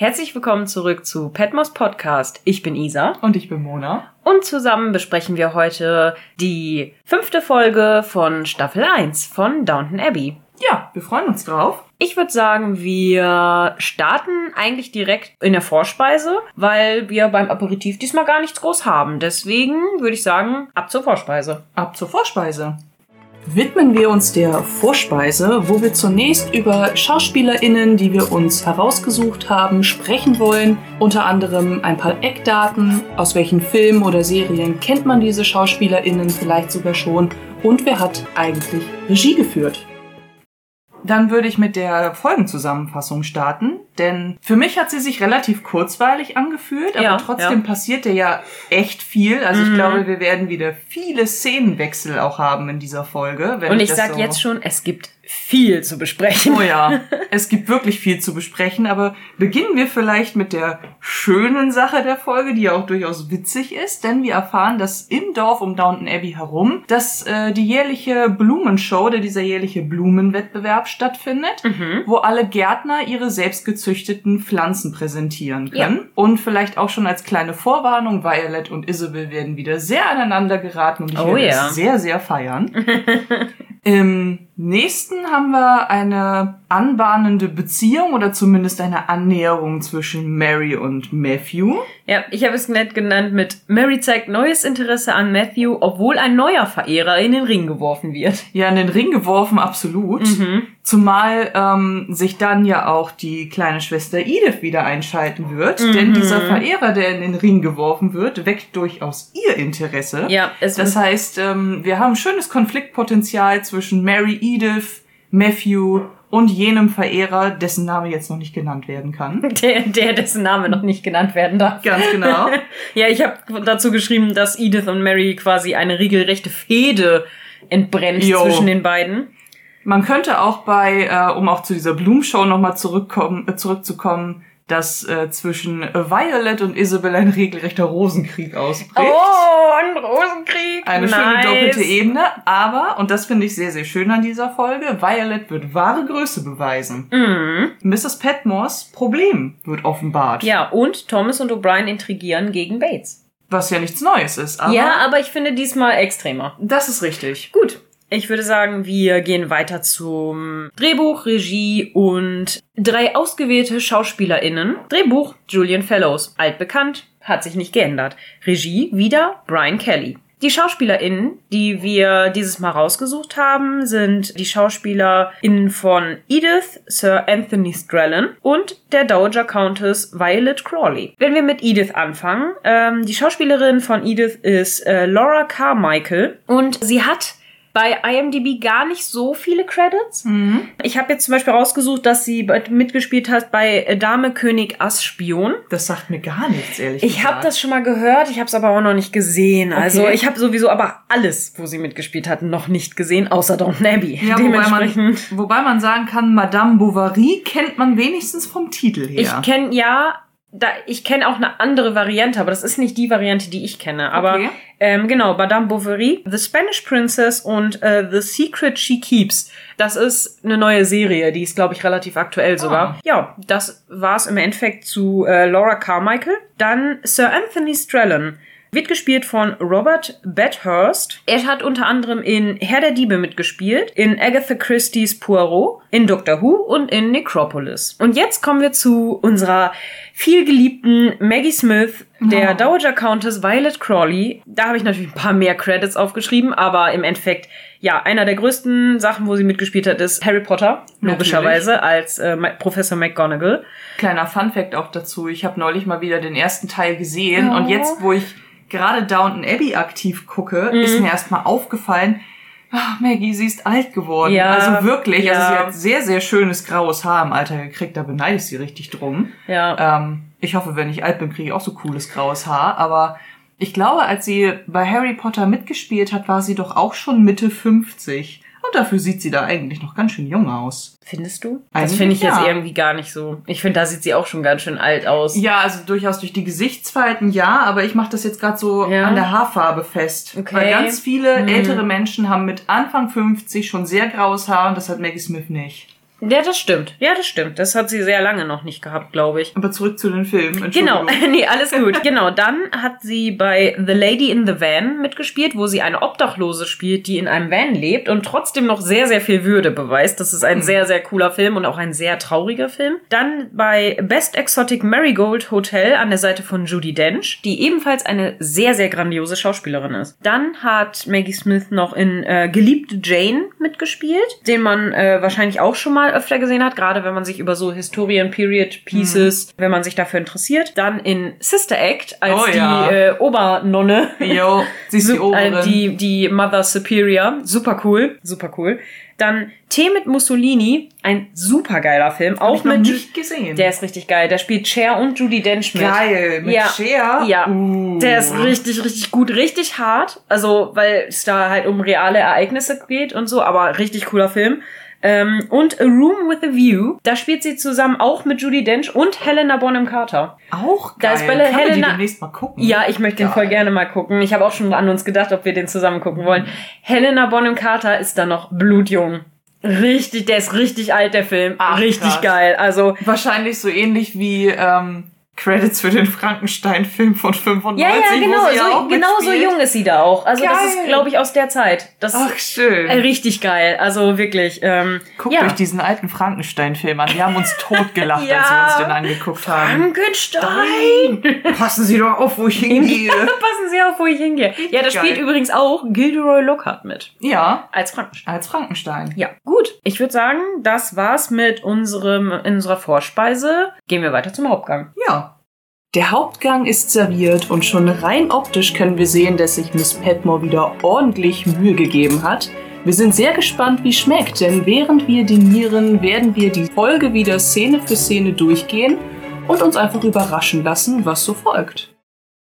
Herzlich willkommen zurück zu Petmos Podcast. Ich bin Isa. Und ich bin Mona. Und zusammen besprechen wir heute die fünfte Folge von Staffel 1 von Downton Abbey. Ja, wir freuen uns drauf. Ich würde sagen, wir starten eigentlich direkt in der Vorspeise, weil wir beim Aperitif diesmal gar nichts groß haben. Deswegen würde ich sagen, ab zur Vorspeise. Ab zur Vorspeise widmen wir uns der Vorspeise, wo wir zunächst über SchauspielerInnen, die wir uns herausgesucht haben, sprechen wollen. Unter anderem ein paar Eckdaten, aus welchen Filmen oder Serien kennt man diese SchauspielerInnen vielleicht sogar schon und wer hat eigentlich Regie geführt. Dann würde ich mit der Folgenzusammenfassung starten, denn für mich hat sie sich relativ kurzweilig angefühlt, aber ja, trotzdem ja. passierte ja echt viel. Also ich mhm. glaube, wir werden wieder viele Szenenwechsel auch haben in dieser Folge. Und ich, ich sag so jetzt schon, es gibt viel zu besprechen. Oh ja, es gibt wirklich viel zu besprechen, aber beginnen wir vielleicht mit der schönen Sache der Folge, die ja auch durchaus witzig ist, denn wir erfahren, dass im Dorf um Downton Abbey herum, dass äh, die jährliche Blumenshow, der dieser jährliche Blumenwettbewerb stattfindet, mhm. wo alle Gärtner ihre selbstgezüchteten Pflanzen präsentieren können. Ja. Und vielleicht auch schon als kleine Vorwarnung, Violet und Isabel werden wieder sehr aneinander geraten und ich oh, werde ja. es sehr, sehr feiern. Im nächsten haben wir eine anbahnende Beziehung oder zumindest eine Annäherung zwischen Mary und Matthew. Ja, ich habe es nett genannt mit Mary zeigt neues Interesse an Matthew, obwohl ein neuer Verehrer in den Ring geworfen wird. Ja, in den Ring geworfen, absolut. Mhm. Zumal ähm, sich dann ja auch die kleine Schwester Edith wieder einschalten wird, mhm. denn dieser Verehrer, der in den Ring geworfen wird, weckt durchaus ihr Interesse. Ja, es das heißt, ähm, wir haben schönes Konfliktpotenzial zwischen Mary, Edith, Matthew und jenem Verehrer, dessen Name jetzt noch nicht genannt werden kann. Der, der dessen Name noch nicht genannt werden darf. Ganz genau. ja, ich habe dazu geschrieben, dass Edith und Mary quasi eine regelrechte Fehde entbrennt jo. zwischen den beiden. Man könnte auch bei, äh, um auch zu dieser Blumenshow nochmal zurückkommen, äh, zurückzukommen, dass äh, zwischen Violet und Isabel ein regelrechter Rosenkrieg ausbricht. Oh, ein Rosenkrieg! Eine nice. schöne doppelte Ebene, aber, und das finde ich sehr, sehr schön an dieser Folge, Violet wird wahre Größe beweisen. Mhm. Mrs. Petmores Problem wird offenbart. Ja, und Thomas und O'Brien intrigieren gegen Bates. Was ja nichts Neues ist. Aber ja, aber ich finde diesmal extremer. Das ist richtig. Gut. Ich würde sagen, wir gehen weiter zum Drehbuch, Regie und drei ausgewählte SchauspielerInnen. Drehbuch Julian Fellows, altbekannt, hat sich nicht geändert. Regie wieder Brian Kelly. Die SchauspielerInnen, die wir dieses Mal rausgesucht haben, sind die SchauspielerInnen von Edith, Sir Anthony Strellan und der Dowager Countess Violet Crawley. Wenn wir mit Edith anfangen, ähm, die Schauspielerin von Edith ist äh, Laura Carmichael und sie hat bei IMDb gar nicht so viele Credits. Mhm. Ich habe jetzt zum Beispiel rausgesucht, dass sie mitgespielt hat bei Dame König Ass Spion. Das sagt mir gar nichts, ehrlich ich gesagt. Ich habe das schon mal gehört, ich habe es aber auch noch nicht gesehen. Okay. Also ich habe sowieso aber alles, wo sie mitgespielt hat, noch nicht gesehen, außer Downton Abbey. Ja, wobei man, wobei man sagen kann, Madame Bovary kennt man wenigstens vom Titel her. Ich kenne, ja, da, ich kenne auch eine andere Variante, aber das ist nicht die Variante, die ich kenne. Aber okay. ähm, genau, Madame Bovary, The Spanish Princess und äh, The Secret She Keeps. Das ist eine neue Serie, die ist, glaube ich, relativ aktuell sogar. Oh. Ja, das war's im Endeffekt zu äh, Laura Carmichael. Dann Sir Anthony Strellan. Wird gespielt von Robert Bathurst. Er hat unter anderem in Herr der Diebe mitgespielt, in Agatha Christie's Poirot, in Doctor Who und in Necropolis. Und jetzt kommen wir zu unserer vielgeliebten Maggie Smith, der oh. Dowager Countess Violet Crawley. Da habe ich natürlich ein paar mehr Credits aufgeschrieben, aber im Endeffekt, ja, einer der größten Sachen, wo sie mitgespielt hat, ist Harry Potter, logischerweise, natürlich. als äh, Professor McGonagall. Kleiner Fun Fact auch dazu, ich habe neulich mal wieder den ersten Teil gesehen oh. und jetzt, wo ich gerade Downton Abbey aktiv gucke, mhm. ist mir erstmal aufgefallen, ach, Maggie, sie ist alt geworden. Ja, also wirklich, ja. also sie hat sehr, sehr schönes graues Haar im Alter gekriegt, da beneide ich sie richtig drum. Ja. Ähm, ich hoffe, wenn ich alt bin, kriege ich auch so cooles graues Haar, aber ich glaube, als sie bei Harry Potter mitgespielt hat, war sie doch auch schon Mitte 50. Und dafür sieht sie da eigentlich noch ganz schön jung aus. Findest du? Eigentlich das finde ich ja. jetzt irgendwie gar nicht so. Ich finde, da sieht sie auch schon ganz schön alt aus. Ja, also durchaus durch die Gesichtsfalten ja, aber ich mache das jetzt gerade so ja. an der Haarfarbe fest. Okay. Weil ganz viele hm. ältere Menschen haben mit Anfang 50 schon sehr graues Haar und das hat Maggie Smith nicht. Ja, das stimmt. Ja, das stimmt. Das hat sie sehr lange noch nicht gehabt, glaube ich. Aber zurück zu den Filmen. Genau, nee, alles gut. genau, dann hat sie bei The Lady in the Van mitgespielt, wo sie eine Obdachlose spielt, die in einem Van lebt und trotzdem noch sehr, sehr viel Würde beweist. Das ist ein hm. sehr, sehr cooler Film und auch ein sehr trauriger Film. Dann bei Best Exotic Marigold Hotel an der Seite von Judy Dench, die ebenfalls eine sehr, sehr grandiose Schauspielerin ist. Dann hat Maggie Smith noch in äh, Geliebte Jane mitgespielt, den man äh, wahrscheinlich auch schon mal öfter gesehen hat, gerade wenn man sich über so Historien, Period Pieces, mhm. wenn man sich dafür interessiert. Dann in Sister Act als oh, die ja. äh, Obernonne. Jo, sie ist die Oberin. Äh, die, die Mother Superior. Super cool, super cool. Dann Tee mit Mussolini, ein super geiler Film. Auch ich mit nicht gesehen. Der ist richtig geil. Der spielt Cher und Judy Dench mit. Geil, mit ja. Cher. Ja. Uh. Der ist richtig, richtig gut, richtig hart. Also, weil es da halt um reale Ereignisse geht und so, aber richtig cooler Film. Ähm, und A Room with a View, da spielt sie zusammen auch mit Judy Dench und Helena Bonham Carter. Auch geil. Da ist bei Kann Helena. Man demnächst mal gucken? Ja, ich möchte den voll gerne mal gucken. Ich habe auch schon an uns gedacht, ob wir den zusammen gucken wollen. Helena Bonham Carter ist da noch blutjung. Richtig, der ist richtig alt, der Film. Ach, richtig krass. geil. Also wahrscheinlich so ähnlich wie ähm, Credits für den Frankenstein-Film von 95. Ja, ja, genau, so, genau so jung ist sie da auch. Also geil. das ist, glaube ich, aus der Zeit. Das Ach, schön. Äh, richtig geil. Also wirklich. Ähm, Guckt ja. euch diesen alten Frankenstein-Film an. Wir haben uns totgelacht, ja. als wir uns den angeguckt haben. Frankenstein! Passen Sie doch auf, wo ich hingehe. Passen Sie auf, wo ich hingehe. Ja, da spielt übrigens auch Gilderoy Lockhart mit. Ja. Als Frankenstein. Als Frankenstein. Ja. Gut. Ich würde sagen, das war's mit unserem, in unserer Vorspeise. Gehen wir weiter zum Hauptgang. Ja. Der Hauptgang ist serviert und schon rein optisch können wir sehen, dass sich Miss Petmore wieder ordentlich Mühe gegeben hat. Wir sind sehr gespannt, wie schmeckt, denn während wir dinieren, werden wir die Folge wieder Szene für Szene durchgehen und uns einfach überraschen lassen, was so folgt.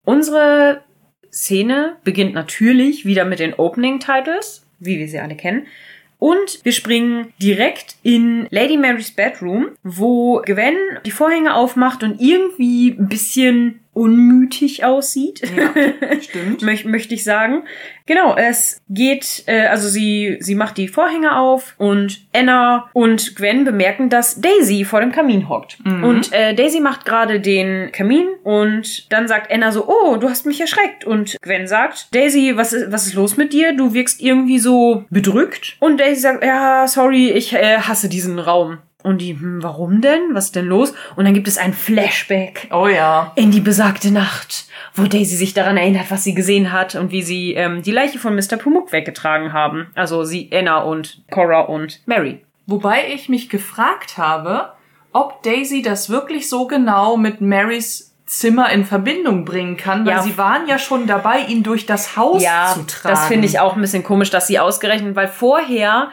Unsere Szene beginnt natürlich wieder mit den Opening Titles, wie wir sie alle kennen. Und wir springen direkt in Lady Marys Bedroom, wo Gwen die Vorhänge aufmacht und irgendwie ein bisschen unmütig aussieht. Ja, stimmt. Mö möchte ich sagen. Genau, es geht, äh, also sie, sie macht die Vorhänge auf und Anna und Gwen bemerken, dass Daisy vor dem Kamin hockt. Mhm. Und äh, Daisy macht gerade den Kamin und dann sagt Anna so, oh, du hast mich erschreckt. Und Gwen sagt, Daisy, was ist, was ist los mit dir? Du wirkst irgendwie so bedrückt. Und Daisy sagt, ja, sorry, ich äh, hasse diesen Raum. Und die, hm, warum denn? Was ist denn los? Und dann gibt es ein Flashback. Oh ja. In die besagte Nacht, wo Daisy sich daran erinnert, was sie gesehen hat und wie sie ähm, die Leiche von Mr. Pumuk weggetragen haben. Also sie, Anna und Cora und Mary. Wobei ich mich gefragt habe, ob Daisy das wirklich so genau mit Marys Zimmer in Verbindung bringen kann, weil ja. sie waren ja schon dabei, ihn durch das Haus ja, zu tragen. Das finde ich auch ein bisschen komisch, dass sie ausgerechnet, weil vorher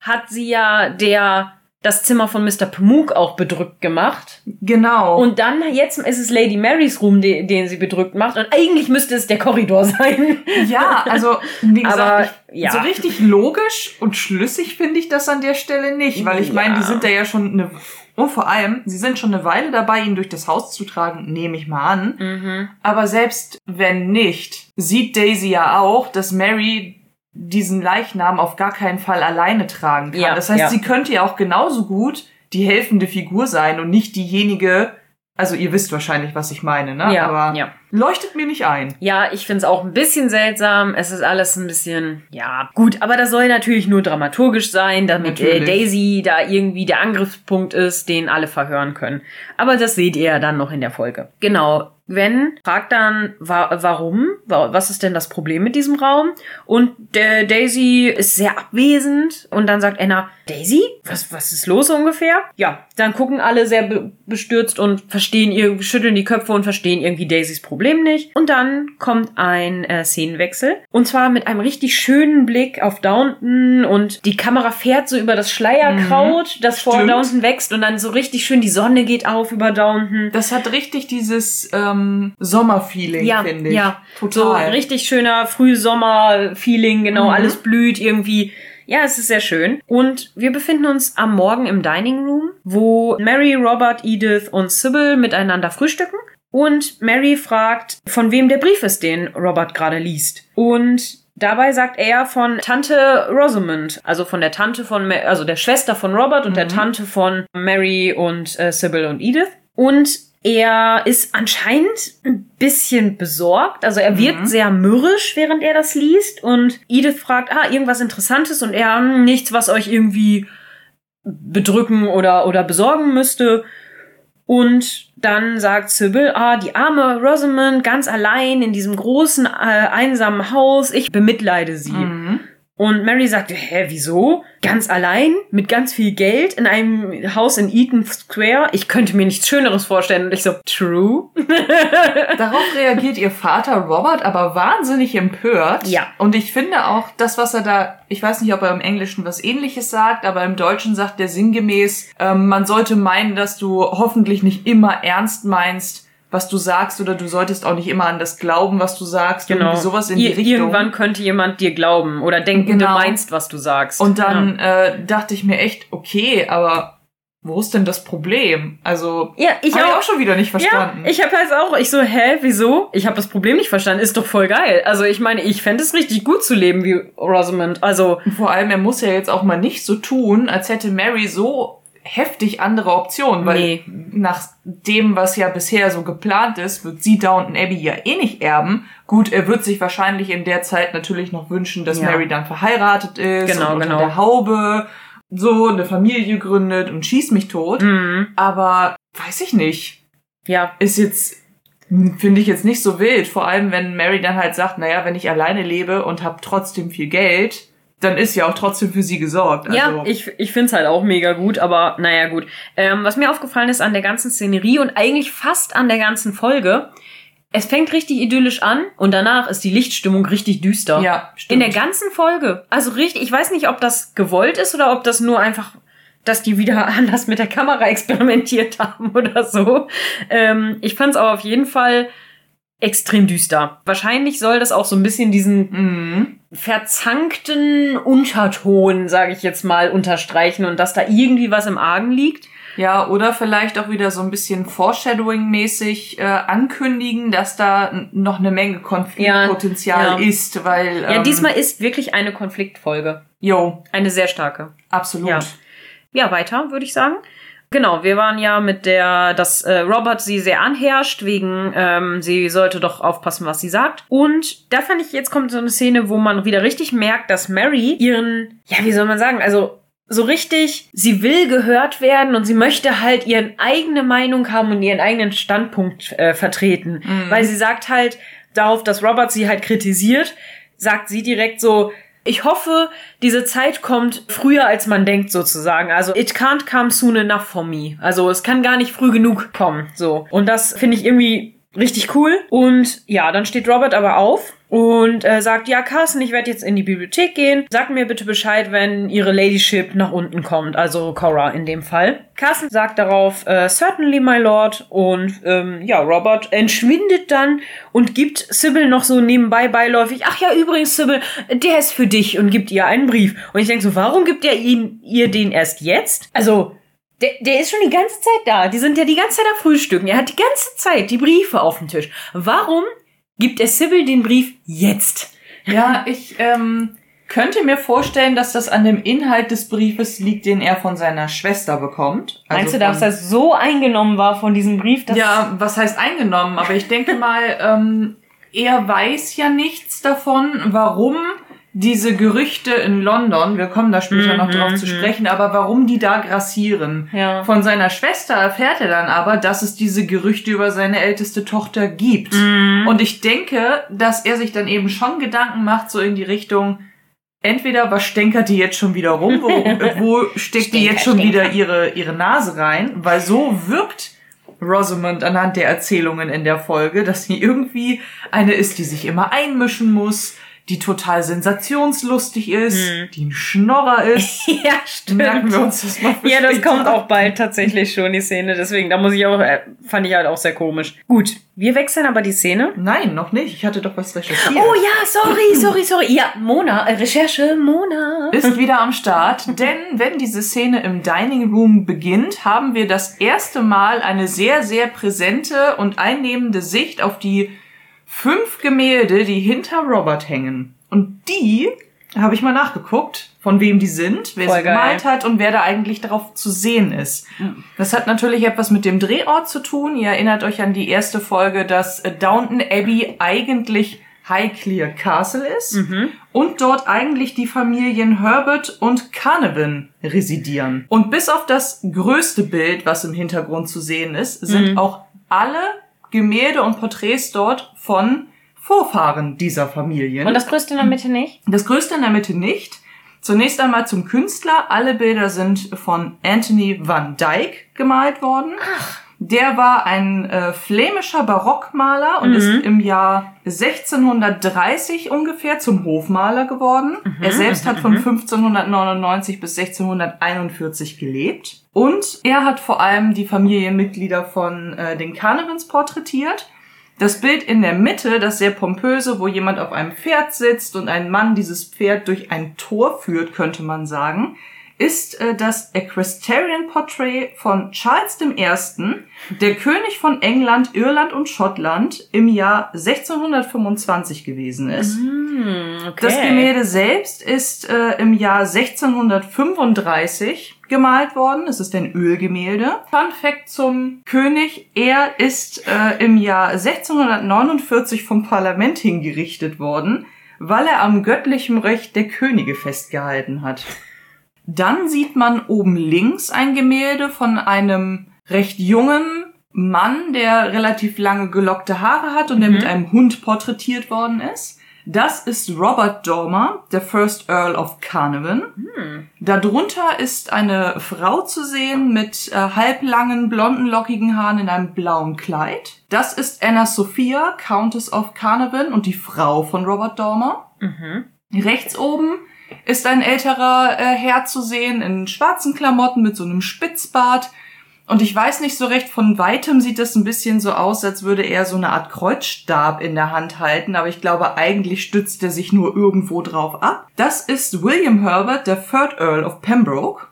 hat sie ja der das Zimmer von Mr. Pamuk auch bedrückt gemacht. Genau. Und dann, jetzt ist es Lady Marys Room, den, den sie bedrückt macht. Und eigentlich müsste es der Korridor sein. Ja, also, wie gesagt, Aber, ja. so richtig logisch und schlüssig finde ich das an der Stelle nicht. Weil ich ja. meine, die sind da ja schon eine und vor allem, sie sind schon eine Weile dabei, ihn durch das Haus zu tragen, nehme ich mal an. Mhm. Aber selbst wenn nicht, sieht Daisy ja auch, dass Mary diesen Leichnam auf gar keinen Fall alleine tragen kann. Ja, das heißt, ja. sie könnte ja auch genauso gut die helfende Figur sein und nicht diejenige, also ihr wisst wahrscheinlich, was ich meine, ne? Ja, Aber ja. leuchtet mir nicht ein. Ja, ich find's auch ein bisschen seltsam. Es ist alles ein bisschen, ja, gut. Aber das soll natürlich nur dramaturgisch sein, damit äh, Daisy da irgendwie der Angriffspunkt ist, den alle verhören können. Aber das seht ihr ja dann noch in der Folge. Genau. Gwen fragt dann, wa warum? Was ist denn das Problem mit diesem Raum? Und der Daisy ist sehr abwesend und dann sagt Anna, Daisy? Was, was ist los ungefähr? Ja, dann gucken alle sehr be bestürzt und verstehen ihr, schütteln die Köpfe und verstehen irgendwie Daisys Problem nicht. Und dann kommt ein äh, Szenenwechsel. Und zwar mit einem richtig schönen Blick auf Downton und die Kamera fährt so über das Schleierkraut, mhm, das vor Downton wächst und dann so richtig schön die Sonne geht auf über Downton. Das hat richtig dieses ähm, Sommerfeeling, ja, finde ich. Ja, total. So richtig schöner Frühsommer-Feeling, genau, mhm. alles blüht irgendwie. Ja, es ist sehr schön. Und wir befinden uns am Morgen im Dining Room, wo Mary, Robert, Edith und Sybil miteinander frühstücken. Und Mary fragt, von wem der Brief ist, den Robert gerade liest. Und Dabei sagt er von Tante Rosamond, also von der Tante von, also der Schwester von Robert und mhm. der Tante von Mary und äh, Sybil und Edith. Und er ist anscheinend ein bisschen besorgt. Also er wirkt mhm. sehr mürrisch, während er das liest. Und Edith fragt, ah, irgendwas Interessantes. Und er, hm, nichts, was euch irgendwie bedrücken oder, oder besorgen müsste. Und dann sagt Sybil, ah, die arme Rosamond ganz allein in diesem großen, äh, einsamen Haus, ich bemitleide sie. Mhm. Und Mary sagte, hä, wieso? Ganz allein, mit ganz viel Geld in einem Haus in Eaton Square? Ich könnte mir nichts Schöneres vorstellen. Und ich so, true. Darauf reagiert ihr Vater Robert aber wahnsinnig empört. Ja. Und ich finde auch, das, was er da, ich weiß nicht, ob er im Englischen was ähnliches sagt, aber im Deutschen sagt er sinngemäß, ähm, man sollte meinen, dass du hoffentlich nicht immer ernst meinst, was du sagst oder du solltest auch nicht immer an das glauben, was du sagst. Genau. Irgendwie sowas in die Ir Richtung. Irgendwann könnte jemand dir glauben oder denken, genau. du meinst, was du sagst. Und dann ja. äh, dachte ich mir echt, okay, aber wo ist denn das Problem? Also, ja, ich habe auch, auch schon wieder nicht verstanden. Ja, ich habe halt auch, ich so, hä, wieso? Ich habe das Problem nicht verstanden. Ist doch voll geil. Also, ich meine, ich fände es richtig gut zu leben wie Rosamond. Also, vor allem, er muss ja jetzt auch mal nicht so tun, als hätte Mary so heftig andere Optionen, weil nee. nach dem, was ja bisher so geplant ist, wird sie Downton Abbey ja eh nicht erben. Gut, er wird sich wahrscheinlich in der Zeit natürlich noch wünschen, dass ja. Mary dann verheiratet ist genau, und genau. der Haube so eine Familie gründet und schießt mich tot. Mhm. Aber weiß ich nicht. Ja. Ist jetzt finde ich jetzt nicht so wild, vor allem wenn Mary dann halt sagt, naja, wenn ich alleine lebe und habe trotzdem viel Geld, dann ist ja auch trotzdem für sie gesorgt. Also. Ja, ich, ich find's halt auch mega gut, aber naja, gut. Ähm, was mir aufgefallen ist an der ganzen Szenerie und eigentlich fast an der ganzen Folge, es fängt richtig idyllisch an und danach ist die Lichtstimmung richtig düster. Ja, stimmt. In der ganzen Folge. Also richtig, ich weiß nicht, ob das gewollt ist oder ob das nur einfach dass die wieder anders mit der Kamera experimentiert haben oder so. Ähm, ich fand's aber auf jeden Fall extrem düster. Wahrscheinlich soll das auch so ein bisschen diesen mm. verzankten Unterton, sage ich jetzt mal, unterstreichen und dass da irgendwie was im Argen liegt. Ja, oder vielleicht auch wieder so ein bisschen Foreshadowing-mäßig äh, ankündigen, dass da noch eine Menge Konfliktpotenzial ja, ja. ist, weil. Ähm, ja, diesmal ist wirklich eine Konfliktfolge. Jo. Eine sehr starke. Absolut. Ja, ja weiter, würde ich sagen. Genau, wir waren ja mit der, dass äh, Robert sie sehr anherrscht, wegen ähm, sie sollte doch aufpassen, was sie sagt. Und da fand ich, jetzt kommt so eine Szene, wo man wieder richtig merkt, dass Mary ihren, ja, wie soll man sagen, also so richtig, sie will gehört werden und sie möchte halt ihren eigene Meinung haben und ihren eigenen Standpunkt äh, vertreten. Mhm. Weil sie sagt halt darauf, dass Robert sie halt kritisiert, sagt sie direkt so, ich hoffe, diese Zeit kommt früher, als man denkt, sozusagen. Also, it can't come soon enough for me. Also, es kann gar nicht früh genug kommen, so. Und das finde ich irgendwie richtig cool. Und ja, dann steht Robert aber auf und äh, sagt, ja, Carsten, ich werde jetzt in die Bibliothek gehen. Sag mir bitte Bescheid, wenn ihre Ladyship nach unten kommt, also Cora in dem Fall. Carsten sagt darauf, äh, certainly, my lord. Und ähm, ja, Robert entschwindet dann und gibt Sybil noch so nebenbei beiläufig, ach ja, übrigens, Sybil, der ist für dich und gibt ihr einen Brief. Und ich denke so, warum gibt er ihn, ihr den erst jetzt? Also, der, der ist schon die ganze Zeit da. Die sind ja die ganze Zeit am Frühstücken. Er hat die ganze Zeit die Briefe auf dem Tisch. Warum gibt er Sybil den Brief jetzt? Ja, ich ähm, könnte mir vorstellen, dass das an dem Inhalt des Briefes liegt, den er von seiner Schwester bekommt. Also Meinst du, dass er so eingenommen war von diesem Brief? Dass ja, was heißt eingenommen? Aber ich denke mal, ähm, er weiß ja nichts davon, warum diese Gerüchte in London, wir kommen da später mhm, noch drauf zu mhm. sprechen, aber warum die da grassieren. Ja. Von seiner Schwester erfährt er dann aber, dass es diese Gerüchte über seine älteste Tochter gibt. Mhm. Und ich denke, dass er sich dann eben schon Gedanken macht, so in die Richtung, entweder was stänkert die jetzt schon wieder rum, wo, wo steckt die jetzt schon wieder ihre, ihre Nase rein, weil so wirkt Rosamond anhand der Erzählungen in der Folge, dass sie irgendwie eine ist, die sich immer einmischen muss, die total sensationslustig ist, hm. die ein Schnorrer ist. ja, stimmt. Merken wir uns das mal für Ja, das kommt auch bald tatsächlich schon, die Szene. Deswegen, da muss ich auch, äh, fand ich halt auch sehr komisch. Gut, wir wechseln aber die Szene. Nein, noch nicht. Ich hatte doch was recherchiert. Oh ja, sorry, sorry, sorry. Ja, Mona, äh, Recherche, Mona. Ist wieder am Start. denn wenn diese Szene im Dining Room beginnt, haben wir das erste Mal eine sehr, sehr präsente und einnehmende Sicht auf die fünf Gemälde, die hinter Robert hängen. Und die habe ich mal nachgeguckt, von wem die sind, wer Voll sie geil. gemalt hat und wer da eigentlich darauf zu sehen ist. Das hat natürlich etwas mit dem Drehort zu tun. Ihr erinnert euch an die erste Folge, dass äh, Downton Abbey eigentlich Highclere Castle ist und dort eigentlich die Familien Herbert und Carnarvon residieren. Und bis auf das größte Bild, was im Hintergrund zu sehen ist, sind auch alle Gemälde und Porträts dort von Vorfahren dieser Familien. Und das größte in der Mitte nicht? Das größte in der Mitte nicht. Zunächst einmal zum Künstler. Alle Bilder sind von Anthony van Dyck gemalt worden. Der war ein äh, flämischer Barockmaler und ist im Jahr 1630 ungefähr zum Hofmaler geworden. Er selbst hat von 1599 bis 1641 gelebt. Und er hat vor allem die Familienmitglieder von äh, den Carnavons porträtiert. Das Bild in der Mitte, das sehr pompöse, wo jemand auf einem Pferd sitzt und ein Mann dieses Pferd durch ein Tor führt, könnte man sagen, ist äh, das Equestrian Portrait von Charles I., der König von England, Irland und Schottland im Jahr 1625 gewesen ist. Hm, okay. Das Gemälde selbst ist äh, im Jahr 1635 gemalt worden. Es ist ein Ölgemälde. Fun Fact zum König. Er ist äh, im Jahr 1649 vom Parlament hingerichtet worden, weil er am göttlichen Recht der Könige festgehalten hat. Dann sieht man oben links ein Gemälde von einem recht jungen Mann, der relativ lange gelockte Haare hat und der mit einem Hund porträtiert worden ist. Das ist Robert Dormer, der First Earl of Carnarvon. Darunter ist eine Frau zu sehen mit äh, halblangen, blonden, lockigen Haaren in einem blauen Kleid. Das ist Anna Sophia, Countess of Carnarvon und die Frau von Robert Dormer. Rechts oben ist ein älterer äh, Herr zu sehen in schwarzen Klamotten mit so einem Spitzbart. Und ich weiß nicht so recht, von weitem sieht das ein bisschen so aus, als würde er so eine Art Kreuzstab in der Hand halten, aber ich glaube, eigentlich stützt er sich nur irgendwo drauf ab. Das ist William Herbert, der Third Earl of Pembroke.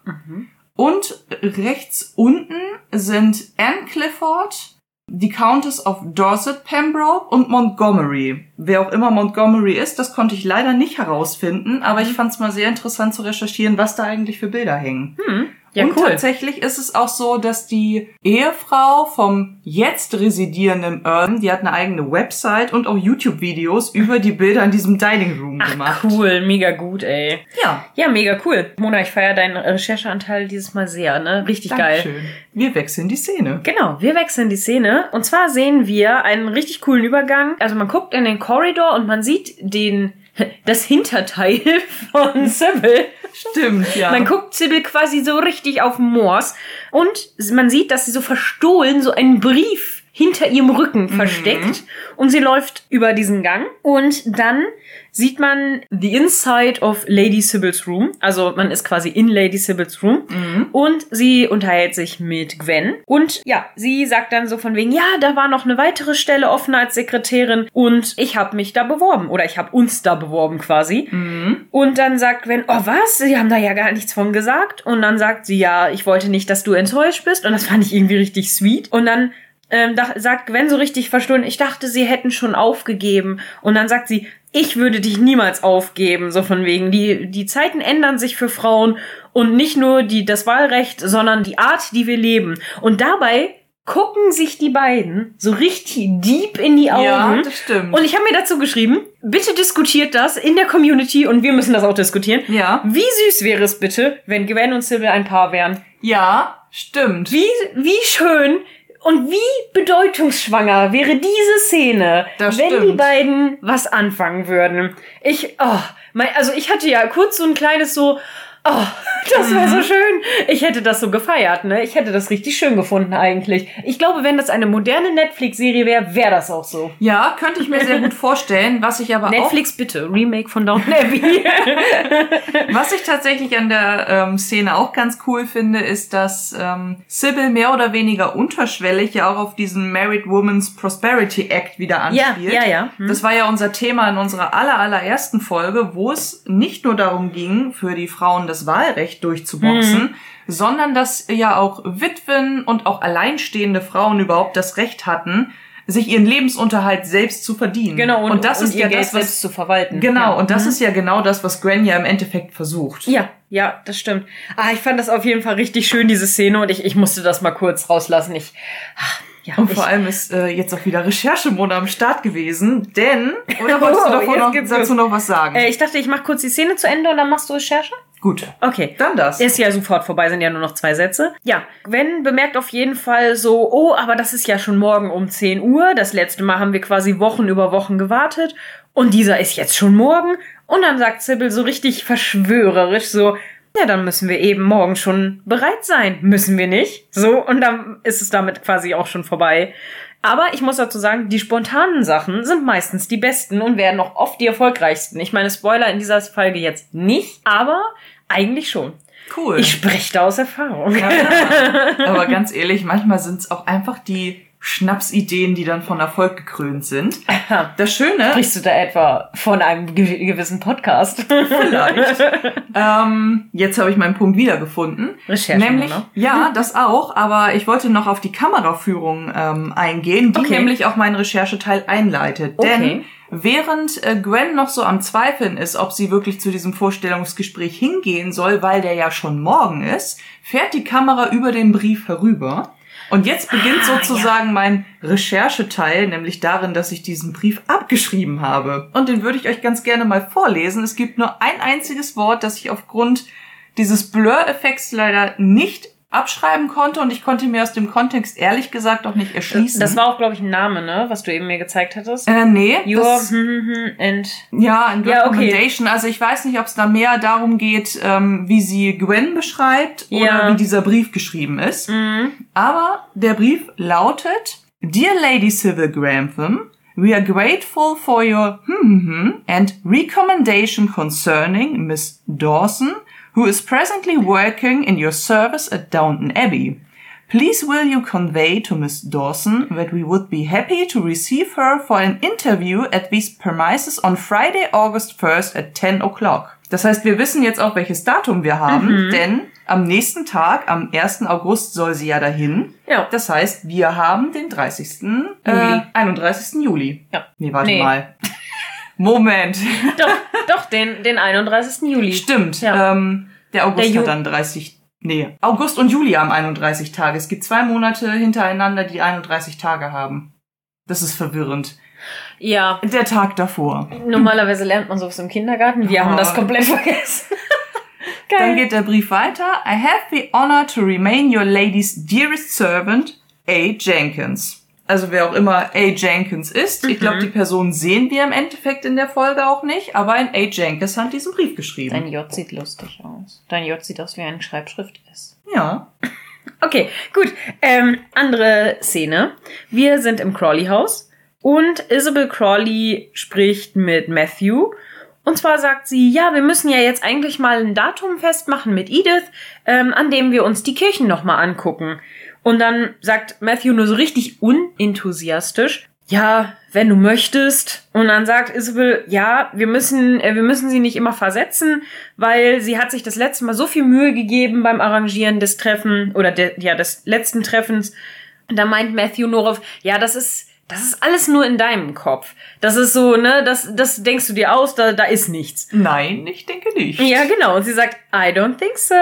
Und rechts unten sind Anne Clifford, die Countess of Dorset Pembroke und Montgomery. Wer auch immer Montgomery ist, das konnte ich leider nicht herausfinden, aber ich fand es mal sehr interessant zu recherchieren, was da eigentlich für Bilder hängen. Ja, und cool. tatsächlich ist es auch so, dass die Ehefrau vom jetzt residierenden Earl, die hat eine eigene Website und auch YouTube-Videos über die Bilder in diesem Dining Room gemacht. Ach, cool, mega gut, ey. Ja, Ja, mega cool. Mona, ich feiere deinen Rechercheanteil dieses Mal sehr, ne? Richtig geil. Dankeschön. Wir wechseln die Szene. Genau, wir wechseln die Szene. Und zwar sehen wir einen richtig coolen Übergang. Also man guckt in den Korridor und man sieht den, das Hinterteil von Sybil. Stimmt, ja. Man guckt Sybil quasi so richtig auf Moors und man sieht, dass sie so verstohlen so einen Brief hinter ihrem Rücken versteckt und sie läuft über diesen Gang und dann sieht man the inside of Lady Sybil's room. Also man ist quasi in Lady Sybil's room und sie unterhält sich mit Gwen und ja, sie sagt dann so von wegen, ja, da war noch eine weitere Stelle offen als Sekretärin und ich habe mich da beworben oder ich habe uns da beworben quasi. Und dann sagt Gwen, oh was, sie haben da ja gar nichts von gesagt. Und dann sagt sie, ja, ich wollte nicht, dass du enttäuscht bist. Und das fand ich irgendwie richtig sweet. Und dann ähm, da, sagt Gwen so richtig verstohlen, ich dachte, sie hätten schon aufgegeben. Und dann sagt sie, ich würde dich niemals aufgeben, so von wegen. Die, die Zeiten ändern sich für Frauen und nicht nur die, das Wahlrecht, sondern die Art, die wir leben. Und dabei gucken sich die beiden so richtig deep in die Augen. Ja, das stimmt. Und ich habe mir dazu geschrieben, bitte diskutiert das in der Community und wir müssen das auch diskutieren. Ja. Wie süß wäre es bitte, wenn Gwen und Sybil ein Paar wären? Ja, stimmt. Wie, wie schön und wie bedeutungsschwanger wäre diese Szene, Das wenn die beiden was anfangen würden. Ich, oh, mein, also ich hatte ja kurz so ein kleines so, oh, das wäre Mhm. so schön. Ich hätte das so gefeiert, ne? Ich hätte das richtig schön gefunden eigentlich. Ich glaube, wenn das eine moderne Netflix-Serie wäre, wäre das auch so. Ja, könnte ich mir sehr gut vorstellen. Was ich aber auch Netflix bitte, Remake von Downton Abbey. Was ich tatsächlich an der ähm, Szene auch ganz cool finde, ist, dass ähm, Sybil mehr oder weniger unterschwellig ja auch auf diesen Married Women's Prosperity Act wieder Ja, anspielt. ja, ja. Hm. Das war ja unser Thema in unserer aller, allerersten Folge, wo es nicht nur darum ging, für die Frauen das Wahlrecht durchzuboxen, Mhm. sondern dass ja auch Witwen und auch alleinstehende Frauen überhaupt das Recht hatten, sich ihren Lebensunterhalt selbst zu verdienen. Genau, und, und das und ist ihr ja Geld das, was, selbst zu verwalten. Genau, Ja. und das Mhm. ist ja genau das, was Gwen ja im Endeffekt versucht. Ja, ja, das stimmt. Ah, ich fand das auf jeden Fall richtig schön, diese Szene, und ich, ich musste das mal kurz rauslassen. Ich, ah, ja, Und vor allem ist äh, jetzt auch wieder Recherchemode am Start gewesen, denn, oder wolltest du Oh, davor jetzt noch, dazu noch was sagen? äh, ich dachte, ich mache kurz die Szene zu Ende und dann machst du Recherche? Gut, Okay. dann das. Ist ja sofort vorbei, sind ja nur noch zwei Sätze. Ja, Gwen bemerkt auf jeden Fall so, oh, aber das ist ja schon morgen um 10 Uhr. Das letzte Mal haben wir quasi Wochen über Wochen gewartet. Und dieser ist jetzt schon morgen. Und dann sagt Sybil so richtig verschwörerisch so, ja, dann müssen wir eben morgen schon bereit sein. Müssen wir nicht? So, und dann ist es damit quasi auch schon vorbei. Aber ich muss dazu sagen, die spontanen Sachen sind meistens die besten und werden auch oft die erfolgreichsten. Ich meine, Spoiler in dieser Folge jetzt nicht, aber eigentlich schon. Cool. Ich spreche da aus Erfahrung. Ja, aber ganz ehrlich, manchmal sind es auch einfach die Schnapsideen, die dann von Erfolg gekrönt sind. Das Schöne, Sprichst du da etwa von einem gew- gewissen Podcast? vielleicht, ähm, jetzt habe ich meinen Punkt wiedergefunden. Recherche, Nämlich, ne? ja, das auch, aber ich wollte noch auf die Kameraführung ähm, eingehen, die Okay. nämlich auch meinen Rechercheteil einleitet. Okay. Denn während äh, Gwen noch so am Zweifeln ist, ob sie wirklich zu diesem Vorstellungsgespräch hingehen soll, weil der ja schon morgen ist, fährt die Kamera über den Brief herüber. Und jetzt beginnt Ah, sozusagen mein Rechercheteil, nämlich darin, dass ich diesen Brief abgeschrieben habe. Und den würde ich euch ganz gerne mal vorlesen. Es gibt nur ein einziges Wort, das ich aufgrund dieses Blur-Effekts leider nicht abschreiben konnte und ich konnte mir aus dem Kontext ehrlich gesagt auch nicht erschließen. Das war auch, glaube ich, ein Name, ne? Was du eben mir gezeigt hattest. äh, nee, Your das, hm, hm, hm, and ja, ein Ja, okay. Recommendation. Also ich weiß nicht, ob es da mehr darum geht, ähm, wie sie Gwen beschreibt oder Ja. wie dieser Brief geschrieben ist. Mhm. Aber der Brief lautet, Dear Lady Sybil Grantham, we are grateful for your and recommendation concerning Miss Dawson, who is presently working in your service at Downton Abbey. Please will you convey to Miss Dawson that we would be happy to receive her for an interview at these premises on Friday, August 1st at 10 o'clock. Das heißt, wir wissen jetzt auch, welches Datum wir haben, denn am nächsten Tag, am 1. August, soll sie ja dahin. Ja. Das heißt, wir haben den 30. Äh, Juli. 31. Juli. Ja. Nee, warte Nee. mal. Moment. Doch, doch, den, den 31. Juli. Stimmt. Ja. Ähm, der August Der hat dann 30. Nee, August und Juli haben 31 Tage. Es gibt zwei Monate hintereinander, die 31 Tage haben. Das ist verwirrend. Ja, Der Tag davor. normalerweise lernt man sowas im Kindergarten. Wir haben Oh. das komplett vergessen. Geil. Dann geht der Brief weiter. I have the honor to remain your lady's dearest servant, A. Jenkins. Also wer auch immer A. Jenkins ist. Ich Mhm. glaube, die Person sehen wir im Endeffekt in der Folge auch nicht, aber ein A. Jenkins hat diesen Brief geschrieben. Dein J sieht lustig aus. Dein J sieht aus wie eine Schreibschrift S. ja. Okay, gut. Ähm, andere Szene. Wir sind im Crawley-Haus und Isabel Crawley spricht mit Matthew. Und zwar sagt sie, ja, wir müssen ja jetzt eigentlich mal ein Datum festmachen mit Edith, ähm, an dem wir uns die Kirchen nochmal angucken. Und dann sagt Matthew nur so richtig unenthusiastisch, ja, wenn du möchtest. Und dann sagt Isabel, ja, wir müssen, äh, wir müssen sie nicht immer versetzen, weil sie hat sich das letzte Mal so viel Mühe gegeben beim Arrangieren des Treffen oder der, ja, des letzten Treffens. Und da meint Matthew nur auf, ja, das ist, das ist alles nur in deinem Kopf. Das ist so, ne, das, das denkst du dir aus, da, da ist nichts. Nein, ich denke nicht. Ja, genau. Und sie sagt, I don't think so.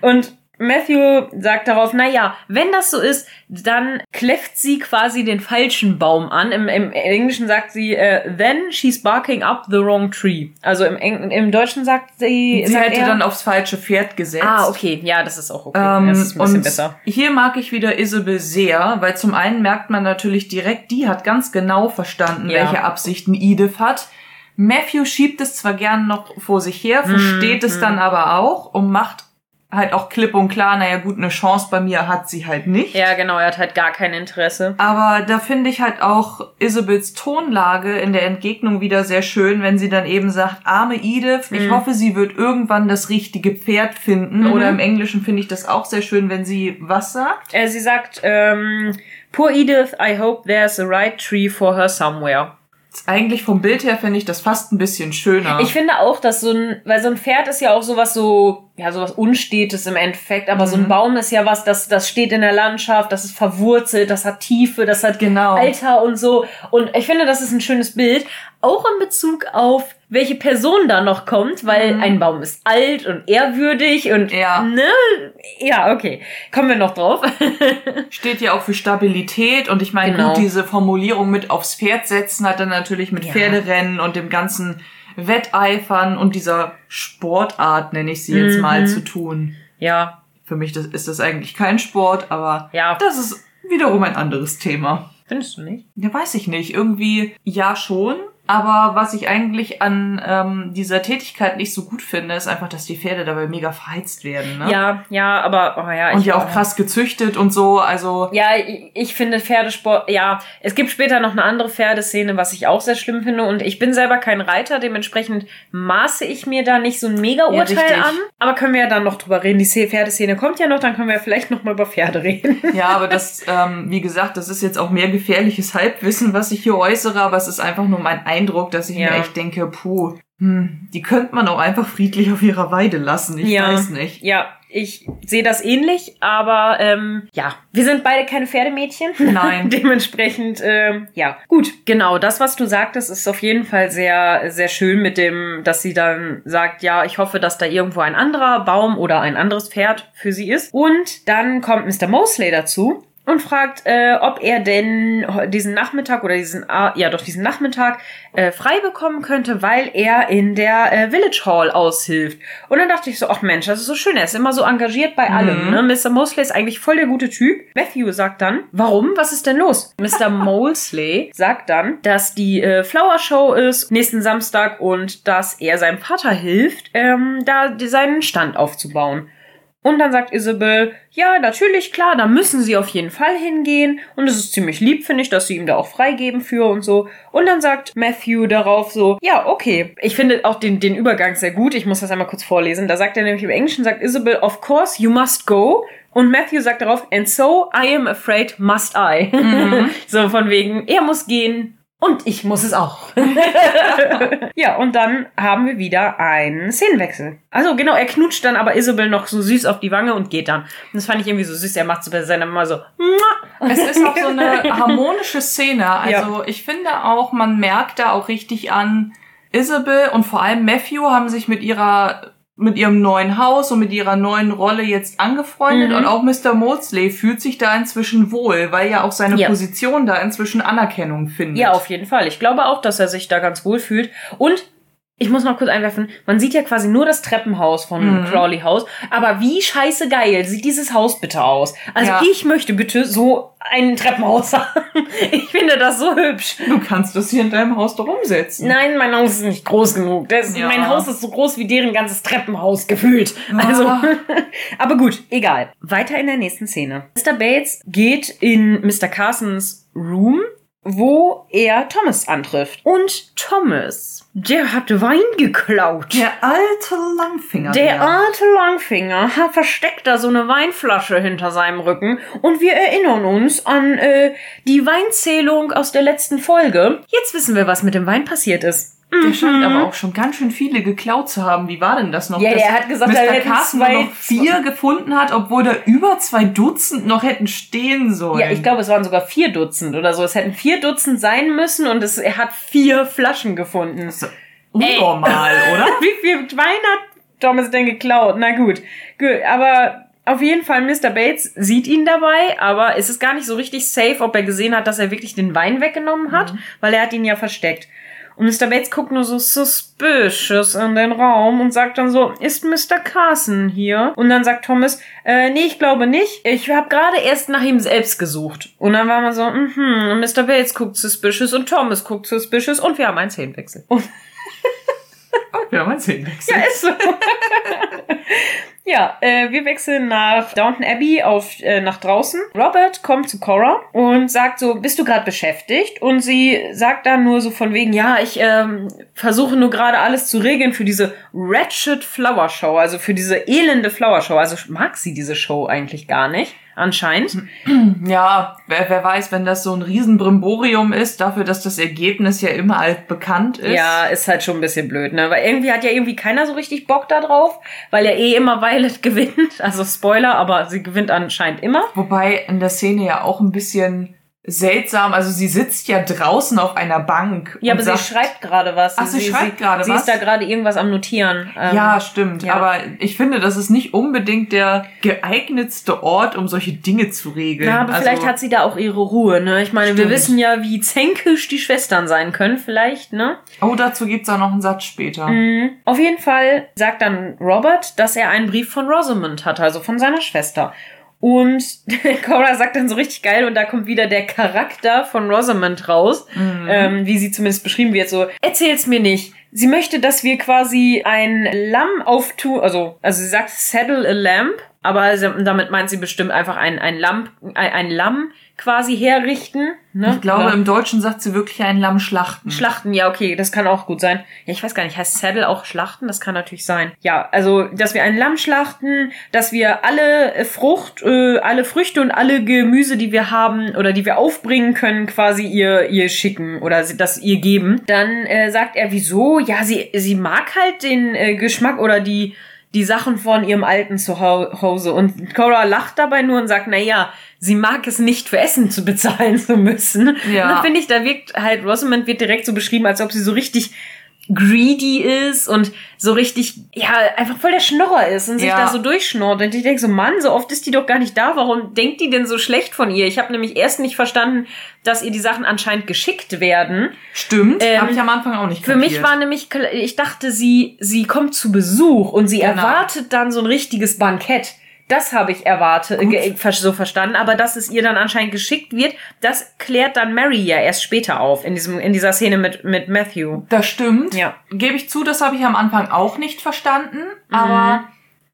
und Matthew sagt darauf, na ja, wenn das so ist, dann kläfft sie quasi den falschen Baum an. Im, im Englischen sagt sie, äh, then she's barking up the wrong tree. Also im, Eng im Deutschen sagt sie, Sie sagt hätte er, dann aufs falsche Pferd gesetzt. Ah, okay. Ja, das ist auch okay. Ähm, das ist ein bisschen besser. hier mag ich wieder Isabel sehr, weil zum einen merkt man natürlich direkt, die hat ganz genau verstanden, Ja. welche Absichten Edith hat. Matthew schiebt es zwar gern noch vor sich her, Hm, versteht es dann aber auch und macht halt auch klipp und klar, naja gut, eine Chance bei mir hat sie halt nicht. Ja, genau. Er hat halt gar kein Interesse. Aber da finde ich halt auch Isabels Tonlage in der Entgegnung wieder sehr schön, wenn sie dann eben sagt, arme Edith, ich Mhm. hoffe, sie wird irgendwann das richtige Pferd finden. Mhm. Oder im Englischen finde ich das auch sehr schön, wenn sie was sagt. Äh, sie sagt, ähm, Poor Edith, I hope there's a right tree for her somewhere. Eigentlich vom Bild her finde ich das fast ein bisschen schöner. Ich finde auch, dass so ein, weil so ein Pferd ist ja auch sowas so, ja, sowas Unstetes im Endeffekt, aber mhm. so ein mhm. Baum ist ja was, das, das steht in der Landschaft, das ist verwurzelt, das hat Tiefe, das hat genau. Alter und so. Und ich finde, das ist ein schönes Bild. Auch in Bezug auf welche Person da noch kommt, weil mhm. ein Baum ist alt und ehrwürdig und ja. ne? Ja, okay. Kommen wir noch drauf. Steht ja auch für Stabilität und ich meine, genau. gut, diese Formulierung mit aufs Pferd setzen hat dann natürlich mit ja. Pferderennen und dem ganzen Wetteifern und dieser Sportart, nenne ich sie jetzt mhm. mal, zu tun. Ja. Für mich das, ist das eigentlich kein Sport, aber ja. das ist wiederum ein anderes Thema. Findest du nicht? Ja, weiß ich nicht. Irgendwie ja schon, aber was ich eigentlich an ähm, dieser Tätigkeit nicht so gut finde, ist einfach, dass die Pferde dabei mega verheizt werden. Ne? Ja, ja, aber oh ja. Und ja auch krass gezüchtet und so. Also ja, ich, ich finde Pferdesport. Ja, es gibt später noch eine andere Pferdeszene, was ich auch sehr schlimm finde. Und ich bin selber kein Reiter, dementsprechend maße ich mir da nicht so ein Mega-Urteil ja, an. Aber können wir ja dann noch drüber reden. Die Pferdeszene kommt ja noch, dann können wir ja vielleicht noch mal über Pferde reden. Ja, aber das, ähm, wie gesagt, das ist jetzt auch mehr gefährliches Halbwissen, was ich hier äußere. Aber es ist einfach nur mein Eindruck, dass ich ja. mir echt denke, puh, hm, die könnte man auch einfach friedlich auf ihrer Weide lassen. Ich ja. weiß nicht. Ja, ich sehe das ähnlich, aber ähm, ja, wir sind beide keine Pferdemädchen. Nein. Dementsprechend, ähm, ja. Gut, genau, das, was du sagtest, ist auf jeden Fall sehr, sehr schön mit dem, dass sie dann sagt, ja, ich hoffe, dass da irgendwo ein anderer Baum oder ein anderes Pferd für sie ist. Und dann kommt Mr. Mosley dazu und fragt, äh, ob er denn diesen Nachmittag oder diesen, ja doch diesen Nachmittag äh, frei bekommen könnte, weil er in der äh, Village Hall aushilft. Und dann dachte ich so, ach Mensch, das ist so schön, er ist immer so engagiert bei allem. Mhm. Ne? Mr. Mosley ist eigentlich voll der gute Typ. Matthew sagt dann, warum? Was ist denn los? Mr. Mosley sagt dann, dass die äh, Flower Show ist nächsten Samstag und dass er seinem Vater hilft, ähm, da seinen Stand aufzubauen. Und dann sagt Isabel, ja, natürlich, klar, da müssen sie auf jeden Fall hingehen. Und es ist ziemlich lieb, finde ich, dass sie ihm da auch freigeben für und so. Und dann sagt Matthew darauf so, ja, okay. Ich finde auch den, den Übergang sehr gut. Ich muss das einmal kurz vorlesen. Da sagt er nämlich im Englischen, sagt Isabel, of course, you must go. Und Matthew sagt darauf, and so I am afraid must I. Mhm. so von wegen, er muss gehen, und ich muss es auch. ja, und dann haben wir wieder einen Szenenwechsel. Also genau, er knutscht dann aber Isabel noch so süß auf die Wange und geht dann. Und das fand ich irgendwie so süß. Er macht so bei seiner Mama so. Es ist auch so eine harmonische Szene. Also ja. ich finde auch, man merkt da auch richtig an, Isabel und vor allem Matthew haben sich mit ihrer mit ihrem neuen Haus und mit ihrer neuen Rolle jetzt angefreundet mhm. und auch Mr. Maudsley fühlt sich da inzwischen wohl, weil ja auch seine ja. Position da inzwischen Anerkennung findet. Ja, auf jeden Fall. Ich glaube auch, dass er sich da ganz wohl fühlt und ich muss noch kurz einwerfen, man sieht ja quasi nur das Treppenhaus von mhm. Crawley House, aber wie scheiße geil sieht dieses Haus bitte aus? Also ja. ich möchte bitte so ein Treppenhaus haben. Ich finde das so hübsch. Du kannst das hier in deinem Haus doch umsetzen. Nein, mein Haus ist nicht groß genug. Das, ja. Mein Haus ist so groß wie deren ganzes Treppenhaus gefühlt. Also, aber gut, egal. Weiter in der nächsten Szene. Mr. Bates geht in Mr. Carsons Room, wo er Thomas antrifft. Und Thomas der hat Wein geklaut. Der alte Langfinger. Der, der alte Langfinger hat versteckt da so eine Weinflasche hinter seinem Rücken. Und wir erinnern uns an äh, die Weinzählung aus der letzten Folge. Jetzt wissen wir, was mit dem Wein passiert ist. Der mhm. scheint aber auch schon ganz schön viele geklaut zu haben. Wie war denn das noch? Ja, der hat gesagt, Mr. er Carsten zwei noch vier gefunden hat, obwohl da über zwei Dutzend noch hätten stehen sollen. Ja, ich glaube, es waren sogar vier Dutzend oder so. Es hätten vier Dutzend sein müssen und es, er hat vier Flaschen gefunden. Das ist unnormal, Ey. oder? Wie viel Wein hat Thomas denn geklaut? Na gut, gut, aber auf jeden Fall, Mr. Bates sieht ihn dabei, aber es ist gar nicht so richtig safe, ob er gesehen hat, dass er wirklich den Wein weggenommen hat, mhm. weil er hat ihn ja versteckt. Und Mr. Bates guckt nur so suspicious in den Raum und sagt dann so, ist Mr. Carson hier? Und dann sagt Thomas, äh, nee, ich glaube nicht. Ich habe gerade erst nach ihm selbst gesucht. Und dann war man so, mhm, und Mr. Bates guckt suspicious und Thomas guckt suspicious und wir haben einen Szenenwechsel. Und wir haben einen Szenenwechsel. Ja, ist so. Ja, äh, wir wechseln nach Downton Abbey auf äh, nach draußen. Robert kommt zu Cora und sagt so, bist du gerade beschäftigt? Und sie sagt dann nur so von wegen, ja, ich ähm, versuche nur gerade alles zu regeln für diese Wretched Flower Show, also für diese elende Flower Show. Also mag sie diese Show eigentlich gar nicht anscheinend. Ja, wer, wer weiß, wenn das so ein Riesenbrimborium ist, dafür, dass das Ergebnis ja immer alt bekannt ist. Ja, ist halt schon ein bisschen blöd, ne? Weil irgendwie hat ja irgendwie keiner so richtig Bock da drauf, weil ja eh immer Violet gewinnt. Also Spoiler, aber sie gewinnt anscheinend immer. Wobei in der Szene ja auch ein bisschen seltsam. Also sie sitzt ja draußen auf einer Bank. Ja, aber sagt, sie schreibt gerade was. Ach, sie, sie schreibt gerade was. Sie ist da gerade irgendwas am Notieren. Ähm, ja, stimmt. Ja. Aber ich finde, das ist nicht unbedingt der geeignetste Ort, um solche Dinge zu regeln. Ja, aber also, vielleicht hat sie da auch ihre Ruhe. Ne? Ich meine, stimmt. wir wissen ja, wie zänkisch die Schwestern sein können, vielleicht. Ne? Oh, dazu gibt's auch noch einen Satz später. Mhm. Auf jeden Fall sagt dann Robert, dass er einen Brief von Rosamond hat, also von seiner Schwester. Und Cora sagt dann so richtig geil und da kommt wieder der Charakter von Rosamond raus, mhm. ähm, wie sie zumindest beschrieben wird, so, erzähl's mir nicht. Sie möchte, dass wir quasi ein Lamm auftun, also, also sie sagt saddle a lamp, aber damit meint sie bestimmt einfach ein, ein Lamm, ein, Lamm quasi herrichten. Ne? Ich glaube, Oder? im Deutschen sagt sie wirklich ein Lamm schlachten. Schlachten, ja, okay, das kann auch gut sein. Ja, ich weiß gar nicht, heißt Saddle auch schlachten? Das kann natürlich sein. Ja, also, dass wir ein Lamm schlachten, dass wir alle äh, Frucht, äh, alle Früchte und alle Gemüse, die wir haben oder die wir aufbringen können, quasi ihr, ihr schicken oder das ihr geben. Dann äh, sagt er, wieso? Ja, sie, sie mag halt den äh, Geschmack oder die die Sachen von ihrem alten Zuhause. Und Cora lacht dabei nur und sagt, na ja, sie mag es nicht für Essen zu bezahlen zu müssen. Ja. Und da finde ich, da wirkt halt, Rosamund wird direkt so beschrieben, als ob sie so richtig greedy ist und so richtig, ja, einfach voll der Schnorrer ist und sich ja. da so durchschnorrt. Und ich denke so, Mann, so oft ist die doch gar nicht da. Warum denkt die denn so schlecht von ihr? Ich habe nämlich erst nicht verstanden, dass ihr die Sachen anscheinend geschickt werden. Stimmt, ähm, habe ich am Anfang auch nicht kapiert. Für mich war nämlich, ich dachte, sie, sie kommt zu Besuch und sie genau. erwartet dann so ein richtiges Bankett. Das habe ich erwartet, so verstanden, aber dass es ihr dann anscheinend geschickt wird, das klärt dann Mary ja erst später auf in diesem in dieser Szene mit mit Matthew. Das stimmt. Ja. Gebe ich zu, das habe ich am Anfang auch nicht verstanden, mhm. aber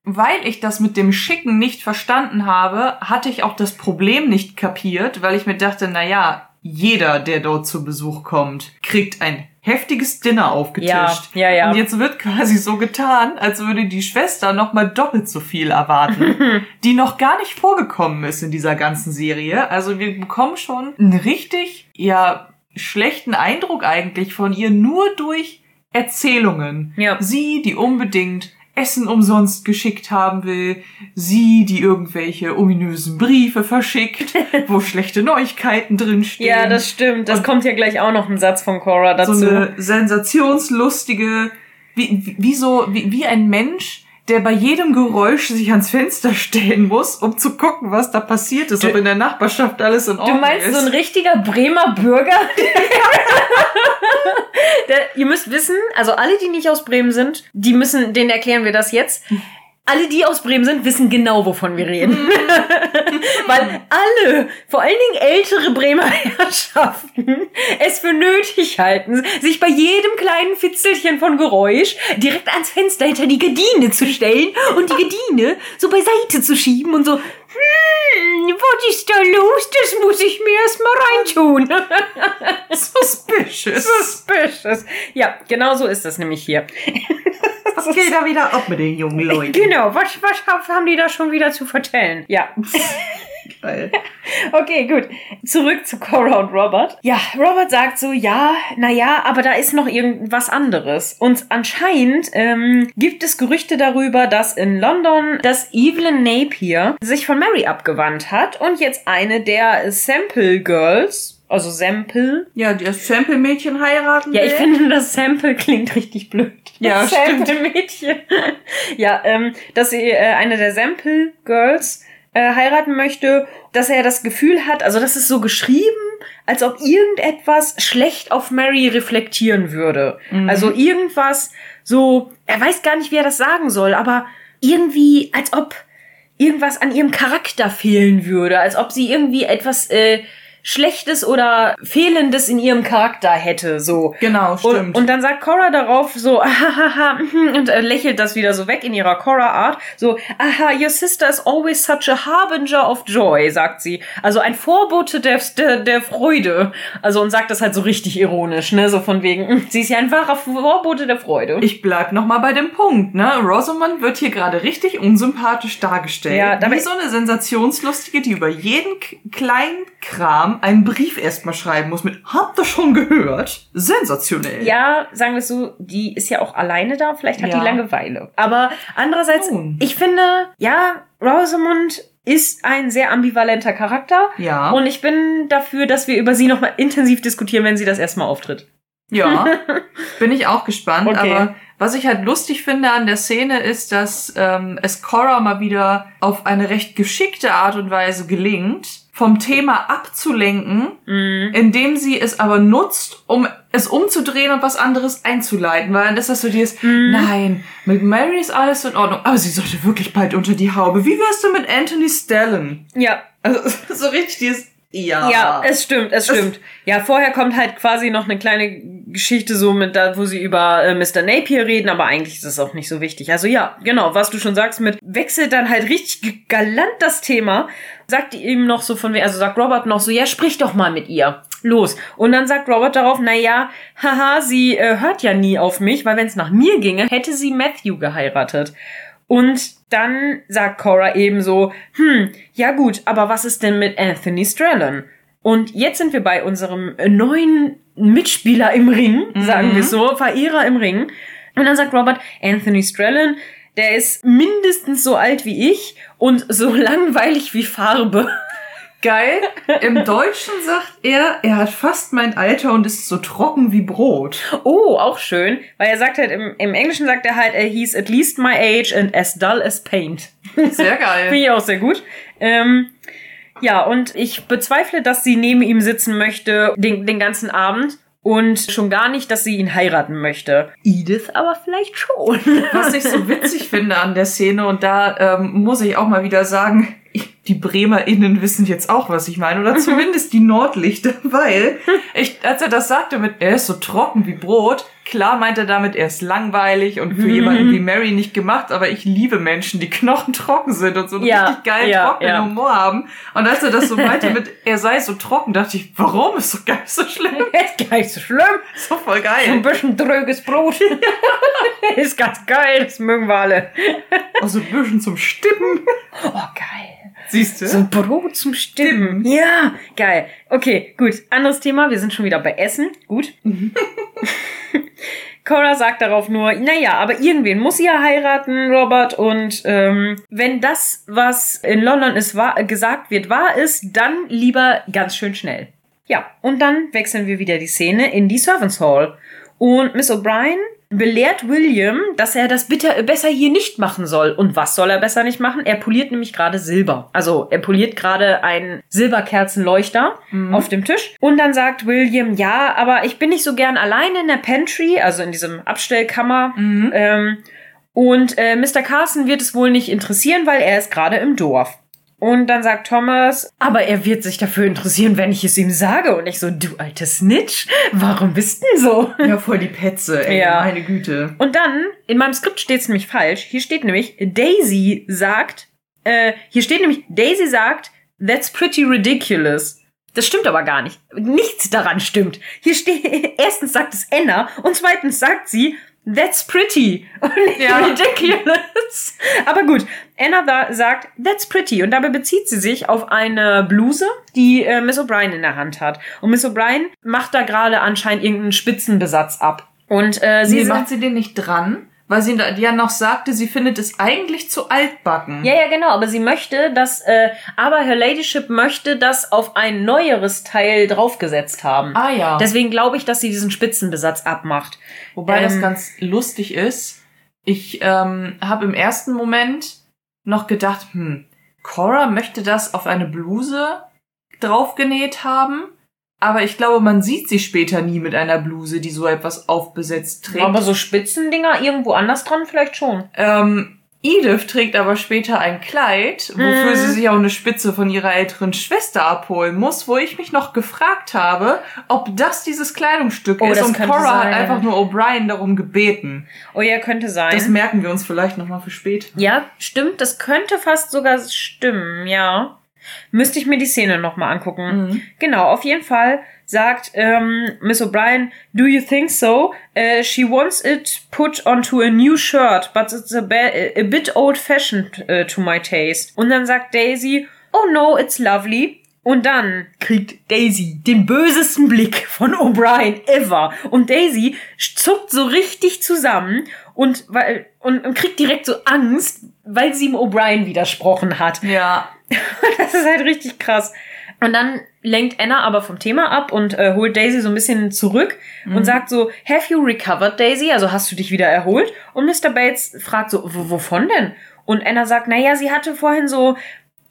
weil ich das mit dem Schicken nicht verstanden habe, hatte ich auch das Problem nicht kapiert, weil ich mir dachte, na ja, jeder, der dort zu Besuch kommt, kriegt ein heftiges Dinner aufgetischt. Ja, ja, ja. Und jetzt wird quasi so getan, als würde die Schwester noch mal doppelt so viel erwarten, die noch gar nicht vorgekommen ist in dieser ganzen Serie. Also wir bekommen schon einen richtig, ja, schlechten Eindruck eigentlich von ihr nur durch Erzählungen. Ja. Sie, die unbedingt Essen umsonst geschickt haben will, sie, die irgendwelche ominösen Briefe verschickt, wo schlechte Neuigkeiten drinstehen. Ja, das stimmt. Das Und kommt ja gleich auch noch ein Satz von Cora dazu. So eine sensationslustige, wie, wie so, wie, wie ein Mensch, der bei jedem Geräusch sich ans Fenster stellen muss, um zu gucken, was da passiert ist, du, ob in der Nachbarschaft alles in Ordnung ist. Du meinst ist. so ein richtiger Bremer Bürger? der, ihr müsst wissen, also alle, die nicht aus Bremen sind, die müssen, denen erklären wir das jetzt alle, die aus Bremen sind, wissen genau, wovon wir reden. Mhm. Weil alle, vor allen Dingen ältere Bremer Herrschaften, es für nötig halten, sich bei jedem kleinen Fitzelchen von Geräusch direkt ans Fenster hinter die Gardine zu stellen und die Gardine so beiseite zu schieben und so, hm, was ist da los? Das muss ich mir erstmal reintun. Suspicious. Suspicious. Ja, genau so ist das nämlich hier. Was geht da wieder ab mit den jungen Leuten? Genau, was, was haben die da schon wieder zu vertellen? Ja. Geil. Okay, gut. Zurück zu Cora und Robert. Ja, Robert sagt so, ja, naja, aber da ist noch irgendwas anderes. Und anscheinend ähm, gibt es Gerüchte darüber, dass in London das Evelyn Napier sich von Mary abgewandt hat und jetzt eine der Sample Girls also Sample. Ja, das Sample-Mädchen heiraten Ja, ich finde, das Sample klingt richtig blöd. Ja, Sample-Mädchen. ja, ähm, dass sie äh, eine der Sample-Girls äh, heiraten möchte, dass er das Gefühl hat, also das ist so geschrieben, als ob irgendetwas schlecht auf Mary reflektieren würde. Mhm. Also irgendwas so, er weiß gar nicht, wie er das sagen soll, aber irgendwie, als ob irgendwas an ihrem Charakter fehlen würde, als ob sie irgendwie etwas äh, Schlechtes oder Fehlendes in ihrem Charakter hätte, so. Genau, stimmt. Und, und dann sagt Cora darauf so, ahaha, und lächelt das wieder so weg in ihrer Cora-Art, so, aha, your sister is always such a harbinger of joy, sagt sie. Also ein Vorbote der, der, der Freude. Also und sagt das halt so richtig ironisch, ne, so von wegen, sie ist ja ein wahrer Vorbote der Freude. Ich bleib noch mal bei dem Punkt, ne? Rosamund wird hier gerade richtig unsympathisch dargestellt. Ja, wie so eine Sensationslustige, die über jeden kleinen Kram einen Brief erstmal schreiben muss mit Habt ihr schon gehört? Sensationell. Ja, sagen wir es so, die ist ja auch alleine da, vielleicht hat ja. die Langeweile. Aber andererseits, Nun. ich finde, ja, Rosamund ist ein sehr ambivalenter Charakter. Ja. Und ich bin dafür, dass wir über sie nochmal intensiv diskutieren, wenn sie das erstmal auftritt. Ja, bin ich auch gespannt. Okay. Aber was ich halt lustig finde an der Szene ist, dass ähm, es Cora mal wieder auf eine recht geschickte Art und Weise gelingt, vom Thema abzulenken, mhm. indem sie es aber nutzt, um es umzudrehen und was anderes einzuleiten. Weil dann ist das so dieses, mhm. nein, mit Mary ist alles in Ordnung, aber sie sollte wirklich bald unter die Haube. Wie wärst du mit Anthony Stellan? Ja. Also so richtig dieses ja. Ja, es stimmt, es stimmt. Ja, vorher kommt halt quasi noch eine kleine Geschichte so mit da, wo sie über äh, Mr. Napier reden, aber eigentlich ist es auch nicht so wichtig. Also ja, genau, was du schon sagst, mit wechselt dann halt richtig galant das Thema. Sagt ihm noch so von mir, also sagt Robert noch so, ja, sprich doch mal mit ihr. Los. Und dann sagt Robert darauf, na ja, haha, sie äh, hört ja nie auf mich, weil wenn es nach mir ginge, hätte sie Matthew geheiratet. Und dann sagt Cora ebenso, hm, ja gut, aber was ist denn mit Anthony Strellan? Und jetzt sind wir bei unserem neuen Mitspieler im Ring, mhm. sagen wir so, Verehrer im Ring. Und dann sagt Robert, Anthony Strellan, der ist mindestens so alt wie ich und so langweilig wie Farbe. Geil. Im Deutschen sagt er, er hat fast mein Alter und ist so trocken wie Brot. Oh, auch schön. Weil er sagt halt, im, im Englischen sagt er halt, er hieß at least my age and as dull as paint. Sehr geil. Finde ich auch sehr gut. Ähm, ja, und ich bezweifle, dass sie neben ihm sitzen möchte den, den ganzen Abend. Und schon gar nicht, dass sie ihn heiraten möchte. Edith aber vielleicht schon. Was ich so witzig finde an der Szene, und da ähm, muss ich auch mal wieder sagen, die BremerInnen wissen jetzt auch, was ich meine. Oder zumindest die Nordlichter, weil ich, als er das sagte mit, er ist so trocken wie Brot, klar meint er damit, er ist langweilig und für jemanden wie Mary nicht gemacht, aber ich liebe Menschen, die knochentrocken sind und so einen ja, richtig geilen, ja, trockenen ja. Humor haben. Und als er das so meinte mit, er sei so trocken, dachte ich, warum? Ist doch gar nicht so schlimm. ist gar nicht so schlimm. Ist doch voll geil. So ein bisschen dröges Brot. ist ganz geil, das mögen wir alle. Also ein bisschen zum Stippen. Oh, geil. Siehst du? So ein Brot zum Stimmen. Ja, geil. Okay, gut. Anderes Thema. Wir sind schon wieder bei Essen. Gut. Cora sagt darauf nur, naja, aber irgendwen muss sie ja heiraten, Robert. Und ähm, wenn das, was in London ist, wahr, gesagt wird, wahr ist, dann lieber ganz schön schnell. Ja, und dann wechseln wir wieder die Szene in die Servants Hall. Und Miss O'Brien belehrt William, dass er das bitte besser hier nicht machen soll. Und was soll er besser nicht machen? Er poliert nämlich gerade Silber. Also er poliert gerade einen Silberkerzenleuchter mhm. auf dem Tisch. Und dann sagt William, ja, aber ich bin nicht so gern alleine in der Pantry, also in diesem Abstellkammer. Mhm. Ähm, und äh, Mr. Carson wird es wohl nicht interessieren, weil er ist gerade im Dorf. Und dann sagt Thomas, aber er wird sich dafür interessieren, wenn ich es ihm sage. Und ich so, du alte Snitch, warum bist denn so? Ja, voll die Petze, ey, ja. meine Güte. Und dann, in meinem Skript steht es nämlich falsch. Hier steht nämlich, Daisy sagt, äh, hier steht nämlich, Daisy sagt, that's pretty ridiculous. Das stimmt aber gar nicht. Nichts daran stimmt. Hier steht, erstens sagt es Anna und zweitens sagt sie, That's pretty. Und nicht ja. ridiculous. Aber gut, Anna sagt, that's pretty. Und dabei bezieht sie sich auf eine Bluse, die äh, Miss O'Brien in der Hand hat. Und Miss O'Brien macht da gerade anscheinend irgendeinen Spitzenbesatz ab. Und äh, sie nee, macht sie den nicht dran? weil sie ja noch sagte, sie findet es eigentlich zu altbacken. Ja, ja, genau, aber sie möchte, dass, äh, aber Her Ladyship möchte das auf ein neueres Teil draufgesetzt haben. Ah ja. Deswegen glaube ich, dass sie diesen Spitzenbesatz abmacht. Wobei ähm, das ganz lustig ist. Ich ähm, habe im ersten Moment noch gedacht, hm, Cora möchte das auf eine Bluse draufgenäht haben. Aber ich glaube, man sieht sie später nie mit einer Bluse, die so etwas aufbesetzt trägt. Aber so Spitzendinger irgendwo anders dran vielleicht schon. Ähm, Edith trägt aber später ein Kleid, wofür Mhm. sie sich auch eine Spitze von ihrer älteren Schwester abholen muss, wo ich mich noch gefragt habe, ob das dieses Kleidungsstück Oh, ist. Und Cora hat sein. einfach nur O'Brien darum gebeten. Oh ja, könnte sein. Das merken wir uns vielleicht nochmal für später. Ja, stimmt. Das könnte fast sogar stimmen, ja. Müsste ich mir die Szene nochmal angucken. Mhm. Genau, auf jeden Fall sagt ähm, Miss O'Brien, do you think so? Uh, she wants it put onto a new shirt, but it's a, a bit old-fashioned uh, to my taste. Und dann sagt Daisy, oh no, it's lovely. Und dann kriegt Daisy den bösesten Blick von O'Brien ever. Und Daisy zuckt so richtig zusammen und, weil, und, und kriegt direkt so Angst, weil sie ihm O'Brien widersprochen hat. Ja. Das ist halt richtig krass. Und dann lenkt Anna aber vom Thema ab und äh, holt Daisy so ein bisschen zurück und sagt so, have you recovered, Daisy? Also hast du dich wieder erholt? Und Mr. Bates fragt so, "W- wovon denn? Und Anna sagt, naja, sie hatte vorhin so,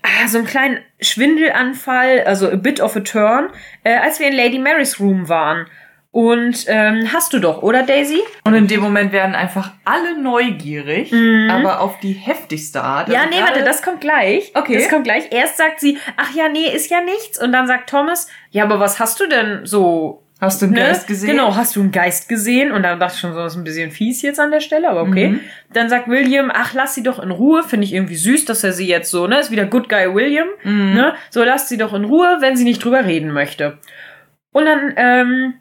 ah, so einen kleinen Schwindelanfall, also a bit of a turn, äh, als wir in Lady Mary's Room waren. Und ähm, hast du doch, oder Daisy? Und in dem Moment werden einfach alle neugierig, aber auf die heftigste Art. Mhm. Ja, Also nee, warte, das kommt gleich. Okay. Das kommt gleich. Erst sagt sie, ach ja, nee, ist ja nichts. Und dann sagt Thomas, ja, aber was hast du denn so Hast du einen Ne? Geist gesehen? Genau, hast du einen Geist gesehen? Und dann dachte ich schon, so ist ein bisschen fies jetzt an der Stelle, aber okay. Mhm. Dann sagt William, ach, lass sie doch in Ruhe. Finde ich irgendwie süß, dass er sie jetzt so, ne, ist wieder Good Guy William, Mhm. ne? So, lasst sie doch in Ruhe, wenn sie nicht drüber reden möchte. Und dann, ähm,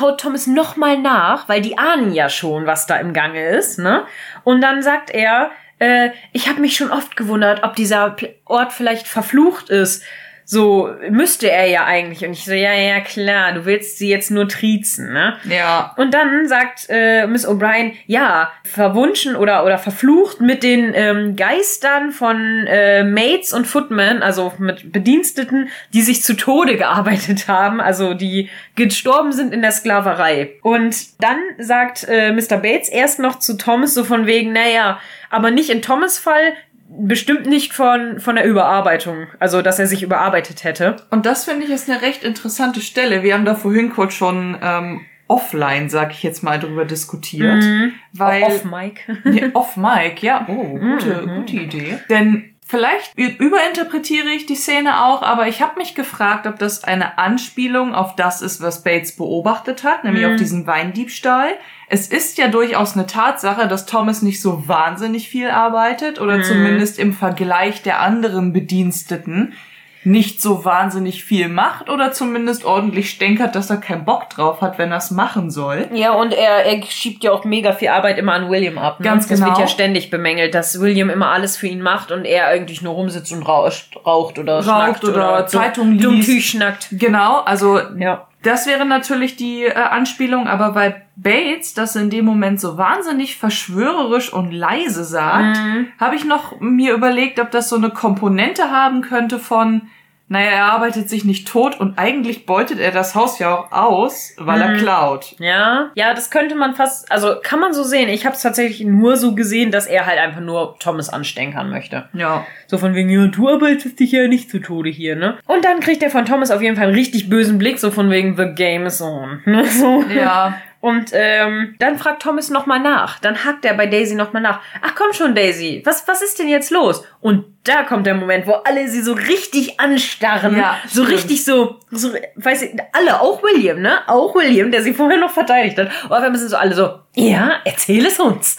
haut Thomas nochmal nach, weil die ahnen ja schon, was da im Gange ist, ne? Und dann sagt er, äh, ich habe mich schon oft gewundert, ob dieser Ort vielleicht verflucht ist. So müsste er ja eigentlich. Und ich so, ja, ja, klar, du willst sie jetzt nur triezen, ne? Ja. Und dann sagt äh, Miss O'Brien, ja, verwunschen oder, oder verflucht mit den ähm, Geistern von äh, Maids und Footmen, also mit Bediensteten, die sich zu Tode gearbeitet haben, also die gestorben sind in der Sklaverei. Und dann sagt äh, Mr. Bates erst noch zu Thomas so von wegen, naja, aber nicht in Thomas Fall, bestimmt nicht von, von der Überarbeitung, also dass er sich überarbeitet hätte. Und das finde ich ist eine recht interessante Stelle. Wir haben da vorhin kurz schon ähm, offline, sag ich jetzt mal, drüber diskutiert. Weil, Off Mike. Nee, off Mic, ja. Oh, gute, Mhm. gute Idee. Denn vielleicht überinterpretiere ich die Szene auch, aber ich habe mich gefragt, ob das eine Anspielung auf das ist, was Bates beobachtet hat, nämlich Mhm. auf diesen Weindiebstahl. Es ist ja durchaus eine Tatsache, dass Thomas nicht so wahnsinnig viel arbeitet oder Mhm. zumindest im Vergleich der anderen Bediensteten nicht so wahnsinnig viel macht oder zumindest ordentlich stänkert, dass er keinen Bock drauf hat, wenn er es machen soll. Ja, und er, er schiebt ja auch mega viel Arbeit immer an William ab. Ne? Ganz Das wird genau. ja ständig bemängelt, dass William immer alles für ihn macht und er eigentlich nur rumsitzt und rauscht, raucht oder schnackt oder Zeitung dumm liest. Tüch schnackt. Genau, also Ja. Das wäre natürlich die äh, Anspielung, aber weil Bates das in dem Moment so wahnsinnig verschwörerisch und leise sagt, Mhm. habe ich noch mir überlegt, ob das so eine Komponente haben könnte von, naja, er arbeitet sich nicht tot und eigentlich beutet er das Haus ja auch aus, weil er klaut. Ja, ja, das könnte man fast, also kann man so sehen. Ich habe es tatsächlich nur so gesehen, dass er halt einfach nur Thomas anstenkern möchte. Ja. So von wegen, ja, du arbeitest dich ja nicht zu Tode hier, ne? Und dann kriegt er von Thomas auf jeden Fall einen richtig bösen Blick, so von wegen, the game is on. Ne? So. Ja. Und ähm, dann fragt Thomas nochmal nach. Dann hackt er bei Daisy nochmal nach. Ach komm schon, Daisy, was, was ist denn jetzt los? Und da kommt der Moment, wo alle sie so richtig anstarren. Ja, so stimmt. richtig so, so, weiß ich, alle, auch William, ne? Auch William, der sie vorher noch verteidigt hat. Und auf einmal sind so alle so, ja, erzähl es uns.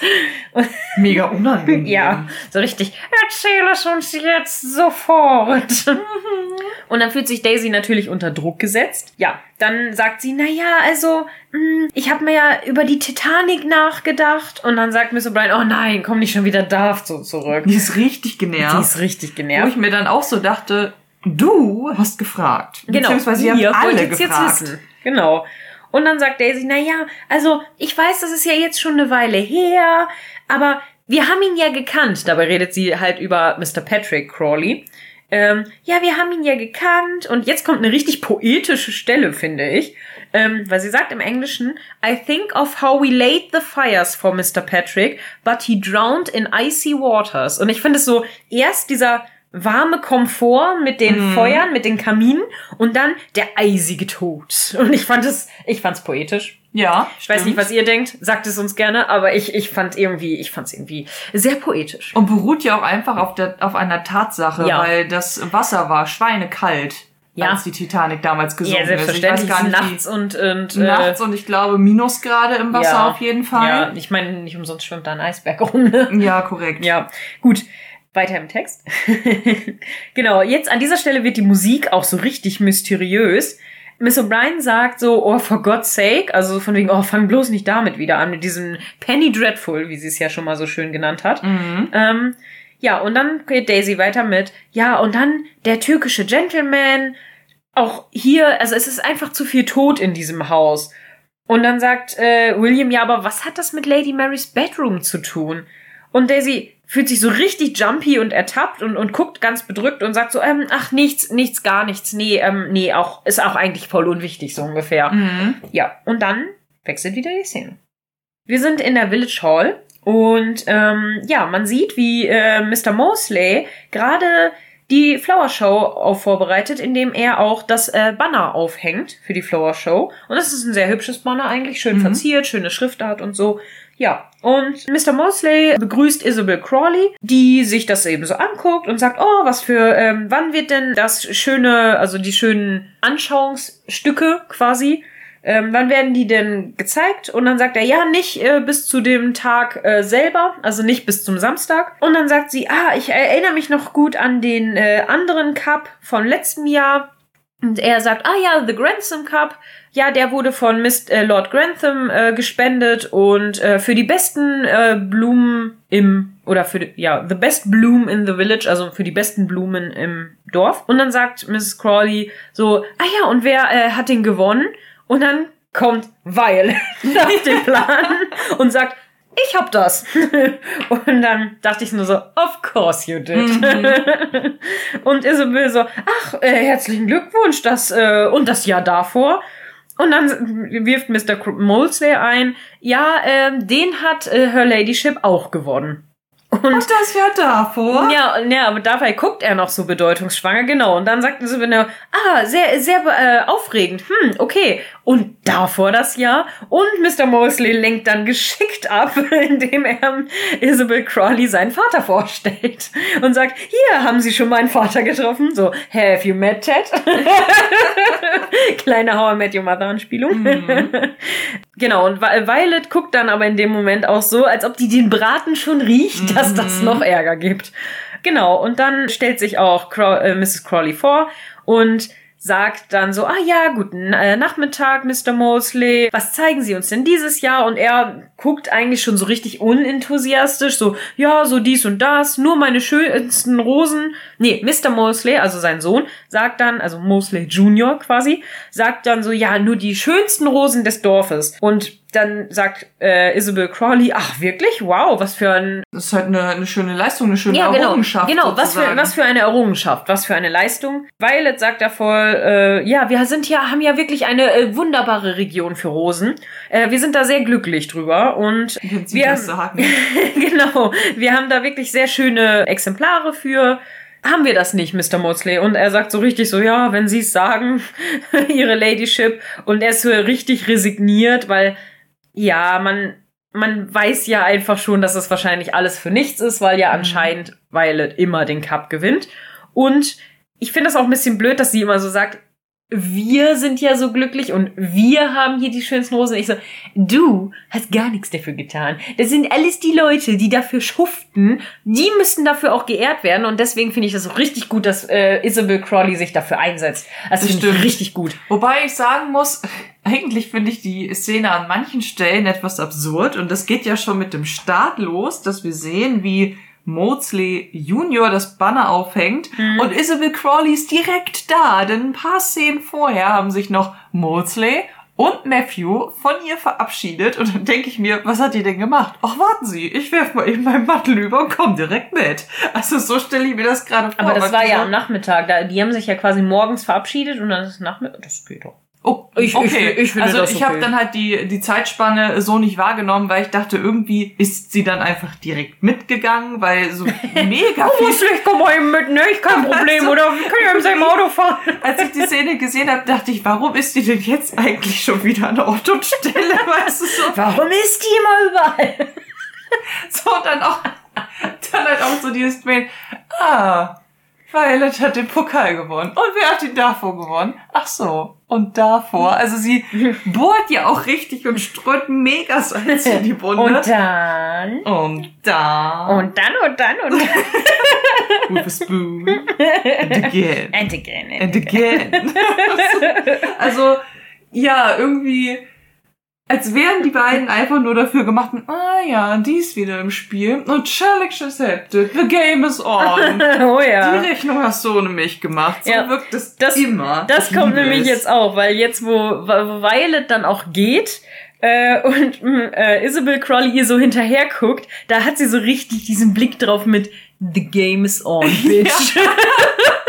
Und, Mega unangenehm. ja, so richtig, erzähl es uns jetzt sofort. Und dann fühlt sich Daisy natürlich unter Druck gesetzt. Ja, dann sagt sie, na ja, also, mh, ich habe mir ja über die Titanic nachgedacht. Und dann sagt Miss O'Brien, oh nein, komm nicht schon wieder Daft so zurück. Die ist richtig genervt. Ist richtig Wo genervt. ich mir dann auch so dachte, du hast gefragt. Genau, Beziehungsweise ihr ihr habt alle gefragt. Genau. Und dann sagt Daisy, na ja, also ich weiß, das ist ja jetzt schon eine Weile her, aber wir haben ihn ja gekannt. Dabei redet sie halt über Mr. Patrick Crawley. Ähm, ja, wir haben ihn ja gekannt. Und jetzt kommt eine richtig poetische Stelle, finde ich. Ähm, weil sie sagt im Englischen, I think of how we laid the fires for Mr. Patrick, but he drowned in icy waters. Und ich finde es so, erst dieser warme Komfort mit den mhm. Feuern, mit den Kaminen und dann der eisige Tod. Und ich fand es, ich fand's poetisch. Ja. Ich stimmt. weiß nicht, was ihr denkt. Sagt es uns gerne, aber ich, ich fand irgendwie, ich fand's irgendwie sehr poetisch. Und beruht ja auch einfach auf der, auf einer Tatsache, ja. weil das Wasser war schweinekalt. Ja. als die Titanic damals gesunken ja, selbstverständlich. ist. Ich weiß gar nicht, nachts und, und äh, nachts und ich glaube Minusgrade im Wasser ja, auf jeden Fall. Ja, ich meine, nicht umsonst schwimmt da ein Eisberg rum. Ne? Ja, korrekt. Ja, gut. Weiter im Text. genau, jetzt an dieser Stelle wird die Musik auch so richtig mysteriös. Miss O'Brien sagt so, oh, for God's sake, also von wegen, oh, fang bloß nicht damit wieder an, mit diesem Penny Dreadful, wie sie es ja schon mal so schön genannt hat. Mhm. Ähm, ja, und dann geht Daisy weiter mit, ja, und dann der türkische Gentleman, auch hier, also es ist einfach zu viel Tod in diesem Haus. Und dann sagt äh, William, ja, aber was hat das mit Lady Marys Bedroom zu tun? Und Daisy fühlt sich so richtig jumpy und ertappt und, und guckt ganz bedrückt und sagt so, ähm, ach, nichts, nichts, gar nichts. Nee, ähm, nee, auch, ist auch eigentlich voll unwichtig, so ungefähr. Mhm. Ja, und dann wechselt wieder die Szene. Wir sind in der Village Hall und ähm, ja, man sieht, wie äh, Mr. Mosley gerade die Flower Show auf vorbereitet, indem er auch das äh, Banner aufhängt für die Flower Show. Und das ist ein sehr hübsches Banner eigentlich, schön mhm. verziert, schöne Schriftart und so. Ja, und Mr. Mosley begrüßt Isabel Crawley, die sich das eben so anguckt und sagt, oh, was für, ähm, wann wird denn das schöne, also die schönen Anschauungsstücke quasi, ähm, wann werden die denn gezeigt? Und dann sagt er, ja, nicht äh, bis zu dem Tag äh, selber, also nicht bis zum Samstag. Und dann sagt sie, ah, ich erinnere mich noch gut an den äh, anderen Cup von letztem Jahr. Und er sagt, ah ja, The Grantham Cup, ja, der wurde von Mist, äh, Lord Grantham äh, gespendet und äh, für die besten äh, Blumen im oder für ja the best bloom in the village, also für die besten Blumen im Dorf. Und dann sagt Mrs. Crawley so, ah ja, und wer äh, hat den gewonnen? Und dann kommt Violet auf den Plan und sagt, ich hab das. Und dann dachte ich nur so, of course you did. Mhm. und Isabel so, ach, äh, herzlichen Glückwunsch, das, äh, und das Jahr davor. Und dann wirft Mr. Molesley ein, ja, äh, den hat äh, Her Ladyship auch gewonnen. Und, und das ja davor. Ja, ja, aber dabei guckt er noch so bedeutungsschwanger, genau. Und dann sagten sie mir, ah, sehr, sehr äh, aufregend. Hm, okay. Und davor das Jahr. Und Mr. Mosley lenkt dann geschickt ab, indem er Isabel Crawley seinen Vater vorstellt. Und sagt, hier haben Sie schon meinen Vater getroffen. So, have you met Ted? Kleine How I Met Your Mother Anspielung. Mhm. genau. Und Violet guckt dann aber in dem Moment auch so, als ob die den Braten schon riecht. Mhm dass das noch Ärger gibt. Genau, und dann stellt sich auch Crow, äh, Mrs. Crawley vor und sagt dann so, ah ja, guten äh, Nachmittag, Mr. Mosley. Was zeigen Sie uns denn dieses Jahr? Und er guckt eigentlich schon so richtig unenthusiastisch, so, ja, so dies und das, nur meine schönsten Rosen. Nee, Mr. Mosley, also sein Sohn, sagt dann, also Mosley Junior quasi, sagt dann so, ja, nur die schönsten Rosen des Dorfes. Und dann sagt äh, Isabel Crawley, ach wirklich? Wow, was für ein... Das ist halt eine, eine schöne Leistung, eine schöne ja, genau, Errungenschaft. Genau, was für, was für eine Errungenschaft, was für eine Leistung. Violet sagt da voll, äh, ja, wir sind ja, haben ja wirklich eine äh, wunderbare Region für Rosen. Äh, wir sind da sehr glücklich drüber und Sie wir... Das sagen. genau, wir haben da wirklich sehr schöne Exemplare für haben wir das nicht, Mr. Mosley? Und er sagt so richtig so, ja, wenn Sie es sagen, Ihre Ladyship. Und er ist so richtig resigniert, weil ja, man, man weiß ja einfach schon, dass es wahrscheinlich alles für nichts ist, weil ja mhm. anscheinend Violet immer den Cup gewinnt. Und ich finde das auch ein bisschen blöd, dass sie immer so sagt, wir sind ja so glücklich und wir haben hier die schönsten Rosen. ich so, du hast gar nichts dafür getan. Das sind alles die Leute, die dafür schuften. Die müssen dafür auch geehrt werden. Und deswegen finde ich das richtig gut, dass äh, Isabel Crawley sich dafür einsetzt. Das, das ich richtig gut. Wobei ich sagen muss, eigentlich finde ich die Szene an manchen Stellen etwas absurd. Und das geht ja schon mit dem Start los, dass wir sehen, wie Maudsley Junior das Banner aufhängt mhm. und Isabel Crawley ist direkt da, denn ein paar Szenen vorher haben sich noch Maudsley und Matthew von ihr verabschiedet und dann denke ich mir, was hat ihr denn gemacht? Ach, warten Sie, ich werf mal eben meinen Mantel über und komm direkt mit. Also so stelle ich mir das gerade vor. Aber das war ja am Nachmittag, da, die haben sich ja quasi morgens verabschiedet und dann ist es Nachmittag, das geht doch. Oh, Ich- okay. ich- ich finde also ich okay. habe dann halt die die Zeitspanne so nicht wahrgenommen, weil ich dachte, irgendwie ist sie dann einfach direkt mitgegangen, weil so mega viel. musst nicht, komm mal eben mit, ne? Ich kein Problem, Also- oder? Wir können ja im selben Auto fahren. Als ich die Szene gesehen habe, dachte ich, warum ist die denn jetzt eigentlich schon wieder an Ort und Stelle? Weißt du so? Warum ist die immer überall? So, dann auch, dann halt auch so dieses Mail, ah, Violet hat den Pokal gewonnen. Und wer hat ihn davor gewonnen? Ach so, und davor. Also sie bohrt ja auch richtig und streut mega Salz in die Wunde. Und dann. Und da. Und dann und dann und dann. with a spoon. And again. And again. And again. also, ja, irgendwie, als wären die beiden einfach nur dafür gemacht, ah ja, die ist wieder im Spiel. Und challenge accepted. The game is on. Oh Die ja. Rechnung hast du ohne mich gemacht. So Ja, wirkt es das- immer. Das Ich kommt nämlich es. jetzt auch, weil jetzt, wo Violet dann auch geht, äh, und mh, äh, Isabel Crawley ihr so hinterher guckt, da hat sie so richtig diesen Blick drauf mit The game is on, bitch.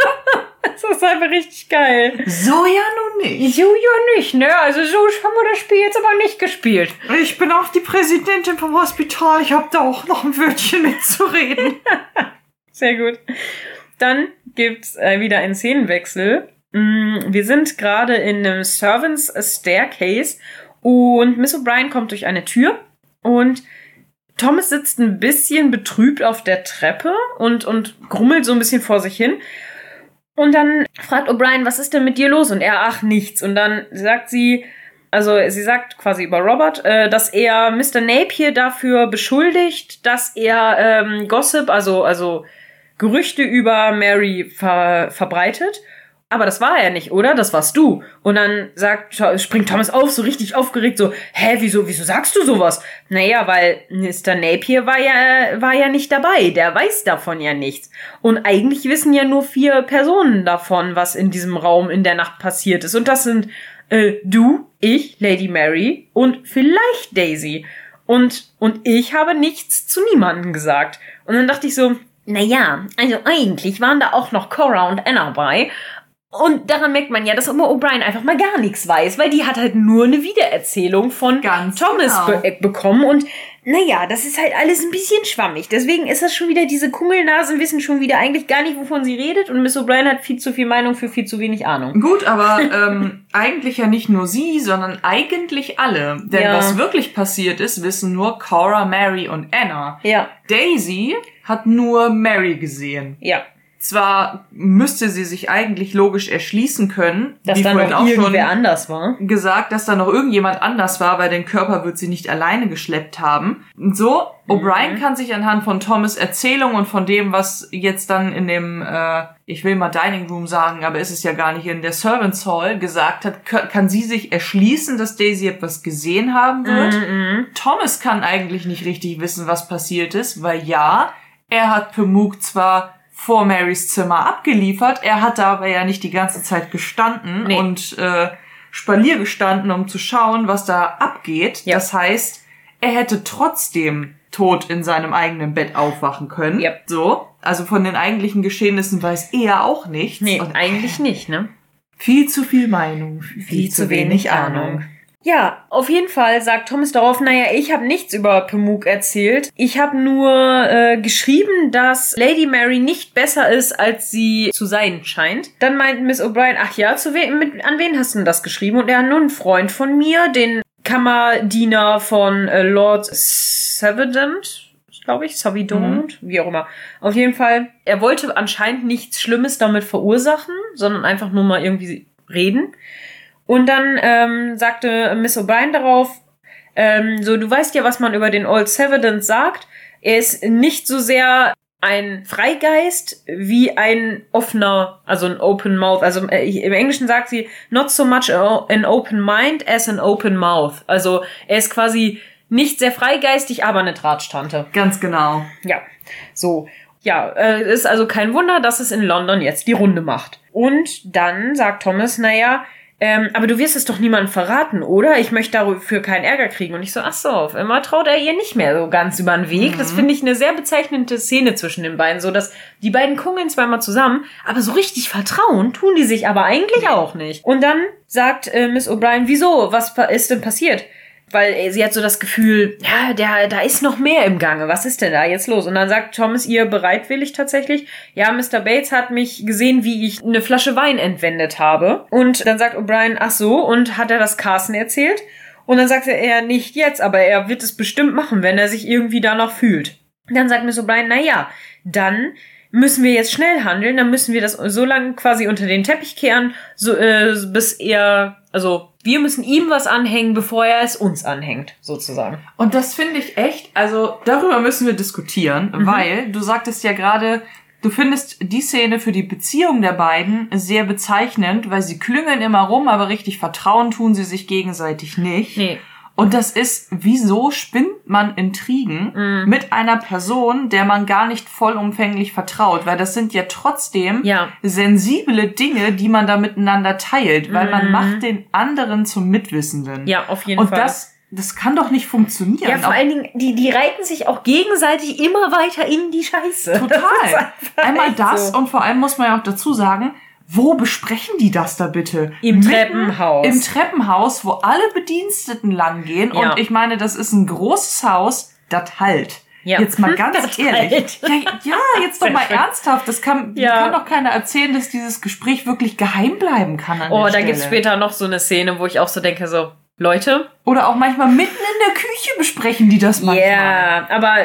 das ist einfach richtig geil. So ja nun nicht. Jo, ja nicht, ne? Also so haben wir das Spiel jetzt aber nicht gespielt. Ich bin auch die Präsidentin vom Hospital. Ich habe da auch noch ein Wörtchen mitzureden. Sehr gut. Dann gibt's äh, wieder einen Szenenwechsel. Mm, Wir sind gerade in einem Servants Staircase und Miss O'Brien kommt durch eine Tür und Thomas sitzt ein bisschen betrübt auf der Treppe und, und grummelt so ein bisschen vor sich hin. Und dann fragt O'Brien, was ist denn mit dir los? Und er, ach, nichts. Und dann sagt sie, also sie sagt quasi über Robert, äh, dass er Mr. Napier dafür beschuldigt, dass er ähm, Gossip, also, also Gerüchte über Mary ver verbreitet. Aber das war er nicht, oder? Das warst du. Und dann sagt, springt Thomas auf, so richtig aufgeregt, so, hä, wieso, wieso sagst du sowas? Naja, weil Mr. Napier war ja, war ja nicht dabei. Der weiß davon ja nichts. Und eigentlich wissen ja nur vier Personen davon, was in diesem Raum in der Nacht passiert ist. Und das sind äh, du, ich, Lady Mary und vielleicht Daisy. Und, und ich habe nichts zu niemandem gesagt. Und dann dachte ich so, naja, also eigentlich waren da auch noch Cora und Anna bei. Und daran merkt man ja, dass Oma O'Brien einfach mal gar nichts weiß, weil die hat halt nur eine Wiedererzählung von Ganz Thomas genau. be äh, bekommen. Und naja, das ist halt alles ein bisschen schwammig. Deswegen ist das schon wieder, diese Kungelnasen wissen schon wieder eigentlich gar nicht, wovon sie redet. Und Miss O'Brien hat viel zu viel Meinung für viel zu wenig Ahnung. Gut, aber ähm, eigentlich ja nicht nur sie, sondern eigentlich alle. Denn Ja. was wirklich passiert ist, wissen nur Cora, Mary und Anna. Ja, Daisy hat nur Mary gesehen. ja. Zwar müsste sie sich eigentlich logisch erschließen können, Dass wie da vorhin noch irgendwer anders war. gesagt, dass da noch irgendjemand anders war, weil den Körper wird sie nicht alleine geschleppt haben. Und so, O'Brien kann sich anhand von Thomas Erzählung und von dem, was jetzt dann in dem, äh, ich will mal Dining Room sagen, aber ist es ja gar nicht, in der Servants Hall gesagt hat, kann sie sich erschließen, dass Daisy etwas gesehen haben wird. Mhm. Thomas kann eigentlich nicht richtig wissen, was passiert ist, weil ja, er hat Pemuk zwar vor Marys Zimmer abgeliefert, er hat da aber ja nicht die ganze Zeit gestanden Nee. und äh, Spalier gestanden, um zu schauen, was da abgeht. Ja. Das heißt, er hätte trotzdem tot in seinem eigenen Bett aufwachen können. Ja. So. Also von den eigentlichen Geschehnissen weiß er auch nichts. Nee, Und eigentlich nicht, ne? viel zu viel Meinung, viel, zu wenig Ahnung. Ja, auf jeden Fall sagt Thomas darauf, naja, ich habe nichts über Pemuk erzählt. Ich habe nur äh, geschrieben, dass Lady Mary nicht besser ist, als sie zu sein scheint. Dann meint Miss O'Brien, ach ja, zu we mit, an wen hast du denn das geschrieben? Und er hat nur einen Freund von mir, den Kammerdiener von äh, Lord Savidant, glaube ich, Savidant, wie auch immer. Auf jeden Fall, er wollte anscheinend nichts Schlimmes damit verursachen, sondern einfach nur mal irgendwie reden. Und dann ähm, sagte Miss O'Brien darauf, ähm, so, du weißt ja, was man über den Old Savidant sagt. Er ist nicht so sehr ein Freigeist wie ein offener, also ein Open Mouth. Also äh, im Englischen sagt sie, not so much an open mind as an open mouth. Also er ist quasi nicht sehr freigeistig, aber eine Drahtstante. Ganz genau. Ja, so. Ja, äh, ist also kein Wunder, dass es in London jetzt die Runde macht. Und dann sagt Thomas, naja, ähm, aber du wirst es doch niemandem verraten, oder? Ich möchte dafür keinen Ärger kriegen. Und ich so, ach so, auf immer traut er ihr nicht mehr so ganz über den Weg. Mhm. Das finde ich eine sehr bezeichnende Szene zwischen den beiden, so dass die beiden kungeln zweimal zusammen, aber so richtig vertrauen tun die sich aber eigentlich auch nicht. Und dann sagt äh, Miss O'Brien, wieso? Was ist denn passiert? Weil sie hat so das Gefühl, ja, der, da ist noch mehr im Gange. Was ist denn da jetzt los? Und dann sagt Thomas ihr bereitwillig tatsächlich, ja, Mr. Bates hat mich gesehen, wie ich eine Flasche Wein entwendet habe. Und dann sagt O'Brien, ach so, und hat er das Carson erzählt? Und dann sagt er, nicht jetzt, aber er wird es bestimmt machen, wenn er sich irgendwie danach fühlt. Dann sagt Miss O'Brien, na ja, dann müssen wir jetzt schnell handeln, dann müssen wir das so lange quasi unter den Teppich kehren, so, äh, bis er, also wir müssen ihm was anhängen, bevor er es uns anhängt, sozusagen. Und das finde ich echt, also darüber müssen wir diskutieren, mhm. weil du sagtest ja gerade, du findest die Szene für die Beziehung der beiden sehr bezeichnend, weil sie klüngeln immer rum, aber richtig vertrauen tun sie sich gegenseitig nicht. Nee. Und das ist, wieso spinnt man Intrigen mm. mit einer Person, der man gar nicht vollumfänglich vertraut? Weil das sind ja trotzdem ja. sensible Dinge, die man da miteinander teilt, weil mm. man macht den anderen zum Mitwissenden. Ja, auf jeden Und Fall. Und das das kann doch nicht funktionieren. Ja, vor auch allen Dingen, die, die reiten sich auch gegenseitig immer weiter in die Scheiße. Total. Einmal das so. und vor allem muss man ja auch dazu sagen, wo besprechen die das da bitte? Im Mitten Treppenhaus. Im Treppenhaus, wo alle Bediensteten langgehen. Ja. Und ich meine, das ist ein großes Haus, das halt. Ja. Jetzt mal ganz das ehrlich. Halt. Ja, ja, jetzt doch mal ernsthaft. Das kann, ja. kann doch keiner erzählen, dass dieses Gespräch wirklich geheim bleiben kann. An oh, da gibt's später noch so eine Szene, wo ich auch so denke, so, Leute. Oder auch manchmal mitten in der Küche besprechen die das manchmal. Ja, aber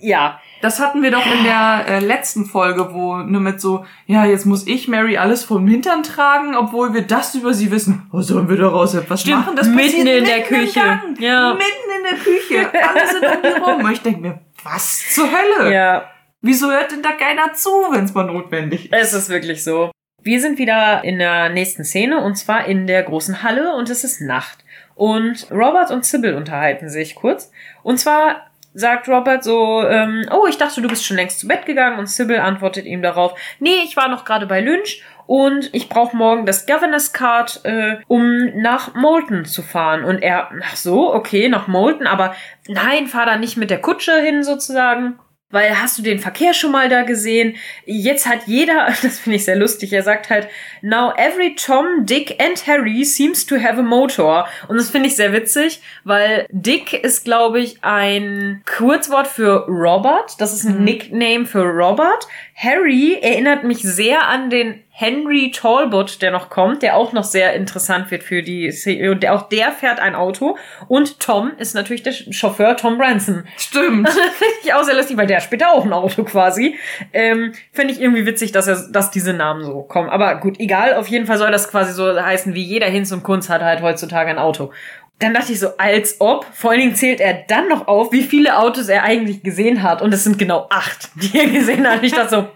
ja. Das hatten wir doch in der äh, letzten Folge, wo nur mit so, ja, jetzt muss ich Mary alles vom Hintern tragen, obwohl wir das über sie wissen. Oh, sollen wir daraus etwas Stimmt, machen? Das mitten in mitten der Küche. Ja. Mitten in der Küche. Alle sind um die rum. Und ich denke mir, was zur Hölle? Ja. Wieso hört denn da keiner zu, wenn es mal notwendig ist? Es ist wirklich so. Wir sind wieder in der nächsten Szene und zwar in der großen Halle und es ist Nacht. Und Robert und Sybil unterhalten sich kurz. Und zwar sagt Robert so, ähm, oh, ich dachte, du bist schon längst zu Bett gegangen und Sybil antwortet ihm darauf, nee, ich war noch gerade bei Lynch und ich brauche morgen das Governor's Card, äh, um nach Moulton zu fahren. Und er, ach so, okay, nach Moulton, aber nein, fahr da nicht mit der Kutsche hin sozusagen weil hast du den Verkehr schon mal da gesehen? Jetzt hat jeder, das finde ich sehr lustig, er sagt halt, now every Tom, Dick and Harry seems to have a motor. Und das finde ich sehr witzig, weil Dick ist, glaube ich, ein Kurzwort für Robert. Das ist ein mhm. Nickname für Robert. Harry erinnert mich sehr an den Henry Talbot, der noch kommt, der auch noch sehr interessant wird für die CEO. Der, auch der fährt ein Auto. Und Tom ist natürlich der Chauffeur Tom Branson. Stimmt. Ich auch sehr lustig, weil der später auch ein Auto quasi. Ähm, Finde ich irgendwie witzig, dass er, dass diese Namen so kommen. Aber gut, egal. Auf jeden Fall soll das quasi so heißen, wie jeder Hinz und Kunst hat halt heutzutage ein Auto. Dann dachte ich so, als ob. Vor allen Dingen zählt er dann noch auf, wie viele Autos er eigentlich gesehen hat. Und es sind genau acht, die er gesehen hat. Ich dachte so,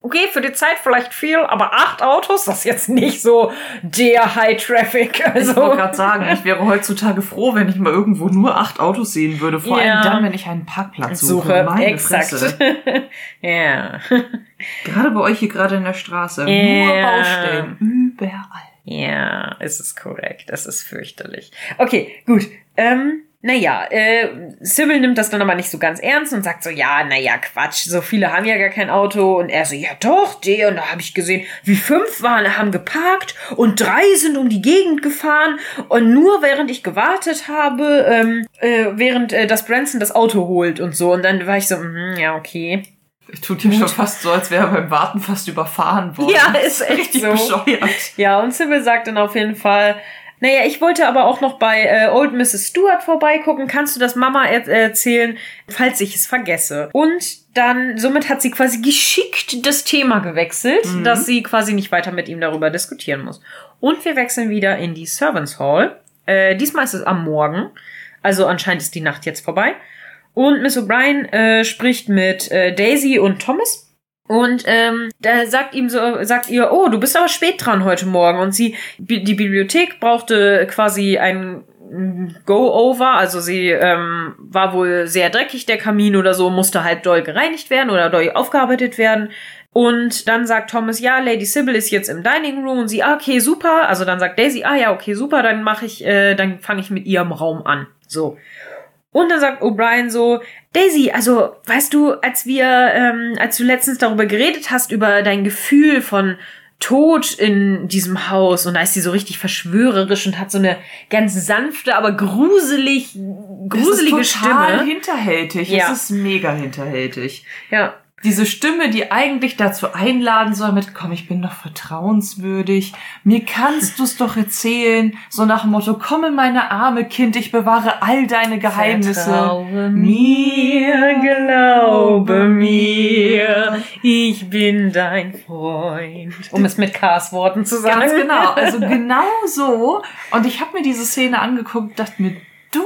Okay, für die Zeit vielleicht viel, aber acht Autos, das ist jetzt nicht so der High Traffic. Also. Ich wollte gerade sagen, ich wäre heutzutage froh, wenn ich mal irgendwo nur acht Autos sehen würde. Vor ja. allem dann, wenn ich einen Parkplatz suche. suche. Meine Exakt. ja. Gerade bei euch hier gerade in der Straße. Ja. Nur Baustellen. Überall. Ja, es ist korrekt. Es ist fürchterlich. Okay, gut. Ähm, naja, äh, Sybil nimmt das dann aber nicht so ganz ernst und sagt so, ja, naja, Quatsch, so viele haben ja gar kein Auto. Und er so, ja doch, der. Und da habe ich gesehen, wie fünf waren, haben geparkt und drei sind um die Gegend gefahren. Und nur während ich gewartet habe, ähm, äh, während äh, das Branson das Auto holt und so. Und dann war ich so, mh, ja, okay. Tut ihm schon fast so, als wäre er beim Warten fast überfahren worden. Ja, ist echt richtig so. bescheuert. Ja, und Sybil sagt dann auf jeden Fall, naja, ich wollte aber auch noch bei äh, Old Mrs. Stewart vorbeigucken. Kannst du das Mama er erzählen, falls ich es vergesse? Und dann, somit hat sie quasi geschickt das Thema gewechselt, mhm. dass sie quasi nicht weiter mit ihm darüber diskutieren muss. Und wir wechseln wieder in die Servants Hall. Äh, diesmal ist es am Morgen. Also anscheinend ist die Nacht jetzt vorbei. Und Miss O'Brien äh, spricht mit äh, Daisy und Thomas. Und ähm, da sagt ihm so, sagt ihr, oh, du bist aber spät dran heute Morgen. Und sie, die Bibliothek brauchte quasi einen Go-Over, also sie ähm, war wohl sehr dreckig, der Kamin oder so, musste halt doll gereinigt werden oder doll aufgearbeitet werden. Und dann sagt Thomas, ja, Lady Sybil ist jetzt im Dining Room und sie, ah, okay, super. Also dann sagt Daisy, ah ja, okay, super, dann mache ich, äh, dann fange ich mit ihrem Raum an. So. Und dann sagt O'Brien so, Daisy, also weißt du, als wir, ähm, als du letztens darüber geredet hast, über dein Gefühl von Tod in diesem Haus und da ist sie so richtig verschwörerisch und hat so eine ganz sanfte, aber gruselig, gruselige es ist total Stimme. hinterhältig. Ja. Es ist mega hinterhältig. Ja. Diese Stimme, die eigentlich dazu einladen soll mit, komm, ich bin doch vertrauenswürdig, mir kannst du's doch erzählen, so nach dem Motto, komm in meine Arme, Kind, ich bewahre all deine Geheimnisse. Vertraue mir, glaube mir, ich bin dein Freund. Um es mit Kars Worten zu sagen. Ganz genau, also genau so. Und ich habe mir diese Szene angeguckt dachte mir, du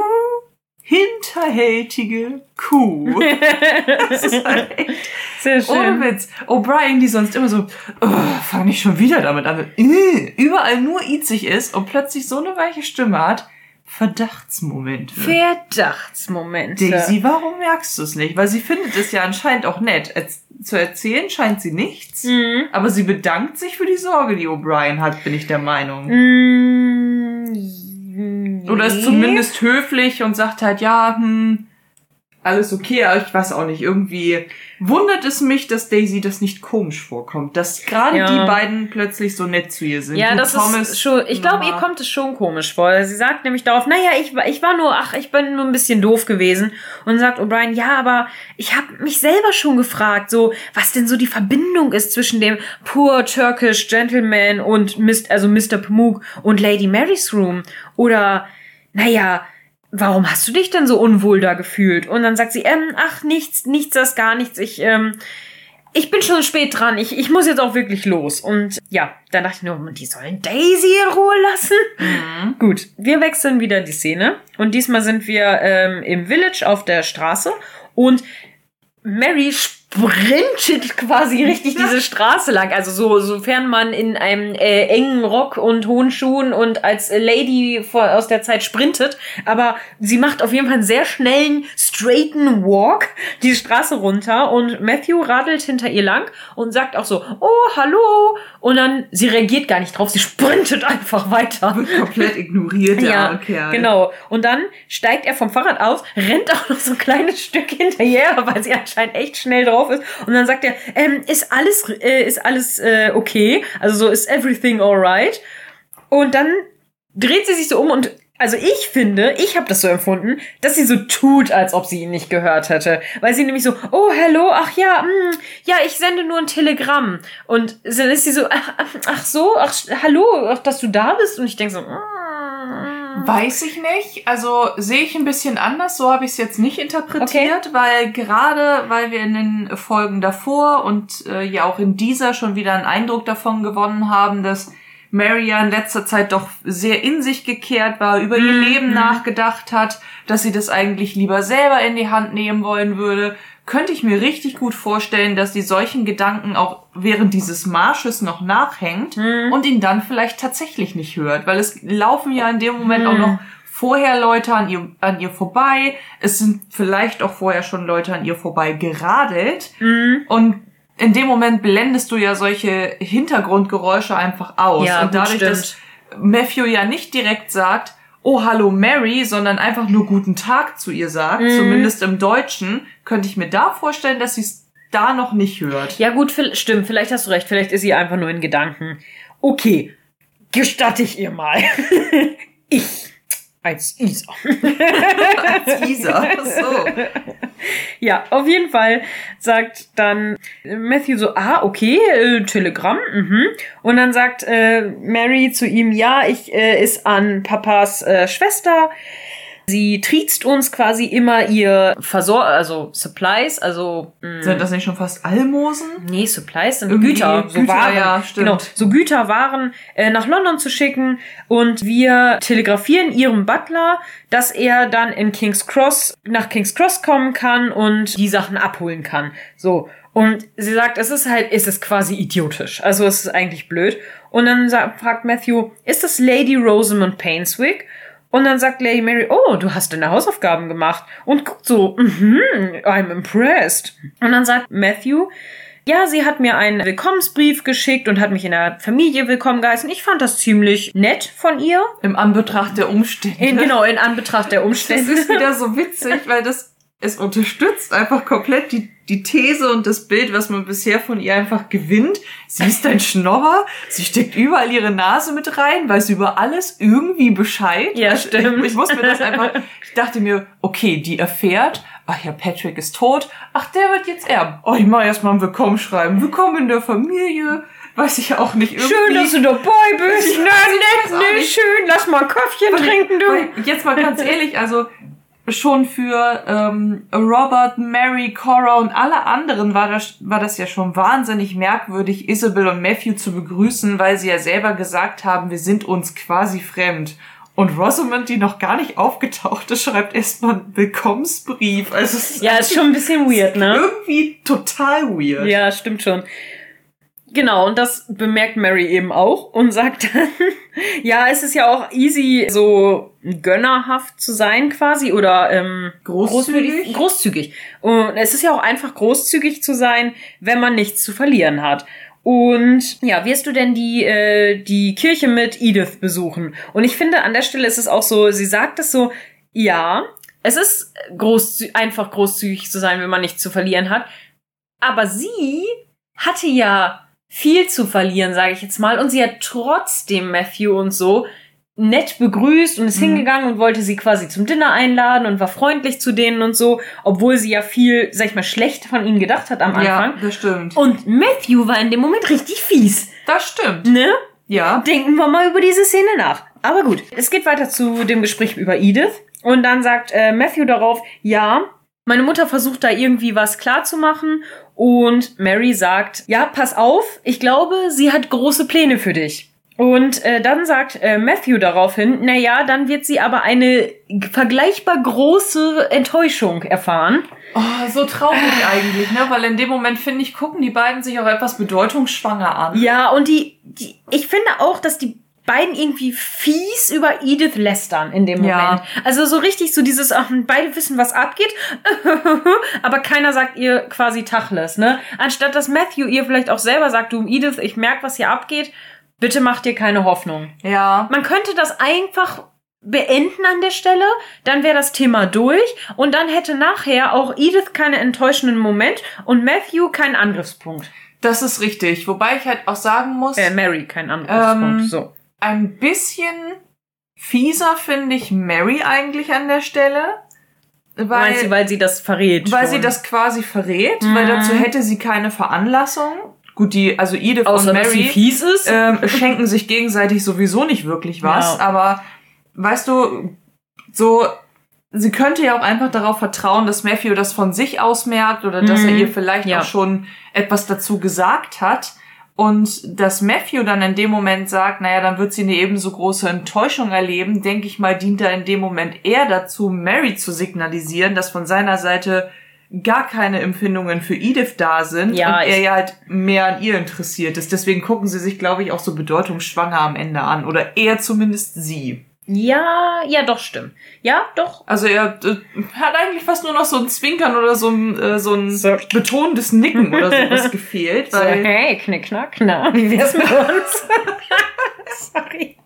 hinterhältige Kuh. das ist halt echt Sehr schön. Ohne Witz. O'Brien, die sonst immer so, oh, fang nicht schon wieder damit an, äh, überall nur itzig ist und plötzlich so eine weiche Stimme hat. Verdachtsmomente. Verdachtsmomente. Daisy, warum merkst du es nicht? Weil sie findet es ja anscheinend auch nett. Zu erzählen scheint sie nichts, Mhm. aber sie bedankt sich für die Sorge, die O'Brien hat, bin ich der Meinung. Mm, Oder ist zumindest höflich und sagt halt, ja, hm, alles okay, aber ich weiß auch nicht, irgendwie wundert es mich, dass Daisy das nicht komisch vorkommt, dass gerade Ja. die beiden plötzlich so nett zu ihr sind. Ja, Du, das Thomas, ist schon, ich glaube, ihr kommt es schon komisch vor. Sie sagt nämlich darauf, naja, ich, war- ich war nur, ach, ich bin nur ein bisschen doof gewesen. Und sagt O'Brien, ja, aber ich habe mich selber schon gefragt, so, was denn so die Verbindung ist zwischen dem Poor Turkish Gentleman und Mist, also Mr. Pamuk und Lady Mary's Room. Oder, naja, warum hast du dich denn so unwohl da gefühlt? Und dann sagt sie, ähm, ach, nichts, nichts, das gar nichts. Ich, ähm, ich bin schon spät dran. Ich, ich muss jetzt auch wirklich los. Und ja, dann dachte ich nur, die sollen Daisy in Ruhe lassen. Mhm. Gut, wir wechseln wieder die Szene. Und diesmal sind wir ähm, im Village auf der Straße. Und Mary sprintet quasi richtig diese Straße lang. Also so, sofern man in einem äh, engen Rock und hohen Schuhen und als Lady vor, aus der Zeit sprintet. Aber sie macht auf jeden Fall einen sehr schnellen, straighten Walk die Straße runter und Matthew radelt hinter ihr lang und sagt auch so, oh, hallo. Und dann, sie reagiert gar nicht drauf, sie sprintet einfach weiter. Wird komplett ignoriert, der Ja, Kerl. genau. Und dann steigt er vom Fahrrad aus, rennt auch noch so ein kleines Stück hinterher, weil sie anscheinend echt schnell drauf ist. Und dann sagt er, ähm, ist alles, äh, ist alles äh, okay? Also so ist everything alright? Und dann dreht sie sich so um und also ich finde, ich habe das so empfunden, dass sie so tut, als ob sie ihn nicht gehört hätte. Weil sie nämlich so, oh, hello, ach ja, mm, ja, ich sende nur ein Telegramm. Und dann ist sie so, ach, ach, so, ach, hallo, ach, dass du da bist. Und ich denke so, mm, Weiß ich nicht. Also sehe ich ein bisschen anders. So habe ich es jetzt nicht interpretiert, weil gerade weil wir in den Folgen davor und äh, ja auch in dieser schon wieder einen Eindruck davon gewonnen haben, dass Mary ja in letzter Zeit doch sehr in sich gekehrt war, über ihr Mhm. Leben nachgedacht hat, dass sie das eigentlich lieber selber in die Hand nehmen wollen würde, könnte ich mir richtig gut vorstellen, dass sie solchen Gedanken auch während dieses Marsches noch nachhängt Mhm. und ihn dann vielleicht tatsächlich nicht hört, weil es laufen ja in dem Moment auch Mhm. noch vorher Leute an ihr, an ihr vorbei. Es sind vielleicht auch vorher schon Leute an ihr vorbei geradelt. Mhm. Und in dem Moment blendest du ja solche Hintergrundgeräusche einfach aus. Ja, und dadurch, dass Matthew ja nicht direkt sagt, oh, hallo Mary, sondern einfach nur guten Tag zu ihr sagt, Mhm. zumindest im Deutschen, könnte ich mir da vorstellen, dass sie es da noch nicht hört. Ja, gut, stimmt, vielleicht hast du recht, vielleicht ist sie einfach nur in Gedanken. Okay, gestatte ich ihr mal. ich als Isa. Als Isa. So. Ja, auf jeden Fall sagt dann Matthew so, ah, okay, äh, Telegramm, mhm. Und dann sagt äh, Mary zu ihm, ja, ich äh, ist an Papas äh, Schwester. Sie triezt uns quasi immer ihr Versor also Supplies, also mh, Sind das nicht schon fast Almosen? Nee, Supplies sind Irgendwie Güter, so Güter, Waren. ja, stimmt. Genau, so Güterwaren äh, nach London zu schicken und wir telegrafieren ihrem Butler, dass er dann in King's Cross nach King's Cross kommen kann und die Sachen abholen kann. So und sie sagt, es ist halt, es ist quasi idiotisch. Also es ist eigentlich blöd. Und dann sagt, fragt Matthew, ist das Lady Rosamond Painswick? Und dann sagt Lady Mary, oh, du hast deine Hausaufgaben gemacht. Und guckt so, mhm, I'm impressed. Und dann sagt Matthew, ja, sie hat mir einen Willkommensbrief geschickt und hat mich in der Familie willkommen geheißen. Ich fand das ziemlich nett von ihr. Im Anbetracht der Umstände. In, genau, in Anbetracht der Umstände. Das ist wieder so witzig, weil das es unterstützt einfach komplett die, die These und das Bild, was man bisher von ihr einfach gewinnt. Sie ist ein Schnorrer, sie steckt überall ihre Nase mit rein, weiß über alles irgendwie Bescheid. Ja, stimmt. Ich, ich muss mir das einfach, ich dachte mir, okay, die erfährt, ach ja, Patrick ist tot, ach, der wird jetzt erben. Oh, ich mach erstmal ein Willkommen schreiben. Willkommen in der Familie. Weiß ich auch nicht. Irgendwie. Schön, dass du dabei bist. Na, nett, ne, schön. Lass mal ein Köpfchen trinken, du. Jetzt mal ganz ehrlich, also schon für ähm, Robert, Mary, Cora und alle anderen war das, war das ja schon wahnsinnig merkwürdig, Isabel und Matthew zu begrüßen, weil sie ja selber gesagt haben, wir sind uns quasi fremd. Und Rosamond, die noch gar nicht aufgetaucht ist, schreibt erstmal einen Willkommensbrief. Also es ja, ist schon ein bisschen weird, ne? Irgendwie total weird. Ja, stimmt schon. Genau, und das bemerkt Mary eben auch und sagt dann, ja, es ist ja auch easy, so gönnerhaft zu sein quasi oder ähm, großzügig. großzügig. Und es ist ja auch einfach großzügig zu sein, wenn man nichts zu verlieren hat. Und ja, wirst du denn die, äh, die Kirche mit Edith besuchen? Und ich finde, an der Stelle ist es auch so, sie sagt es so, ja, es ist großzü einfach großzügig zu sein, wenn man nichts zu verlieren hat. Aber sie hatte ja viel zu verlieren, sage ich jetzt mal. Und sie hat trotzdem Matthew und so nett begrüßt und ist mhm. hingegangen und wollte sie quasi zum Dinner einladen und war freundlich zu denen und so, obwohl sie ja viel, sag ich mal, schlecht von ihnen gedacht hat am Anfang. Ja, das stimmt. Und Matthew war in dem Moment richtig fies. Das stimmt. Ne? Ja. Denken wir mal über diese Szene nach. Aber gut, es geht weiter zu dem Gespräch über Edith. Und dann sagt äh, Matthew darauf, ja, meine Mutter versucht da irgendwie was klarzumachen und Mary sagt, ja, pass auf, ich glaube, sie hat große Pläne für dich. Und äh, dann sagt äh, Matthew daraufhin, na ja, dann wird sie aber eine vergleichbar große Enttäuschung erfahren. Oh, so traurig eigentlich, ne? Weil in dem Moment, finde ich, gucken die beiden sich auch etwas bedeutungsschwanger an. Ja, und die, die ich finde auch, dass die beiden irgendwie fies über Edith lästern in dem Moment. Ja. Also so richtig so dieses, ach, beide wissen, was abgeht, aber keiner sagt ihr quasi Tachles, ne? Anstatt dass Matthew ihr vielleicht auch selber sagt, du Edith, ich merk, was hier abgeht, bitte mach dir keine Hoffnung. Ja. Man könnte das einfach beenden an der Stelle, dann wäre das Thema durch und dann hätte nachher auch Edith keinen enttäuschenden Moment und Matthew keinen Angriffspunkt. Das ist richtig, wobei ich halt auch sagen muss. Äh, Mary keinen Angriffspunkt, ähm, so ein bisschen fieser finde ich Mary eigentlich an der Stelle. Weil, Meinst du, weil sie das verrät? Weil schon. sie das quasi verrät, mhm. weil dazu hätte sie keine Veranlassung. Gut, die, also Edith Außer, und Mary fies ist. Ähm, schenken sich gegenseitig sowieso nicht wirklich was, ja. aber weißt du, so, sie könnte ja auch einfach darauf vertrauen, dass Matthew das von sich aus merkt oder dass er mhm. ihr vielleicht ja. auch schon etwas dazu gesagt hat. Und dass Matthew dann in dem Moment sagt, naja, dann wird sie eine ebenso große Enttäuschung erleben, denke ich mal, dient er in dem Moment eher dazu, Mary zu signalisieren, dass von seiner Seite gar keine Empfindungen für Edith da sind ja, und er ja halt mehr an ihr interessiert ist. Deswegen gucken sie sich, glaube ich, auch so bedeutungsschwanger am Ende an. Oder eher zumindest sie. Ja, ja, doch, stimmt. Ja, doch. Also er äh, hat eigentlich fast nur noch so ein Zwinkern oder so ein, äh, so ein so. betonendes Nicken oder sowas gefehlt. So, hey, knick, knack, na, wie wär's mit uns? Sorry.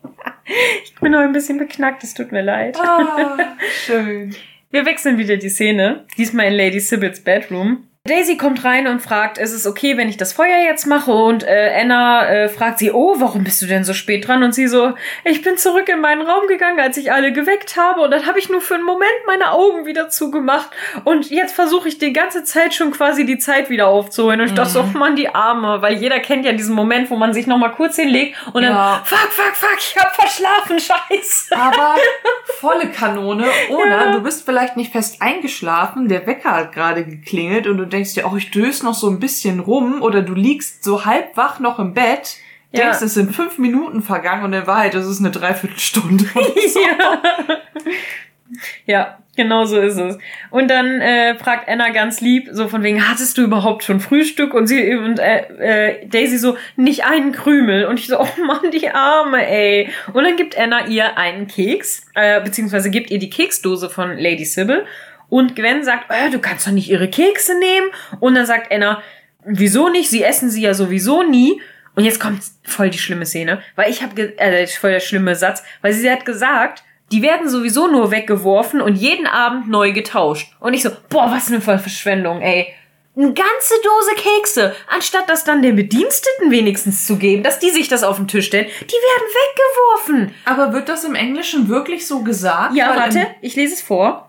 Ich bin noch ein bisschen beknackt, es tut mir leid. Ah, schön. Wir wechseln wieder die Szene, diesmal in Lady Sybil's Bedroom. Daisy kommt rein und fragt, ist es okay, wenn ich das Feuer jetzt mache? Und äh, Anna äh, fragt sie, oh, warum bist du denn so spät dran? Und sie so, ich bin zurück in meinen Raum gegangen, als ich alle geweckt habe. Und dann habe ich nur für einen Moment meine Augen wieder zugemacht. Und jetzt versuche ich die ganze Zeit schon quasi die Zeit wieder aufzuholen. Und ich dachte so, oh Mann, die Arme. Weil jeder kennt ja diesen Moment, wo man sich nochmal kurz hinlegt und dann, ja. fuck, fuck, fuck, ich hab verschlafen, scheiße. Aber volle Kanone. Oder ja. du bist vielleicht nicht fest eingeschlafen, der Wecker hat gerade geklingelt und du denkst dir, oh, ich döse noch so ein bisschen rum oder du liegst so halb wach noch im Bett, ja. denkst, es sind fünf Minuten vergangen und in Wahrheit ist es eine Dreiviertelstunde. so. ja. Ja, genau so ist es. Und dann äh, fragt Anna ganz lieb, so von wegen, hattest du überhaupt schon Frühstück? Und sie und äh, äh, Daisy so, nicht einen Krümel. Und ich so, oh Mann, die Arme, ey. Und dann gibt Anna ihr einen Keks, äh, beziehungsweise gibt ihr die Keksdose von Lady Sybil. Und Gwen sagt, äh, du kannst doch nicht ihre Kekse nehmen. Und dann sagt Anna, wieso nicht? Sie essen sie ja sowieso nie. Und jetzt kommt voll die schlimme Szene, weil ich habe, äh, voll der schlimme Satz, weil sie hat gesagt, die werden sowieso nur weggeworfen und jeden Abend neu getauscht. Und ich so, boah, was eine Verschwendung, ey. Eine ganze Dose Kekse, anstatt das dann den Bediensteten wenigstens zu geben, dass die sich das auf den Tisch stellen, die werden weggeworfen. Aber wird das im Englischen wirklich so gesagt? Ja, warte, ich lese es vor.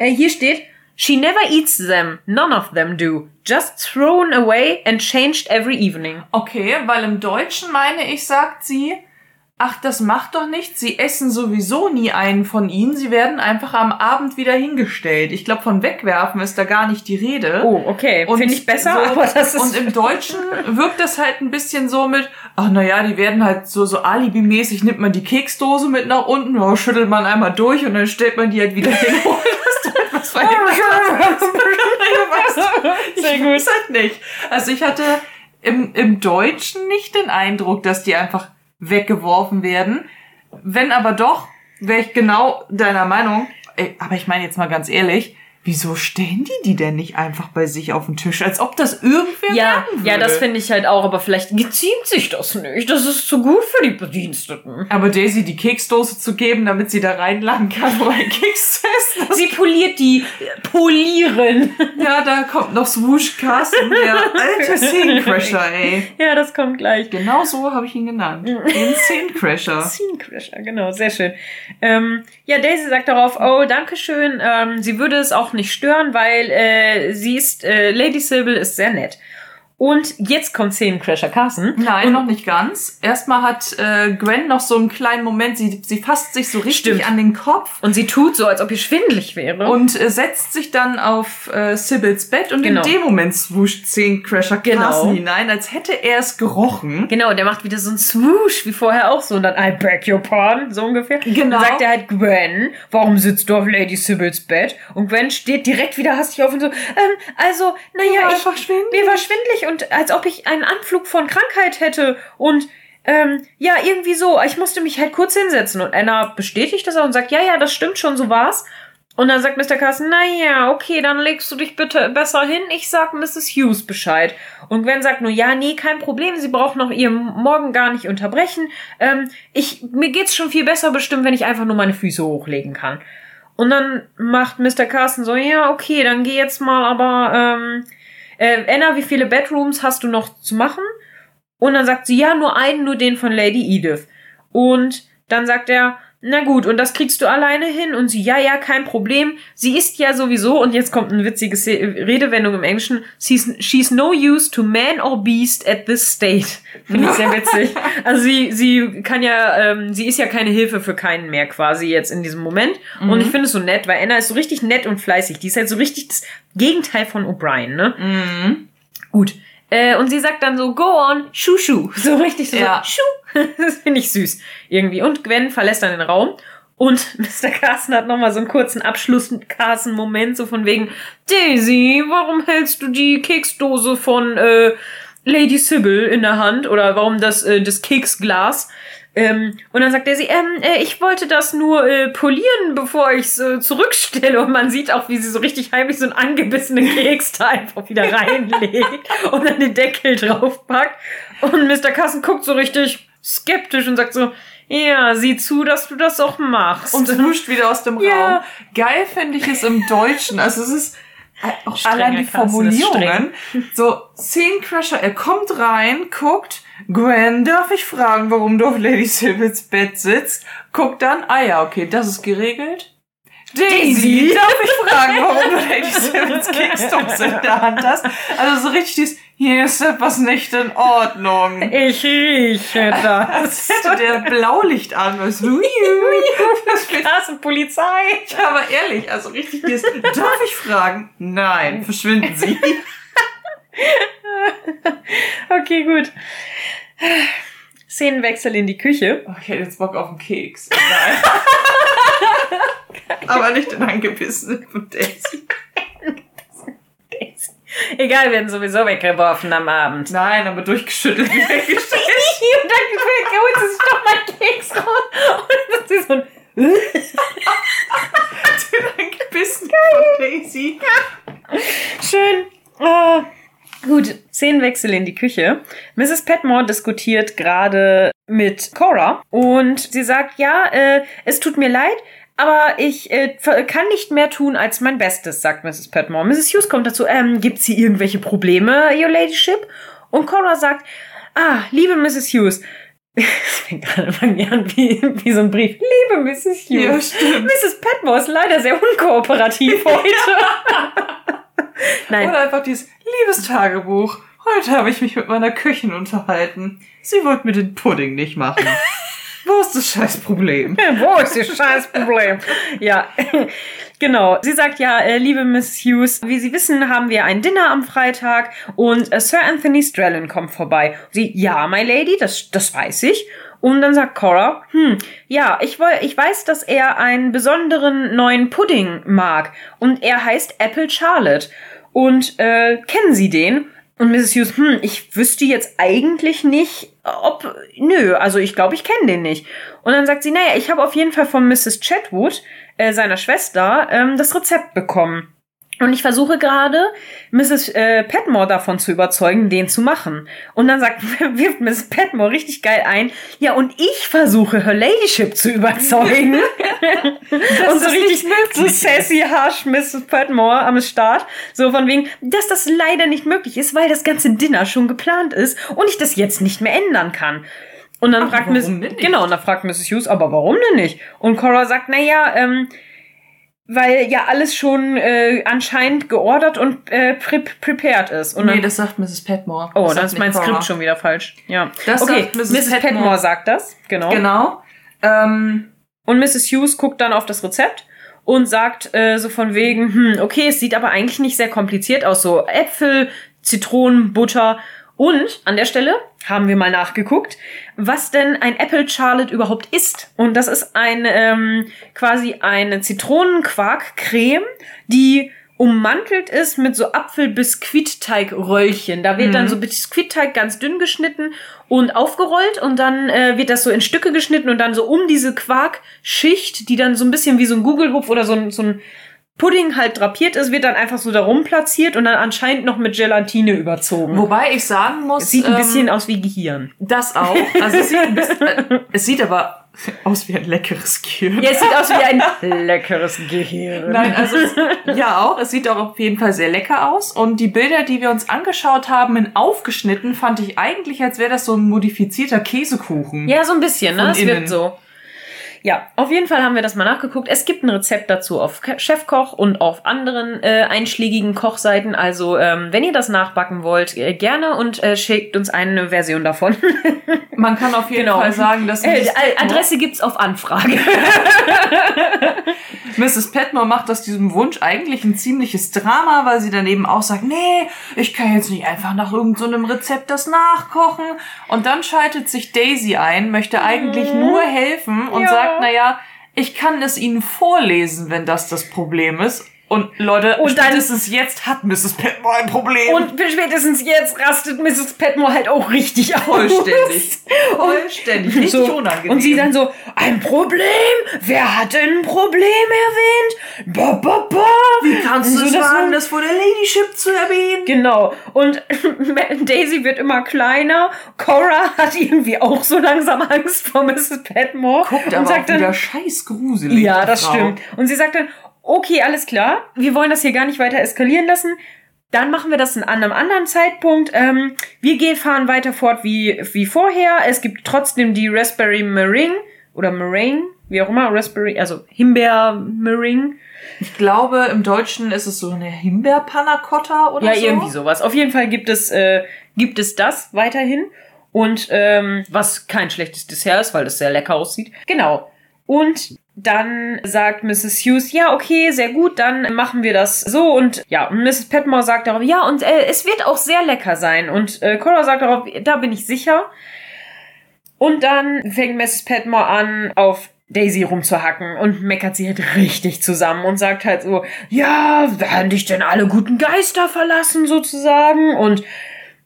Äh, hier steht, She never eats them. None of them do. Just thrown away and changed every evening. Okay, weil im Deutschen meine ich, sagt sie, ach, das macht doch nichts. Sie essen sowieso nie einen von ihnen. Sie werden einfach am Abend wieder hingestellt. Ich glaube, von wegwerfen ist da gar nicht die Rede. Oh, okay. Finde ich besser, so, aber das ist... Und im Deutschen wirkt das halt ein bisschen so mit, ach, naja, die werden halt so, so alibimäßig, nimmt man die Keksdose mit nach unten, oh, schüttelt man einmal durch und dann stellt man die halt wieder hin. was war Sehr gut. Ich halt nicht. Also ich hatte im, im Deutschen nicht den Eindruck, dass die einfach weggeworfen werden. Wenn aber doch, wäre ich genau deiner Meinung. Aber ich meine jetzt mal ganz ehrlich, Wieso stellen die die denn nicht einfach bei sich auf den Tisch, als ob das irgendwer Ja, ja, das finde ich halt auch, aber vielleicht geziemt sich das nicht. Das ist zu gut für die Bediensteten. Aber Daisy die Keksdose zu geben, damit sie da reinladen kann, wo ein Keks ist. Sie poliert die polieren. Ja, da kommt noch Swoosh Carsten, der alte Scenecrasher, ey. Ja, das kommt gleich. Genau so habe ich ihn genannt. Den Scenecrasher. Scenecrasher, genau, sehr schön. Ähm, ja, Daisy sagt darauf, oh, danke schön. Ähm, sie würde es auch nicht stören, weil äh, sie ist, äh, Lady Sybil ist sehr nett. Und jetzt kommt Szenencrasher Carson. Nein, und noch nicht ganz. Erstmal hat äh, Gwen noch so einen kleinen Moment, sie, sie fasst sich so richtig Stimmt. an den Kopf. Und sie tut so, als ob ihr schwindelig wäre. Und äh, setzt sich dann auf äh, Sybil's Bett und genau. in dem Moment swoosht Szenencrasher genau. Carson hinein, als hätte er es gerochen. Genau, der macht wieder so einen Swoosh, wie vorher auch so. Und dann, I beg your pardon, so ungefähr. Genau. Dann sagt er halt, Gwen, warum sitzt du auf Lady Sybil's Bett? Und Gwen steht direkt wieder hastig auf und so, ähm, also, naja, ich, mir war schwindelig und als ob ich einen Anflug von Krankheit hätte und ähm, ja, irgendwie so. Ich musste mich halt kurz hinsetzen und Anna bestätigt das auch und sagt, ja, ja, das stimmt schon, so war's. Und dann sagt Mr. Carson, na ja, okay, dann legst du dich bitte besser hin. Ich sag Mrs. Hughes Bescheid. Und Gwen sagt nur, ja, nee, kein Problem. Sie braucht noch ihr Morgen gar nicht unterbrechen. Ähm, ich, mir geht's schon viel besser bestimmt, wenn ich einfach nur meine Füße hochlegen kann. Und dann macht Mr. Carson so, ja, okay, dann geh jetzt mal, aber, ähm, äh, Anna, wie viele Bedrooms hast du noch zu machen? Und dann sagt sie, ja, nur einen, nur den von Lady Edith. Und dann sagt er, na gut, und das kriegst du alleine hin? Und sie, ja, ja, kein Problem. Sie ist ja sowieso, und jetzt kommt eine witzige Redewendung im Englischen, she's, she's no use to man or beast at this state. Finde ich sehr witzig. Also sie, sie kann ja, ähm, sie ist ja keine Hilfe für keinen mehr quasi jetzt in diesem Moment. Mhm. Und ich finde es so nett, weil Anna ist so richtig nett und fleißig. Die ist halt so richtig das Gegenteil von O'Brien, ne? Mhm. Gut. Äh, und sie sagt dann so, go on, schu schu. So richtig so, ja. schu. das finde ich süß. Irgendwie. Und Gwen verlässt dann den Raum. Und Mr. Carson hat nochmal so einen kurzen Abschluss-Carson-Moment, so von wegen, Daisy, warum hältst du die Keksdose von äh, Lady Sybil in der Hand? Oder warum das, äh, das Keksglas? Ähm, und dann sagt sie, ähm, äh, ich wollte das nur äh, polieren, bevor ich es äh, zurückstelle. Und man sieht auch, wie sie so richtig heimlich so einen angebissenen Keks da einfach wieder reinlegt und dann den Deckel draufpackt. Und Mr. Carson guckt so richtig skeptisch und sagt so, ja, sieh zu, dass du das auch machst. Und huscht wieder aus dem ja. Raum. Geil finde ich es im Deutschen. Also es ist auch Strenger allein die Formulierungen. So, Szenecrasher, er kommt rein, guckt, Gwen, darf ich fragen, warum du auf Lady Sybils Bett sitzt? Guck dann, ah ja, okay, das ist geregelt. Daisy, darf ich fragen, warum du Lady Sybils Keksdose in der Hand hast? Also so richtig dieses, hier ist etwas nicht in Ordnung. Ich rieche das. Als hätte der Blaulicht an. Was? Das ist Polizei. Ja, aber ehrlich, also richtig dieses, darf ich fragen? Nein, verschwinden Sie. okay, gut. Szenenwechsel in die Küche. Okay, jetzt Bock auf einen Keks. aber nicht den angebissenen von Daisy. Egal, wir werden sowieso weggeworfen am Abend. Nein, aber durchgeschüttelt wie weggestellt. und dann holt sie sich doch mal Keks raus. Und das ist so ein... den angebissenen von Daisy. Schön. Oh. Gut, Szenenwechsel in die Küche. Mrs. Petmore diskutiert gerade mit Cora und sie sagt, ja, äh, es tut mir leid, aber ich äh, kann nicht mehr tun als mein Bestes, sagt Mrs. Petmore. Mrs. Hughes kommt dazu, ähm, gibt's hier irgendwelche Probleme, Your Ladyship? Und Cora sagt, ah, liebe Mrs. Hughes, das fängt gerade bei mir an wie, wie so ein Brief. Liebe Mrs. Hughes, Ja. Mrs. Petmore ist leider sehr unkooperativ heute. Nein, Oder einfach dieses Liebestagebuch. Heute habe ich mich mit meiner Köchin unterhalten. Sie wollte mir den Pudding nicht machen. Wo ist das scheiß Problem? Wo ist das Scheißproblem? ja, genau. Sie sagt ja, äh, liebe Miss Hughes, wie Sie wissen, haben wir ein Dinner am Freitag und äh, Sir Anthony Strellan kommt vorbei. Sie, ja, my lady, das, das weiß ich. Und dann sagt Cora, hm, ja, ich, ich weiß, dass er einen besonderen neuen Pudding mag. Und er heißt Apple Charlotte. Und äh, kennen Sie den? Und Mrs. Hughes, hm, ich wüsste jetzt eigentlich nicht, ob. Nö, also ich glaube, ich kenne den nicht. Und dann sagt sie, naja, ich habe auf jeden Fall von Mrs. Chatwood, äh, seiner Schwester, ähm, das Rezept bekommen. Und ich versuche gerade, Mrs. Äh, Petmore davon zu überzeugen, den zu machen. Und dann sagt, wirft Mrs. Petmore richtig geil ein, ja, und ich versuche, Her Ladyship zu überzeugen. und so richtig so sassy, harsh Mrs. Petmore am Start. So von wegen, dass das leider nicht möglich ist, weil das ganze Dinner schon geplant ist und ich das jetzt nicht mehr ändern kann. Und dann Aber fragt Miss, genau, und dann fragt Mrs. Hughes, aber warum denn nicht? Und Cora sagt, na ja, ähm, weil ja alles schon äh, anscheinend geordert und äh, pre prepared ist. Und nee, dann, das sagt Mrs. Petmore. oh, Das dann sagt ist mein Cora. Skript schon wieder falsch. Ja. Das okay, sagt Mrs. Mrs. Petmore. Petmore. sagt das, genau. Genau. Ähm, Und Mrs. Hughes guckt dann auf das Rezept und sagt äh, so von wegen, hm, okay, es sieht aber eigentlich nicht sehr kompliziert aus, so Äpfel, Zitronen, Butter. Und an der Stelle haben wir mal nachgeguckt, was denn ein Apple Charlotte überhaupt ist. Und das ist ein ähm, quasi eine Zitronenquark-Creme, die ummantelt ist mit so Apfel-Biskuitteig-Röllchen. Da wird dann so Biskuitteig ganz dünn geschnitten und aufgerollt und dann äh, wird das so in Stücke geschnitten und dann so um diese Quarkschicht, die dann so ein bisschen wie so ein Gugelhupf oder so ein, so ein Pudding halt drapiert ist, wird dann einfach so darum platziert und dann anscheinend noch mit Gelatine überzogen. wobei ich sagen muss, es sieht ein ähm, bisschen aus wie Gehirn. das auch. Also es sieht, ein bisschen, äh, es sieht aber aus wie ein leckeres Gehirn. Ja, es sieht aus wie ein leckeres Gehirn. Nein, also es, ja auch. Es sieht auch auf jeden Fall sehr lecker aus. Und die Bilder, die wir uns angeschaut haben, in aufgeschnitten, fand ich eigentlich, als wäre das so ein modifizierter Käsekuchen. Ja, so ein bisschen, ne? Es wirkt so. Ja, auf jeden Fall haben wir das mal nachgeguckt. Es gibt ein Rezept dazu auf Chefkoch und auf anderen äh, einschlägigen Kochseiten. Also, ähm, wenn ihr das nachbacken wollt, äh, gerne und äh, schickt uns eine Version davon. Man kann auf jeden Genau. Fall sagen, dass äh, Adresse gibt's auf Anfrage. Mrs. Petmore macht aus diesem Wunsch eigentlich ein ziemliches Drama, weil sie dann eben auch sagt, nee, ich kann jetzt nicht einfach nach irgendeinem so Rezept das nachkochen. Und dann schaltet sich Daisy ein, möchte eigentlich nur helfen und Ja. sagt, naja, ich kann es ihnen vorlesen, wenn das das Problem ist. Und Leute, Und dann- spätestens jetzt hat Mrs. Petmore ein Problem. und spätestens jetzt rastet Mrs. Petmore halt auch richtig aus. vollständig. Vollständig. Richtig so, unangenehm. Und sie dann so, ein Problem? Wer hat denn ein Problem erwähnt? Ba, ba, ba. Wie kannst du So, es das wagen, das vor der Ladyship zu erwähnen? Genau. Und Daisy wird immer kleiner. Cora hat irgendwie auch so langsam Angst vor Mrs. Petmore. Guckt und aber sagt auch wieder dann, scheiß gruselig. ja, das Frau. stimmt. Und sie sagt dann, okay, alles klar. Wir wollen das hier gar nicht weiter eskalieren lassen. Dann machen wir das an einem anderen Zeitpunkt. Ähm, wir gehen, fahren weiter fort wie, wie vorher. Es gibt trotzdem die Raspberry Meringue oder Meringue, wie auch immer, Raspberry, also Himbeer Meringue. Ich glaube, im Deutschen ist es so eine Himbeerpanna Cotta oder Ja, so. irgendwie sowas. Auf jeden Fall gibt es, äh, gibt es das weiterhin. Und ähm, was kein schlechtes Dessert ist, weil das sehr lecker aussieht. Genau. Und dann sagt Mrs. Hughes, ja, okay, sehr gut, dann machen wir das so. Und ja, und Mrs. Petmore sagt darauf, ja, und äh, es wird auch sehr lecker sein. Und äh, Cora sagt darauf, da bin ich sicher. Und dann fängt Mrs. Petmore an, auf Daisy rumzuhacken und meckert sie halt richtig zusammen und sagt halt so, ja, werden dich denn alle guten Geister verlassen sozusagen und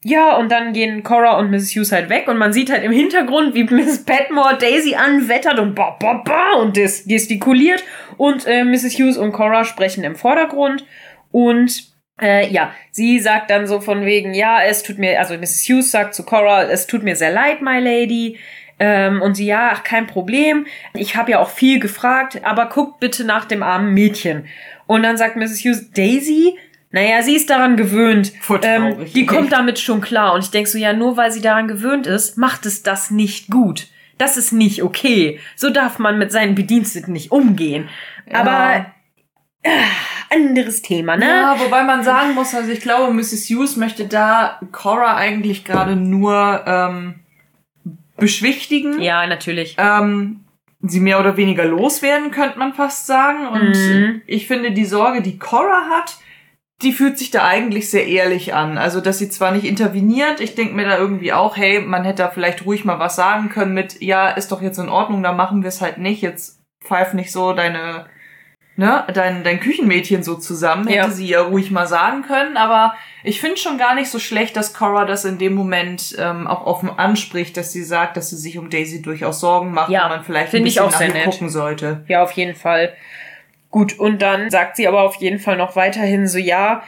ja, und dann gehen Cora und Mrs. Hughes halt weg und man sieht halt im Hintergrund, wie Mrs. Petmore Daisy anwettert und ba, ba, ba und gestikuliert und äh, Mrs. Hughes und Cora sprechen im Vordergrund und äh, ja, sie sagt dann so von wegen, ja, es tut mir, also Mrs. Hughes sagt zu Cora, es tut mir sehr leid, my lady. Ähm, und sie, ja, ach, kein Problem. Ich habe ja auch viel gefragt, aber guckt bitte nach dem armen Mädchen. Und dann sagt Mrs. Hughes, Daisy, naja, sie ist daran gewöhnt. Ähm, die kommt damit schon klar. Und ich denk so, ja, nur weil sie daran gewöhnt ist, macht es das nicht gut. Das ist nicht okay. So darf man mit seinen Bediensteten nicht umgehen. Ja. Aber äh, anderes Thema, ne? Ja, wobei man sagen muss, also ich glaube, Mrs. Hughes möchte da Cora eigentlich gerade nur ähm, beschwichtigen. Ja, natürlich. Ähm, sie mehr oder weniger loswerden, könnte man fast sagen. Und mhm. ich finde, die Sorge, die Cora hat, die fühlt sich da eigentlich sehr ehrlich an. Also, dass sie zwar nicht interveniert, ich denke mir da irgendwie auch, hey, man hätte da vielleicht ruhig mal was sagen können mit, ja, ist doch jetzt in Ordnung, da machen wir es halt nicht, jetzt pfeif nicht so deine, ne, dein, dein Küchenmädchen so zusammen, hätte ja. sie ja ruhig mal sagen können, aber ich finde schon gar nicht so schlecht, dass Cora das in dem Moment ähm, auch offen anspricht, dass sie sagt, dass sie sich um Daisy durchaus Sorgen macht ja, und man vielleicht ein bisschen nach ihr gucken sollte. Ja, auf jeden Fall. Gut, und dann sagt sie aber auf jeden Fall noch weiterhin so, ja,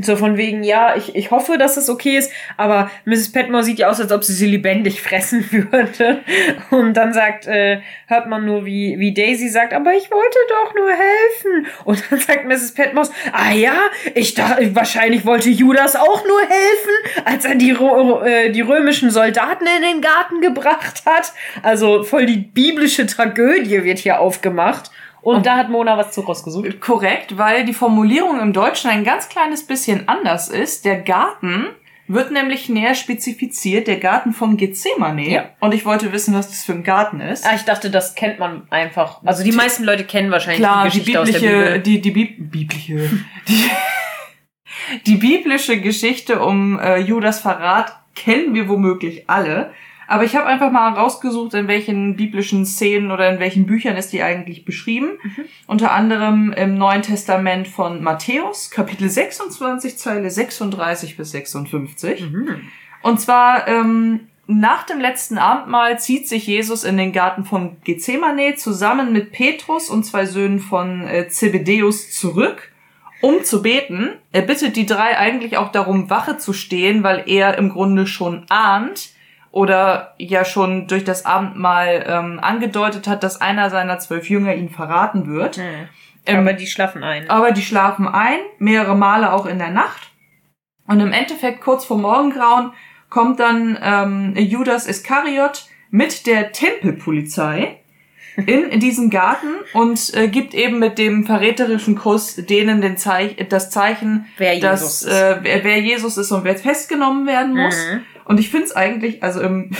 so von wegen, ja, ich, ich hoffe, dass es okay ist, aber Mrs. Petmore sieht ja aus, als ob sie sie lebendig fressen würde. Und dann sagt, äh, hört man nur, wie, wie Daisy sagt, aber ich wollte doch nur helfen. Und dann sagt Mrs. Petmore, ah ja, ich dachte, wahrscheinlich wollte Judas auch nur helfen, als er die, äh, die römischen Soldaten in den Garten gebracht hat. Also voll die biblische Tragödie wird hier aufgemacht. Und, und da hat Mona was zu rausgesucht. Korrekt, weil die Formulierung im Deutschen ein ganz kleines bisschen anders ist. Der Garten wird nämlich näher spezifiziert, der Garten von Gethsemane. Ja. Und ich wollte wissen, was das für ein Garten ist. Ah, ich dachte, das kennt man einfach. Also die meisten Leute kennen wahrscheinlich Klar, die Geschichte die biblische, aus der Bibel. Die, die Bi biblische, die, die biblische Geschichte um äh, Judas Verrat kennen wir womöglich alle. Aber ich habe einfach mal rausgesucht, in welchen biblischen Szenen oder in welchen Büchern ist die eigentlich beschrieben. Mhm. Unter anderem im Neuen Testament von Matthäus, Kapitel 26, Zeile 36 bis 56. Mhm. Und zwar ähm, nach dem letzten Abendmahl zieht sich Jesus in den Garten von Gethsemane zusammen mit Petrus und zwei Söhnen von äh, Zebedeus zurück um zu beten. Er bittet die drei eigentlich auch darum, Wache zu stehen, weil er im Grunde schon ahnt, oder ja schon durch das Abendmahl ähm, angedeutet hat, dass einer seiner zwölf Jünger ihn verraten wird. Mhm. Ähm, aber die schlafen ein. Aber die schlafen ein, mehrere Male auch in der Nacht. Und im Endeffekt kurz vor Morgengrauen kommt dann ähm, Judas Iskariot mit der Tempelpolizei in, in diesen Garten und äh, gibt eben mit dem verräterischen Kuss denen den Zeich das Zeichen, wer dass äh, wer, wer Jesus ist und wer festgenommen werden muss. Mhm. Und ich finde es eigentlich, also im,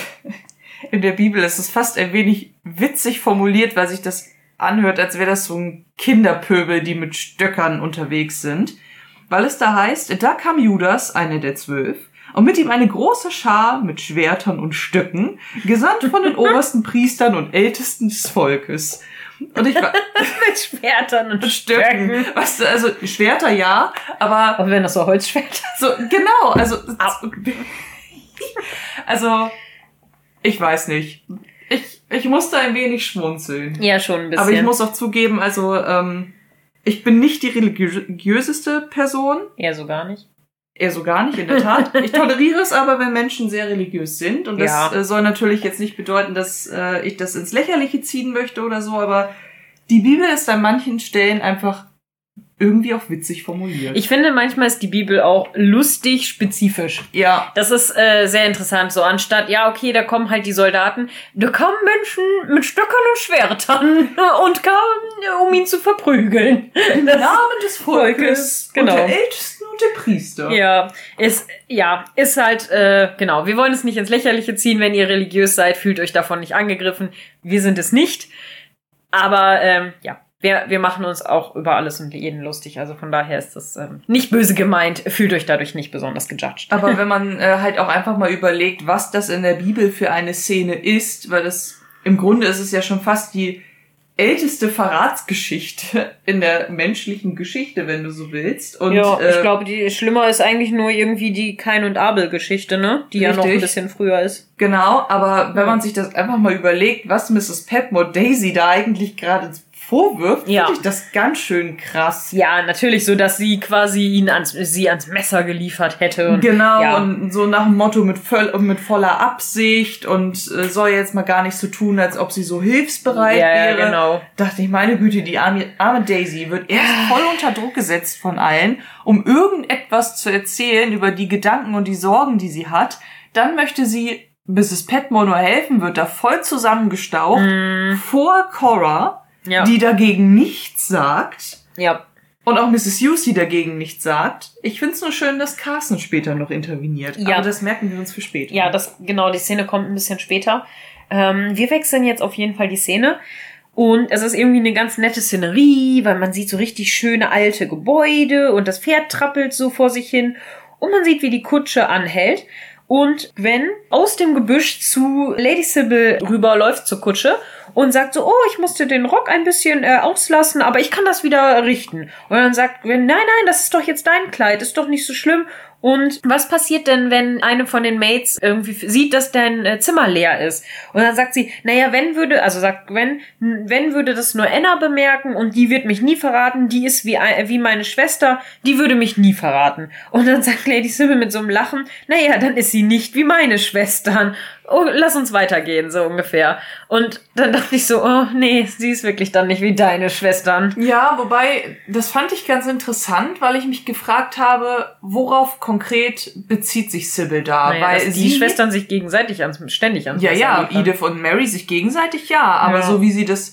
in der Bibel ist es fast ein wenig witzig formuliert, weil sich das anhört, als wäre das so ein Kinderpöbel, die mit Stöckern unterwegs sind. Weil es da heißt, da kam Judas, einer der zwölf, und mit ihm eine große Schar mit Schwertern und Stöcken, gesandt von den obersten Priestern und Ältesten des Volkes. Und ich mit Schwertern und Stöcken. Stöcken. Weißt du, also Schwerter ja, aber. Aber wenn das so Holzschwerter. So, genau, also. Also, ich weiß nicht. Ich, ich musste ein wenig schmunzeln. Ja, schon ein bisschen. Aber ich muss auch zugeben, also, ähm, ich bin nicht die religiöseste Person. Eher so gar nicht. Eher so gar nicht, in der Tat. Ich toleriere es aber, wenn Menschen sehr religiös sind. Und das ja. Äh, soll natürlich jetzt nicht bedeuten, dass äh, ich das ins Lächerliche ziehen möchte oder so, aber die Bibel ist an manchen Stellen einfach irgendwie auch witzig formuliert. Ich finde, manchmal ist die Bibel auch lustig spezifisch. Ja. Das ist äh, sehr interessant. So anstatt, ja, okay, da kommen halt die Soldaten, da kommen Menschen mit Stöckern und Schwertern und kamen, um ihn zu verprügeln. Im Namen des Volkes, genau. und der Ältesten und der Priester. Ja, ist, ja, ist halt, äh, genau. Wir wollen es nicht ins Lächerliche ziehen, wenn ihr religiös seid, fühlt euch davon nicht angegriffen. Wir sind es nicht. Aber ähm, ja, wir, wir machen uns auch über alles und jeden lustig. Also von daher ist das ähm, nicht böse gemeint. Fühlt euch dadurch nicht besonders gejudged. Aber wenn man äh, halt auch einfach mal überlegt, was das in der Bibel für eine Szene ist, weil das im Grunde ist es ja schon fast die älteste Verratsgeschichte in der menschlichen Geschichte, wenn du so willst. Und, ja, ich äh, glaube, die schlimmer ist eigentlich nur irgendwie die Kain und Abel Geschichte, ne? Die richtig. ja noch ein bisschen früher ist. Genau, aber wenn man sich das einfach mal überlegt, was Mrs. Petmore Daisy da eigentlich gerade vorwirft, ja. finde ich das ganz schön krass. Ja, natürlich so, dass sie quasi ihn ans, sie ans Messer geliefert hätte. Und, genau, ja. und so nach dem Motto mit, voll, mit voller Absicht und äh, soll jetzt mal gar nicht so tun, als ob sie so hilfsbereit ja, wäre. Ja, genau. Dachte ich, meine Güte, die arme, arme Daisy wird erst voll unter Druck gesetzt von allen, um irgendetwas zu erzählen über die Gedanken und die Sorgen, die sie hat. Dann möchte sie Mrs. Petmore nur helfen, wird da voll zusammengestaucht mm. vor Cora ja. die dagegen nichts sagt. Ja. Und auch Mrs. Hughes, die dagegen nichts sagt. Ich finde es nur schön, dass Carson später noch interveniert. Ja. Aber das merken wir uns für später. Ja, das, genau, die Szene kommt ein bisschen später. Ähm, wir wechseln jetzt auf jeden Fall die Szene. Und es ist irgendwie eine ganz nette Szenerie, weil man sieht so richtig schöne alte Gebäude und das Pferd trappelt so vor sich hin. Und man sieht, wie die Kutsche anhält. Und Gwen aus dem Gebüsch zu Lady Sybil rüberläuft zur Kutsche und sagt so, oh, ich musste den Rock ein bisschen äh, auslassen, aber ich kann das wieder richten. Und dann sagt Gwen, nein, nein, das ist doch jetzt dein Kleid, ist doch nicht so schlimm. Und was passiert denn, wenn eine von den Mates irgendwie sieht, dass dein äh, Zimmer leer ist? Und dann sagt sie, naja, wenn würde, also sagt Gwen, wenn würde das nur Anna bemerken und die wird mich nie verraten, die ist wie, wie meine Schwester, die würde mich nie verraten. Und dann sagt Lady Sybil mit so einem Lachen, naja, dann ist sie nicht wie meine Schwestern oh, lass uns weitergehen, so ungefähr. Und dann dachte ich so, oh nee, sie ist wirklich dann nicht wie deine Schwestern. Ja, wobei, das fand ich ganz interessant, weil ich mich gefragt habe, worauf konkret bezieht sich Sybil da? Naja, weil die Schwestern sich gegenseitig ans, ständig ans Ja, ja, Edith und Mary sich gegenseitig ja, aber ja. so wie sie das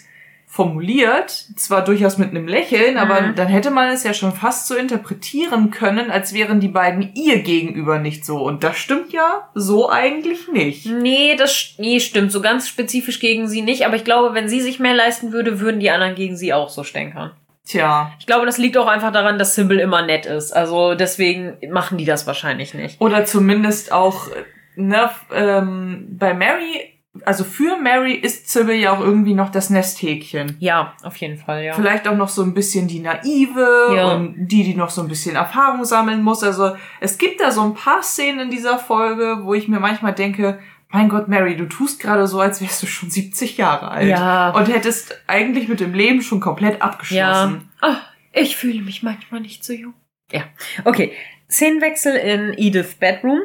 formuliert, zwar durchaus mit einem Lächeln, mhm. aber dann hätte man es ja schon fast so interpretieren können, als wären die beiden ihr gegenüber nicht so. Und das stimmt ja so eigentlich nicht. Nee, das nee, stimmt. So ganz spezifisch gegen sie nicht. Aber ich glaube, wenn sie sich mehr leisten würde, würden die anderen gegen sie auch so stänkern. Tja. Ich glaube, das liegt auch einfach daran, dass Sybil immer nett ist. Also deswegen machen die das wahrscheinlich nicht. Oder zumindest auch, ne, ähm, bei Mary also für Mary ist Sybil ja auch irgendwie noch das Nesthäkchen. Ja, auf jeden Fall, ja. Vielleicht auch noch so ein bisschen die Naive ja. und die, die noch so ein bisschen Erfahrung sammeln muss. Also es gibt da so ein paar Szenen in dieser Folge, wo ich mir manchmal denke, mein Gott, Mary, du tust gerade so, als wärst du schon 70 Jahre alt. Ja. Und hättest eigentlich mit dem Leben schon komplett abgeschlossen. Ja. Oh, ich fühle mich manchmal nicht so jung. Ja. Okay. Szenenwechsel in Edith's Bedroom.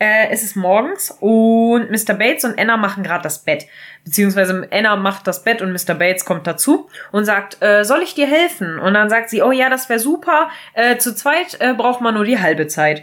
Äh, es ist morgens und Mr. Bates und Anna machen gerade das Bett. Beziehungsweise Anna macht das Bett und Mr. Bates kommt dazu und sagt, äh, soll ich dir helfen? Und dann sagt sie, oh ja, das wäre super. Äh, zu zweit äh, braucht man nur die halbe Zeit.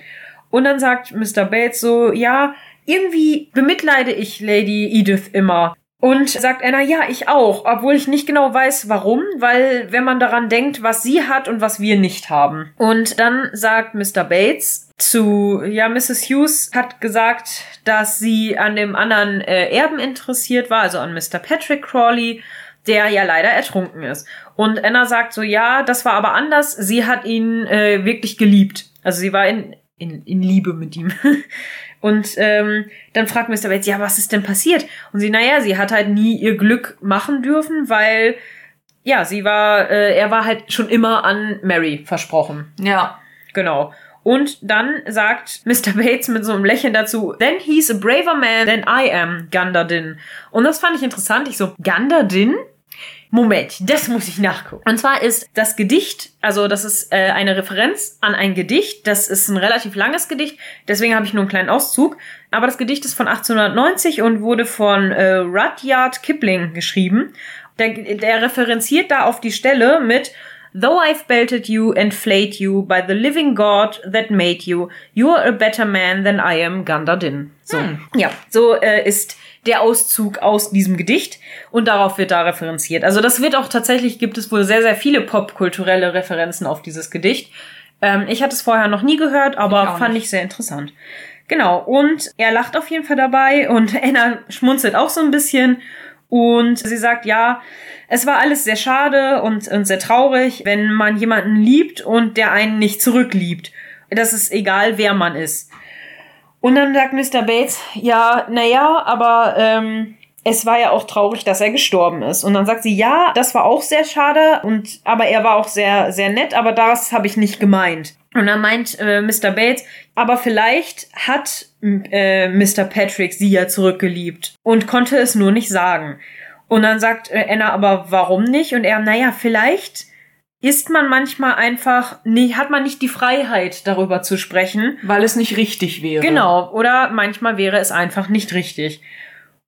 Und dann sagt Mr. Bates so, ja, irgendwie bemitleide ich Lady Edith immer. Und sagt Anna, ja, ich auch, obwohl ich nicht genau weiß, warum, weil wenn man daran denkt, was sie hat und was wir nicht haben. Und dann sagt Mr. Bates zu, ja, Mrs. Hughes hat gesagt, dass sie an dem anderen äh, Erben interessiert war, also an Mr. Patrick Crawley, der ja leider ertrunken ist. Und Anna sagt so, ja, das war aber anders, sie hat ihn äh, wirklich geliebt. Also sie war in, in, in Liebe mit ihm. Und ähm, dann fragt Mr. Bates, ja, was ist denn passiert? Und sie, naja, sie hat halt nie ihr Glück machen dürfen, weil, ja, sie war, äh, er war halt schon immer an Mary versprochen. Ja. Genau. Und dann sagt Mr. Bates mit so einem Lächeln dazu, then he's a braver man than I am, Gunderdin. Und das fand ich interessant. Ich so, Gunderdin? Moment, das muss ich nachgucken. Und zwar ist das Gedicht, also das ist äh, eine Referenz an ein Gedicht. Das ist ein relativ langes Gedicht, deswegen habe ich nur einen kleinen Auszug. Aber das Gedicht ist von 1890 und wurde von äh, Rudyard Kipling geschrieben. Der, der referenziert da auf die Stelle mit Though I've belted you and flayed you by the living God that made you, you're a better man than I am, Gunderdin. So, hm. ja, so äh, ist der Auszug aus diesem Gedicht und darauf wird da referenziert. Also das wird auch tatsächlich, gibt es wohl sehr, sehr viele popkulturelle Referenzen auf dieses Gedicht. Ähm, ich hatte es vorher noch nie gehört, aber ich fand nicht. ich sehr interessant. Genau, und er lacht auf jeden Fall dabei und Anna schmunzelt auch so ein bisschen und sie sagt, ja, es war alles sehr schade und, und sehr traurig, wenn man jemanden liebt und der einen nicht zurückliebt. Das ist egal, wer man ist. Und dann sagt Mr. Bates, ja, naja, aber ähm, es war ja auch traurig, dass er gestorben ist. Und dann sagt sie, ja, das war auch sehr schade und aber er war auch sehr sehr nett, aber das habe ich nicht gemeint. Und dann meint äh, Mr. Bates, aber vielleicht hat äh, Mr. Patrick sie ja zurückgeliebt und konnte es nur nicht sagen. Und dann sagt äh, Anna, aber warum nicht? Und er, naja, vielleicht ist man manchmal einfach, nee, hat man nicht die Freiheit, darüber zu sprechen. Weil es nicht richtig wäre. Genau, oder manchmal wäre es einfach nicht richtig.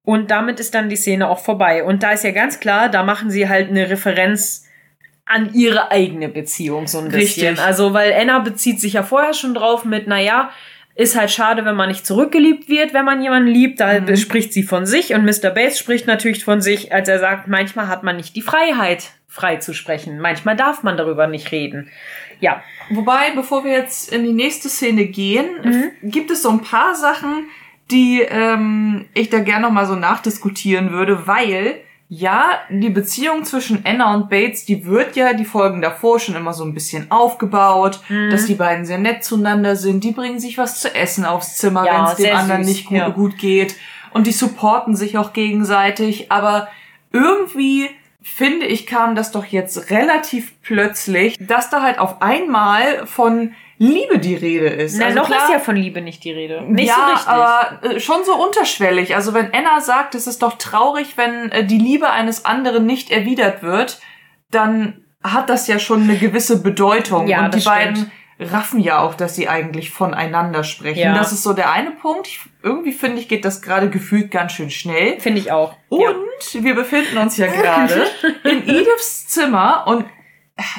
Und damit ist dann die Szene auch vorbei. Und da ist ja ganz klar, da machen sie halt eine Referenz an ihre eigene Beziehung so ein bisschen. Richtig. Also, weil Anna bezieht sich ja vorher schon drauf mit, naja, ist halt schade, wenn man nicht zurückgeliebt wird, wenn man jemanden liebt. Da mhm. spricht sie von sich und Mr. Bates spricht natürlich von sich, als er sagt, manchmal hat man nicht die Freiheit, frei zu sprechen. Manchmal darf man darüber nicht reden. Ja. Wobei, bevor wir jetzt in die nächste Szene gehen, mhm. gibt es so ein paar Sachen, die ähm, ich da gerne noch mal so nachdiskutieren würde, weil ja, die Beziehung zwischen Anna und Bates, die wird ja die Folgen davor schon immer so ein bisschen aufgebaut, mhm. dass die beiden sehr nett zueinander sind, die bringen sich was zu essen aufs Zimmer, ja, wenn es dem anderen süß. nicht gut, ja. gut geht und die supporten sich auch gegenseitig, aber irgendwie finde ich, kam das doch jetzt relativ plötzlich, dass da halt auf einmal von Liebe die Rede ist. Na, also noch klar, ist ja von Liebe nicht die Rede. Nicht ja, so richtig. aber äh, schon so unterschwellig. Also wenn Anna sagt, es ist doch traurig, wenn äh, die Liebe eines anderen nicht erwidert wird, dann hat das ja schon eine gewisse Bedeutung. Ja, Und die beiden raffen ja auch, dass sie eigentlich voneinander sprechen. Ja. Das ist so der eine Punkt. Ich, irgendwie finde ich, geht das gerade gefühlt ganz schön schnell. Finde ich auch. Und ja. wir befinden uns ja gerade in Ediths Zimmer und